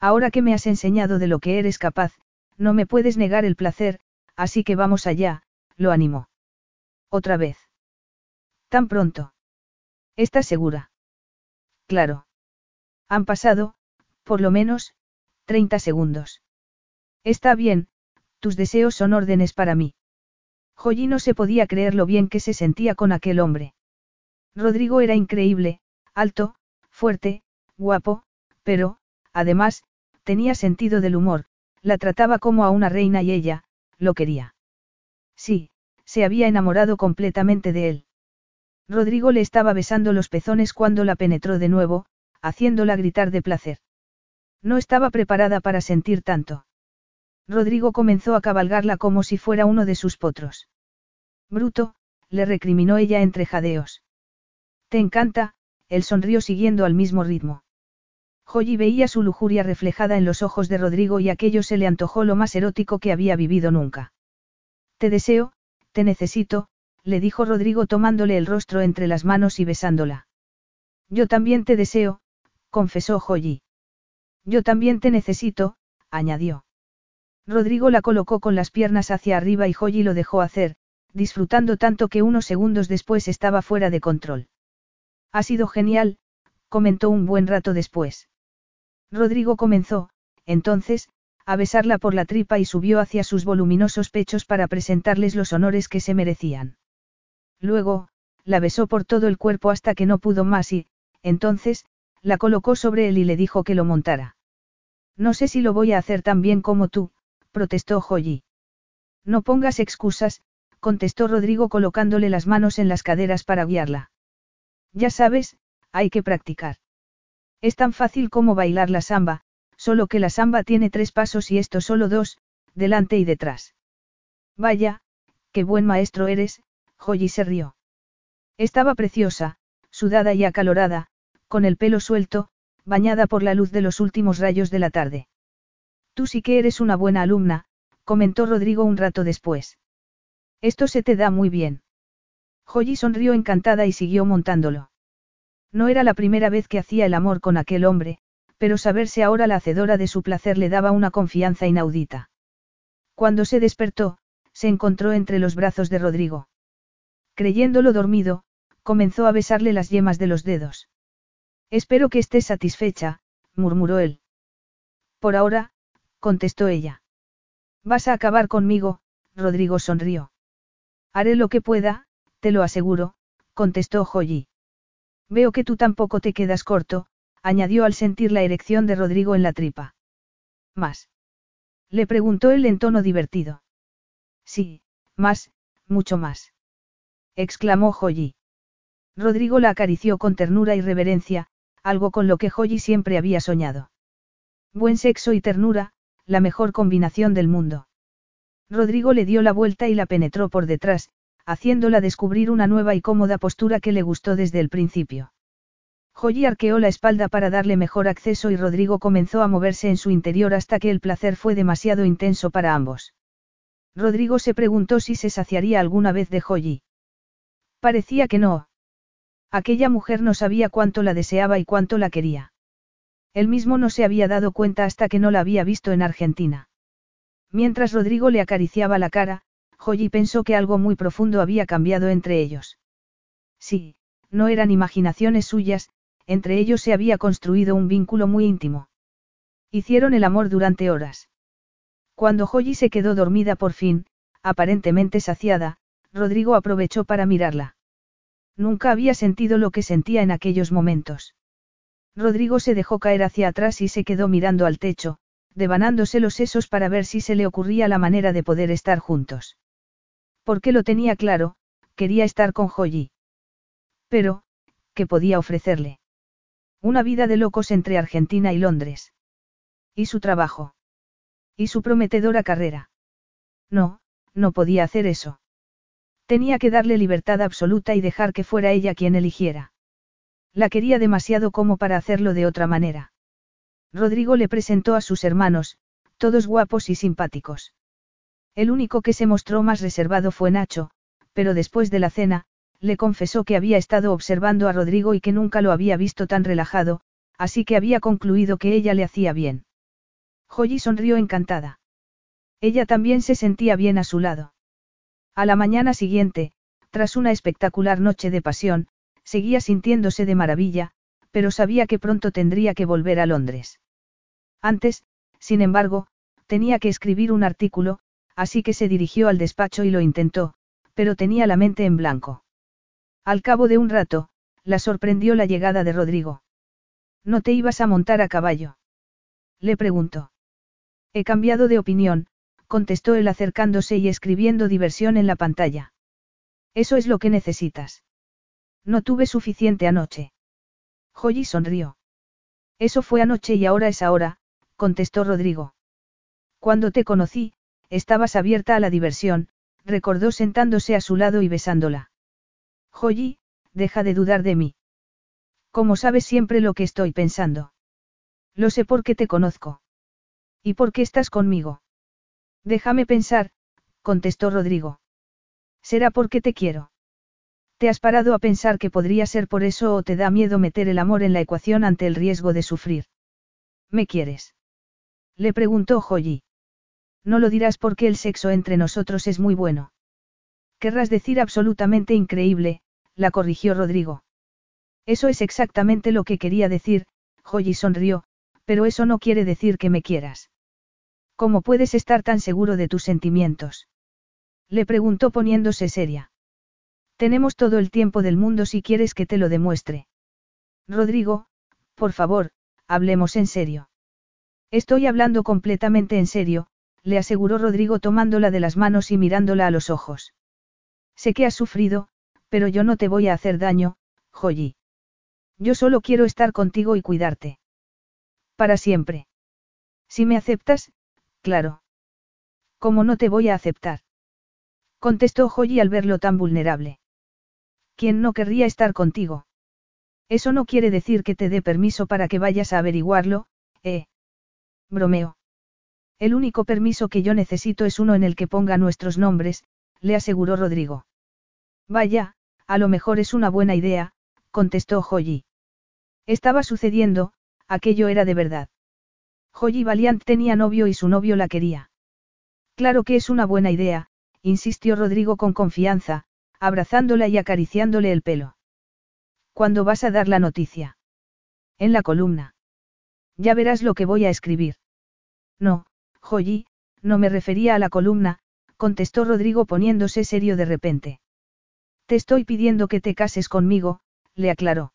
Speaker 1: Ahora que me has enseñado de lo que eres capaz, no me puedes negar el placer, así que vamos allá, lo animó. Otra vez. ¿Tan pronto? ¿Estás segura? Claro. Han pasado, por lo menos, 30 segundos. Está bien, tus deseos son órdenes para mí. Joyi no se podía creer lo bien que se sentía con aquel hombre. Rodrigo era increíble, alto, fuerte, guapo, pero, además, tenía sentido del humor, la trataba como a una reina y ella, lo quería. Sí, se había enamorado completamente de él. Rodrigo le estaba besando los pezones cuando la penetró de nuevo, haciéndola gritar de placer. No estaba preparada para sentir tanto. Rodrigo comenzó a cabalgarla como si fuera uno de sus potros. Bruto, le recriminó ella entre jadeos. Te encanta, él sonrió siguiendo al mismo ritmo. Joyi veía su lujuria reflejada en los ojos de Rodrigo y aquello se le antojó lo más erótico que había vivido nunca. Te deseo, te necesito, le dijo Rodrigo tomándole el rostro entre las manos y besándola. Yo también te deseo, confesó Joyi. Yo también te necesito, añadió. Rodrigo la colocó con las piernas hacia arriba y Joyi lo dejó hacer, disfrutando tanto que unos segundos después estaba fuera de control. Ha sido genial, comentó un buen rato después. Rodrigo comenzó, entonces, a besarla por la tripa y subió hacia sus voluminosos pechos para presentarles los honores que se merecían. Luego, la besó por todo el cuerpo hasta que no pudo más y, entonces, la colocó sobre él y le dijo que lo montara. No sé si lo voy a hacer tan bien como tú, protestó Joyi. No pongas excusas, contestó Rodrigo colocándole las manos en las caderas para guiarla. Ya sabes, hay que practicar. Es tan fácil como bailar la samba, solo que la samba tiene tres pasos y esto solo dos, delante y detrás. Vaya, qué buen maestro eres, Joyi se rió. Estaba preciosa, sudada y acalorada, con el pelo suelto, bañada por la luz de los últimos rayos de la tarde. Tú sí que eres una buena alumna, comentó Rodrigo un rato después. Esto se te da muy bien. Joyi sonrió encantada y siguió montándolo. No era la primera vez que hacía el amor con aquel hombre, pero saberse ahora la hacedora de su placer le daba una confianza inaudita. Cuando se despertó, se encontró entre los brazos de Rodrigo. Creyéndolo dormido, comenzó a besarle las yemas de los dedos. Espero que estés satisfecha, murmuró él. Por ahora, contestó ella. Vas a acabar conmigo, Rodrigo sonrió. Haré lo que pueda, te lo aseguro, contestó Joyi. Veo que tú tampoco te quedas corto, añadió al sentir la erección de Rodrigo en la tripa. ¿Más? Le preguntó él en tono divertido. Sí, más, mucho más. exclamó Joyi. Rodrigo la acarició con ternura y reverencia, algo con lo que Joyi siempre había soñado. Buen sexo y ternura, la mejor combinación del mundo. Rodrigo le dio la vuelta y la penetró por detrás, haciéndola descubrir una nueva y cómoda postura que le gustó desde el principio. Joyi arqueó la espalda para darle mejor acceso y Rodrigo comenzó a moverse en su interior hasta que el placer fue demasiado intenso para ambos. Rodrigo se preguntó si se saciaría alguna vez de Joyi. Parecía que no. Aquella mujer no sabía cuánto la deseaba y cuánto la quería. Él mismo no se había dado cuenta hasta que no la había visto en Argentina. Mientras Rodrigo le acariciaba la cara, Joyi pensó que algo muy profundo había cambiado entre ellos. Sí, no eran imaginaciones suyas, entre ellos se había construido un vínculo muy íntimo. Hicieron el amor durante horas. Cuando Joyi se quedó dormida por fin, aparentemente saciada, Rodrigo aprovechó para mirarla. Nunca había sentido lo que sentía en aquellos momentos. Rodrigo se dejó caer hacia atrás y se quedó mirando al techo, devanándose los sesos para ver si se le ocurría la manera de poder estar juntos. Porque lo tenía claro, quería estar con Joyi. Pero, ¿qué podía ofrecerle? Una vida de locos entre Argentina y Londres. ¿Y su trabajo? ¿Y su prometedora carrera? No, no podía hacer eso. Tenía que darle libertad absoluta y dejar que fuera ella quien eligiera. La quería demasiado como para hacerlo de otra manera. Rodrigo le presentó a sus hermanos, todos guapos y simpáticos. El único que se mostró más reservado fue Nacho, pero después de la cena, le confesó que había estado observando a Rodrigo y que nunca lo había visto tan relajado, así que había concluido que ella le hacía bien. Joyi sonrió encantada. Ella también se sentía bien a su lado. A la mañana siguiente, tras una espectacular noche de pasión, seguía sintiéndose de maravilla, pero sabía que pronto tendría que volver a Londres. Antes, sin embargo, tenía que escribir un artículo, así que se dirigió al despacho y lo intentó, pero tenía la mente en blanco. Al cabo de un rato, la sorprendió la llegada de Rodrigo. ¿No te ibas a montar a caballo? Le preguntó. He cambiado de opinión, contestó él acercándose y escribiendo diversión en la pantalla. Eso es lo que necesitas. No tuve suficiente anoche. Joyi sonrió. Eso fue anoche y ahora es ahora, contestó Rodrigo. Cuando te conocí, estabas abierta a la diversión, recordó sentándose a su lado y besándola. Joyi, deja de dudar de mí. ¿Cómo sabes siempre lo que estoy pensando? Lo sé porque te conozco. ¿Y por qué estás conmigo? Déjame pensar, contestó Rodrigo. Será porque te quiero. ¿Te has parado a pensar que podría ser por eso o te da miedo meter el amor en la ecuación ante el riesgo de sufrir? ¿Me quieres? Le preguntó Joyi. No lo dirás porque el sexo entre nosotros es muy bueno. Querrás decir absolutamente increíble, la corrigió Rodrigo. Eso es exactamente lo que quería decir, Joyi sonrió, pero eso no quiere decir que me quieras. ¿Cómo puedes estar tan seguro de tus sentimientos? Le preguntó poniéndose seria. Tenemos todo el tiempo del mundo si quieres que te lo demuestre. Rodrigo, por favor, hablemos en serio. Estoy hablando completamente en serio, le aseguró Rodrigo tomándola de las manos y mirándola a los ojos. Sé que has sufrido, pero yo no te voy a hacer daño, Joyi. Yo solo quiero estar contigo y cuidarte. Para siempre. Si me aceptas, claro. ¿Cómo no te voy a aceptar? Contestó Joyi al verlo tan vulnerable. ¿Quién no querría estar contigo? Eso no quiere decir que te dé permiso para que vayas a averiguarlo, ¿eh? Bromeo. El único permiso que yo necesito es uno en el que ponga nuestros nombres, le aseguró Rodrigo. Vaya, a lo mejor es una buena idea, contestó Joyi. Estaba sucediendo, aquello era de verdad. Joyi Valiant tenía novio y su novio la quería. Claro que es una buena idea, insistió Rodrigo con confianza, abrazándola y acariciándole el pelo. ¿Cuándo vas a dar la noticia? En la columna. Ya verás lo que voy a escribir. No, Joyi, no me refería a la columna, contestó Rodrigo poniéndose serio de repente. Te estoy pidiendo que te cases conmigo, le aclaró.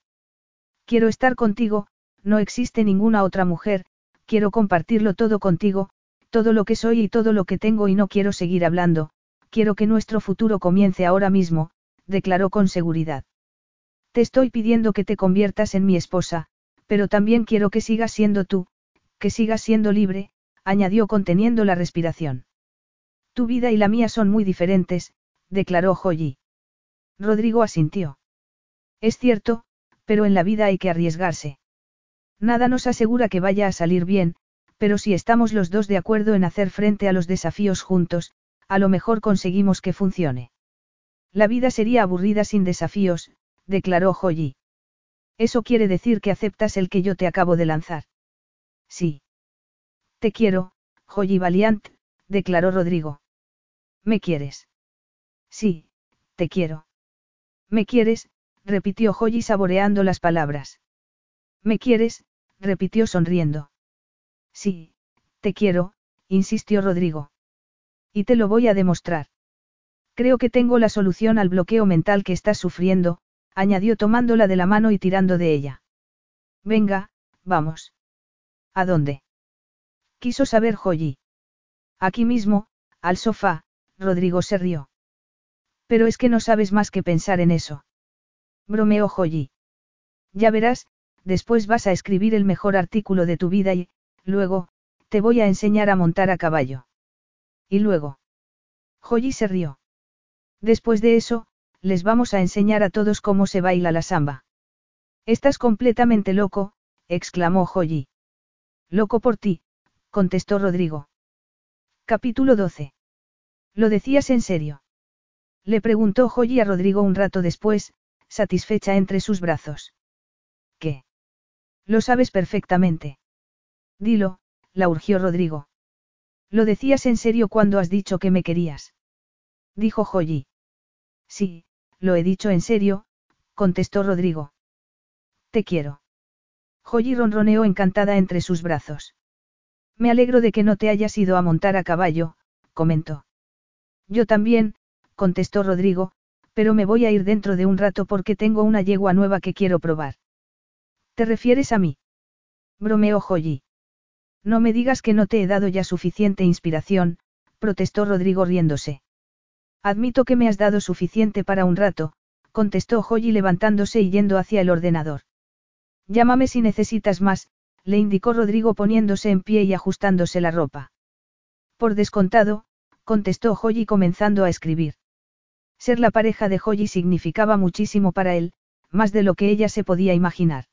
Speaker 1: Quiero estar contigo, no existe ninguna otra mujer, quiero compartirlo todo contigo, todo lo que soy y todo lo que tengo y no quiero seguir hablando, quiero que nuestro futuro comience ahora mismo, declaró con seguridad. Te estoy pidiendo que te conviertas en mi esposa, pero también quiero que sigas siendo tú, que sigas siendo libre, añadió conteniendo la respiración. Tu vida y la mía son muy diferentes, declaró Joyi. Rodrigo asintió. Es cierto, pero en la vida hay que arriesgarse. Nada nos asegura que vaya a salir bien, pero si estamos los dos de acuerdo en hacer frente a los desafíos juntos, a lo mejor conseguimos que funcione. La vida sería aburrida sin desafíos, declaró Joyi. Eso quiere decir que aceptas el que yo te acabo de lanzar. Sí. Te quiero, Joyi Valiant, declaró Rodrigo. ¿Me quieres? Sí, te quiero. ¿Me quieres? repitió Joyi saboreando las palabras. ¿Me quieres? repitió sonriendo. Sí, te quiero, insistió Rodrigo. Y te lo voy a demostrar. Creo que tengo la solución al bloqueo mental que estás sufriendo, añadió tomándola de la mano y tirando de ella. Venga, vamos. ¿A dónde? Quiso saber Joyi. Aquí mismo, al sofá, Rodrigo se rió. Pero es que no sabes más que pensar en eso. Bromeó Joyi. Ya verás, después vas a escribir el mejor artículo de tu vida y, luego, te voy a enseñar a montar a caballo. Y luego. Joyi se rió. Después de eso, les vamos a enseñar a todos cómo se baila la samba. Estás completamente loco, exclamó Joyi. Loco por ti, contestó Rodrigo. Capítulo 12. ¿Lo decías en serio? Le preguntó Joyi a Rodrigo un rato después, satisfecha entre sus brazos. ¿Qué? Lo sabes perfectamente. Dilo, la urgió Rodrigo. Lo decías en serio cuando has dicho que me querías. Dijo Joyi. Sí, lo he dicho en serio, contestó Rodrigo. Te quiero. Joyi ronroneó encantada entre sus brazos. Me alegro de que no te hayas ido a montar a caballo, comentó. Yo también, contestó Rodrigo, pero me voy a ir dentro de un rato porque tengo una yegua nueva que quiero probar. ¿Te refieres a mí? Bromeó Joyi. No me digas que no te he dado ya suficiente inspiración, protestó Rodrigo riéndose. Admito que me has dado suficiente para un rato, contestó Joyi levantándose y yendo hacia el ordenador. Llámame si necesitas más, le indicó Rodrigo poniéndose en pie y ajustándose la ropa. Por descontado, contestó Joyi comenzando a escribir. Ser la pareja de Joyi significaba muchísimo para él, más de lo que ella se podía imaginar.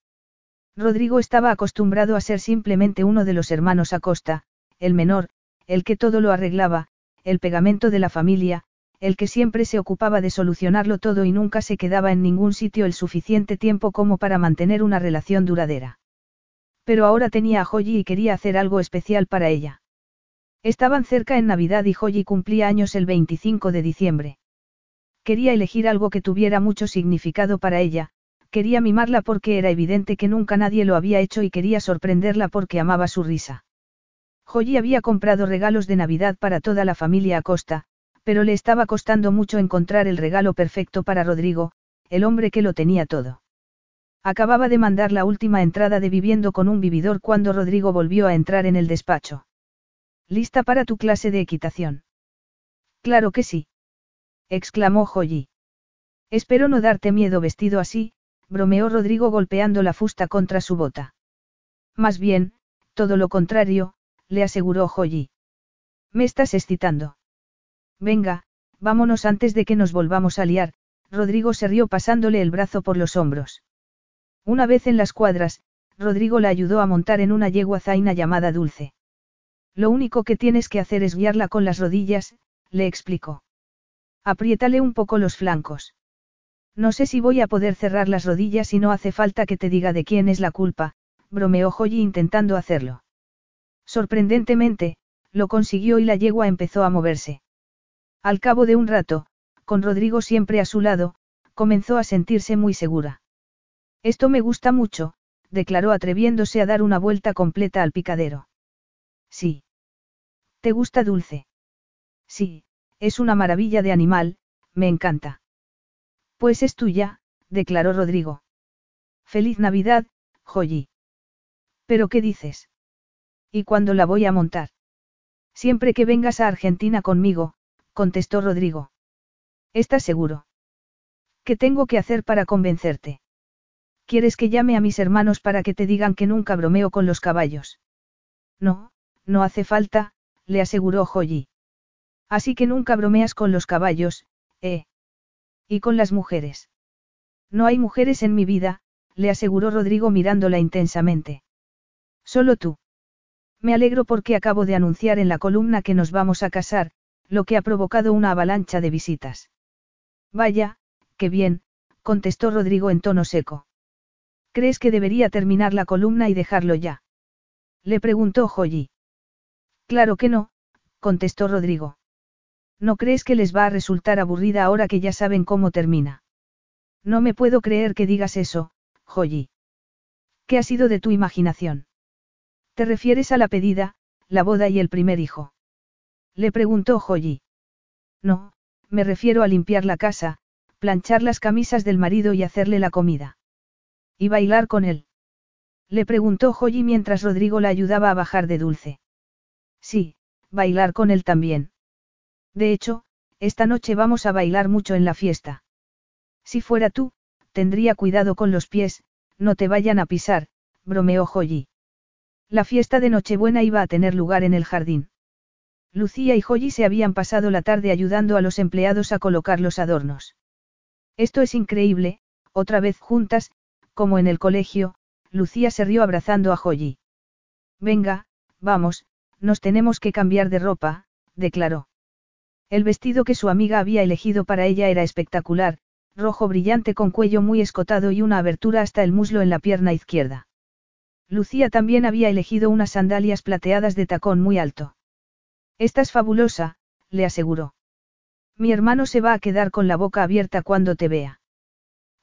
Speaker 1: Rodrigo estaba acostumbrado a ser simplemente uno de los hermanos Acosta, el menor, el que todo lo arreglaba, el pegamento de la familia, el que siempre se ocupaba de solucionarlo todo y nunca se quedaba en ningún sitio el suficiente tiempo como para mantener una relación duradera. Pero ahora tenía a Joyi y quería hacer algo especial para ella. Estaban cerca en Navidad y Joyi cumplía años el 25 de diciembre. Quería elegir algo que tuviera mucho significado para ella, quería mimarla porque era evidente que nunca nadie lo había hecho y quería sorprenderla porque amaba su risa. Joyi había comprado regalos de Navidad para toda la familia Acosta, pero le estaba costando mucho encontrar el regalo perfecto para Rodrigo, el hombre que lo tenía todo. Acababa de mandar la última entrada de viviendo con un vividor cuando Rodrigo volvió a entrar en el despacho. ¿Lista para tu clase de equitación? Claro que sí. exclamó Joyi. Espero no darte miedo vestido así, bromeó Rodrigo golpeando la fusta contra su bota. Más bien, todo lo contrario, le aseguró Joyi. Me estás excitando. Venga, vámonos antes de que nos volvamos a liar, Rodrigo se rió pasándole el brazo por los hombros. Una vez en las cuadras, Rodrigo la ayudó a montar en una yegua zaina llamada Dulce. Lo único que tienes que hacer es guiarla con las rodillas, le explicó. Apriétale un poco los flancos. No sé si voy a poder cerrar las rodillas y no hace falta que te diga de quién es la culpa, bromeó Joyi intentando hacerlo. Sorprendentemente, lo consiguió y la yegua empezó a moverse. Al cabo de un rato, con Rodrigo siempre a su lado, comenzó a sentirse muy segura. Esto me gusta mucho, declaró atreviéndose a dar una vuelta completa al picadero. Sí. ¿Te gusta dulce? Sí, es una maravilla de animal, me encanta. Pues es tuya, declaró Rodrigo. Feliz Navidad, Joyi. ¿Pero qué dices? ¿Y cuándo la voy a montar? Siempre que vengas a Argentina conmigo, contestó Rodrigo. ¿Estás seguro? ¿Qué tengo que hacer para convencerte? ¿Quieres que llame a mis hermanos para que te digan que nunca bromeo con los caballos? No, no hace falta, le aseguró Joyi. Así que nunca bromeas con los caballos, ¿eh? Y con las mujeres. No hay mujeres en mi vida, le aseguró Rodrigo mirándola intensamente. Solo tú. Me alegro porque acabo de anunciar en la columna que nos vamos a casar, lo que ha provocado una avalancha de visitas. Vaya, qué bien, contestó Rodrigo en tono seco. ¿Crees que debería terminar la columna y dejarlo ya? Le preguntó Joyi. Claro que no, contestó Rodrigo. ¿No crees que les va a resultar aburrida ahora que ya saben cómo termina? No me puedo creer que digas eso, Joyi. ¿Qué ha sido de tu imaginación? ¿Te refieres a la pedida, la boda y el primer hijo? Le preguntó Joyi. No, me refiero a limpiar la casa, planchar las camisas del marido y hacerle la comida. ¿Y bailar con él? Le preguntó Joyi mientras Rodrigo la ayudaba a bajar de dulce. Sí, bailar con él también. De hecho, esta noche vamos a bailar mucho en la fiesta. Si fuera tú, tendría cuidado con los pies, no te vayan a pisar, bromeó Joyi. La fiesta de Nochebuena iba a tener lugar en el jardín. Lucía y Joyi se habían pasado la tarde ayudando a los empleados a colocar los adornos. Esto es increíble, otra vez juntas, como en el colegio, Lucía se rió abrazando a Joyi. Venga, vamos, nos tenemos que cambiar de ropa, declaró. El vestido que su amiga había elegido para ella era espectacular, rojo brillante con cuello muy escotado y una abertura hasta el muslo en la pierna izquierda. Lucía también había elegido unas sandalias plateadas de tacón muy alto. Estás fabulosa, le aseguró. Mi hermano se va a quedar con la boca abierta cuando te vea.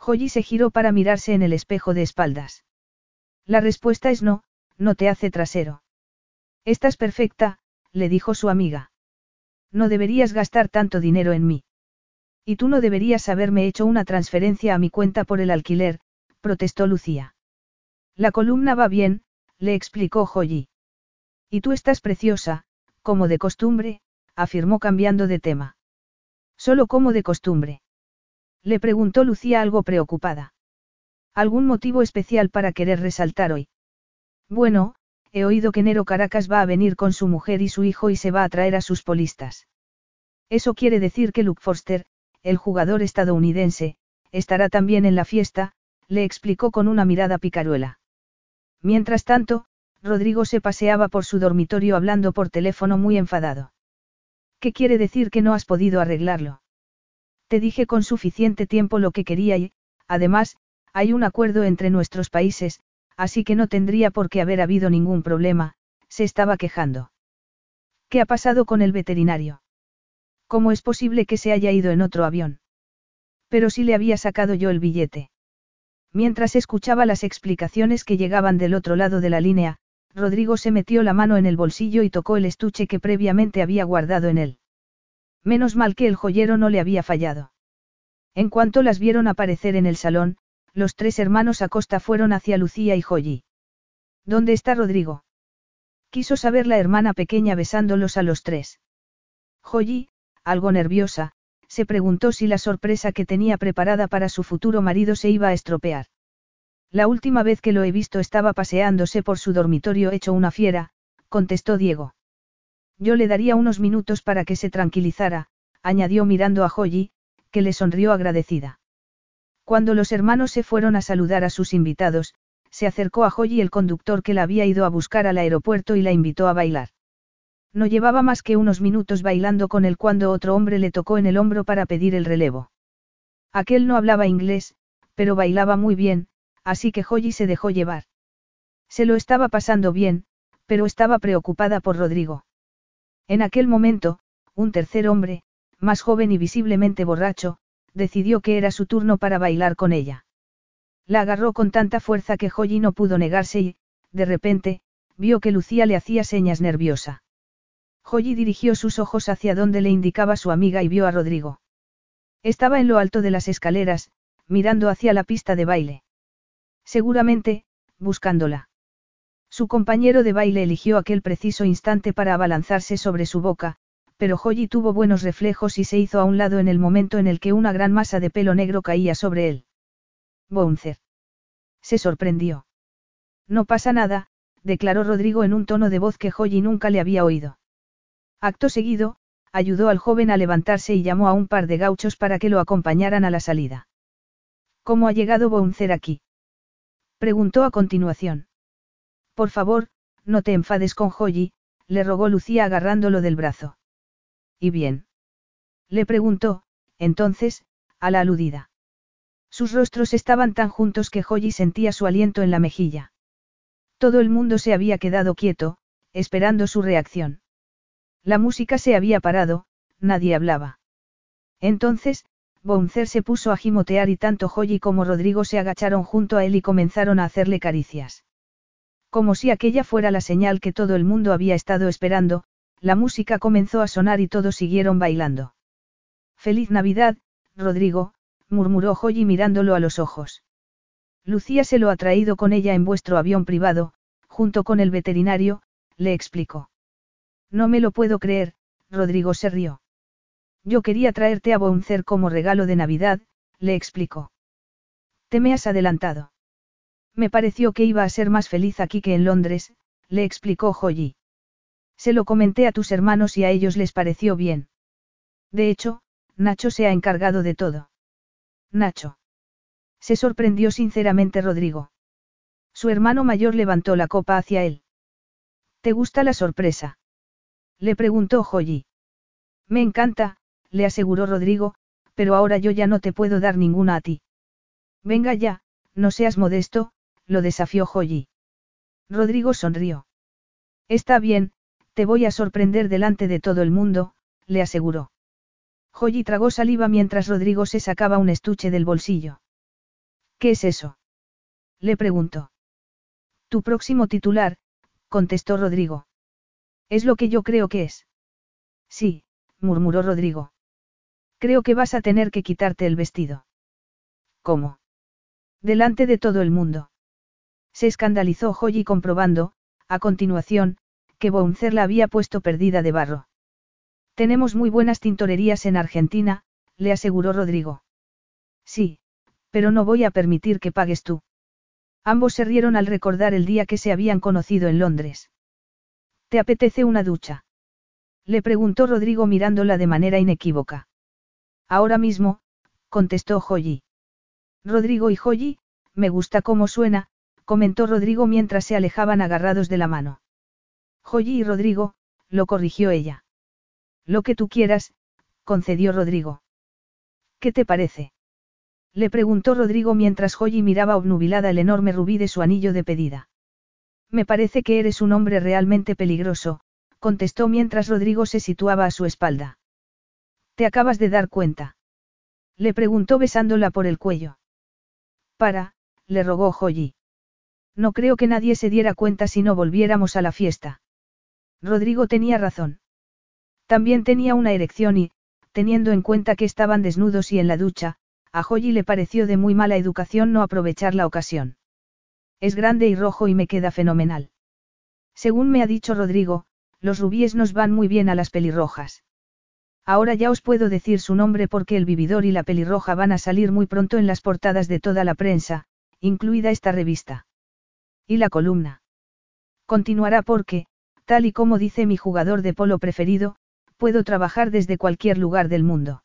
Speaker 1: Joyi se giró para mirarse en el espejo de espaldas. La respuesta es no, no te hace trasero. Estás perfecta, le dijo su amiga. No deberías gastar tanto dinero en mí. Y tú no deberías haberme hecho una transferencia a mi cuenta por el alquiler, protestó Lucía. La columna va bien, le explicó Joyi. Y tú estás preciosa, como de costumbre, afirmó cambiando de tema. Solo como de costumbre. Le preguntó Lucía algo preocupada. ¿Algún motivo especial para querer resaltar hoy? Bueno, he oído que Nero Caracas va a venir con su mujer y su hijo y se va a traer a sus polistas. Eso quiere decir que Luke Forster, el jugador estadounidense, estará también en la fiesta, le explicó con una mirada picaruela. Mientras tanto, Rodrigo se paseaba por su dormitorio hablando por teléfono muy enfadado. ¿Qué quiere decir que no has podido arreglarlo? Te dije con suficiente tiempo lo que quería y, además, hay un acuerdo entre nuestros países, así que no tendría por qué haber habido ningún problema, se estaba quejando. ¿Qué ha pasado con el veterinario? ¿Cómo es posible que se haya ido en otro avión? Pero si le había sacado yo el billete. Mientras escuchaba las explicaciones que llegaban del otro lado de la línea, Rodrigo se metió la mano en el bolsillo y tocó el estuche que previamente había guardado en él. Menos mal que el joyero no le había fallado. En cuanto las vieron aparecer en el salón, los tres hermanos Acosta fueron hacia Lucía y Joyi. ¿Dónde está Rodrigo? Quiso saber la hermana pequeña besándolos a los tres. Joyi, algo nerviosa, se preguntó si la sorpresa que tenía preparada para su futuro marido se iba a estropear. La última vez que lo he visto estaba paseándose por su dormitorio hecho una fiera, contestó Diego. Yo le daría unos minutos para que se tranquilizara, añadió mirando a Joyi, que le sonrió agradecida. Cuando los hermanos se fueron a saludar a sus invitados, se acercó a Joyi el conductor que la había ido a buscar al aeropuerto y la invitó a bailar. No llevaba más que unos minutos bailando con él cuando otro hombre le tocó en el hombro para pedir el relevo. Aquel no hablaba inglés, pero bailaba muy bien, así que Joyi se dejó llevar. Se lo estaba pasando bien, pero estaba preocupada por Rodrigo. En aquel momento, un tercer hombre, más joven y visiblemente borracho, decidió que era su turno para bailar con ella. La agarró con tanta fuerza que Joyi no pudo negarse y, de repente, vio que Lucía le hacía señas nerviosa. Joyi dirigió sus ojos hacia donde le indicaba su amiga y vio a Rodrigo. Estaba en lo alto de las escaleras, mirando hacia la pista de baile. Seguramente, buscándola. Su compañero de baile eligió aquel preciso instante para abalanzarse sobre su boca, pero Holly tuvo buenos reflejos y se hizo a un lado en el momento en el que una gran masa de pelo negro caía sobre él. Bouncer. Se sorprendió. No pasa nada, declaró Rodrigo en un tono de voz que Holly nunca le había oído. Acto seguido, ayudó al joven a levantarse y llamó a un par de gauchos para que lo acompañaran a la salida. ¿Cómo ha llegado Bouncer aquí? Preguntó a continuación. Por favor, no te enfades con Holly, le rogó Lucía agarrándolo del brazo. ¿Y bien? Le preguntó, entonces, a la aludida. Sus rostros estaban tan juntos que Holly sentía su aliento en la mejilla. Todo el mundo se había quedado quieto, esperando su reacción. La música se había parado, nadie hablaba. Entonces, Bouncer se puso a gimotear y tanto Holly como Rodrigo se agacharon junto a él y comenzaron a hacerle caricias. Como si aquella fuera la señal que todo el mundo había estado esperando, la música comenzó a sonar y todos siguieron bailando. Feliz Navidad, Rodrigo, murmuró Holly mirándolo a los ojos. Lucía se lo ha traído con ella en vuestro avión privado, junto con el veterinario, le explicó. No me lo puedo creer, Rodrigo se rió. Yo quería traerte a Bouncer como regalo de Navidad, le explicó. Te me has adelantado. Me pareció que iba a ser más feliz aquí que en Londres, le explicó Holly. Se lo comenté a tus hermanos y a ellos les pareció bien. De hecho, Nacho se ha encargado de todo. Nacho. Se sorprendió sinceramente Rodrigo. Su hermano mayor levantó la copa hacia él. ¿Te gusta la sorpresa? Le preguntó Joyi. Me encanta, le aseguró Rodrigo, pero ahora yo ya no te puedo dar ninguna a ti. Venga ya, no seas modesto, lo desafió Joyi. Rodrigo sonrió. Está bien, te voy a sorprender delante de todo el mundo, le aseguró. Joyi tragó saliva mientras Rodrigo se sacaba un estuche del bolsillo. ¿Qué es eso? Le preguntó. Tu próximo titular, contestó Rodrigo. Es lo que yo creo que es. Sí, murmuró Rodrigo. Creo que vas a tener que quitarte el vestido. ¿Cómo? Delante de todo el mundo. Se escandalizó Joyi comprobando, a continuación, que Bouncer la había puesto perdida de barro. Tenemos muy buenas tintorerías en Argentina, le aseguró Rodrigo. Sí, pero no voy a permitir que pagues tú. Ambos se rieron al recordar el día que se habían conocido en Londres. ¿Te apetece una ducha? Le preguntó Rodrigo mirándola de manera inequívoca. Ahora mismo, contestó Joyi. Rodrigo y Joyi, me gusta cómo suena, comentó Rodrigo mientras se alejaban agarrados de la mano. Joyi y Rodrigo, lo corrigió ella. Lo que tú quieras, concedió Rodrigo. ¿Qué te parece? Le preguntó Rodrigo mientras Joyi miraba obnubilada el enorme rubí de su anillo de pedida. Me parece que eres un hombre realmente peligroso, contestó mientras Rodrigo se situaba a su espalda. ¿Te acabas de dar cuenta? Le preguntó besándola por el cuello. Para, le rogó Joyi. No creo que nadie se diera cuenta si no volviéramos a la fiesta. Rodrigo tenía razón. También tenía una erección y, teniendo en cuenta que estaban desnudos y en la ducha, a Joyi le pareció de muy mala educación no aprovechar la ocasión. Es grande y rojo y me queda fenomenal. Según me ha dicho Rodrigo, los rubíes nos van muy bien a las pelirrojas. Ahora ya os puedo decir su nombre porque el vividor y la pelirroja van a salir muy pronto en las portadas de toda la prensa, incluida esta revista. Y la columna. Continuará porque, tal y como dice mi jugador de polo preferido, puedo trabajar desde cualquier lugar del mundo.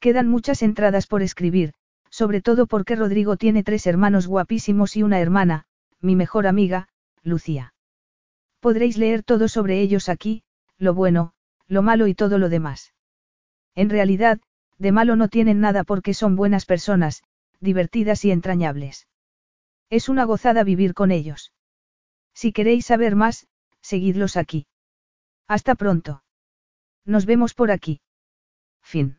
Speaker 1: Quedan muchas entradas por escribir, sobre todo porque Rodrigo tiene tres hermanos guapísimos y una hermana, mi mejor amiga, Lucía. Podréis leer todo sobre ellos aquí, lo bueno, lo malo y todo lo demás. En realidad, de malo no tienen nada porque son buenas personas, divertidas y entrañables. Es una gozada vivir con ellos. Si queréis saber más, seguidlos aquí. Hasta pronto. Nos vemos por aquí. Fin.